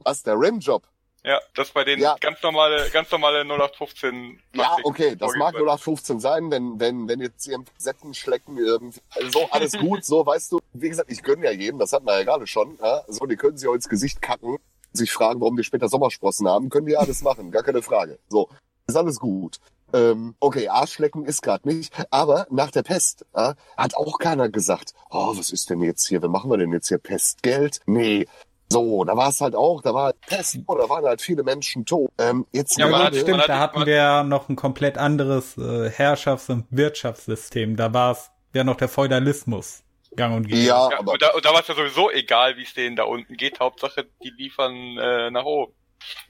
was, der Rimjob. Ja, das bei denen Ja. ganz normale, ganz normale 0815. Ja, okay, das mag vorgeht. 0815 sein, wenn, wenn, wenn jetzt hier Setten schlecken irgendwie, also so, alles gut, so, weißt du, wie gesagt, ich gönn ja jedem, das hatten wir ja gerade schon, ja, so, die können sich auch ins Gesicht kacken, sich fragen, warum die später Sommersprossen haben, können die alles machen, gar keine Frage, so, ist alles gut. Ähm, okay, Arschlecken ist gerade nicht, aber nach der Pest ja, hat auch keiner gesagt, oh, was ist denn jetzt hier, wie machen wir denn jetzt hier Pestgeld? Nee, So, da war es halt auch, da war Pest, oh, da waren halt viele Menschen tot. Ähm, jetzt Ja, hat- stimmt, da hatten wir ja noch ein komplett anderes äh, Herrschafts- und Wirtschaftssystem. Da war es ja noch der Feudalismus gang und gäbe. ja, Ja, aber und da, und da war es ja sowieso egal, wie es denen da unten geht. Hauptsache, die liefern äh, nach oben.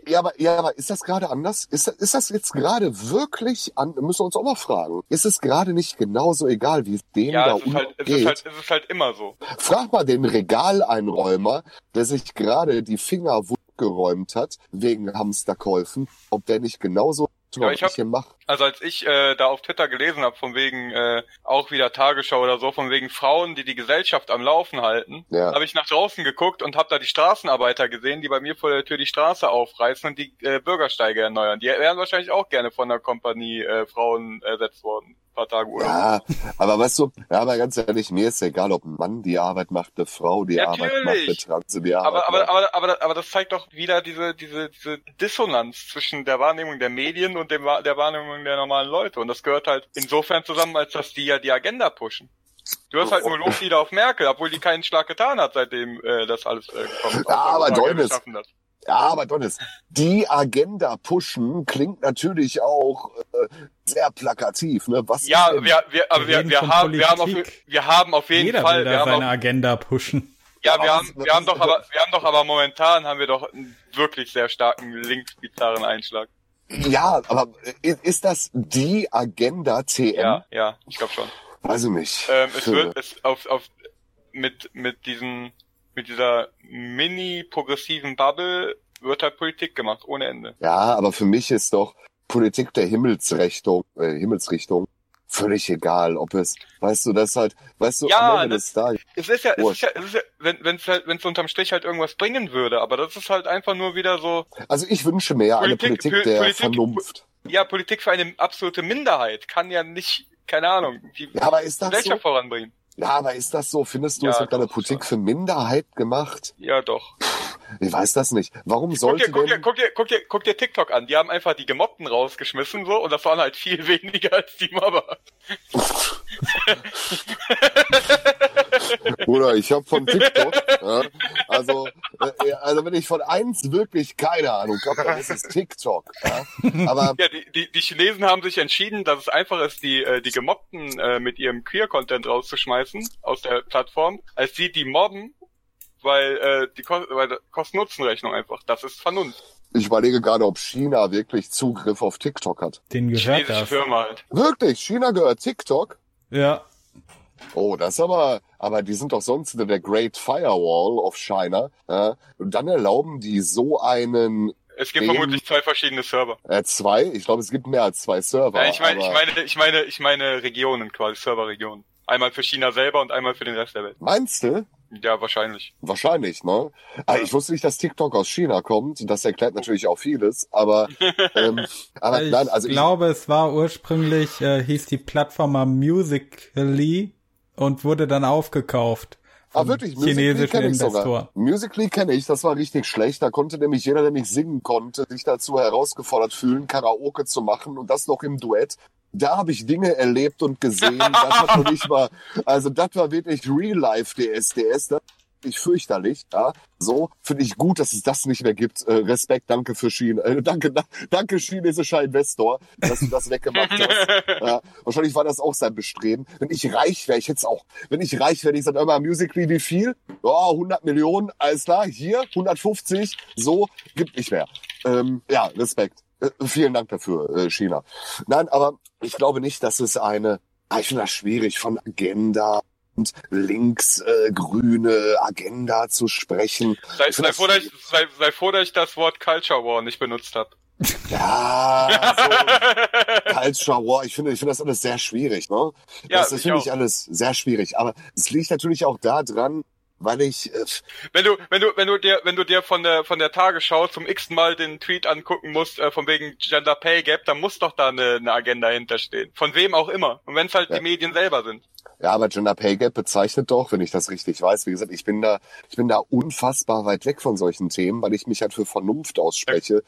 Ja, aber, ja, aber ist das gerade anders? Ist, das- ist das jetzt gerade wirklich an, müssen wir uns auch mal fragen. Ist es gerade nicht genauso egal, wie es da Ja, es ist, halt, es, geht? ist halt, es ist halt immer so. Frag mal den Regaleinräumer, der sich gerade die Finger wund geräumt hat, wegen Hamsterkäufen, ob der nicht genauso Ja, ich hab- hier. Also als ich äh, da auf Twitter gelesen habe, von wegen äh, auch wieder Tagesschau oder so, von wegen Frauen, die die Gesellschaft am Laufen halten, Ja. habe ich nach draußen geguckt und habe da die Straßenarbeiter gesehen, die bei mir vor der Tür die Straße aufreißen und die äh, Bürgersteige erneuern. Die wären wahrscheinlich auch gerne von der Kompanie äh, Frauen ersetzt worden. Paar Tage Urlaub. Ja, aber weißt du, ja, aber ganz ehrlich, mir ist egal, ob ein Mann die Arbeit macht, eine Frau die Arbeit macht, eine Natürlich. Transe die Arbeit Aber, aber, macht. aber, aber, aber das zeigt doch wieder diese, diese, diese Dissonanz zwischen der Wahrnehmung der Medien und dem, der Wahrnehmung der normalen Leute. Und das gehört halt insofern zusammen, als dass die ja die Agenda pushen. Du hast halt nur Loblieder auf Merkel, obwohl die keinen Schlag getan hat, seitdem äh, das alles äh, gekommen ist. Ja, aber Däumnis. Ja, aber Donis, die Agenda pushen klingt natürlich auch äh, sehr plakativ, ne? Was Ja, wir, wir, aber Wir wir, wir, haben, wir, haben auf, wir haben auf jeden Jeder Fall, will wir da haben seine auf, Agenda pushen. ja, wir haben, wir haben doch aber, wir haben doch aber momentan haben wir doch einen wirklich sehr starken linksbizarren Einschlag. ja, aber ist das die Agenda TM? Ja, ja, ich glaube schon. Weiß ich nicht. Ähm, es wird es auf, auf mit mit diesen mit dieser mini progressiven Bubble wird halt Politik gemacht ohne Ende. Ja, aber für mich ist doch Politik der Himmelsrichtung, äh, Himmelsrichtung völlig egal, ob es, weißt du, das halt, weißt du, Ja, das- Tages. Es ist ja, es ist Wurscht. ja, es ist ja wenn wenn es halt wenn es unterm Strich halt irgendwas bringen würde, aber das ist halt einfach nur wieder so Also ich wünsche mehr eine Politik- Politik Pol- der Politik- Vernunft. ja Politik für eine absolute Minderheit kann ja nicht keine Ahnung die Ja, aber ist das so? Voranbringen. Ja, aber ist das so? Findest du, Ja, es eine doch, Politik schon. für Minderheit gemacht? Ja doch. Ich weiß das nicht. Warum sollte guck, dir, denn... guck, dir, guck, dir, guck dir TikTok an. Die haben einfach die Gemobbten rausgeschmissen so und das waren halt viel weniger als die Mobber. Bruder, ich habe von TikTok, ja, also, äh, also wenn ich von eins wirklich keine Ahnung habe, dann ist es TikTok. Ja. Aber Ja, die, die, die Chinesen haben sich entschieden, dass es einfach ist, die, äh, die Gemobbten äh, mit ihrem Queer-Content rauszuschmeißen aus der Plattform, als die, die mobben, weil äh, die Ko Kosten-Nutzen-Rechnung einfach. Das ist Vernunft. ich überlege gerade, ob China wirklich Zugriff auf TikTok hat. Den gehört Chinesische das. Firma halt. Wirklich, China gehört TikTok? Ja. Oh, das ist aber, aber die sind doch sonst in der Great Firewall of China. Ja. Und dann erlauben die so einen Es gibt vermutlich zwei verschiedene Server. äh, zwei. Ich glaube, es gibt mehr als zwei Server. Ja, ich meine, ich meine, ich meine, ich meine Regionen quasi, Serverregionen. Einmal für China selber und einmal für den Rest der Welt. Meinst du? Ja, wahrscheinlich. Wahrscheinlich, ne? Aber ich wusste nicht, dass TikTok aus China kommt. Das erklärt natürlich auch vieles. Aber, ähm, aber Ich nein, also ich, glaube, es war ursprünglich, äh, hieß die Plattform mal Musically und wurde dann aufgekauft. Ah, wirklich, Musically chinesischen kenne ich Investor. sogar. Musically kenne ich, das war richtig schlecht. Da konnte nämlich jeder, der nicht singen konnte, sich dazu herausgefordert fühlen, Karaoke zu machen und das noch im Duett. Da habe ich Dinge erlebt und gesehen, das hat noch nicht mal, also das war wirklich Real-Life DSDS, das ich fürchterlich, ja. So, finde ich gut, dass es das nicht mehr gibt. Äh, Respekt, danke für China, äh, danke, da, danke chinesischer Investor, dass du das weggemacht hast. Ja, wahrscheinlich war das auch sein Bestreben. Wenn ich reich wäre, ich jetzt auch. Wenn ich reich wäre, ich sag immer, Musically wie viel? Ja, 100 Millionen, alles klar, hier, 150, so, gibt nicht mehr. Ähm, ja, Respekt. Äh, vielen Dank dafür, äh, China. Nein, aber ich glaube nicht, dass es eine, ich finde das schwierig, von Agenda und links äh, grüne Agenda zu sprechen. Sei, sei, froh, dass ich, sei, sei froh, dass ich das Wort Culture War nicht benutzt habe. Ja, so Culture War, ich finde, ich finde das alles sehr schwierig, ne? Ja, das das finde ich alles sehr schwierig. Aber es liegt natürlich auch daran, weil ich, äh, Wenn du, wenn du, wenn du dir, wenn du dir von der von der Tagesschau zum x Mal den Tweet angucken musst, äh, von wegen Gender Pay Gap, dann muss doch da eine, eine Agenda hinterstehen. Von wem auch immer. Und wenn es halt Ja. die Medien selber sind. ja, aber Gender Pay Gap bezeichnet doch, wenn ich das richtig weiß, wie gesagt, ich bin da, ich bin da unfassbar weit weg von solchen Themen, weil ich mich halt für Vernunft ausspreche.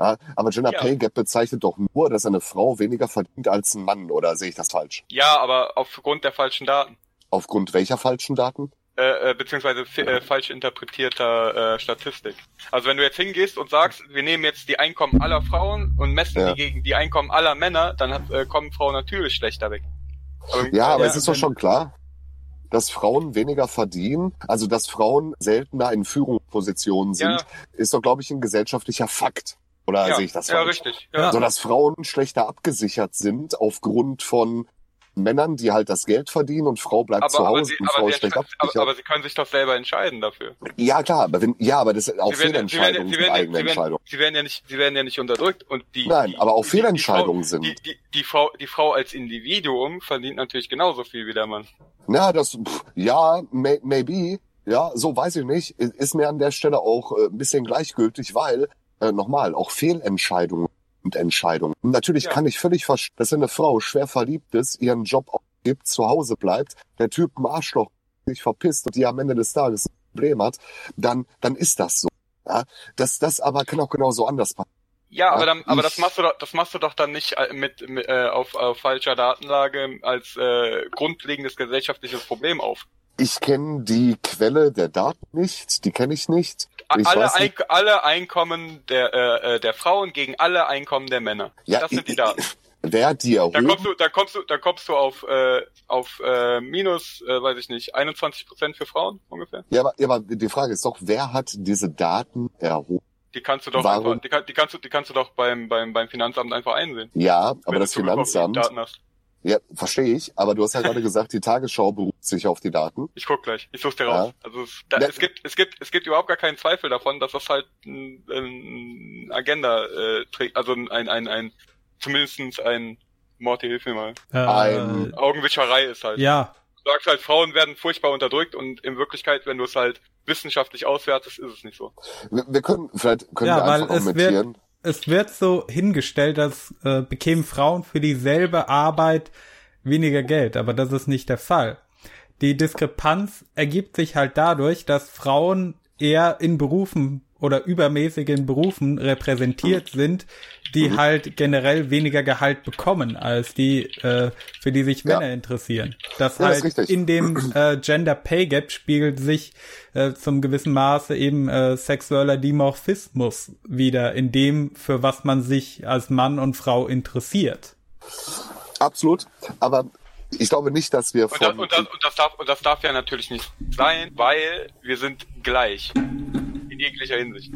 Ja, aber Gender Ja. Pay Gap bezeichnet doch nur, dass eine Frau weniger verdient als ein Mann, oder sehe ich das falsch? Ja, aber aufgrund der falschen Daten. Aufgrund welcher falschen Daten? Äh, äh, beziehungsweise äh, falsch interpretierter äh, Statistik. Also wenn du jetzt hingehst und sagst, wir nehmen jetzt die Einkommen aller Frauen und messen Ja. die gegen die Einkommen aller Männer, dann hat, äh, kommen Frauen natürlich schlechter weg. Aber, Ja, aber Ja, es ist doch schon klar, dass Frauen weniger verdienen, also dass Frauen seltener in Führungspositionen sind, Ja. ist doch, glaube ich, ein gesellschaftlicher Fakt. Oder ja, sehe ich das ja, falsch? richtig. Ja. Ja. So dass Frauen schlechter abgesichert sind aufgrund von Männern, die halt das Geld verdienen und Frau bleibt Aber, zu Hause sie, und Frau ist schlecht aber, aber sie können sich doch selber entscheiden dafür. ja, klar, aber wenn, ja, aber das sind auch Fehlentscheidungen, sind eigene Entscheidungen. sie werden ja nicht, sie werden ja nicht unterdrückt und die. Nein, die, aber auch die- Fehlentscheidungen die Frau, sind. Die, die, die Frau, die Frau als Individuum verdient natürlich genauso viel wie der Mann. Na, das, pff, ja, may, maybe, ja, so weiß ich nicht, ist mir an der Stelle auch äh, ein bisschen gleichgültig, weil, äh, nochmal, auch Fehlentscheidungen und Entscheidungen. Natürlich Ja. kann ich völlig verstehen, dass wenn eine Frau schwer verliebt ist, ihren Job aufgibt, zu Hause bleibt, der Typ ein Arschloch sich verpisst und die am Ende des Tages ein Problem hat, dann, dann ist das so. Ja, das, das aber kann auch genauso anders passieren. Ja, aber, dann, aber das machst du doch, das machst du doch dann nicht äh, mit, mit äh, auf, auf falscher Datenlage als äh, grundlegendes gesellschaftliches Problem auf. Ich kenne die Quelle der Daten nicht, die kenne ich nicht. Alle. Eink alle Einkommen der, äh, äh, der Frauen gegen alle Einkommen der Männer. Ja, das sind die Daten. Wer die Dann erhoben, kommst du, dann kommst du, dann kommst du auf, äh, auf äh, minus, äh, weiß ich nicht, 21 Prozent für Frauen ungefähr. Ja, aber, ja, aber die Frage ist doch, wer hat diese Daten erhoben? Die kannst du doch Warum? einfach, die, die kannst du, die kannst du doch beim, beim, beim Finanzamt einfach einsehen. Ja, aber das die Finanzamt. Ja, verstehe ich, aber du hast ja gerade gesagt, die Tagesschau beruft sich auf die Daten. Ich guck gleich, ich such's dir Ja. raus. Also es, da, Ne- es gibt, es gibt, es gibt überhaupt gar keinen Zweifel davon, dass das halt ein, ein Agenda äh, trägt, also ein, ein, ein, zumindestens ein Morty, hilf mir mal. Äh, Ein- Augenwischerei ist halt. ja, Du sagst halt, Frauen werden furchtbar unterdrückt und in Wirklichkeit, wenn du es halt wissenschaftlich auswertest, ist es nicht so. Wir, wir können, vielleicht können Ja, wir weil einfach es wird- kommentieren. Es wird so hingestellt, dass äh, bekämen Frauen für dieselbe Arbeit weniger Geld, aber das ist nicht der Fall. Die Diskrepanz ergibt sich halt dadurch, dass Frauen eher in Berufen oder übermäßig in Berufen repräsentiert sind, die Mhm. halt generell weniger Gehalt bekommen als die, äh, für die sich Ja. Männer interessieren. Das Ja, halt in dem äh, Gender Pay Gap spiegelt sich äh, zum gewissen Maße eben äh, sexueller Dimorphismus wieder in dem, für was man sich als Mann und Frau interessiert. Absolut. Aber ich glaube nicht, dass wir Und das, von, und, das, und, das darf, und das darf ja natürlich nicht sein, weil wir sind gleich. In jeglicher Hinsicht.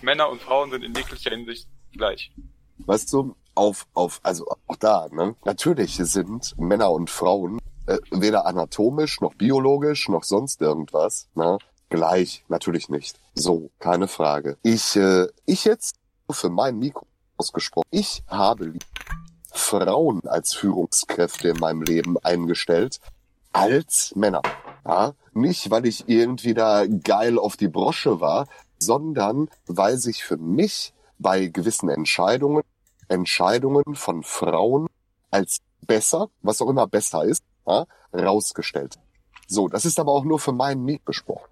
Männer und Frauen sind in jeglicher Hinsicht gleich. weißt du, auf, auf, also auch da, ne? Natürlich sind Männer und Frauen äh, weder anatomisch noch biologisch noch sonst irgendwas, ne? Gleich, natürlich nicht. So, keine Frage. Ich, äh, ich jetzt für mein Mikro ausgesprochen, ich habe Frauen als Führungskräfte in meinem Leben eingestellt als Männer. Ja? Nicht, weil ich irgendwie da geil auf die Brosche war, sondern weil sich für mich bei gewissen Entscheidungen Entscheidungen von Frauen als besser, was auch immer besser ist, ja, rausgestellt. So, das ist aber auch nur für meinen Miet besprochen.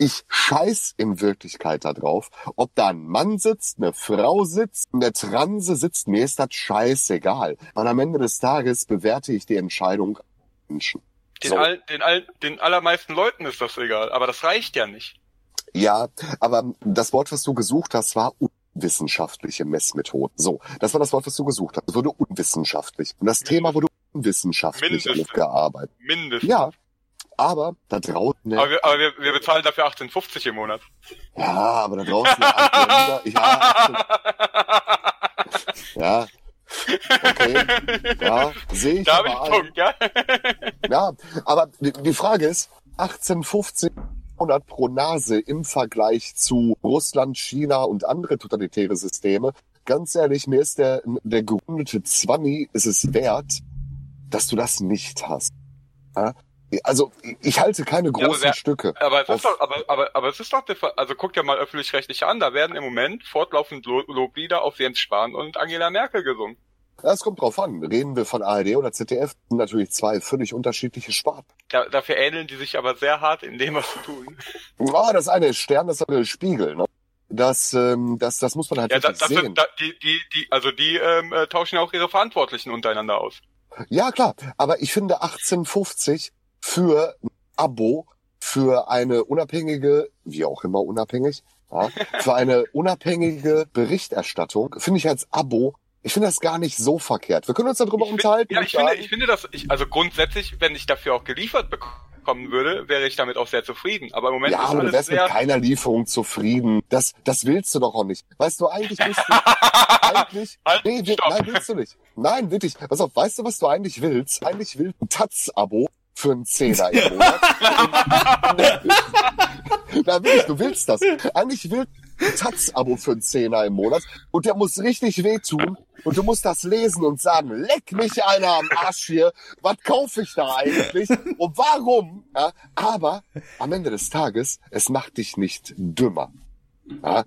Ich scheiß in Wirklichkeit da drauf, ob da ein Mann sitzt, eine Frau sitzt, eine Transe sitzt, mir ist das scheißegal. Weil am Ende des Tages bewerte ich die Entscheidung Menschen. Den, So. all, den, all, den allermeisten Leuten ist das egal, aber das reicht ja nicht. Ja, aber das Wort, was du gesucht hast, war unwissenschaftliche Messmethoden. So, das war das Wort, was du gesucht hast. Es wurde unwissenschaftlich. Und das Thema wurde unwissenschaftlich Mindestens. aufgearbeitet. Mindestens. Ja, aber da draußen, Aber, wir, aber wir, wir bezahlen dafür 18,50 im Monat. ja, aber da draußen, ja, ja, ja, okay, ja, sehe ich da habe ich einen ein. Punkt, ja? Ja, aber die, die Frage ist, 1850 100 pro Nase im Vergleich zu Russland, China und andere totalitäre Systeme. Ganz ehrlich, mir ist der, der gerundete Zwanni, ist es wert, dass du das nicht hast. Ja? Also, ich halte keine aber großen wer- Stücke. Aber es ist doch, aber, aber, aber es ist doch. Also guck dir mal öffentlich-rechtliche an, da werden im Moment fortlaufend Lo- Loblieder auf Jens Spahn und Angela Merkel gesungen. Das kommt drauf an. Reden wir von ARD oder ZDF, sind natürlich zwei völlig unterschiedliche Sparten. Da, dafür ähneln die sich aber sehr hart in dem, was sie tun. Oh, das eine ist Stern, das andere ist Spiegel. Ne? Das, ähm, das, das muss man halt Ja, da, das sehen. da, die, die, die, also die ähm, äh, tauschen ja auch ihre Verantwortlichen untereinander aus. Ja, klar. Aber ich finde 1850 für ein Abo für eine unabhängige, wie auch immer unabhängig, ja, für eine unabhängige Berichterstattung, finde ich als Abo, ich finde das gar nicht so verkehrt. Wir können uns darüber Ich find- unterhalten. Ja, und ich finde, ich finde das, ich, also grundsätzlich, wenn ich dafür auch geliefert bekommen würde, wäre ich damit auch sehr zufrieden. Aber im Moment ja, ist aber du alles wärst mit sehr, keiner Lieferung zufrieden. Das, das willst du doch auch nicht. Weißt du, eigentlich willst du, eigentlich, Halt, nee, will, stopp. nein, willst du nicht. Nein, wirklich. Pass auf, weißt du, was du eigentlich willst? Eigentlich willst du ein Taz-Abo für einen Zehner im Monat. Na, wirklich, du willst das. Eigentlich willst ein Taz-Abo für einen Zehner im Monat und der muss richtig wehtun und du musst das lesen und sagen, leck mich einer am Arsch hier, was kaufe ich da eigentlich und warum? Ja, aber am Ende des Tages, es macht dich nicht dümmer. Ja,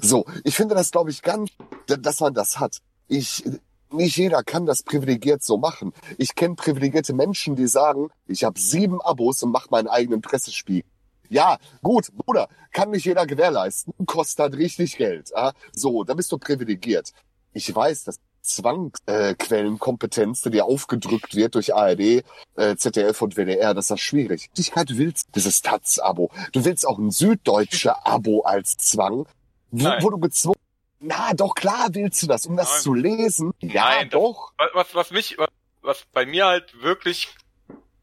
so, ich finde das, glaube ich, ganz, dass man das hat. Ich, nicht jeder kann das privilegiert so machen. Ich kenne privilegierte Menschen, die sagen, ich habe sieben Abos und mache meinen eigenen Pressespiegel. Ja, gut, Bruder, kann nicht jeder gewährleisten, kostet richtig Geld. Ja? So, da bist du privilegiert. Ich weiß, dass Zwangsquellenkompetenz, äh, Quellenkompetenz, die dir aufgedrückt wird durch ARD, äh, ZDF und WDR, das ist das schwierig. Wichtigkeit willst dieses Taz-Abo. Du willst auch ein süddeutsche Abo als Zwang, wo, wo du gezwungen na, doch klar willst du das, um das Nein. zu lesen. Ja, Nein, doch. was, was, was mich, was, was bei mir halt wirklich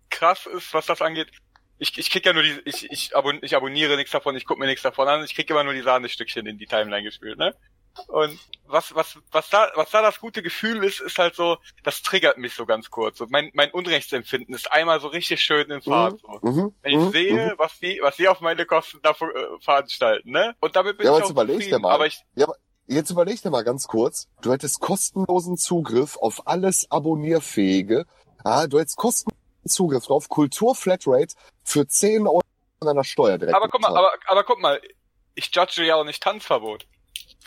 krass ist, was das angeht, ich, ich krieg ja nur die, ich, ich, abon, ich abonniere nichts davon, ich guck mir nichts davon an, ich krieg immer nur die Sahnestückchen in die Timeline gespielt, ne? Und was, was, was da, was da das gute Gefühl ist, ist halt so, das triggert mich so ganz kurz. So mein, mein Unrechtsempfinden ist einmal so richtig schön in Fahrt. So. Mhm, Wenn ich mhm, sehe, was die, was die auf meine Kosten da äh, veranstalten, ne? Und damit bin Ja, aber ich jetzt auch zufrieden. mal. Aber ich, Jetzt überleg dir mal ganz kurz. Du hättest kostenlosen Zugriff auf alles Abonnierfähige. Ah, du hättest kostenlosen Zugriff drauf. Kultur Flatrate für 10 Euro von deiner Steuer direkt. aber guck mal, aber, aber guck mal, ich judge ja auch nicht Tanzverbot.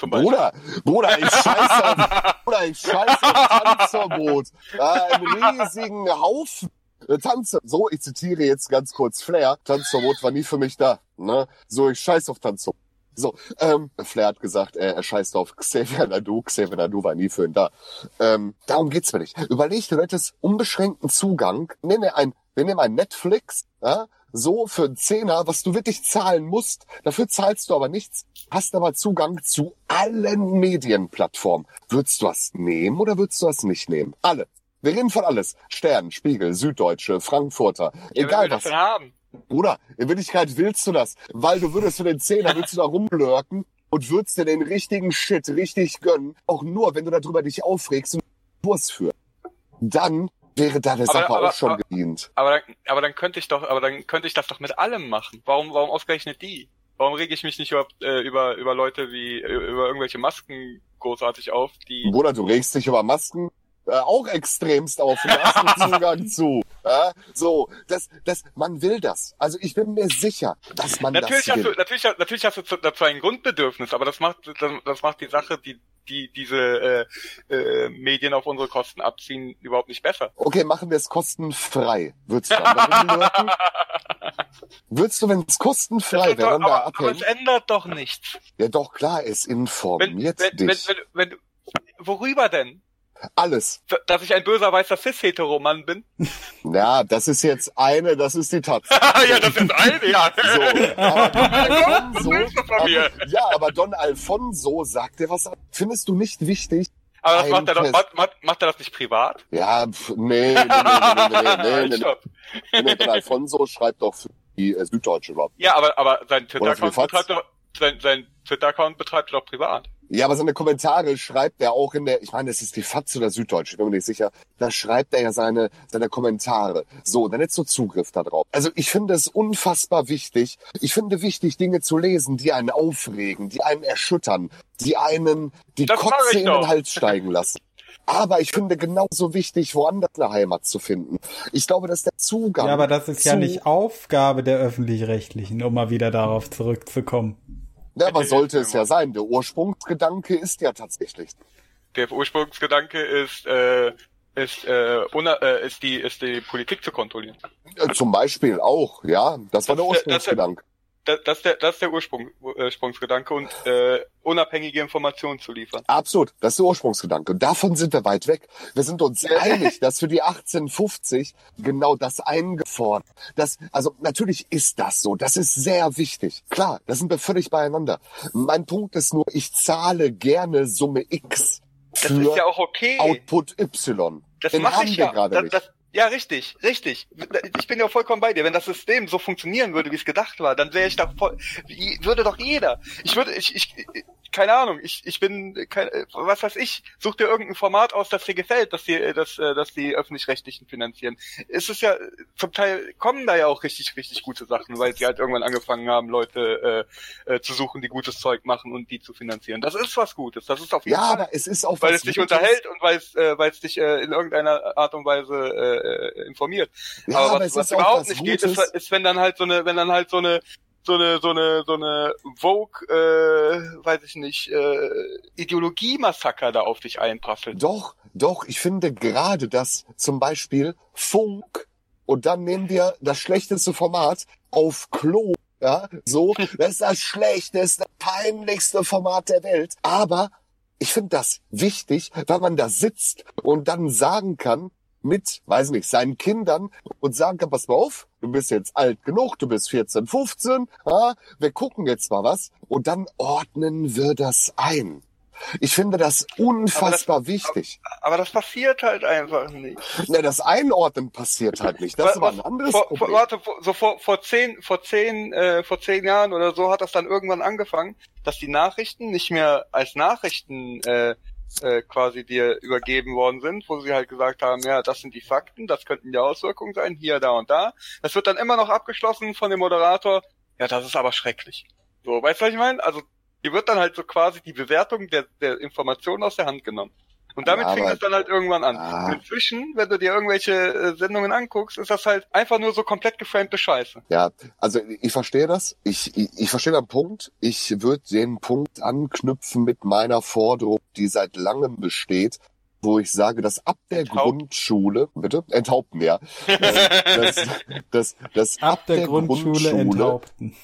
Bruder, Bruder, ich scheiße auf, Bruder, ich scheiße auf Tanzverbot. Ja, einen riesigen Haufen. äh, Tanze. So, ich zitiere jetzt ganz kurz Flair. Tanzverbot war nie für mich da. Ne? So, ich scheiße auf Tanzverbot. So, ähm, Flair hat gesagt, er, er scheißt auf Xavier Nadu. Xavier Nadu war nie für ihn da. Ähm, darum geht's mir nicht. Überleg dir, du hättest unbeschränkten Zugang. Nimm mir ein, wir nehmen ein Netflix, ja, so für einen Zehner, was du wirklich zahlen musst. Dafür zahlst du aber nichts, hast aber Zugang zu allen Medienplattformen. Würdest du das nehmen oder würdest du das nicht nehmen? Alle. Wir reden von alles. Stern, Spiegel, Süddeutsche, Frankfurter, Ja, egal was. haben? Bruder, in Wirklichkeit willst du das, weil du würdest für den Zehner, willst du da rumlurken und würdest dir den richtigen Shit richtig gönnen, auch nur, wenn du darüber dich aufregst und Kurs führst. Dann wäre deine Aber- Sache aber- auch schon aber- gedient. Aber dann, aber dann könnte ich doch, aber dann könnte ich das doch mit allem machen. Warum, warum ausgerechnet die? Warum rege ich mich nicht über, äh, über, über Leute wie, äh, über irgendwelche Masken großartig auf, die, Bruder, du regst dich über Masken äh, auch extremst auf. Da hast du Zugang zu. Ja? So, das, das, man will das. Also ich bin mir sicher, dass man natürlich das hast will. du, natürlich, hast- natürlich hast du zu- dazu ein Grundbedürfnis, aber das macht, das, macht die Sache, die, die diese äh, äh, Medien auf unsere Kosten abziehen, überhaupt nicht besser. Okay, machen wir es kostenfrei. Würdest du dann? Würdest du, wenn es kostenfrei wäre, da aber, aber es ändert doch nichts. Ja doch, klar, es Wenn, informiert wenn, wenn, dich. wenn, wenn, worüber denn? Alles. Dass ich ein böser weißer Cis-Heteromann bin? Ja, das ist jetzt eine, das ist die Taz. ja, das ist eine, ja. So, aber Don Alfonso, aber, ja, aber Don Alfonso sagt dir was an. Findest du nicht wichtig? Aber das Ein macht er doch, macht, macht, macht er das nicht privat? Ja, pf, nee, nee, nee, nee, nee, nee, nee, nee, nee, Alfonso schreibt doch für die äh, Süddeutsche überhaupt. Ja, aber, aber sein Twitter-Account betreibt doch, sein, sein Twitter-Account betreibt er doch privat. Ja, aber seine Kommentare schreibt er auch in der, ich meine, es ist die Fatz oder Süddeutsche, ich bin mir nicht sicher, da schreibt er ja seine, seine Kommentare. So, dann hättest du Zugriff darauf. Also ich finde es unfassbar wichtig. Ich finde wichtig, Dinge zu lesen, die einen aufregen, die einen erschüttern, die einen die Das Kotze in den. Hals steigen lassen. Aber ich finde genauso wichtig, woanders eine Heimat zu finden. Ich glaube, dass der Zugang. Ja, aber das ist ja zu- nicht Aufgabe der Öffentlich-Rechtlichen, um mal wieder darauf zurückzukommen. Ja, aber sollte es ja sein. Der Ursprungsgedanke ist ja tatsächlich. Der Ursprungsgedanke ist, äh, ist, äh, äh, ist die, ist die Politik zu kontrollieren. Äh, Zum Beispiel auch, ja. Das war der Das ja- Ursprungsgedanke. Das, das, ist der, das ist der äh, Ursprungsgedanke und äh, unabhängige Informationen zu liefern. Absolut, das ist der Ursprungsgedanke. Und davon sind wir weit weg. Wir sind uns einig, dass für die 1850 genau das eingefordert. Das, also natürlich ist das so. Das ist sehr wichtig. Klar, da sind wir völlig beieinander. Mein Punkt ist nur, ich zahle gerne Summe X Das für ist ja auch okay. Output Y. Das mache haben ich wir ja. gerade Das, nicht. das, ja, richtig, richtig. Ich bin ja vollkommen bei dir. Wenn das System so funktionieren würde, wie es gedacht war, dann wäre ich doch voll, würde doch jeder. Ich würde, ich, ich, keine Ahnung, ich, ich bin, kein, was weiß ich, such dir irgendein Format aus, das dir gefällt, dass die, dass, äh, dass die öffentlich-rechtlichen finanzieren. Es ist ja, zum Teil kommen da ja auch richtig, richtig gute Sachen, weil sie halt irgendwann angefangen haben, Leute äh, äh, zu suchen, die gutes Zeug machen und die zu finanzieren. Das ist was Gutes. Das ist auf jeden Ja, Fall aber es ist auch weil es dich unterhält und weil es, äh, weil es dich äh, in irgendeiner Art und Weise äh, informiert. Ja, aber, aber was, was überhaupt nicht geht, ist, Gutes. ist, wenn dann halt so eine, wenn dann halt so eine so eine so eine so eine Vogue, äh, weiß ich nicht, äh, Ideologie-Massaker da auf dich einprasselt. Doch, doch, ich finde gerade das zum Beispiel Funk und dann nehmen wir das schlechteste Format auf Klo, ja, so, das ist das schlechteste, peinlichste Format der Welt, aber ich finde das wichtig, weil man da sitzt und dann sagen kann, mit, weiß nicht, seinen Kindern und sagen kann, pass mal auf, du bist jetzt alt genug, du bist 14, 15, ja, wir gucken jetzt mal was und dann ordnen wir das ein. Ich finde das unfassbar wichtig. Aber das passiert halt einfach nicht. Ne, das Einordnen passiert halt nicht. Das ist aber ein anderes vor, Problem. warte, so vor, vor zehn, vor zehn, äh, vor zehn Jahren oder so hat das dann irgendwann angefangen, dass die Nachrichten nicht mehr als Nachrichten äh, äh, quasi dir übergeben worden sind, wo sie halt gesagt haben, ja, das sind die Fakten, das könnten die Auswirkungen sein, hier, da und da. Das wird dann immer noch abgeschlossen von dem Moderator, ja, das ist aber schrecklich. So, weißt du, was ich meine? Also, hier wird dann halt so quasi die Bewertung der, der Informationen aus der Hand genommen. Und damit Ja, fing es dann halt irgendwann an. Ah. Inzwischen, wenn du dir irgendwelche äh, Sendungen anguckst, ist das halt einfach nur so komplett geframte Scheiße. Ja, also ich verstehe das. Ich, ich, ich verstehe den Punkt. Ich würde den Punkt anknüpfen mit meiner Forderung, die seit langem besteht, wo ich sage, dass ab der Enthaupten. Grundschule, bitte, enthaupten, ja, äh, dass, dass, dass Ab der, Grundschule, enthaupten.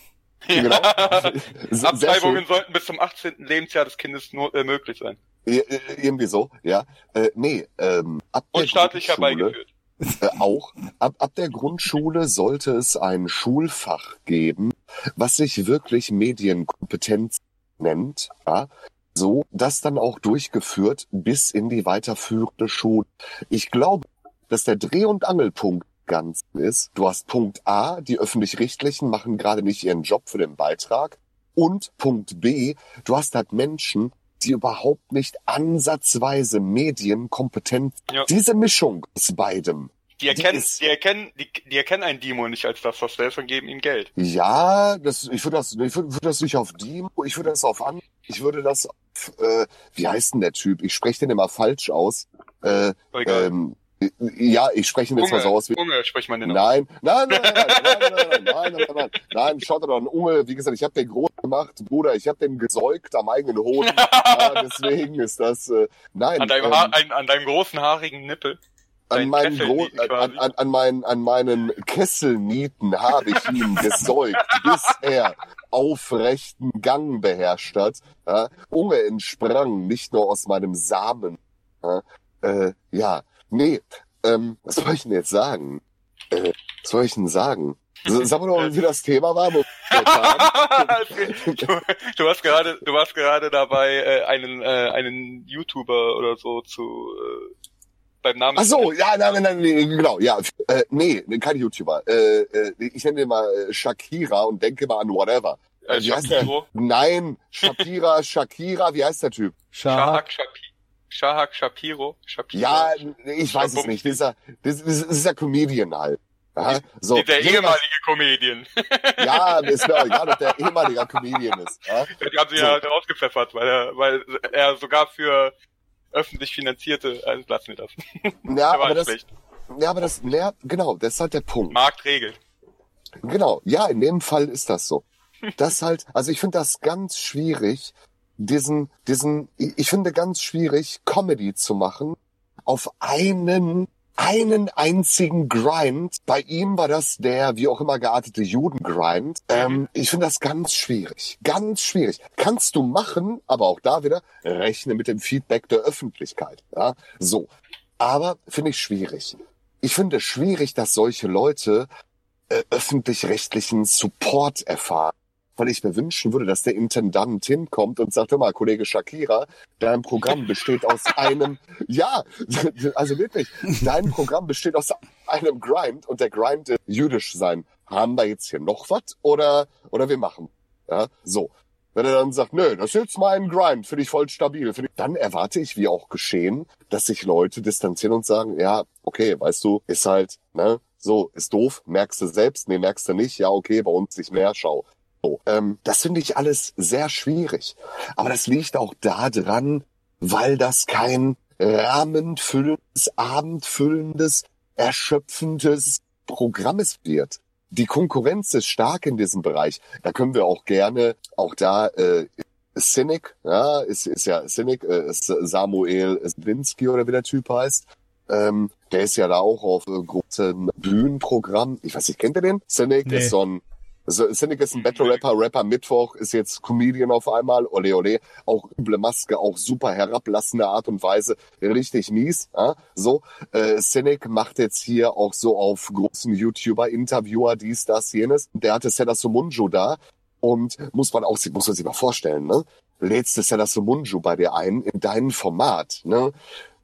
genau, sehr Abtreibungen sollten bis zum 18. Lebensjahr des Kindes nur äh, möglich sein. Äh, äh, irgendwie so, ja. Äh, nee, ähm, ab der Und staatlich Grundschule- herbeigeführt. Äh, auch. Ab, ab der Grundschule sollte es ein Schulfach geben, was sich wirklich Medienkompetenz nennt, ja, so, das dann auch durchgeführt bis in die weiterführende Schule. Ich glaube, dass der Dreh- und Angelpunkt ganz ist. Du hast Punkt A, die öffentlich-rechtlichen machen gerade nicht ihren Job für den Beitrag. Und Punkt B, du hast halt Menschen, die überhaupt nicht ansatzweise medienkompetent. Ja. Diese Mischung aus beidem. Die erkennen, ist- die erkennen, die, die erkennen einen Demo nicht als das, was selbst und geben ihm Geld. Ja, das, ich würde das, ich würde, würde das nicht auf die, ich würde das auf an, ich würde das auf, äh, wie heißt denn der Typ? Ich spreche den immer falsch aus. Äh, ähm, ja, ich spreche ihn jetzt mal so aus wie. Unge spricht man den. Nein, nein, nein, nein, nein, nein, nein, nein, nein, nein, nein, nein, schaut doch an Unge, wie gesagt, ich habe den groß gemacht, Bruder, ich habe den gesäugt am eigenen Hoden, ja, deswegen ist das, äh, nein, An deinem, ähm, Haar, an, an deinem großen haarigen Nippel. an meinen, Gro an, an, an, meinen, an meinen Kesselnieten habe ich ihn gesäugt, bis er aufrechten Gang beherrscht hat. Ja, Unge entsprang nicht nur aus meinem Samen. Ja, äh, ja. Nee, ähm, was soll ich denn jetzt sagen? Äh, was soll ich denn sagen? Sag mal doch, wie das Thema war. wo wir kamen. du, du warst gerade, du warst gerade dabei, äh, einen, äh, einen YouTuber oder so zu äh, beim Namen. Ach so, ja, nein, nein, nein, genau, ja. Äh, nee, kein YouTuber. Äh, äh, ich nenne den mal äh, Shakira und denke mal an whatever. äh, wie heißt der? Nein, Shapira, Shakira, wie heißt der Typ? Shahak. Shapi Shahak Shapiro. Shapiro. Ja, ich weiß es nicht. Dieser, das, das ist der Comedian halt. Ja, so. der ehemalige Comedian. Ja, ist mir auch egal, ob der ehemalige Comedian ist. Ja? Die haben sie So. ja rausgepfeffert, weil er, weil er sogar für öffentlich finanzierte, also lassen wir das. Ja, aber das, schlecht. ja, aber das, ja, genau, das ist halt der Punkt. Markt regelt. Genau, ja, in dem Fall ist das so. Das halt, also ich finde das ganz schwierig, diesen, diesen, ich finde ganz schwierig, Comedy zu machen auf einen einen einzigen Grind. Bei ihm war das der, wie auch immer geartete Judengrind. Ähm, ich finde das ganz schwierig. Ganz schwierig. Kannst du machen, aber auch da wieder rechne mit dem Feedback der Öffentlichkeit. Ja, so. Aber finde ich schwierig. Ich finde es schwierig, dass solche Leute äh, öffentlich-rechtlichen Support erfahren weil ich mir wünschen würde, dass der Intendant hinkommt und sagt, hör mal, Kollege Shakira, dein Programm besteht aus einem, ja, also wirklich, dein Programm besteht aus einem Grind und der Grind ist jüdisch sein. Haben wir jetzt hier noch was oder, oder wir machen? Ja, so. Wenn er dann sagt, nö, das ist jetzt mein Grind, finde ich voll stabil, ich, dann erwarte ich, wie auch geschehen, dass sich Leute distanzieren und sagen, ja, okay, weißt du, ist halt, ne, so, ist doof, merkst du selbst, nee, merkst du nicht, ja, okay, bei uns nicht mehr, schau. So, ähm, das finde ich alles sehr schwierig. Aber das liegt auch daran, weil das kein rahmenfüllendes, abendfüllendes, erschöpfendes Programm wird. Die Konkurrenz ist stark in diesem Bereich. Da können wir auch gerne, auch da äh, Cynic, ja, ist, ist ja Cynic, äh, ist Samuel Slinsky oder wie der Typ heißt. Ähm, der ist ja da auch auf äh, großem Bühnenprogramm. Ich weiß nicht, kennt ihr den? Cynic nee. ist so ein also Cynic ist ein Battle-Rapper, Rapper Mittwoch, ist jetzt Comedian auf einmal, ole ole, auch üble Maske, auch super herablassende Art und Weise, richtig mies. Ja? So, äh, Cynic macht jetzt hier auch so auf großen YouTuber, Interviewer, dies, das, jenes. Der hatte Seda Sumunju da und muss man auch, muss man sich mal vorstellen, ne? Lädst du Seda Sumunju bei dir ein in dein Format, ne?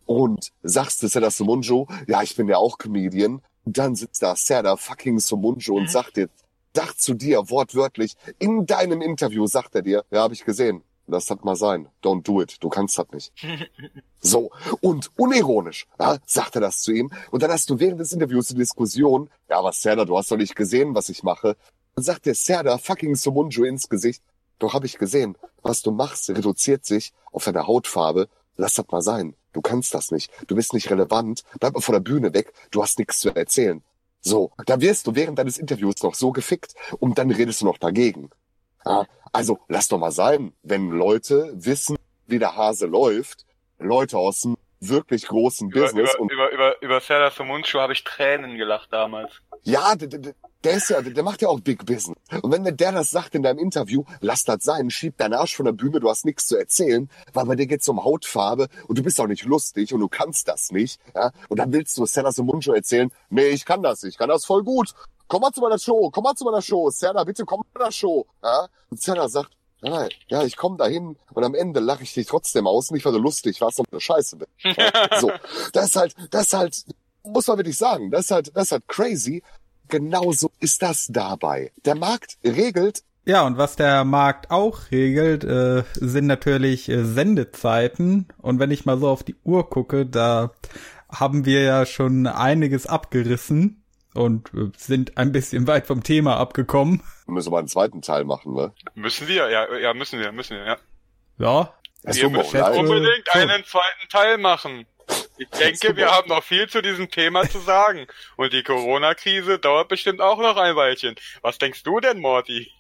Und sagst du Seda Sumunju, ja, ich bin ja auch Comedian, dann sitzt da Seda fucking Sumunju und mhm. sagt dir, sagt zu dir wortwörtlich, in deinem Interview sagt er dir, ja, habe ich gesehen, lass das mal sein, don't do it, du kannst das nicht. So, und unironisch ja, sagt er das zu ihm. Und dann hast du während des Interviews die Diskussion, ja, was Serda, du hast doch nicht gesehen, was ich mache. Dann sagt der Serda fucking Sumunju ins Gesicht, doch habe ich gesehen, was du machst, reduziert sich auf deine Hautfarbe, lass das mal sein. Du kannst das nicht. Du bist nicht relevant. Bleib mal von der Bühne weg. Du hast nichts zu erzählen. So, da wirst du während deines Interviews noch so gefickt und dann redest du noch dagegen. Ja, also lass doch mal sein, wenn Leute wissen, wie der Hase läuft, Leute aus dem wirklich großen über, Business. Über, über, über, über Serdar Mundschuh habe ich Tränen gelacht damals. Ja, der ist ja, der macht ja auch Big Business. Und wenn der das sagt in deinem Interview, lass das sein, schieb deinen Arsch von der Bühne, du hast nichts zu erzählen, weil bei dir geht's um Hautfarbe und du bist auch nicht lustig und du kannst das nicht, ja. Und dann willst du Serda Sumunjo erzählen, nee, ich kann das, ich kann das voll gut. Komm mal zu meiner Show, komm mal zu meiner Show, Serda, bitte komm zu meiner Show, ja. Und Serda sagt, ja, ja, ich komme dahin und am Ende lache ich dich trotzdem aus, nicht weil du lustig warst, sondern scheiße bist. Ja, so, das ist halt, das ist halt, muss man wirklich sagen, das ist halt, das ist halt crazy, genauso ist das dabei. Der Markt regelt. Ja, und was der Markt auch regelt, äh, sind natürlich äh, Sendezeiten. Und wenn ich mal so auf die Uhr gucke, da haben wir ja schon einiges abgerissen und äh, sind ein bisschen weit vom Thema abgekommen. Müssen wir einen zweiten Teil machen, ne? Müssen wir, ja, ja, müssen wir, müssen wir, ja. Ja. Wir müssen unbedingt so. einen zweiten Teil machen. Ich denke, wir haben noch viel zu diesem Thema zu sagen. Und die Corona-Krise dauert bestimmt auch noch ein Weilchen. Was denkst du denn, Morty?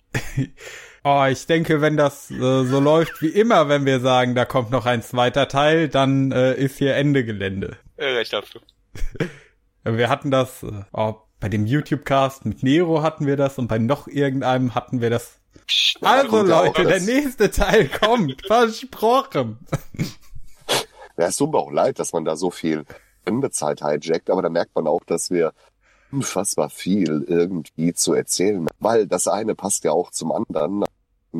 Oh, ich denke, wenn das äh, so läuft wie immer, wenn wir sagen, da kommt noch ein zweiter Teil, dann äh, ist hier Ende Gelände. Äh, recht hast du. wir hatten das, äh, oh, bei dem YouTube-Cast mit Nero hatten wir das und bei noch irgendeinem hatten wir das. Psst, also Leute, der nächste Teil kommt, versprochen. Ja, es tut mir auch leid, dass man da so viel Sendezeit hijackt, aber da merkt man auch, dass wir unfassbar viel irgendwie zu erzählen, weil das eine passt ja auch zum anderen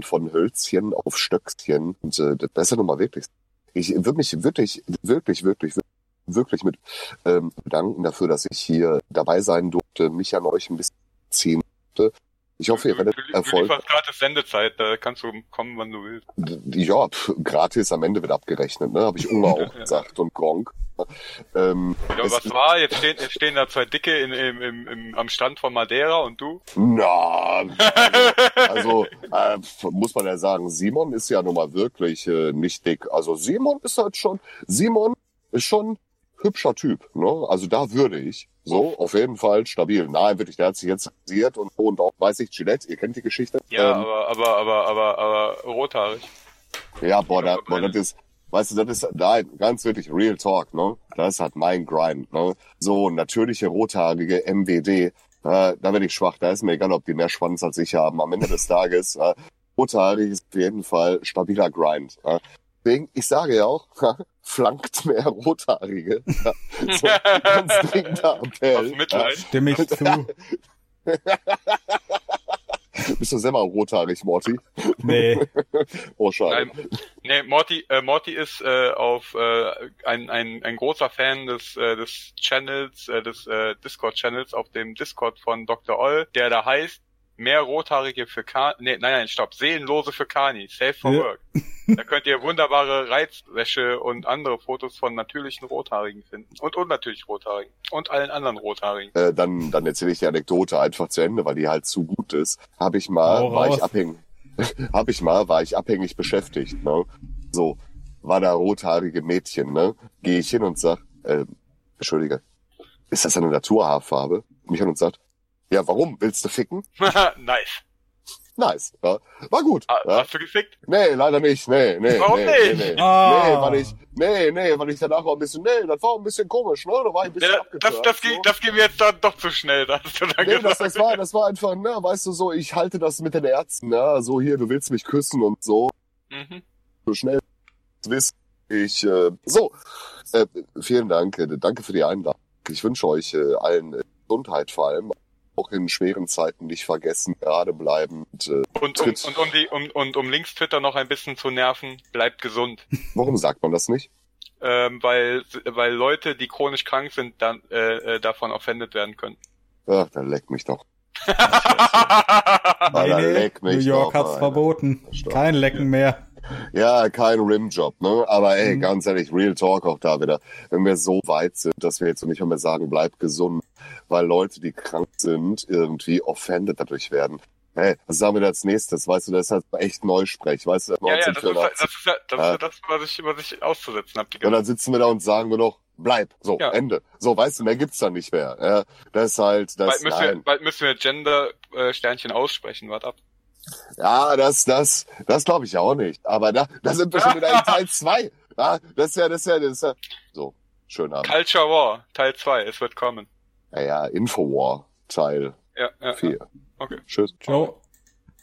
von Hölzchen auf Stöckchen und äh, das ist ja nun mal wirklich. Ich würde mich wirklich, wirklich, wirklich, wirklich mit ähm, bedanken dafür, dass ich hier dabei sein durfte, mich an euch ein bisschen ziehen durfte ich hoffe, ihr werdet Erfolg. Du gratis Sendezeit, da kannst du kommen, wann du willst. Ja, pff, gratis am Ende wird abgerechnet, ne? Habe ich Unger auch gesagt und Gronk. Ähm, ja, was war? Jetzt stehen, jetzt stehen da zwei Dicke in, im, im, im, am Stand von Madeira und du? Na, also äh, muss man ja sagen, Simon ist ja nun mal wirklich äh, nicht dick. Also Simon ist halt schon, Simon ist schon hübscher Typ. Ne? Also da würde ich. So, auf jeden Fall stabil. Nein, wirklich, der hat sich jetzt rasiert und, und auch, weiß ich, Gillette, ihr kennt die Geschichte. Ja, ähm, aber, aber, aber, aber, aber rothaarig. Ja, boah, da, boah das ist, Weißt du, das ist, nein, ganz wirklich, Real Talk, ne? Das ist halt mein Grind, ne? So, natürliche rothaarige MWD, äh, da bin ich schwach, da ist mir egal, ob die mehr Schwanz als ich haben. Am Ende des Tages, äh, rothaarig ist auf jeden Fall stabiler Grind. Äh. Deswegen, ich sage ja auch, flankt mehr Rothaarige. Ja, so, ganz dringender Appell. Mitleid. Stimme ich zu. Bist du selber rothaarig, Morty? Nee. Oh, schade. Nein, nee, Morty, äh, Morty ist äh, auf äh, ein, ein, ein großer Fan des, äh, des Channels, äh, des äh, Discord-Channels auf dem Discord von Dr. Oll, der da heißt mehr Rothaarige für Kani, nee, nein, nein, stopp, Seelenlose für Kani, Safe for Ja. Work. Da könnt ihr wunderbare Reizwäsche und andere Fotos von natürlichen Rothaarigen finden. Und unnatürlich Rothaarigen. Und allen anderen Rothaarigen. Äh, dann, dann erzähle ich die Anekdote einfach zu Ende, weil die halt zu gut ist. Habe ich mal, Hau war raus. ich abhängig, habe ich mal, war ich abhängig beschäftigt. Ne? So, war da rothaarige Mädchen, ne? Gehe ich hin und sag, äh, Entschuldige, ist das eine Naturhaarfarbe? Mich hin und sagt, ja, warum? Willst du ficken? nice. Nice. Ja. War gut. Ah, Ja. Hast du gefickt? Nee, leider nicht. Nee, nee. Warum nee, nicht? Nee, nee. Ah. nee, weil ich, nee, nee, weil ich danach auch ein bisschen, nee, das war ein bisschen komisch, ne? Da war ich ein bisschen Ja, das, das, so. ging, das ging mir jetzt dann doch zu schnell. Da hast du dann Nee, das, gesagt. das war, das war einfach, ne, weißt du, so, ich halte das mit den Ärzten, ne, so hier, du willst mich küssen und so, Mhm. so schnell wissen. Ich, äh, so, äh, vielen Dank, äh, danke für die Einladung. Ich wünsche euch äh, allen äh, Gesundheit vor allem, auch in schweren Zeiten nicht vergessen, gerade bleiben. Und, äh, Und um, und um die um, und um Links-Twitter noch ein bisschen zu nerven, bleibt gesund. warum sagt man das nicht? Ähm, weil weil Leute, die chronisch krank sind, dann äh, äh, davon offended werden können. Ach, dann leck mich doch. Nee, Alter, nee. leck mich New York doch, hat's Alter. verboten. Stopp. Kein Lecken mehr. Ja, kein Rimjob, ne? Aber ey, Mhm. ganz ehrlich, Real Talk auch da wieder. Wenn wir so weit sind, dass wir jetzt nicht mehr sagen, bleib gesund, weil Leute, die krank sind, irgendwie offended dadurch werden. Hey, was sagen wir da als nächstes? Weißt du, das ist halt echt Neusprech, weißt du, ja, ja, das ist, 1984. das ist ja das, Ja. ist ja das was ich was ich auszusetzen habe. Und dann sitzen wir da und sagen wir noch, bleib. So, Ja. Ende. So, weißt du, mehr gibt's dann nicht mehr. Ja, das ist halt, das, Bald müssen, wir, nein. bald müssen wir Gender äh, Sternchen aussprechen. Wart ab. Ja, das, das, das glaube ich auch nicht. Aber da, da sind wir schon wieder in Teil zwei. Ja, das ist ja, das ist ja, das ist ja, so. Schönen Abend. Culture War Teil 2, es wird kommen. Ja, ja, Infowar, Teil Ja, ja, ja. 4. Okay. Tschüss. Ciao.